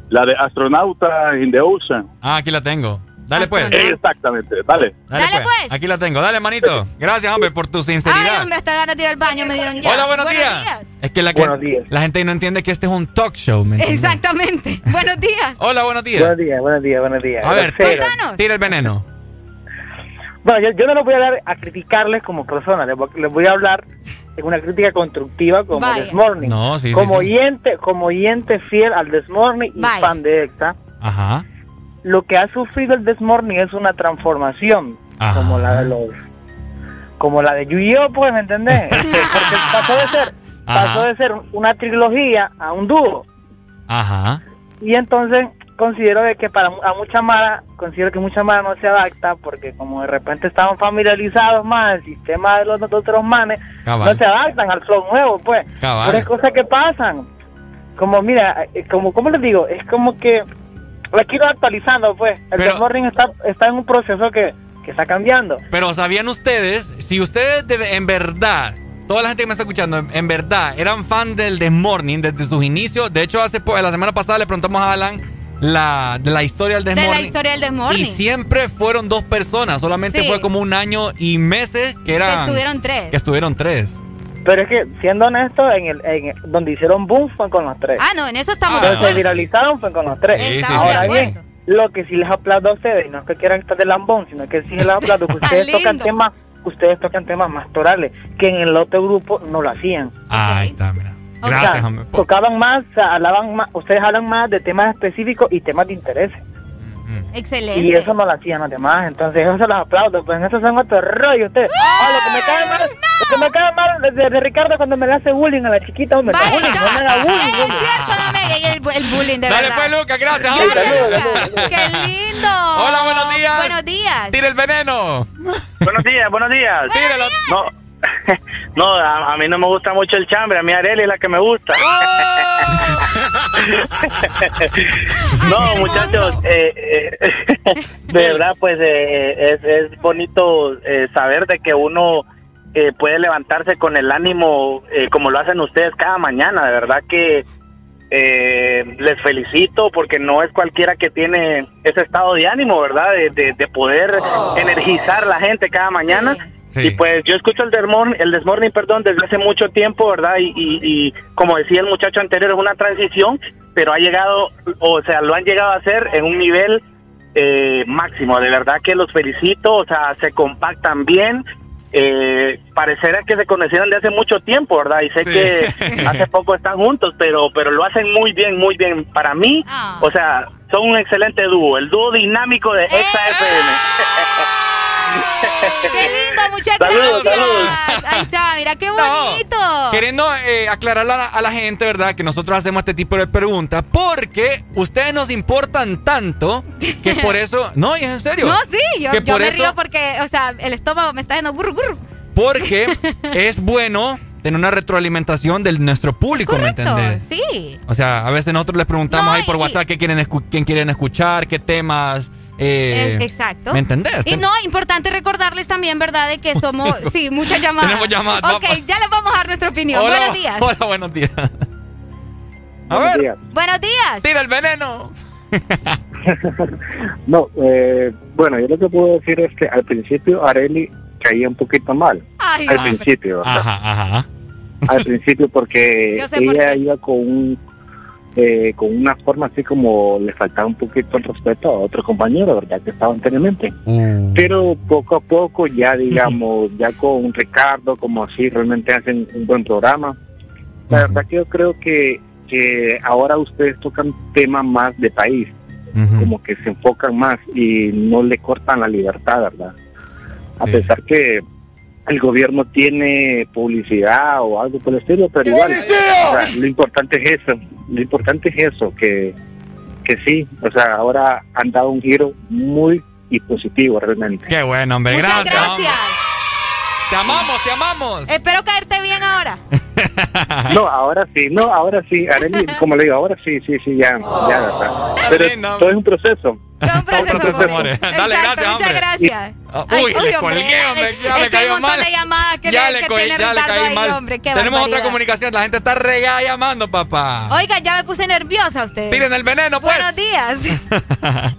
[SPEAKER 54] la de Astronauta in the Ocean.
[SPEAKER 6] Ah, aquí la tengo. Dale pues.
[SPEAKER 54] Exactamente, dale.
[SPEAKER 6] Dale, pues. Aquí la tengo. Dale, manito. Gracias, hombre, por tu
[SPEAKER 7] Ay,
[SPEAKER 6] sinceridad.
[SPEAKER 7] hombre, hasta ganas de ir al baño me dieron ya.
[SPEAKER 6] Hola, buenos, días. Es que la,
[SPEAKER 63] Buenos
[SPEAKER 6] que- la gente ahí no entiende que este es un talk show, ¿me entiendes?
[SPEAKER 7] Exactamente. buenos días.
[SPEAKER 6] Hola, buenos días.
[SPEAKER 63] Buenos días, buenos días, buenos días.
[SPEAKER 6] A ver, tira el veneno.
[SPEAKER 63] Bueno, yo, yo no les voy a dar a criticarles como personas, les voy, les voy a hablar en una crítica constructiva como
[SPEAKER 7] Vaya.
[SPEAKER 63] This Morning.
[SPEAKER 6] No, sí, sí,
[SPEAKER 63] como
[SPEAKER 6] sí.
[SPEAKER 63] oyente, como oyente fiel al This Morning y
[SPEAKER 7] Vaya.
[SPEAKER 63] fan de EXA,
[SPEAKER 6] Ajá.
[SPEAKER 63] Lo que ha sufrido el This Morning es una transformación,
[SPEAKER 6] Ajá.
[SPEAKER 63] como la de los como la de Yu-Gi-Oh, pues, ¿me entendés? Este, Porque pasó de ser pasó de ser una trilogía a un dúo.
[SPEAKER 6] Ajá.
[SPEAKER 63] Y entonces considero de que para a mucha mara, considero que mucha mara no se adapta porque como de repente estaban familiarizados más el sistema de los otros manes,
[SPEAKER 6] Cabal.
[SPEAKER 63] no se adaptan al flow nuevo, pues.
[SPEAKER 6] Cabal.
[SPEAKER 63] Pero es cosas que pasan. Como mira, eh, como ¿cómo les digo? Es como que la quiero actualizando, pues. El
[SPEAKER 6] Pero-
[SPEAKER 63] Morning está está en un proceso que, que está cambiando.
[SPEAKER 6] Pero ¿sabían ustedes? Si ustedes de- en verdad, toda la gente que me está escuchando, en, en verdad, eran fan del The Morning desde sus inicios. De hecho, hace po- la semana pasada le preguntamos a Alan la, de la historia del The
[SPEAKER 7] De la
[SPEAKER 6] Morning.
[SPEAKER 7] historia del Desmorning.
[SPEAKER 6] Y siempre fueron dos personas, solamente
[SPEAKER 7] Sí.
[SPEAKER 6] fue como un año y meses que eran...
[SPEAKER 7] Que estuvieron tres.
[SPEAKER 6] Que estuvieron tres.
[SPEAKER 63] Pero es que, siendo honesto, en el, en el- donde hicieron boom fue con los tres.
[SPEAKER 7] Ah, no, en eso estamos
[SPEAKER 63] donde
[SPEAKER 7] de
[SPEAKER 63] se
[SPEAKER 7] acuerdo.
[SPEAKER 63] viralizaron fue con los tres.
[SPEAKER 6] Sí, sí, sí.
[SPEAKER 63] Ahora
[SPEAKER 7] acuerdo.
[SPEAKER 63] bien, lo que sí les aplaudo a ustedes, y no es que quieran estar de lambón, sino que sí les aplaudo que ustedes tocan temas, ustedes tocan temas más torales, que en el otro grupo no lo hacían.
[SPEAKER 6] Ah, ahí está, mira.
[SPEAKER 63] O
[SPEAKER 6] Gracias,
[SPEAKER 63] sea,
[SPEAKER 6] hombre. Po-
[SPEAKER 63] tocaban más, o sea, hablaban más, ustedes hablan más de temas específicos y temas de interés.
[SPEAKER 7] Excelente.
[SPEAKER 63] Y eso no lo hacían los demás, entonces eso se los aplaudo, pues en eso son otro rollo ustedes. Ah, lo que me cae mal, lo que me cae mal de, de- de Ricardo cuando me le hace bullying a la chiquita, hombre,
[SPEAKER 7] Vaya,
[SPEAKER 63] bullying, no me haga bullying,
[SPEAKER 7] es
[SPEAKER 63] hombre.
[SPEAKER 7] cierto, dame el, el bullying de
[SPEAKER 6] Dale
[SPEAKER 7] verdad.
[SPEAKER 6] pues, Lucas, gracias, hombre.
[SPEAKER 7] Lucas. ¡Qué lindo!
[SPEAKER 6] Hola, buenos días.
[SPEAKER 7] Buenos días.
[SPEAKER 6] Tira el veneno.
[SPEAKER 36] Buenos días, buenos días.
[SPEAKER 6] Tíralo.
[SPEAKER 36] No, no a, a mí no me gusta mucho el chambre, a mí Arely es la que me gusta. no, muchachos, eh, eh, de verdad, pues eh, es, es bonito eh, saber de que uno eh, puede levantarse con el ánimo eh, como lo hacen ustedes cada mañana. De verdad que eh, les felicito porque no es cualquiera que tiene ese estado de ánimo, ¿verdad? De, de- de poder energizar a la gente cada mañana. Y pues yo escucho el Desmorning, el Desmorning, perdón, desde hace mucho tiempo, ¿verdad? Y, y, y como decía el muchacho anterior, es una transición, pero ha llegado, o sea, lo han llegado a hacer en un nivel eh, máximo. De verdad que los felicito, o sea, se compactan bien. Eh, pareciera que se conocieron de hace mucho tiempo, ¿verdad? Y sé que hace poco están juntos, pero pero lo hacen muy bien, muy bien. Para mí, o sea, son un excelente dúo, el dúo dinámico de Exa FM.
[SPEAKER 7] ¡Qué lindo, muchas
[SPEAKER 36] Saludos,
[SPEAKER 7] gracias!
[SPEAKER 36] saludos.
[SPEAKER 7] Ahí está, mira, qué bonito.
[SPEAKER 6] Queriendo eh, aclarar a la, a la gente, ¿verdad? Que nosotros hacemos este tipo de preguntas porque ustedes nos importan tanto que por eso... No, y es en serio.
[SPEAKER 7] No, sí, yo,
[SPEAKER 6] Que
[SPEAKER 7] yo
[SPEAKER 6] por
[SPEAKER 7] me
[SPEAKER 6] eso-
[SPEAKER 7] río porque, o sea, el estómago me está haciendo gurru, gurru.
[SPEAKER 6] Porque es bueno tener una retroalimentación de nuestro público, ¿me entendés?
[SPEAKER 7] Sí.
[SPEAKER 6] O sea, a veces nosotros les preguntamos
[SPEAKER 7] No,
[SPEAKER 6] ahí por
[SPEAKER 7] y-
[SPEAKER 6] WhatsApp qué quieren, escu- quién quieren escuchar, qué temas... eh,
[SPEAKER 7] Exacto.
[SPEAKER 6] ¿Me entendés?
[SPEAKER 7] Y no, importante recordarles también, ¿verdad? De que somos, sí, muchas llamadas.
[SPEAKER 6] Tenemos llamadas,
[SPEAKER 7] Ok,
[SPEAKER 6] vamos.
[SPEAKER 7] ya les vamos a dar nuestra opinión.
[SPEAKER 6] Hola,
[SPEAKER 7] Buenos días.
[SPEAKER 6] Hola, buenos días. A
[SPEAKER 64] Buenos
[SPEAKER 6] ver,
[SPEAKER 64] días.
[SPEAKER 7] Buenos días.
[SPEAKER 6] tira el veneno.
[SPEAKER 64] No, eh, bueno, yo lo que puedo decir es que al principio Areli caía un poquito mal.
[SPEAKER 7] Ay,
[SPEAKER 64] al
[SPEAKER 7] no.
[SPEAKER 64] principio.
[SPEAKER 6] Ajá, ajá.
[SPEAKER 64] al principio porque
[SPEAKER 7] por
[SPEAKER 64] ella
[SPEAKER 7] qué.
[SPEAKER 64] iba con un eh, con una forma así como le faltaba un poquito el respeto a otro compañero, ¿verdad? Que estaba anteriormente.
[SPEAKER 6] Uh.
[SPEAKER 64] Pero poco a poco ya, digamos, ya con Ricardo, como así, realmente hacen un buen programa. La verdad que yo creo que, que ahora ustedes tocan temas más de país, como que se enfocan más y no le cortan la libertad, ¿verdad? A
[SPEAKER 6] Sí.
[SPEAKER 64] pesar que el gobierno tiene publicidad o algo por el estilo, pero igual, o sea, lo importante es eso, lo importante es eso, que, que sí, o sea, ahora han dado un giro muy y positivo realmente.
[SPEAKER 6] Qué bueno, hombre,
[SPEAKER 7] Muchas
[SPEAKER 6] gracias.
[SPEAKER 7] gracias.
[SPEAKER 6] Te amamos, te amamos.
[SPEAKER 7] Espero caerte bien ahora.
[SPEAKER 64] No, ahora sí, no, ahora sí, Arely, como le digo, ahora sí, sí, sí, ya, ya, ¿verdad? Pero todo es un proceso.
[SPEAKER 7] Todo un proceso,
[SPEAKER 6] proceso, amores. Dale,
[SPEAKER 7] Exacto,
[SPEAKER 6] gracias,
[SPEAKER 7] Muchas
[SPEAKER 6] hombre.
[SPEAKER 7] gracias.
[SPEAKER 6] Ah,
[SPEAKER 7] Ay,
[SPEAKER 6] Uy, le
[SPEAKER 7] hombre,
[SPEAKER 6] colgué, hombre, ya
[SPEAKER 7] hay
[SPEAKER 6] cayó mal.
[SPEAKER 7] que,
[SPEAKER 6] ya
[SPEAKER 7] le,
[SPEAKER 6] le,
[SPEAKER 7] que
[SPEAKER 6] ya le caí
[SPEAKER 7] ahí,
[SPEAKER 6] mal.
[SPEAKER 7] hombre. Qué
[SPEAKER 6] Tenemos otra comunicación, la gente está regada llamando, papá.
[SPEAKER 7] Oiga, ya me puse nerviosa usted.
[SPEAKER 6] Tiren el veneno, pues.
[SPEAKER 7] Buenos días.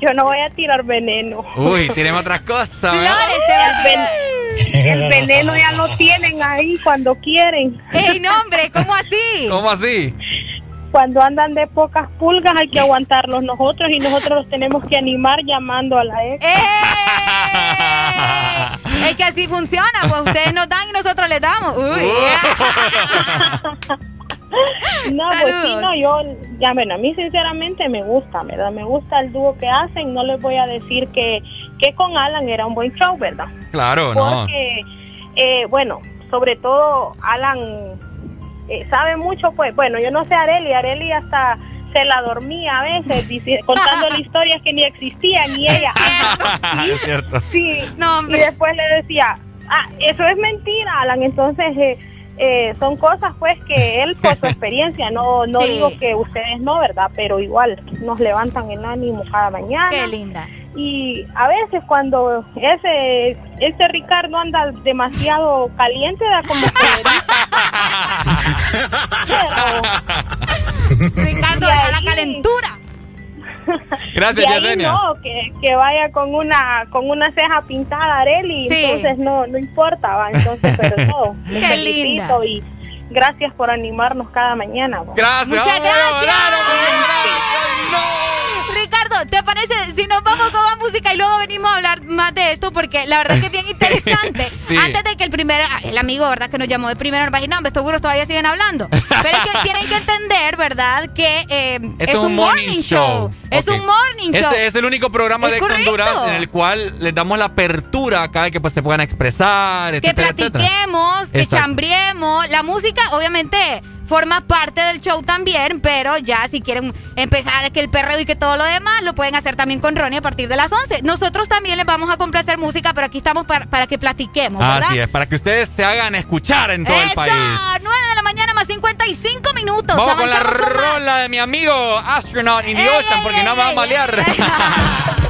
[SPEAKER 58] Yo no voy a tirar veneno.
[SPEAKER 6] Uy, tienen otras cosas.
[SPEAKER 7] Flores te tirar.
[SPEAKER 58] El veneno ya lo tienen ahí cuando quieren.
[SPEAKER 7] ¡Ey, no, hombre! ¿Cómo así?
[SPEAKER 6] ¿Cómo así?
[SPEAKER 58] Cuando andan de pocas pulgas hay que aguantarlos nosotros y nosotros los tenemos que animar llamando a la ex.
[SPEAKER 7] ¡Eh! Es que así funciona, pues ustedes nos dan y nosotros les damos. Uy.
[SPEAKER 58] No, pues sí, no, yo, ya, bueno, a mí sinceramente me gusta, ¿verdad? Me gusta el dúo que hacen, no les voy a decir que, que con Alan era un buen show, ¿verdad?
[SPEAKER 6] Claro, no.
[SPEAKER 58] Porque, eh, bueno, sobre todo Alan eh, sabe mucho, pues, bueno, yo no sé Areli, Areli hasta se la dormía a veces dice- contándole historias que ni existían y ella, sí,
[SPEAKER 6] es cierto.
[SPEAKER 58] sí,
[SPEAKER 7] No,
[SPEAKER 58] y
[SPEAKER 7] hombre.
[SPEAKER 58] después le decía, ah, eso es mentira, Alan, entonces eh, eh, son cosas pues que él por su experiencia, no, no
[SPEAKER 7] Sí.
[SPEAKER 58] digo que ustedes no, ¿verdad? Pero igual nos levantan el ánimo cada mañana.
[SPEAKER 7] Qué linda.
[SPEAKER 58] Y a veces cuando ese ese Ricardo anda demasiado caliente, da como que...
[SPEAKER 7] Ricardo, deja la calentura.
[SPEAKER 6] Gracias,
[SPEAKER 58] y ahí
[SPEAKER 6] Yesenia.
[SPEAKER 58] no, que, que vaya con una con una ceja pintada Areli,
[SPEAKER 7] Sí.
[SPEAKER 58] entonces no no importa, va, entonces pero todo.
[SPEAKER 7] Qué
[SPEAKER 58] felicito
[SPEAKER 7] linda.
[SPEAKER 58] y gracias por animarnos cada mañana. va.
[SPEAKER 6] Gracias.
[SPEAKER 7] Muchas gracias. Ricardo, ¿te parece si nos vamos con más música y luego venimos a hablar más de esto? Porque la verdad es que es bien interesante.
[SPEAKER 6] Sí.
[SPEAKER 7] Antes de que el primer, el amigo, ¿verdad? Que nos llamó de primero, nos va a decir, no, estos seguros todavía siguen hablando. Pero es que tienen que entender, ¿verdad? Que eh, es un morning show. Es un morning show.
[SPEAKER 6] Este es el único programa
[SPEAKER 7] Es
[SPEAKER 6] de
[SPEAKER 7] correcto.
[SPEAKER 6] Honduras en el cual les damos la apertura acá de que pues, se puedan expresar,
[SPEAKER 7] que
[SPEAKER 6] etcétera, etcétera.
[SPEAKER 7] platiquemos, que chambriemos. La música, obviamente, forma parte del show también, pero ya si quieren empezar que el perreo y que todo lo demás, lo pueden hacer también con Ronnie a partir de las 11. Nosotros también les vamos a complacer música, pero aquí estamos para, para que platiquemos, ¿verdad?
[SPEAKER 6] Así es, para que ustedes se hagan escuchar en todo el país.
[SPEAKER 7] 9 de la mañana más 55 minutos.
[SPEAKER 6] Vamos con la rola de mi amigo Astronaut in the
[SPEAKER 7] Ey,
[SPEAKER 6] Ocean,
[SPEAKER 7] ey,
[SPEAKER 6] porque no
[SPEAKER 7] ey,
[SPEAKER 6] me va a malear.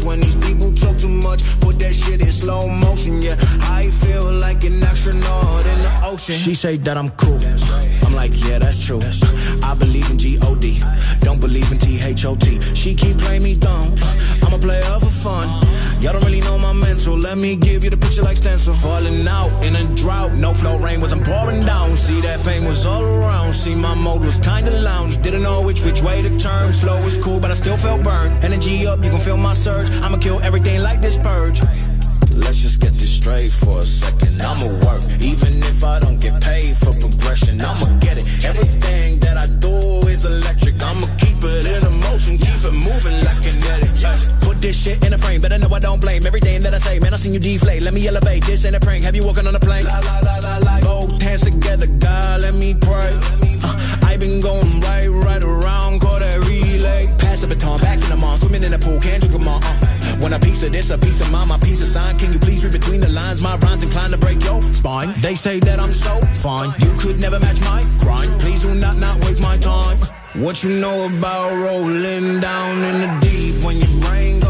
[SPEAKER 65] freeze. When these people talk too much, put that shit in slow motion. Yeah, I feel like an astronaut in the ocean. She say that I'm cool. I'm like, yeah, that's true. I believe in G-O-D. Don't believe in T-H-O-T. She keep playing me dumb. I'm a player for fun. Y'all don't really know my mental. Let me give you the picture like stencil. Falling out in a drought. No flow rain wasn't pouring down. See that pain was all around. See my mode was kinda lounge. Didn't know which which way to turn. Flow was cool, but I still felt burned. Energy up, you can feel my surge. I'ma kill everything like this purge. Let's just get this straight for a second. I'ma work, even if I don't get paid for progression. I'ma get it. Everything that I do is electric. I'ma keep it in a motion, keep it moving like kinetic. Yeah. This shit in a frame, better know I don't blame everything that I say. Man, I seen you deflate. Let me elevate. This ain't a prank. Have you walking on a plane? La la la la la. Both hands together, God, let me pray. Uh, I been going right, right around, call that relay. Pass the baton, back in the mall, swimming in the pool, can't drink 'em all. Uh. Want a piece of this, a piece of mine, my piece of sign. Can you please read between the lines? My rhymes inclined to break your spine. They say that I'm so fine. You could never match my grind. Please do not not waste my time. What you know about rolling down in the deep? When your brain goes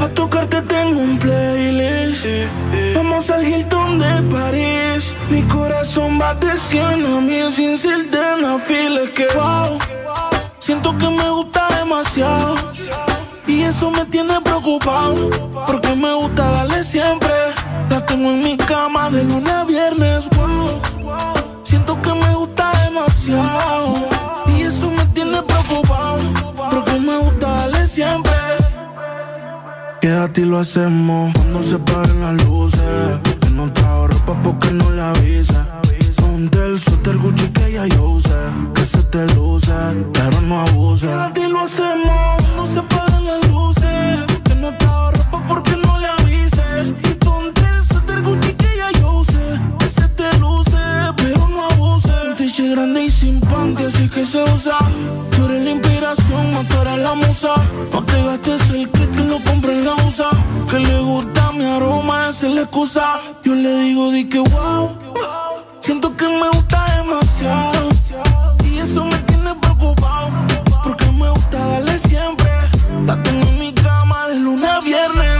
[SPEAKER 66] A tocarte tengo un playlist. Vamos al Hilton de París. Mi corazón va de 100 a mil sin ser de una que wow, siento que me gusta demasiado. Y eso me tiene preocupado. Porque me gusta darle siempre. La tengo en mi cama de lunes a viernes. Wow, siento que me gusta demasiado. Y eso me tiene preocupado. Porque me gusta darle siempre. Quédate y lo hacemos cuando se paren las luces. Que no trajo ropa porque no le avisa. Ponte el suéter Gucci que ya yo usé. Que se te luce, pero no abuse. Quédate y lo hacemos cuando se paren las luces. Que no trajo ropa porque grande y sin panty, así que se usa. Tú eres la inspiración, no tú eres la musa. No te gastes el que que lo compre en la USA. Que le gusta mi aroma, esa es la excusa. Yo le digo, di que wow. Siento que me gusta demasiado. Y eso me tiene preocupado. Porque me gusta darle siempre. La tengo en mi cama de lunes a viernes.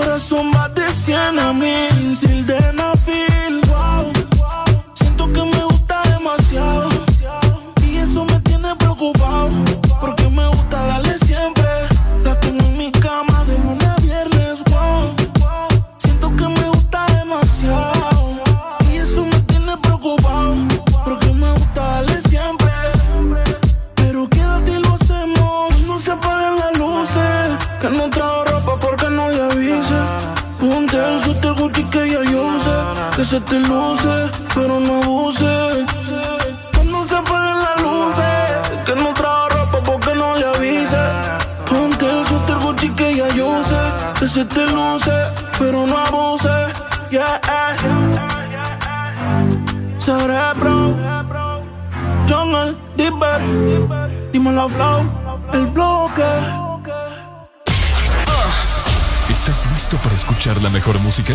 [SPEAKER 66] corazón va de 100 a mil sin. Se te luce, pero no abuse. Cuando se apaguen las luces. Que no trajo ropa porque no le avise. Ponte el suéter Gucci que ya yo usé. Que se te luce, pero no abuse. Yeah. Cerebro. Jungle, Dipper. Dímelo, Flow. El bloque.
[SPEAKER 2] ¿Estás listo para escuchar la mejor música?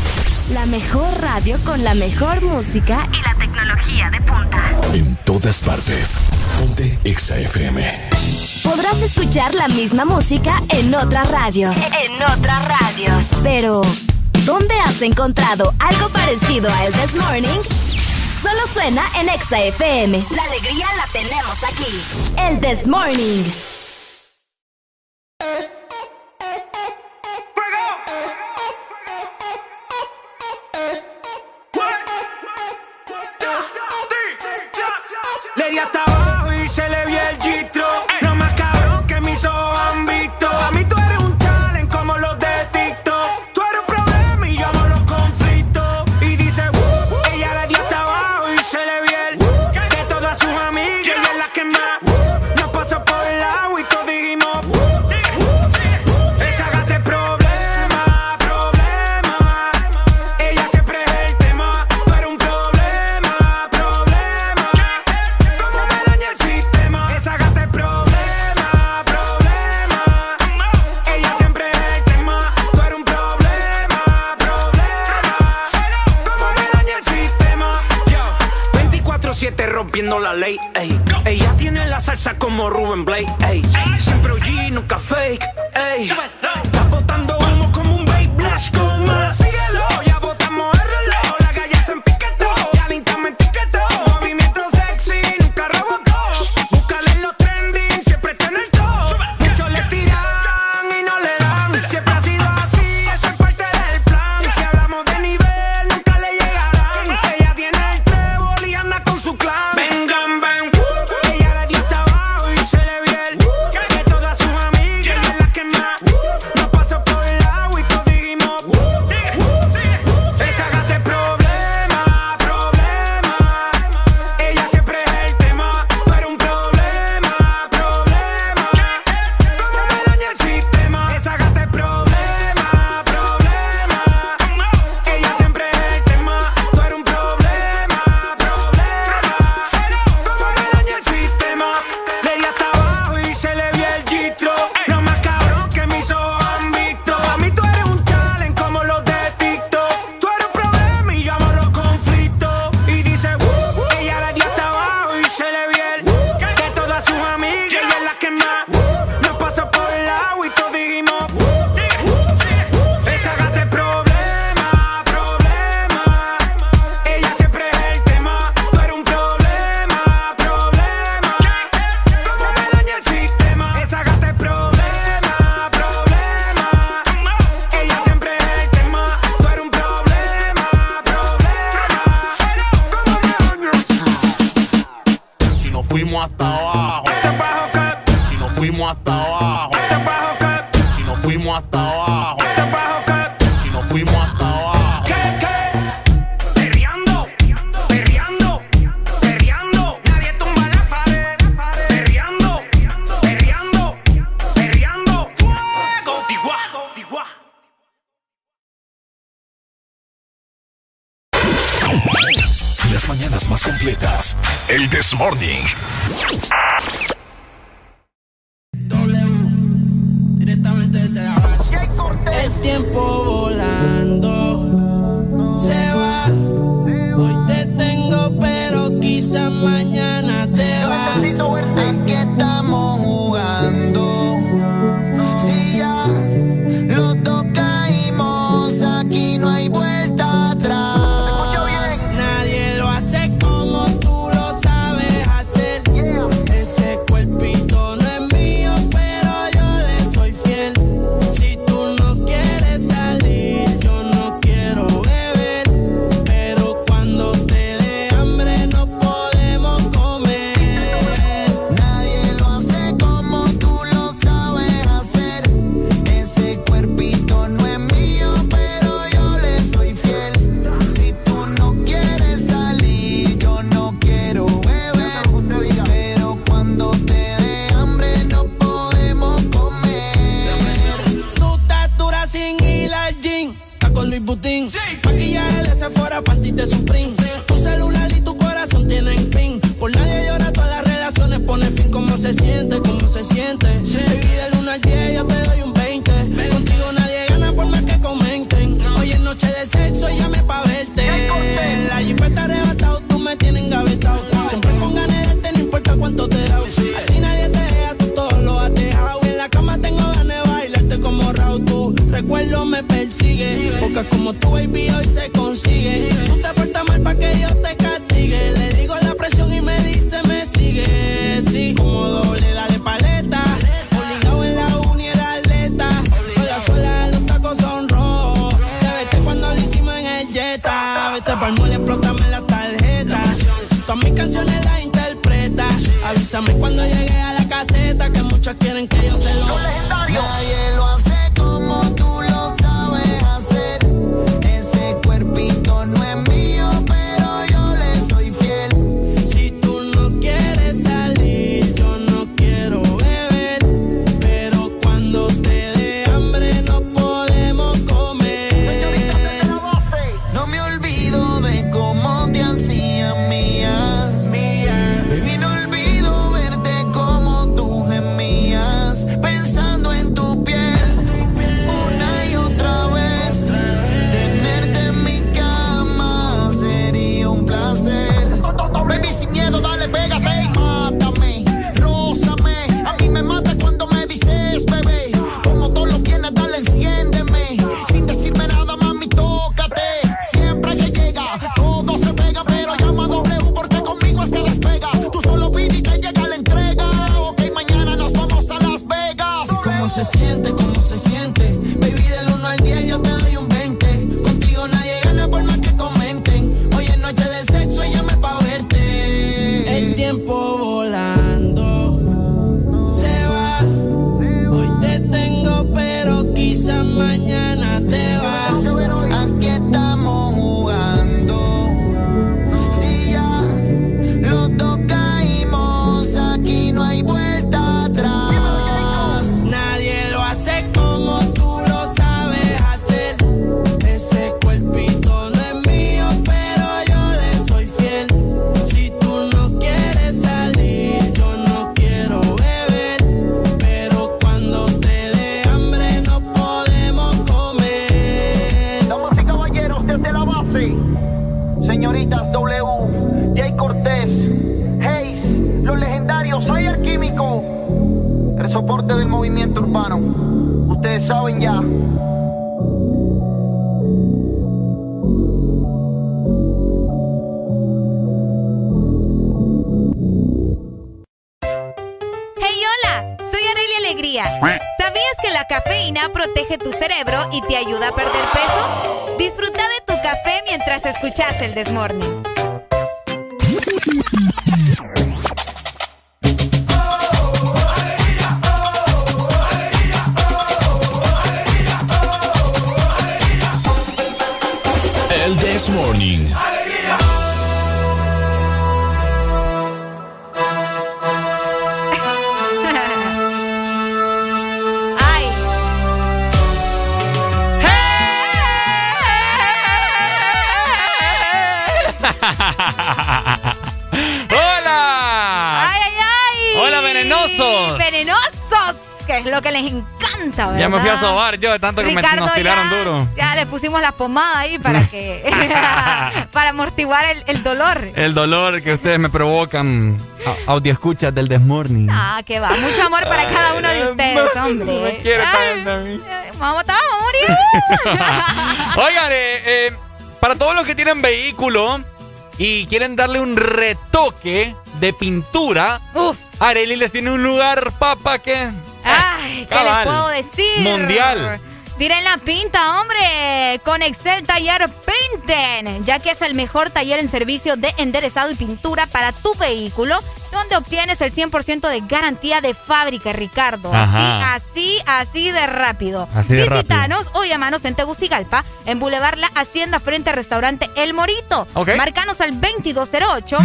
[SPEAKER 16] La mejor radio con la mejor música y la tecnología de punta.
[SPEAKER 2] En todas partes. Ponte Exa FM.
[SPEAKER 16] Podrás escuchar la misma música en otras radios. En otras radios. Pero, ¿dónde has encontrado algo parecido a El This Morning? Solo suena en Exa FM. La alegría la tenemos aquí. El This Morning.
[SPEAKER 66] Ey. Ella tiene la salsa como Ruben Blake. ey. Siempre OG, nunca fake.
[SPEAKER 7] Café mientras escuchas el Desmorning. Es lo que les encanta, ¿verdad?
[SPEAKER 6] Ya me fui a sobar yo de tanto que me,
[SPEAKER 7] Ricardo,
[SPEAKER 6] nos tiraron
[SPEAKER 7] ya,
[SPEAKER 6] duro.
[SPEAKER 7] Ya le pusimos la pomada ahí para que. para amortiguar el, el dolor.
[SPEAKER 6] El dolor que ustedes me provocan. Audio escuchas del Desmorning.
[SPEAKER 7] Ah, que va. Mucho amor para cada uno de ustedes, hombre.
[SPEAKER 6] Me quiere
[SPEAKER 7] Ay,
[SPEAKER 6] tanto a mí.
[SPEAKER 7] Vamos, te vamos a morir.
[SPEAKER 6] Oigan, eh, eh, para todos los que tienen vehículo y quieren darle un retoque de pintura,
[SPEAKER 7] Uf.
[SPEAKER 6] Areli les tiene un lugar, papá, que...
[SPEAKER 7] Ay, ¿qué les puedo decir?
[SPEAKER 6] Mundial.
[SPEAKER 7] Tiren la pinta, hombre, con Excel Taller Pinten, ya que es el mejor taller en servicio de enderezado y pintura para tu vehículo, donde obtienes el 100% de garantía de fábrica, Ricardo.
[SPEAKER 6] Ajá.
[SPEAKER 7] Así, así, así de rápido.
[SPEAKER 6] Así de
[SPEAKER 7] Visítanos o llámanos en Tegucigalpa, en Boulevard La Hacienda, frente al restaurante El Morito.
[SPEAKER 6] Ok.
[SPEAKER 7] Marcanos al 2208.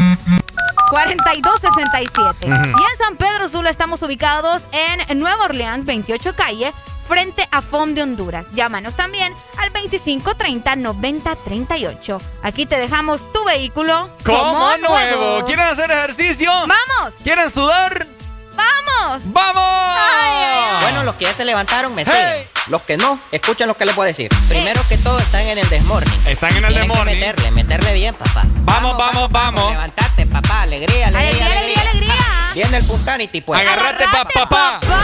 [SPEAKER 7] 4267.
[SPEAKER 6] Ujú.
[SPEAKER 7] Y en San Pedro Sula estamos ubicados en Nueva Orleans, 28 calle, frente a FOM de Honduras. Llámanos también al 2530-9038. Aquí te dejamos tu vehículo
[SPEAKER 6] Como nuevo. ¿Quieren hacer ejercicio?
[SPEAKER 7] ¡Vamos!
[SPEAKER 6] ¿Quieren sudar?
[SPEAKER 7] ¡Vamos!
[SPEAKER 6] ¡Vamos!
[SPEAKER 67] Bueno, los que ya se levantaron me siguen. Los que no, escuchen lo que les voy a decir. Primero que todo, están en el desmorning.
[SPEAKER 6] Están en el desmorning.
[SPEAKER 67] meterle, meterle bien, papá.
[SPEAKER 6] Vamos, vamos, vamos.
[SPEAKER 67] Levantate, papá. Alegría, alegría,
[SPEAKER 7] Alegría, alegría, alegría.
[SPEAKER 67] Viene el Punsanity, pues.
[SPEAKER 6] Agárrate, pa, papá.
[SPEAKER 7] Para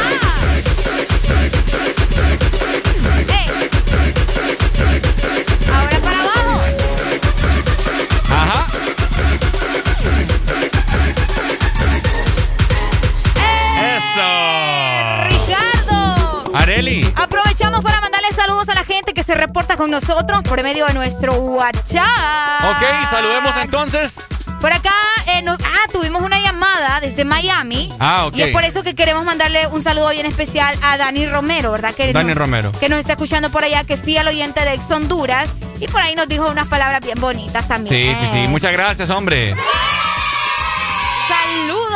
[SPEAKER 7] abajo.
[SPEAKER 6] Ajá. Eso.
[SPEAKER 7] Ricardo.
[SPEAKER 6] Areli.
[SPEAKER 7] Aprovechamos para mandarle saludos a la gente que se reporta con nosotros por medio de nuestro WhatsApp.
[SPEAKER 6] Ok, saludemos entonces.
[SPEAKER 7] Por acá, eh, nos- ah, tuvimos una llamada desde Miami.
[SPEAKER 6] Ah, ok.
[SPEAKER 7] Y es por eso que queremos mandarle un saludo bien especial a Dani Romero, ¿verdad? Que
[SPEAKER 6] Dani
[SPEAKER 7] nos-
[SPEAKER 6] Romero.
[SPEAKER 7] Que nos está escuchando por allá, que es fiel oyente de Ex Honduras. Y por ahí nos dijo unas palabras bien bonitas también.
[SPEAKER 6] Sí, sí, sí. Muchas gracias, hombre.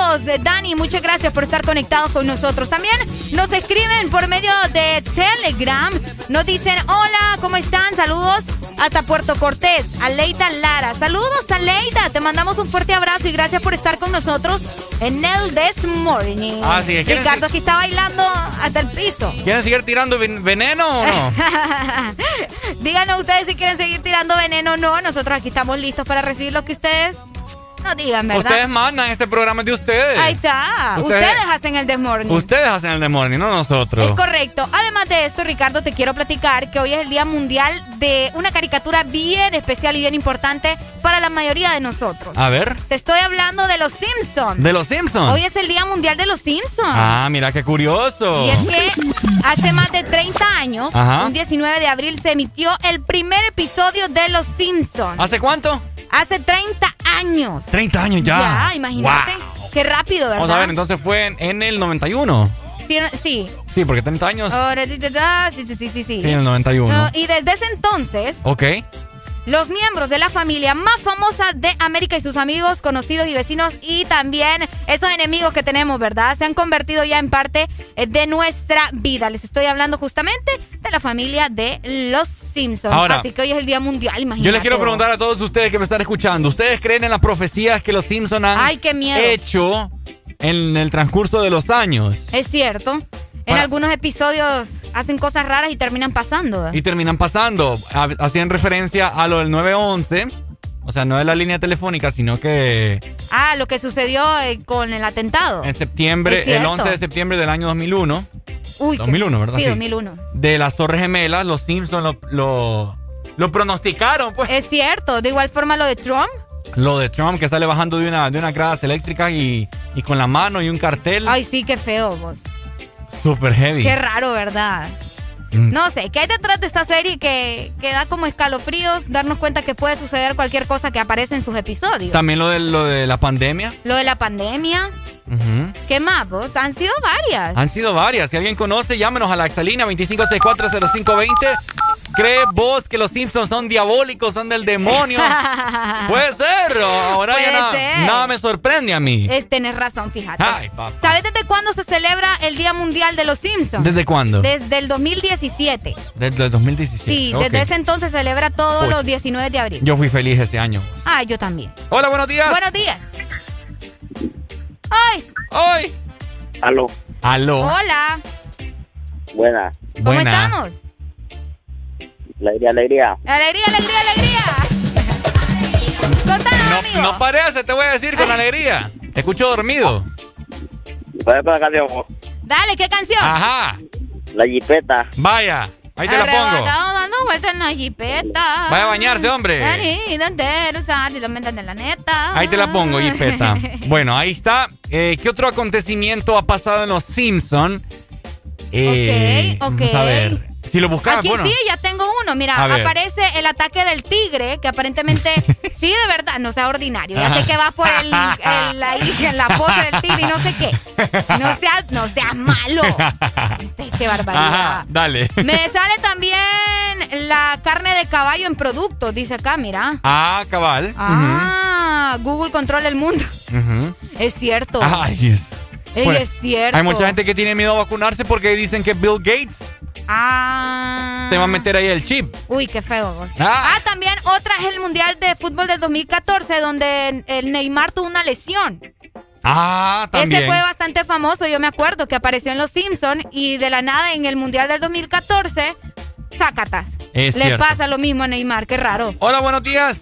[SPEAKER 7] Saludos, Dani. Muchas gracias por estar conectados con nosotros. También nos escriben por medio de Telegram. Nos dicen, hola, ¿cómo están? Saludos hasta Puerto Cortés. Aleida Lara. Saludos, Aleida. Te mandamos un fuerte abrazo y gracias por estar con nosotros en el This Morning.
[SPEAKER 6] Así es. ¿Quieren-
[SPEAKER 7] Ricardo aquí está bailando hasta el piso.
[SPEAKER 6] ¿Quieren seguir tirando ven- veneno o no?
[SPEAKER 7] Díganos ustedes si quieren seguir tirando veneno o no. Nosotros aquí estamos listos para recibir lo que ustedes nos digan, ¿verdad?
[SPEAKER 6] Ustedes mandan este programa de ustedes.
[SPEAKER 7] Ahí está.
[SPEAKER 6] Ustedes-
[SPEAKER 7] Ustedes, hacen el This Morning.
[SPEAKER 6] Ustedes hacen el demonio, no nosotros.
[SPEAKER 7] Es correcto. Además de esto, Ricardo, te quiero platicar que hoy es el Día Mundial de una caricatura bien especial y bien importante para la mayoría de nosotros.
[SPEAKER 6] A ver,
[SPEAKER 7] Te estoy hablando de los Simpsons.
[SPEAKER 6] de los Simpsons.
[SPEAKER 7] Hoy es el Día Mundial de los Simpsons.
[SPEAKER 6] Ah, mira qué curioso.
[SPEAKER 7] Y es que hace más de 30 años,
[SPEAKER 6] Ajá.
[SPEAKER 7] un 19 de abril, se emitió el primer episodio de Los Simpsons.
[SPEAKER 6] ¿Hace cuánto?
[SPEAKER 7] Hace 30 años.
[SPEAKER 6] 30 años ya.
[SPEAKER 7] Ya, imagínate. Qué rápido, ¿verdad?
[SPEAKER 6] Vamos a ver, entonces fue en, en el 91.
[SPEAKER 7] Sí, sí.
[SPEAKER 6] Sí, porque 30 años.
[SPEAKER 7] Sí, sí, sí, sí, sí. Sí,
[SPEAKER 6] en el 91.
[SPEAKER 7] No, y desde ese entonces,
[SPEAKER 6] Ok.
[SPEAKER 7] Los miembros de la familia más famosa de América y sus amigos, conocidos y vecinos y también esos enemigos que tenemos, ¿verdad? Se han convertido ya en parte eh, de nuestra vida. Les estoy hablando justamente de la familia de los Simpsons.
[SPEAKER 6] Ahora,
[SPEAKER 7] Así que hoy es el día mundial, imagínate.
[SPEAKER 6] Yo les quiero preguntar a todos ustedes que me están escuchando. ¿Ustedes creen en las profecías que los Simpsons han
[SPEAKER 7] Ay,
[SPEAKER 6] hecho en el transcurso de los años?
[SPEAKER 7] Es cierto. En algunos episodios hacen cosas raras y terminan pasando.
[SPEAKER 6] Y terminan pasando. Ha- Hacían referencia a lo del 911. O sea, no de la línea telefónica, sino que
[SPEAKER 7] Ah, lo que sucedió eh, con el atentado.
[SPEAKER 6] en septiembre, el
[SPEAKER 7] cierto.
[SPEAKER 6] 11 de septiembre del año 2001,
[SPEAKER 7] Uy,
[SPEAKER 6] 2001, ¿verdad?
[SPEAKER 7] Sí,
[SPEAKER 6] Sí.
[SPEAKER 7] 2001.
[SPEAKER 6] de las Torres Gemelas, los Simpsons lo, lo, lo pronosticaron, pues.
[SPEAKER 7] Es cierto. De igual forma lo de Trump.
[SPEAKER 6] Lo de Trump que sale bajando de una, de una gradas eléctricas y, y con la mano y un cartel.
[SPEAKER 7] Ay, sí, qué feo, vos.
[SPEAKER 6] Super heavy.
[SPEAKER 7] Qué raro, ¿verdad?
[SPEAKER 6] Mm.
[SPEAKER 7] No sé, ¿qué hay detrás de esta serie que, que da como escalofríos darnos cuenta que puede suceder cualquier cosa que aparece en sus episodios?
[SPEAKER 6] También lo de, lo de la pandemia.
[SPEAKER 7] Lo de la pandemia. ¿Qué más, vos? Han sido varias.
[SPEAKER 6] Han sido varias. Si alguien conoce, llámenos a la exalina 25640520 ¿Crees vos que los Simpsons son diabólicos, son del demonio? Puede ser. Ahora
[SPEAKER 7] Puede
[SPEAKER 6] ya nada,
[SPEAKER 7] ser.
[SPEAKER 6] nada me sorprende a mí.
[SPEAKER 7] Es, tenés razón, fíjate.
[SPEAKER 6] Ay, papá.
[SPEAKER 7] ¿Sabes desde cuándo se celebra el Día Mundial de los Simpsons?
[SPEAKER 6] ¿Desde cuándo?
[SPEAKER 7] Desde el 2017.
[SPEAKER 6] Desde el 2017.
[SPEAKER 7] Sí, desde ese entonces se celebra todos los 19 de abril.
[SPEAKER 6] Yo fui feliz ese año.
[SPEAKER 7] Ah, yo también.
[SPEAKER 6] Hola, buenos días.
[SPEAKER 7] Buenos días. ¡Ay!
[SPEAKER 6] ¡Ay!
[SPEAKER 36] Aló.
[SPEAKER 6] Aló.
[SPEAKER 7] Hola.
[SPEAKER 36] Buena.
[SPEAKER 7] ¿Cómo
[SPEAKER 6] Buena.
[SPEAKER 7] estamos?
[SPEAKER 36] Alegría, alegría.
[SPEAKER 7] Alegría, alegría, alegría. Contanos, amigo.
[SPEAKER 6] No parece, te voy a decir con alegría. Te escucho dormido.
[SPEAKER 36] ¿Sabes la canción?
[SPEAKER 7] Dale, ¿qué canción?
[SPEAKER 6] Ajá.
[SPEAKER 36] La jipeta.
[SPEAKER 6] Vaya. Ahí te la pongo.
[SPEAKER 7] Dando vueltas en la jipeta.
[SPEAKER 6] Vaya a bañarse, hombre.
[SPEAKER 7] Vení, entero, usar y lo mentan de la neta.
[SPEAKER 6] Ahí te la pongo, Jipeta. Bueno, ahí está. Eh, ¿Qué otro acontecimiento ha pasado en los Simpson? Eh,
[SPEAKER 7] Ok, ok.
[SPEAKER 6] Vamos a ver. Si lo buscas,
[SPEAKER 7] Aquí
[SPEAKER 6] bueno.
[SPEAKER 7] sí, ya tengo uno. Mira, aparece el ataque del tigre, que aparentemente, sí, de verdad, no sea ordinario. Ya sé que va por el, el- la, la pose del tigre y no sé qué. No seas, no seas malo. Qué barbaridad.
[SPEAKER 6] Ajá, dale.
[SPEAKER 7] Me sale también la carne de caballo en productos, dice acá, mira.
[SPEAKER 6] Ah, cabal.
[SPEAKER 7] Ah, Google controla el mundo. Es cierto.
[SPEAKER 6] Ay, es. Bueno,
[SPEAKER 7] es cierto.
[SPEAKER 6] Hay mucha gente que tiene miedo a vacunarse porque dicen que Bill Gates
[SPEAKER 7] Ah.
[SPEAKER 6] te va a meter ahí el chip.
[SPEAKER 7] Uy, qué feo.
[SPEAKER 6] Ah.
[SPEAKER 7] Ah. también otra es el Mundial de Fútbol del 2014, donde el Neymar tuvo una lesión.
[SPEAKER 6] Ah, también.
[SPEAKER 7] Ese fue bastante famoso, yo me acuerdo que apareció en Los Simpsons y de la nada en el Mundial del 2014, sácatas.
[SPEAKER 6] Es
[SPEAKER 7] Le
[SPEAKER 6] cierto.
[SPEAKER 7] pasa lo mismo a Neymar, qué raro.
[SPEAKER 6] Hola, buenos días.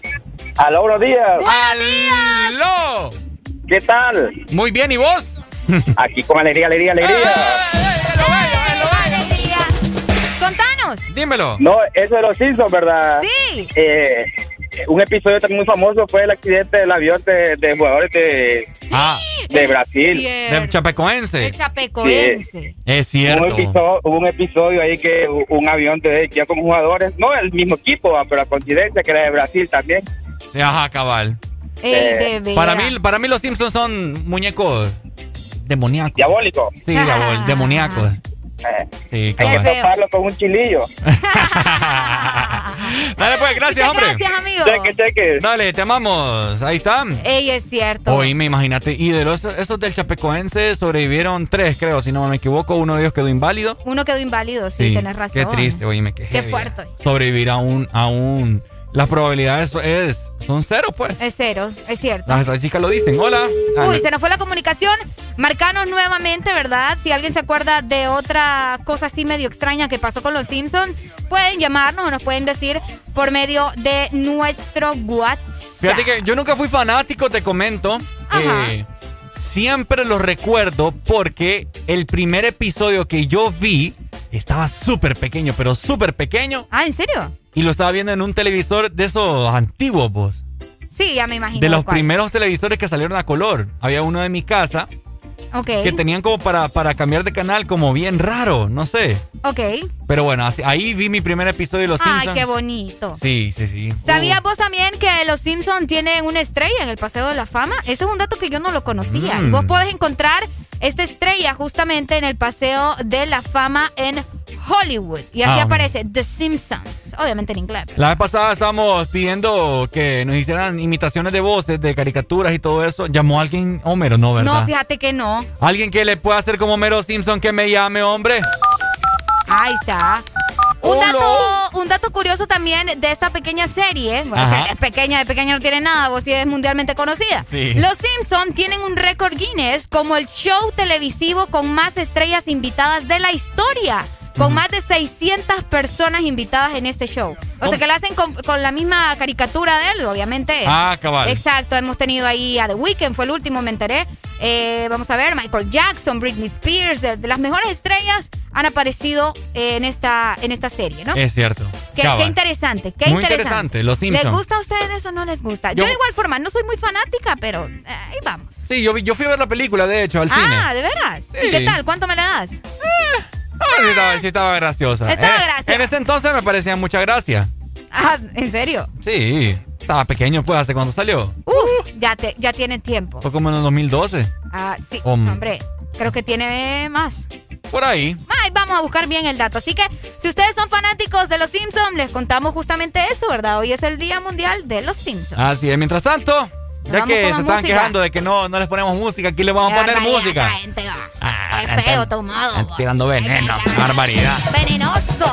[SPEAKER 36] Aló, buenos días.
[SPEAKER 6] ¡Aló!
[SPEAKER 36] ¿Qué tal?
[SPEAKER 6] Muy bien, ¿y vos?
[SPEAKER 36] Aquí con alegría, alegría, alegría.
[SPEAKER 7] Alegría.
[SPEAKER 6] Dímelo.
[SPEAKER 36] No, eso de los Simpsons, ¿verdad?
[SPEAKER 7] Sí.
[SPEAKER 36] Eh, un episodio también muy famoso fue el accidente del avión de, de jugadores de,
[SPEAKER 6] Ah,
[SPEAKER 36] de Brasil.
[SPEAKER 6] de Chapecoense.
[SPEAKER 7] El chapecoense.
[SPEAKER 6] Es
[SPEAKER 36] Hubo
[SPEAKER 6] cierto.
[SPEAKER 36] un, episodio, hubo un episodio ahí que un avión de ya como jugadores, no el mismo equipo, va, pero la coincidencia que era de Brasil también.
[SPEAKER 6] Sí, Ajá, cabal.
[SPEAKER 7] Ey, de veras.
[SPEAKER 6] Para mí, para mí los Simpsons son muñecos demoníacos.
[SPEAKER 36] Diabólico.
[SPEAKER 6] Sí, diabol- demoníacos.
[SPEAKER 36] Eh,
[SPEAKER 6] Sí,
[SPEAKER 36] hay que
[SPEAKER 6] cabal.
[SPEAKER 36] taparlo con un chilillo.
[SPEAKER 6] Dale pues, gracias,
[SPEAKER 7] Muchas
[SPEAKER 6] hombre.
[SPEAKER 7] gracias, amigo.
[SPEAKER 36] Cheque, cheque.
[SPEAKER 6] Dale, te amamos. Ahí está.
[SPEAKER 7] Ey, es cierto.
[SPEAKER 6] Oíme, imagínate. Y de los esos del Chapecoense sobrevivieron tres, creo, si no me equivoco. Uno de ellos quedó inválido.
[SPEAKER 7] Uno quedó inválido, sí, tenés razón.
[SPEAKER 6] Qué triste, oíme, qué,
[SPEAKER 7] Qué fuerte.
[SPEAKER 6] Sobrevivir a un, a un. Las probabilidades es, son cero, pues.
[SPEAKER 7] Es cero, es cierto.
[SPEAKER 6] Las estadísticas lo dicen. Hola.
[SPEAKER 7] Uy, se nos fue la comunicación. Marcanos nuevamente, ¿verdad? Si alguien se acuerda de otra cosa así medio extraña que pasó con los Simpsons, pueden llamarnos o nos pueden decir por medio de nuestro WhatsApp.
[SPEAKER 6] Fíjate que yo nunca fui fanático, te comento.
[SPEAKER 7] Ajá.
[SPEAKER 6] Eh, siempre lo recuerdo porque el primer episodio que yo vi estaba súper pequeño, pero súper pequeño.
[SPEAKER 7] Ah, ¿en serio?
[SPEAKER 6] Y lo estaba viendo en un televisor de esos antiguos, vos.
[SPEAKER 7] Sí, ya me imagino.
[SPEAKER 6] De los
[SPEAKER 7] cuál.
[SPEAKER 6] primeros televisores que salieron a color. Había uno de mi casa
[SPEAKER 7] Ok.
[SPEAKER 6] que tenían como para, para cambiar de canal como bien raro, no sé.
[SPEAKER 7] Ok.
[SPEAKER 6] Pero bueno, así- ahí vi mi primer episodio de Los
[SPEAKER 7] Ay,
[SPEAKER 6] Simpsons.
[SPEAKER 7] qué bonito.
[SPEAKER 6] Sí, sí, sí.
[SPEAKER 7] ¿Sabías vos también que los Simpsons tienen una estrella en el Paseo de la Fama? Ese es un dato que yo no lo conocía.
[SPEAKER 6] Mm.
[SPEAKER 7] Vos podés encontrar esta estrella justamente en el Paseo de la Fama en Hollywood. Y así
[SPEAKER 6] Ah,
[SPEAKER 7] aparece The Simpsons. Obviamente en inglés.
[SPEAKER 6] La vez pasada estábamos pidiendo que nos hicieran imitaciones de voces, de caricaturas y todo eso. ¿Llamó alguien Homero? No, ¿verdad?
[SPEAKER 7] No, fíjate que no.
[SPEAKER 6] ¿Alguien que le pueda hacer como Homero Simpson que me llame, hombre?
[SPEAKER 7] Ahí está. Un dato, un dato curioso también de esta pequeña serie, bueno, que es pequeña, de pequeña no tiene nada, vos sí es mundialmente conocida.
[SPEAKER 6] Sí.
[SPEAKER 7] Los Simpson tienen un récord Guinness como el show televisivo con más estrellas invitadas de la historia. Con más de 600 personas invitadas en este show. O sea que lo hacen con, con la misma caricatura de él, obviamente.
[SPEAKER 6] Ah, cabal.
[SPEAKER 7] Exacto, hemos tenido ahí a The Weeknd, fue el último, me enteré. Eh, vamos a ver, Michael Jackson, Britney Spears, de, de las mejores estrellas han aparecido eh, en esta, en esta serie, ¿no?
[SPEAKER 6] Es cierto.
[SPEAKER 7] Qué, interesante, qué
[SPEAKER 6] Muy
[SPEAKER 7] interesante.
[SPEAKER 6] interesante, Los Simpson.
[SPEAKER 7] ¿Les gusta a ustedes o no les gusta? Yo,
[SPEAKER 6] Yo-
[SPEAKER 7] de igual forma, no soy muy fanática, pero eh, ahí vamos.
[SPEAKER 6] Sí, yo, vi- yo fui a ver la película, de hecho, al cine.
[SPEAKER 7] Ah, ¿de veras? ¿Y qué tal? ¿Cuánto me le das?
[SPEAKER 6] Ah, sí, estaba, sí estaba graciosa.
[SPEAKER 7] Estaba graciosa.
[SPEAKER 6] En ese entonces me parecía mucha gracia.
[SPEAKER 7] Ah, ¿en serio?
[SPEAKER 6] Sí, estaba pequeño, pues, ¿hace cuándo salió?
[SPEAKER 7] Uf, ya, te, ya tiene tiempo.
[SPEAKER 6] Fue como en el 2012.
[SPEAKER 7] Ah, sí, hombre, creo que tiene más.
[SPEAKER 6] Por ahí.
[SPEAKER 33] Ay, vamos a buscar bien el dato. Así que si ustedes son fanáticos de los Simpsons, les contamos justamente eso, ¿verdad? Hoy es el Día Mundial de los Simpsons.
[SPEAKER 6] Así es. Mientras tanto, ya que se estaban quejando de que no, no les ponemos música, aquí les vamos a poner música.
[SPEAKER 33] Gente, ah, Qué feo tomado.
[SPEAKER 6] Tirando veneno. Barbaridad.
[SPEAKER 33] Venenoso.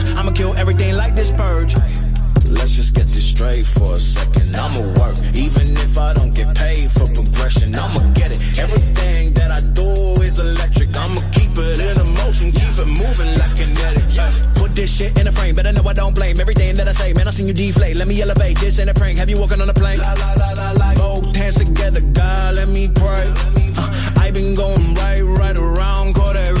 [SPEAKER 65] I'ma kill everything like this purge. Let's just get this straight for a second. I'ma work, even if I don't get paid for progression. I'ma get it. Everything that I do is electric. I'ma keep it in a motion, keep it moving like kinetic. Yeah. Put this shit in a frame, better know I don't blame everything that I say. Man, I seen you deflate. Let me elevate. This ain't a prank. Have you walking on a plane? La, la, la, la, la. Both hands together, God, let me pray. Uh, I been going right, right around, call that.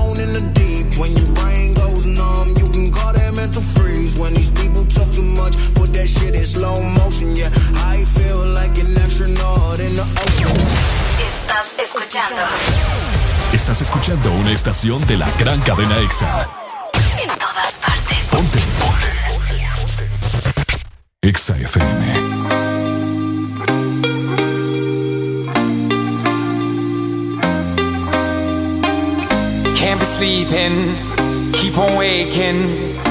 [SPEAKER 65] talk too much, put that shit in slow motion. Yeah, I feel like an astronaut in the ocean.
[SPEAKER 3] Estás escuchando
[SPEAKER 2] Estás escuchando una estación de la gran cadena EXA.
[SPEAKER 3] en todas partes.
[SPEAKER 2] Ponte. EXA FM.
[SPEAKER 68] Can't be sleeping, keep on waking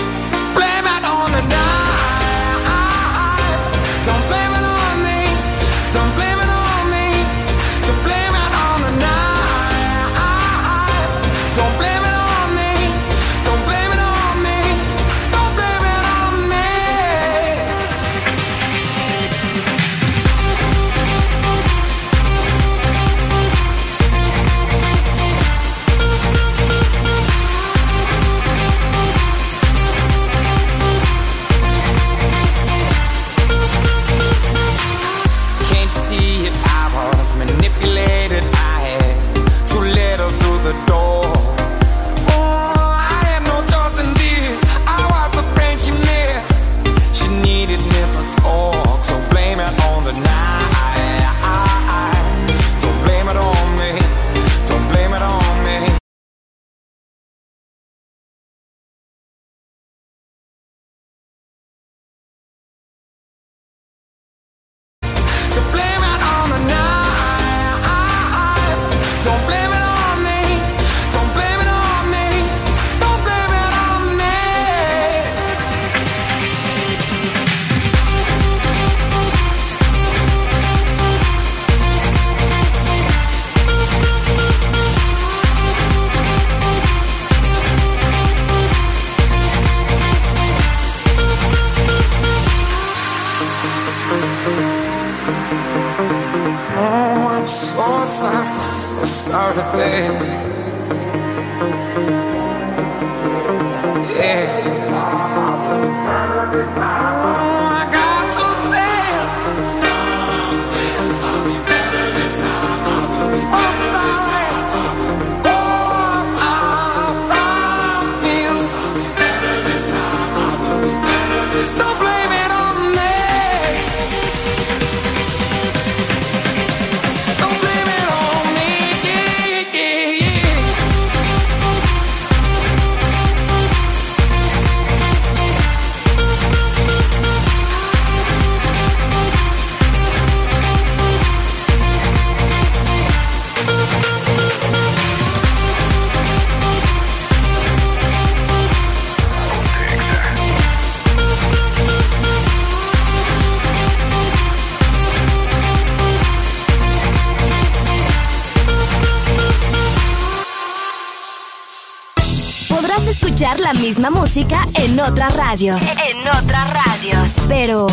[SPEAKER 16] Otras radios. En otras radios. Pero,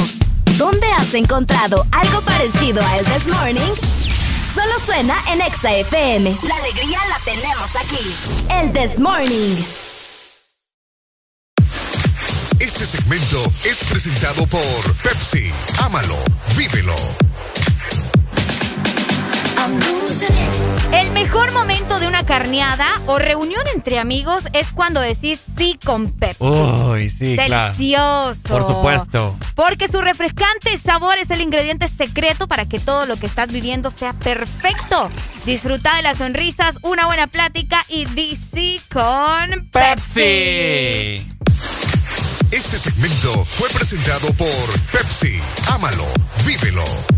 [SPEAKER 16] ¿dónde has encontrado algo parecido a El This Morning? Solo suena en Exa FM. La alegría la tenemos aquí. El This Morning.
[SPEAKER 53] Este segmento es presentado por Pepsi. Ámalo, vívelo.
[SPEAKER 7] El mejor momento de una carneada o reunión entre amigos es cuando decís sí con Pepsi.
[SPEAKER 6] Uy, sí, claro.
[SPEAKER 7] Delicioso.
[SPEAKER 6] Por supuesto.
[SPEAKER 7] Porque su refrescante sabor es el ingrediente secreto para que todo lo que estás viviendo sea perfecto. Disfruta de las sonrisas, una buena plática y DC con Pepsi.
[SPEAKER 53] Este segmento fue presentado por Pepsi. Ámalo, vívelo.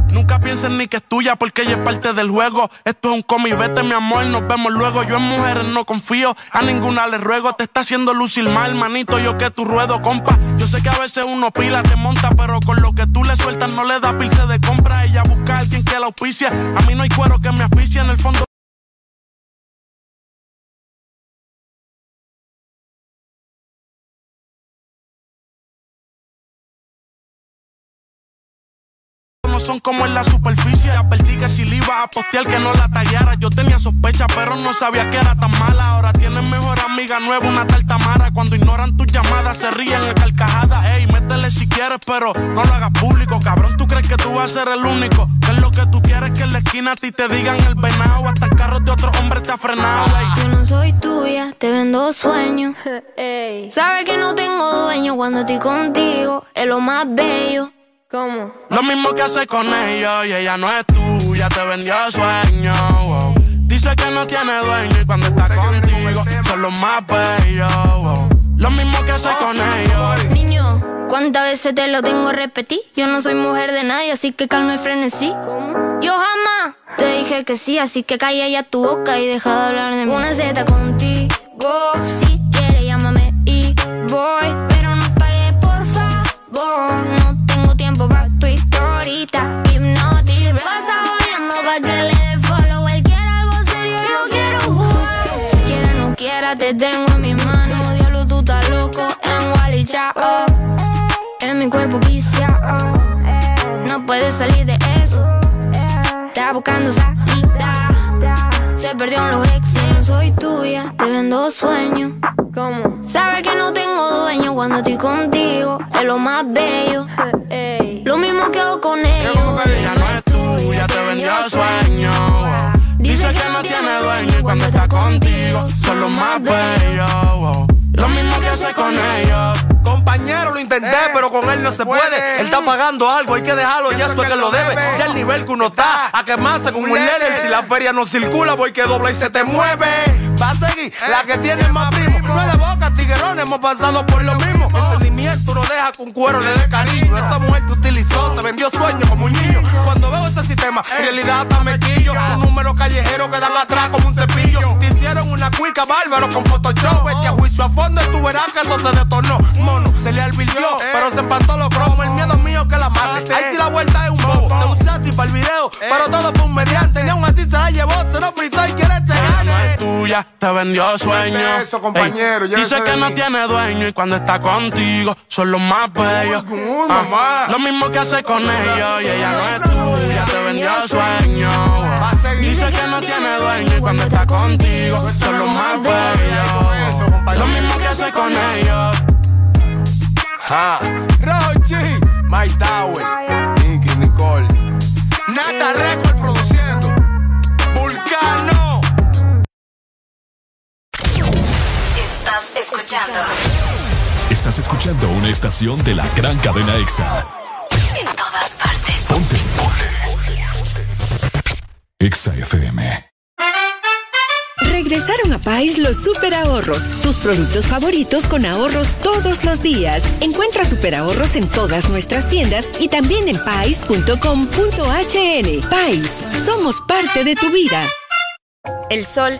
[SPEAKER 14] Nunca pienses ni que es tuya porque ella es parte del juego. Esto es un cómic, vete mi amor, nos vemos luego. Yo en mujeres no confío, a ninguna le ruego. Te está haciendo lucir mal, manito, yo que tu ruedo, compa. Yo sé que a veces uno pila, te monta, pero con lo que tú le sueltas no le da pilce de compra. Ella busca a alguien que la auspicia. A mí no hay cuero que me asfixie en el fondo. Son como en la superficie. Advertí que si le iba a postear que no la tallara. Yo tenía sospecha, pero no sabía que era tan mala. Ahora tienes mejor amiga nueva, una tal Tamara. Cuando ignoran tus llamadas, se ríen en carcajadas. Ey, métele si quieres, pero no lo hagas público. Cabrón, tú crees que tú vas a ser el único. Que es lo que tú quieres que en la esquina a ti te digan el venado. Hasta el carro de otro hombre te ha frenado.
[SPEAKER 69] Yo no soy tuya, te vendo sueños. Sabes que no tengo dueño cuando estoy contigo. Es lo más bello. ¿Cómo?
[SPEAKER 14] Lo mismo que hace con ellos y ella no es tuya, te vendió sueño. Dice que no tiene dueño y cuando está contigo son los más bellos. Lo mismo que hace con ellos.
[SPEAKER 69] Niño, ¿cuántas veces te lo tengo a repetir? Yo no soy mujer de nadie, así que calma y frenesí. ¿Cómo? Yo jamás te dije que sí, así que calla ya tu boca y deja de hablar de mí. Una Z contigo, si quieres llámame y voy. Historita. Hipnotic, pasa jodiendo pa' que le dé follow. Él quiere algo serio, yo quiero jugar. Quiera no quiera, te tengo en mis manos. Diablo, tú estás loco en Wally Chao. En mi cuerpo viciado. No puedes salir de eso. Está buscando salida. Se perdió en los exes. Soy tuya, te vendo sueños. ¿Cómo? Sabes que no tengo dueño cuando estoy contigo. Es lo más bello. Lo mismo que hago con ellos.
[SPEAKER 14] Ella no es tuya, te vendió sueño. Dice que no tiene dueño y cuando está contigo son los más bellos. Lo mismo que hace con ellos.
[SPEAKER 70] Compañero, lo intenté, pero con él no se puede. Él está pagando algo, hay que dejarlo y eso es que lo debe. Ya el nivel que uno está, a quemarse como un líder. Si la feria no circula, voy que dobla y se te mueve. Va a seguir la que tiene más primo. No es de boca, tiguerón, hemos pasado por lo mismo. El sentimiento no deja un cuero le dé cariño. Esa mujer te utilizó, te vendió sueños como un niño. Cuando veo ese sistema, en realidad hasta me quillo. Un número callejero que dan atrás como un cepillo. Te hicieron una cuica bárbaro con Photoshop. Vete a juicio a fondo y tú verás que eso se detonó. Mono, se le advirtió, pero se empató los cromos. El miedo mío que la mate. Ahí sí la vuelta es un bobo. Te usaste para el video, pero todo fue un mediante. Ni aún así se la llevó, se lo fritó y quiere este
[SPEAKER 14] Ella no es tuya, te vendió sueño.
[SPEAKER 70] eso, compañero,
[SPEAKER 14] dice que no tiene dueño y cuando está contigo son los más bellos. Lo mismo que hace con ellos y ella no es tuya, te vendió sueño. Dice que no tiene dueño y cuando está contigo son los más bellos. Lo mismo que hace con ellos.
[SPEAKER 70] Ah, Rochi, Mike Tower, Nicky Nicole, Nata Record produciendo, Vulcano.
[SPEAKER 3] Estás escuchando
[SPEAKER 2] Estás escuchando una estación de la gran cadena EXA.
[SPEAKER 3] en todas partes.
[SPEAKER 2] Ponte. EXA FM.
[SPEAKER 71] Regresaron a Pais los super ahorros, tus productos favoritos con ahorros todos los días. Encuentra super ahorros en todas nuestras tiendas y también en pais.com.hn. Pais, somos parte de tu vida.
[SPEAKER 7] El sol,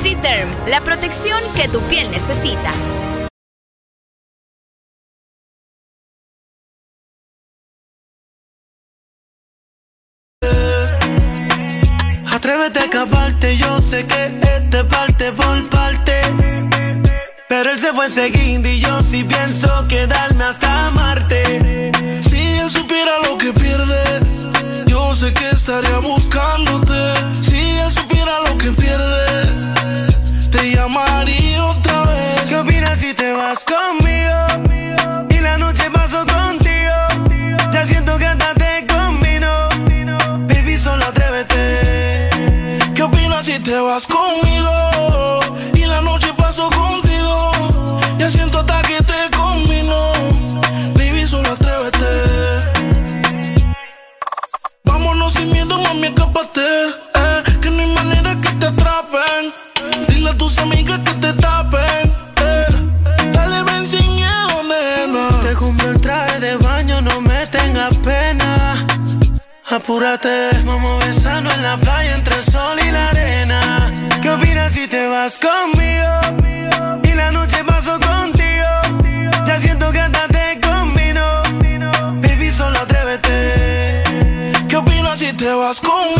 [SPEAKER 7] NutriDerm, la protección que tu piel necesita.
[SPEAKER 4] Atrévete a escaparte, yo sé que este parte por parte. Pero él se fue enseguida y yo sí pienso quedarme hasta Marte.
[SPEAKER 14] Si él supiera lo que pierde, yo sé que estaría buscándote. eh, que no
[SPEAKER 4] hay manera que te atrapen. Dile a tus amigas que te tapen. Eh, dale, ven
[SPEAKER 14] sin miedo, nena. Te compré el traje de baño, no me tengas pena.
[SPEAKER 13] Apúrate, vamos besando en la playa entre el sol y la arena. ¿Qué opinas si te vas conmigo? Y la noche paso contigo. Ya siento que hasta te combino. Baby, solo atrévete. ¿Qué opinas si te vas conmigo?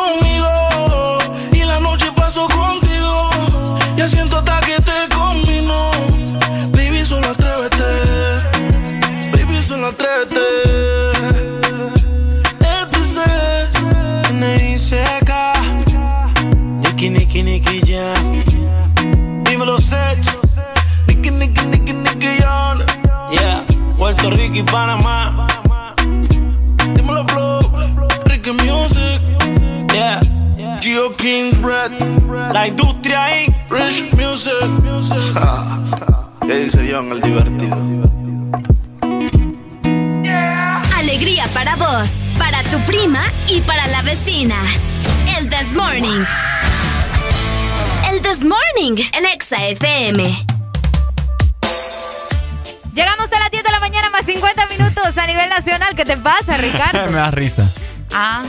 [SPEAKER 13] Rico y Panamá. Dímelo, Flow. Ricky Music. Yeah. Geo King Bread. La industria ahí. Rich Music. ¿Qué dice John el divertido?
[SPEAKER 16] Alegría para vos, para tu prima y para la vecina. El This Morning. El This Morning, el Exa FM.
[SPEAKER 7] Llegamos a las 10 de la mañana más 50 minutos a nivel nacional. ¿Qué te pasa, Ricardo?
[SPEAKER 6] Me da risa.
[SPEAKER 7] Ah,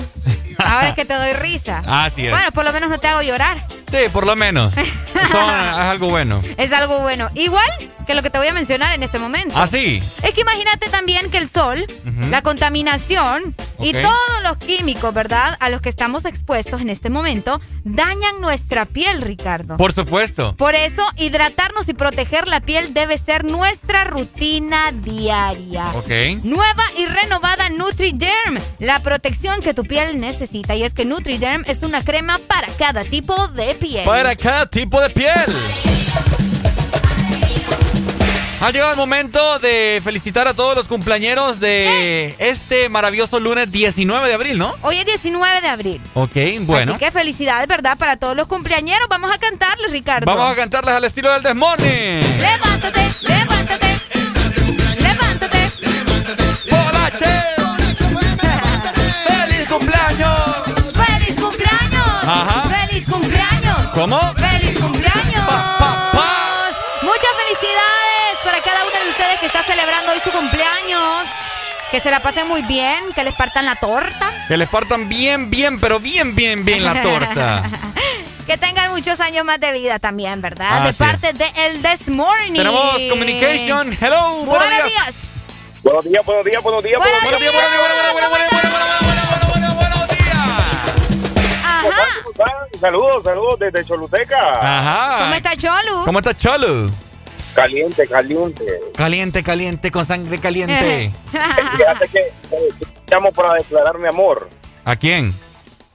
[SPEAKER 7] ahora es que te doy risa.
[SPEAKER 6] Así es.
[SPEAKER 7] Bueno, por lo menos no te hago llorar.
[SPEAKER 6] Sí, por lo menos. Eso es algo bueno.
[SPEAKER 7] Es algo bueno. Igual que lo que te voy a mencionar en este momento.
[SPEAKER 6] ¿Ah, sí?
[SPEAKER 7] Es que imagínate también que el sol, la contaminación y todos los químicos, ¿verdad? A los que estamos expuestos en este momento, dañan nuestra piel, Ricardo.
[SPEAKER 6] Por supuesto.
[SPEAKER 7] Por eso, hidratarnos y proteger la piel debe ser nuestra rutina diaria.
[SPEAKER 6] Ok.
[SPEAKER 7] Nueva y renovada NutriDerm, la protección que tu piel necesita. Y es que NutriDerm es una crema para cada tipo de piel.
[SPEAKER 6] Para cada tipo de piel. Ha llegado el momento de felicitar a todos los cumpleaños de este maravilloso lunes 19 de abril, ¿no?
[SPEAKER 7] Hoy es 19 de abril.
[SPEAKER 6] Ok, bueno.
[SPEAKER 7] Así que felicidades, ¿verdad? Para todos los cumpleañeros. Vamos a cantarles, Ricardo.
[SPEAKER 6] Vamos a cantarles al estilo del Desmorning.
[SPEAKER 7] Levántate, levántate. Levántate.
[SPEAKER 6] ¡Bolache! ¡Feliz cumpleaños! ¿Cómo?
[SPEAKER 7] ¡Feliz cumpleaños! Muchas felicidades para cada uno de ustedes que está celebrando hoy su cumpleaños. Que se la pasen muy bien, que les partan la torta.
[SPEAKER 6] Que les partan bien, bien, pero bien, bien, bien la torta.
[SPEAKER 7] Que tengan muchos años más de vida también, ¿verdad?
[SPEAKER 6] Así
[SPEAKER 7] de
[SPEAKER 6] es.
[SPEAKER 7] parte de El This Morning.
[SPEAKER 6] Tenemos communication. Hello, buenos
[SPEAKER 7] Buenos
[SPEAKER 6] días.
[SPEAKER 7] días.
[SPEAKER 72] Buenos días, buenos días, buenos días.
[SPEAKER 7] Buenos
[SPEAKER 72] buenos
[SPEAKER 7] días,
[SPEAKER 72] días,
[SPEAKER 7] Ajá.
[SPEAKER 72] Saludos, saludos desde Choluteca.
[SPEAKER 6] Ajá.
[SPEAKER 7] ¿Cómo está Cholu?
[SPEAKER 6] ¿Cómo está Cholo?
[SPEAKER 72] Caliente, caliente.
[SPEAKER 6] Caliente, caliente, con sangre caliente.
[SPEAKER 72] Fíjate que eh, llamo para declarar mi amor.
[SPEAKER 6] ¿A quién?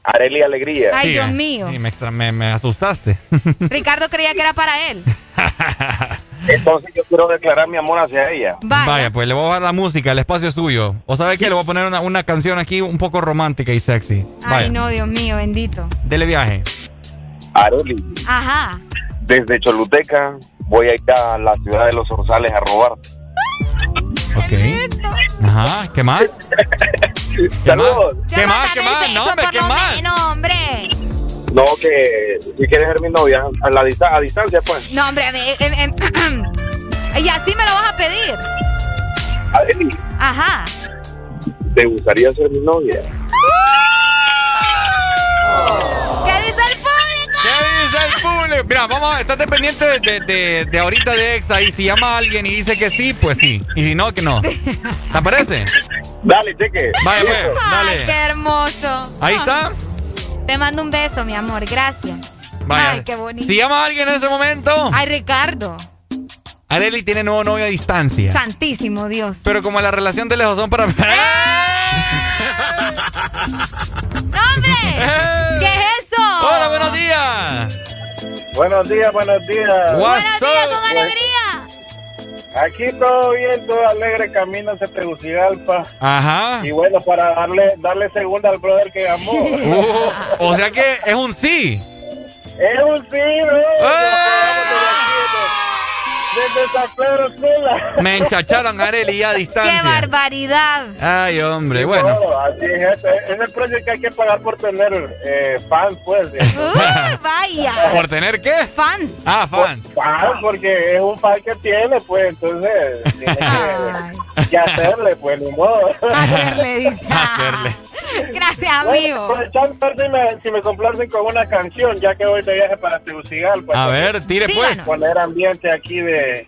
[SPEAKER 72] Areli Alegría.
[SPEAKER 7] Ay,
[SPEAKER 6] Sí,
[SPEAKER 7] Dios
[SPEAKER 6] eh,
[SPEAKER 7] mío.
[SPEAKER 6] sí, me, extra- me- me asustaste.
[SPEAKER 7] Ricardo creía que era para él.
[SPEAKER 72] Entonces yo quiero declarar mi amor hacia ella.
[SPEAKER 6] Vaya. pues le voy a bajar la música, el espacio es suyo. ¿O sabe qué? Le voy a poner una, una canción aquí un poco romántica y sexy. Vaya,
[SPEAKER 7] Ay, no, Dios mío, bendito.
[SPEAKER 6] dele viaje.
[SPEAKER 72] Areli,
[SPEAKER 7] Ajá.
[SPEAKER 72] desde Choluteca voy a ir a la ciudad de los Orzales a robar.
[SPEAKER 6] Ok. Ajá, ¿qué más? ¿Qué
[SPEAKER 72] Saludos.
[SPEAKER 6] más? ¿Qué más? ¿Qué más? No, hombre, ¿qué más?
[SPEAKER 7] No, hombre.
[SPEAKER 72] No, que si quieres ser mi novia, a, la dista- a distancia, pues.
[SPEAKER 7] No, hombre, em, em, em, y así me lo vas a pedir. Ajá.
[SPEAKER 72] ¿te gustaría ser mi novia?
[SPEAKER 7] ¿Qué
[SPEAKER 6] Mira, vamos a estate pendiente de, de, de- ahorita de Exa y si llama a alguien y dice que sí, pues sí. Y si no, que no. ¿Te parece?
[SPEAKER 72] Dale, cheque.
[SPEAKER 6] Vaya, pues,
[SPEAKER 7] Ay, qué
[SPEAKER 6] dale.
[SPEAKER 7] hermoso.
[SPEAKER 6] Ahí está.
[SPEAKER 7] Te mando un beso, mi amor. Gracias.
[SPEAKER 6] Vaya.
[SPEAKER 7] Ay, qué bonito.
[SPEAKER 6] Si llama a alguien en ese momento,
[SPEAKER 7] Ay, Ricardo.
[SPEAKER 6] Areli tiene nuevo novio a distancia.
[SPEAKER 7] Santísimo Dios.
[SPEAKER 6] Pero como la relación de lejos son para...
[SPEAKER 7] ¡No, hombre! ¿Qué es eso?
[SPEAKER 6] Hola, buenos días.
[SPEAKER 39] Buenos días, buenos días.
[SPEAKER 7] Buenos días, con alegría.
[SPEAKER 39] Aquí todo bien, todo alegre, camino hacia Tegucigalpa.
[SPEAKER 6] Ajá.
[SPEAKER 39] Y bueno, para darle darle segunda al brother que llamó.
[SPEAKER 6] Uh, o sea que es un sí.
[SPEAKER 39] Es un sí, bro. Sula.
[SPEAKER 6] Me enchacharon Areli ya a
[SPEAKER 7] ¡Qué
[SPEAKER 6] distancia.
[SPEAKER 7] barbaridad!
[SPEAKER 6] Ay, hombre, bueno.
[SPEAKER 39] No, así es, este, es el precio que hay que pagar por tener eh, fans, pues.
[SPEAKER 7] Uh, vaya.
[SPEAKER 6] ¿Por tener qué?
[SPEAKER 7] Fans.
[SPEAKER 6] Ah, fans.
[SPEAKER 39] Fans, porque es un fan que tiene, pues, entonces tiene que, que hacerle, pues, ni modo.
[SPEAKER 7] Hacerle, dice.
[SPEAKER 6] Hacerle.
[SPEAKER 7] Gracias, amigo.
[SPEAKER 39] Bueno, aprovechando a ver si me, si me complacen con una canción, ya que voy de viaje para Tegucigalpa.
[SPEAKER 6] A ver, tire pues.
[SPEAKER 39] Poner ambiente aquí de...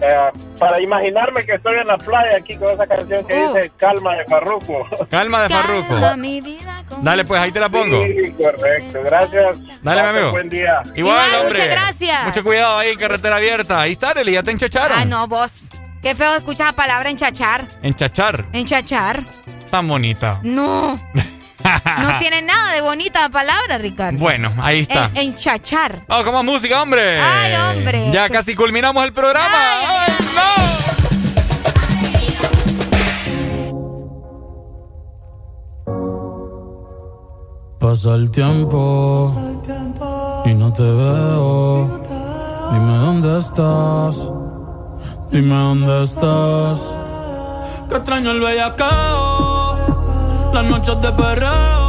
[SPEAKER 39] eh, para imaginarme que estoy en la playa aquí con esa canción que
[SPEAKER 7] Uh.
[SPEAKER 39] dice Calma de Farruko.
[SPEAKER 6] Calma de
[SPEAKER 7] con-
[SPEAKER 6] Dale, pues ahí te la pongo.
[SPEAKER 39] Sí, correcto. Gracias.
[SPEAKER 6] Dale, mi amigo.
[SPEAKER 39] Buen día.
[SPEAKER 6] Igual,
[SPEAKER 7] Igual,
[SPEAKER 6] hombre.
[SPEAKER 7] muchas gracias.
[SPEAKER 6] Mucho cuidado ahí en carretera abierta. Ahí está, Areli, ya te enchacharon.
[SPEAKER 7] Ah, no, vos. Qué feo escuchar la palabra enchachar.
[SPEAKER 6] Enchachar.
[SPEAKER 7] Enchachar.
[SPEAKER 6] Tan bonita.
[SPEAKER 7] No. No tiene nada de bonita la palabra, Ricardo.
[SPEAKER 6] Bueno, ahí está.
[SPEAKER 7] En- enchachar.
[SPEAKER 6] Vamos con más música, hombre.
[SPEAKER 7] Ay, hombre.
[SPEAKER 6] Ya casi culminamos el programa. ¡Ay, no!
[SPEAKER 14] Pasa el tiempo y no te veo. Dime dónde estás. Dime dónde estás. Que extraño el bellacao. Las noches de perreo.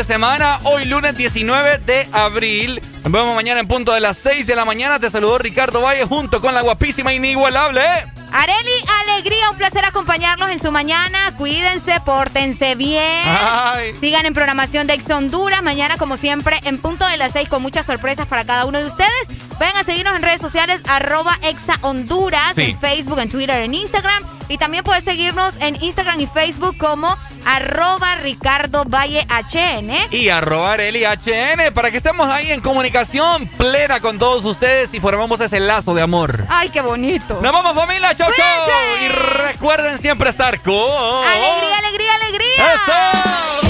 [SPEAKER 14] De
[SPEAKER 6] semana, hoy lunes 19 de abril. Nos vemos mañana en punto de las 6 de la mañana. Te saludó Ricardo Valle junto con la guapísima inigualable.
[SPEAKER 7] Areli, alegría, un placer acompañarlos en su mañana. Cuídense, pórtense bien.
[SPEAKER 6] Ay.
[SPEAKER 7] Sigan en programación de Ex Honduras. Mañana, como siempre, en punto de las seis con muchas sorpresas para cada uno de ustedes. Vayan a seguirnos en redes sociales, arroba Exa Honduras,
[SPEAKER 6] Sí.
[SPEAKER 7] en Facebook, en Twitter, en Instagram. Y también puedes seguirnos en Instagram y Facebook como arroba Ricardo Valle HN.
[SPEAKER 6] Y arroba Areli HN para que estemos ahí en comunicación plena con todos ustedes y formemos ese lazo de amor.
[SPEAKER 7] Ay, qué bonito.
[SPEAKER 6] Nos vamos familia, chau chau. Y recuerden siempre estar con...
[SPEAKER 7] Alegría, alegría, alegría.
[SPEAKER 6] ¡Eso!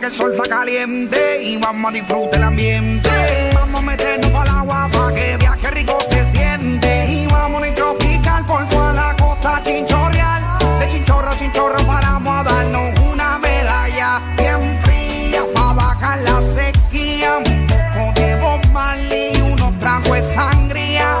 [SPEAKER 73] Que el sol está caliente y vamos a disfrutar el ambiente. Vamos a meternos para el agua para que viaje rico se siente. Y vamos a tropical por toda la costa chinchorreal. De chinchorro a chinchorro paramos a darnos una medalla bien fría para bajar la sequía. Un poco de Bob y unos tragos de sangría.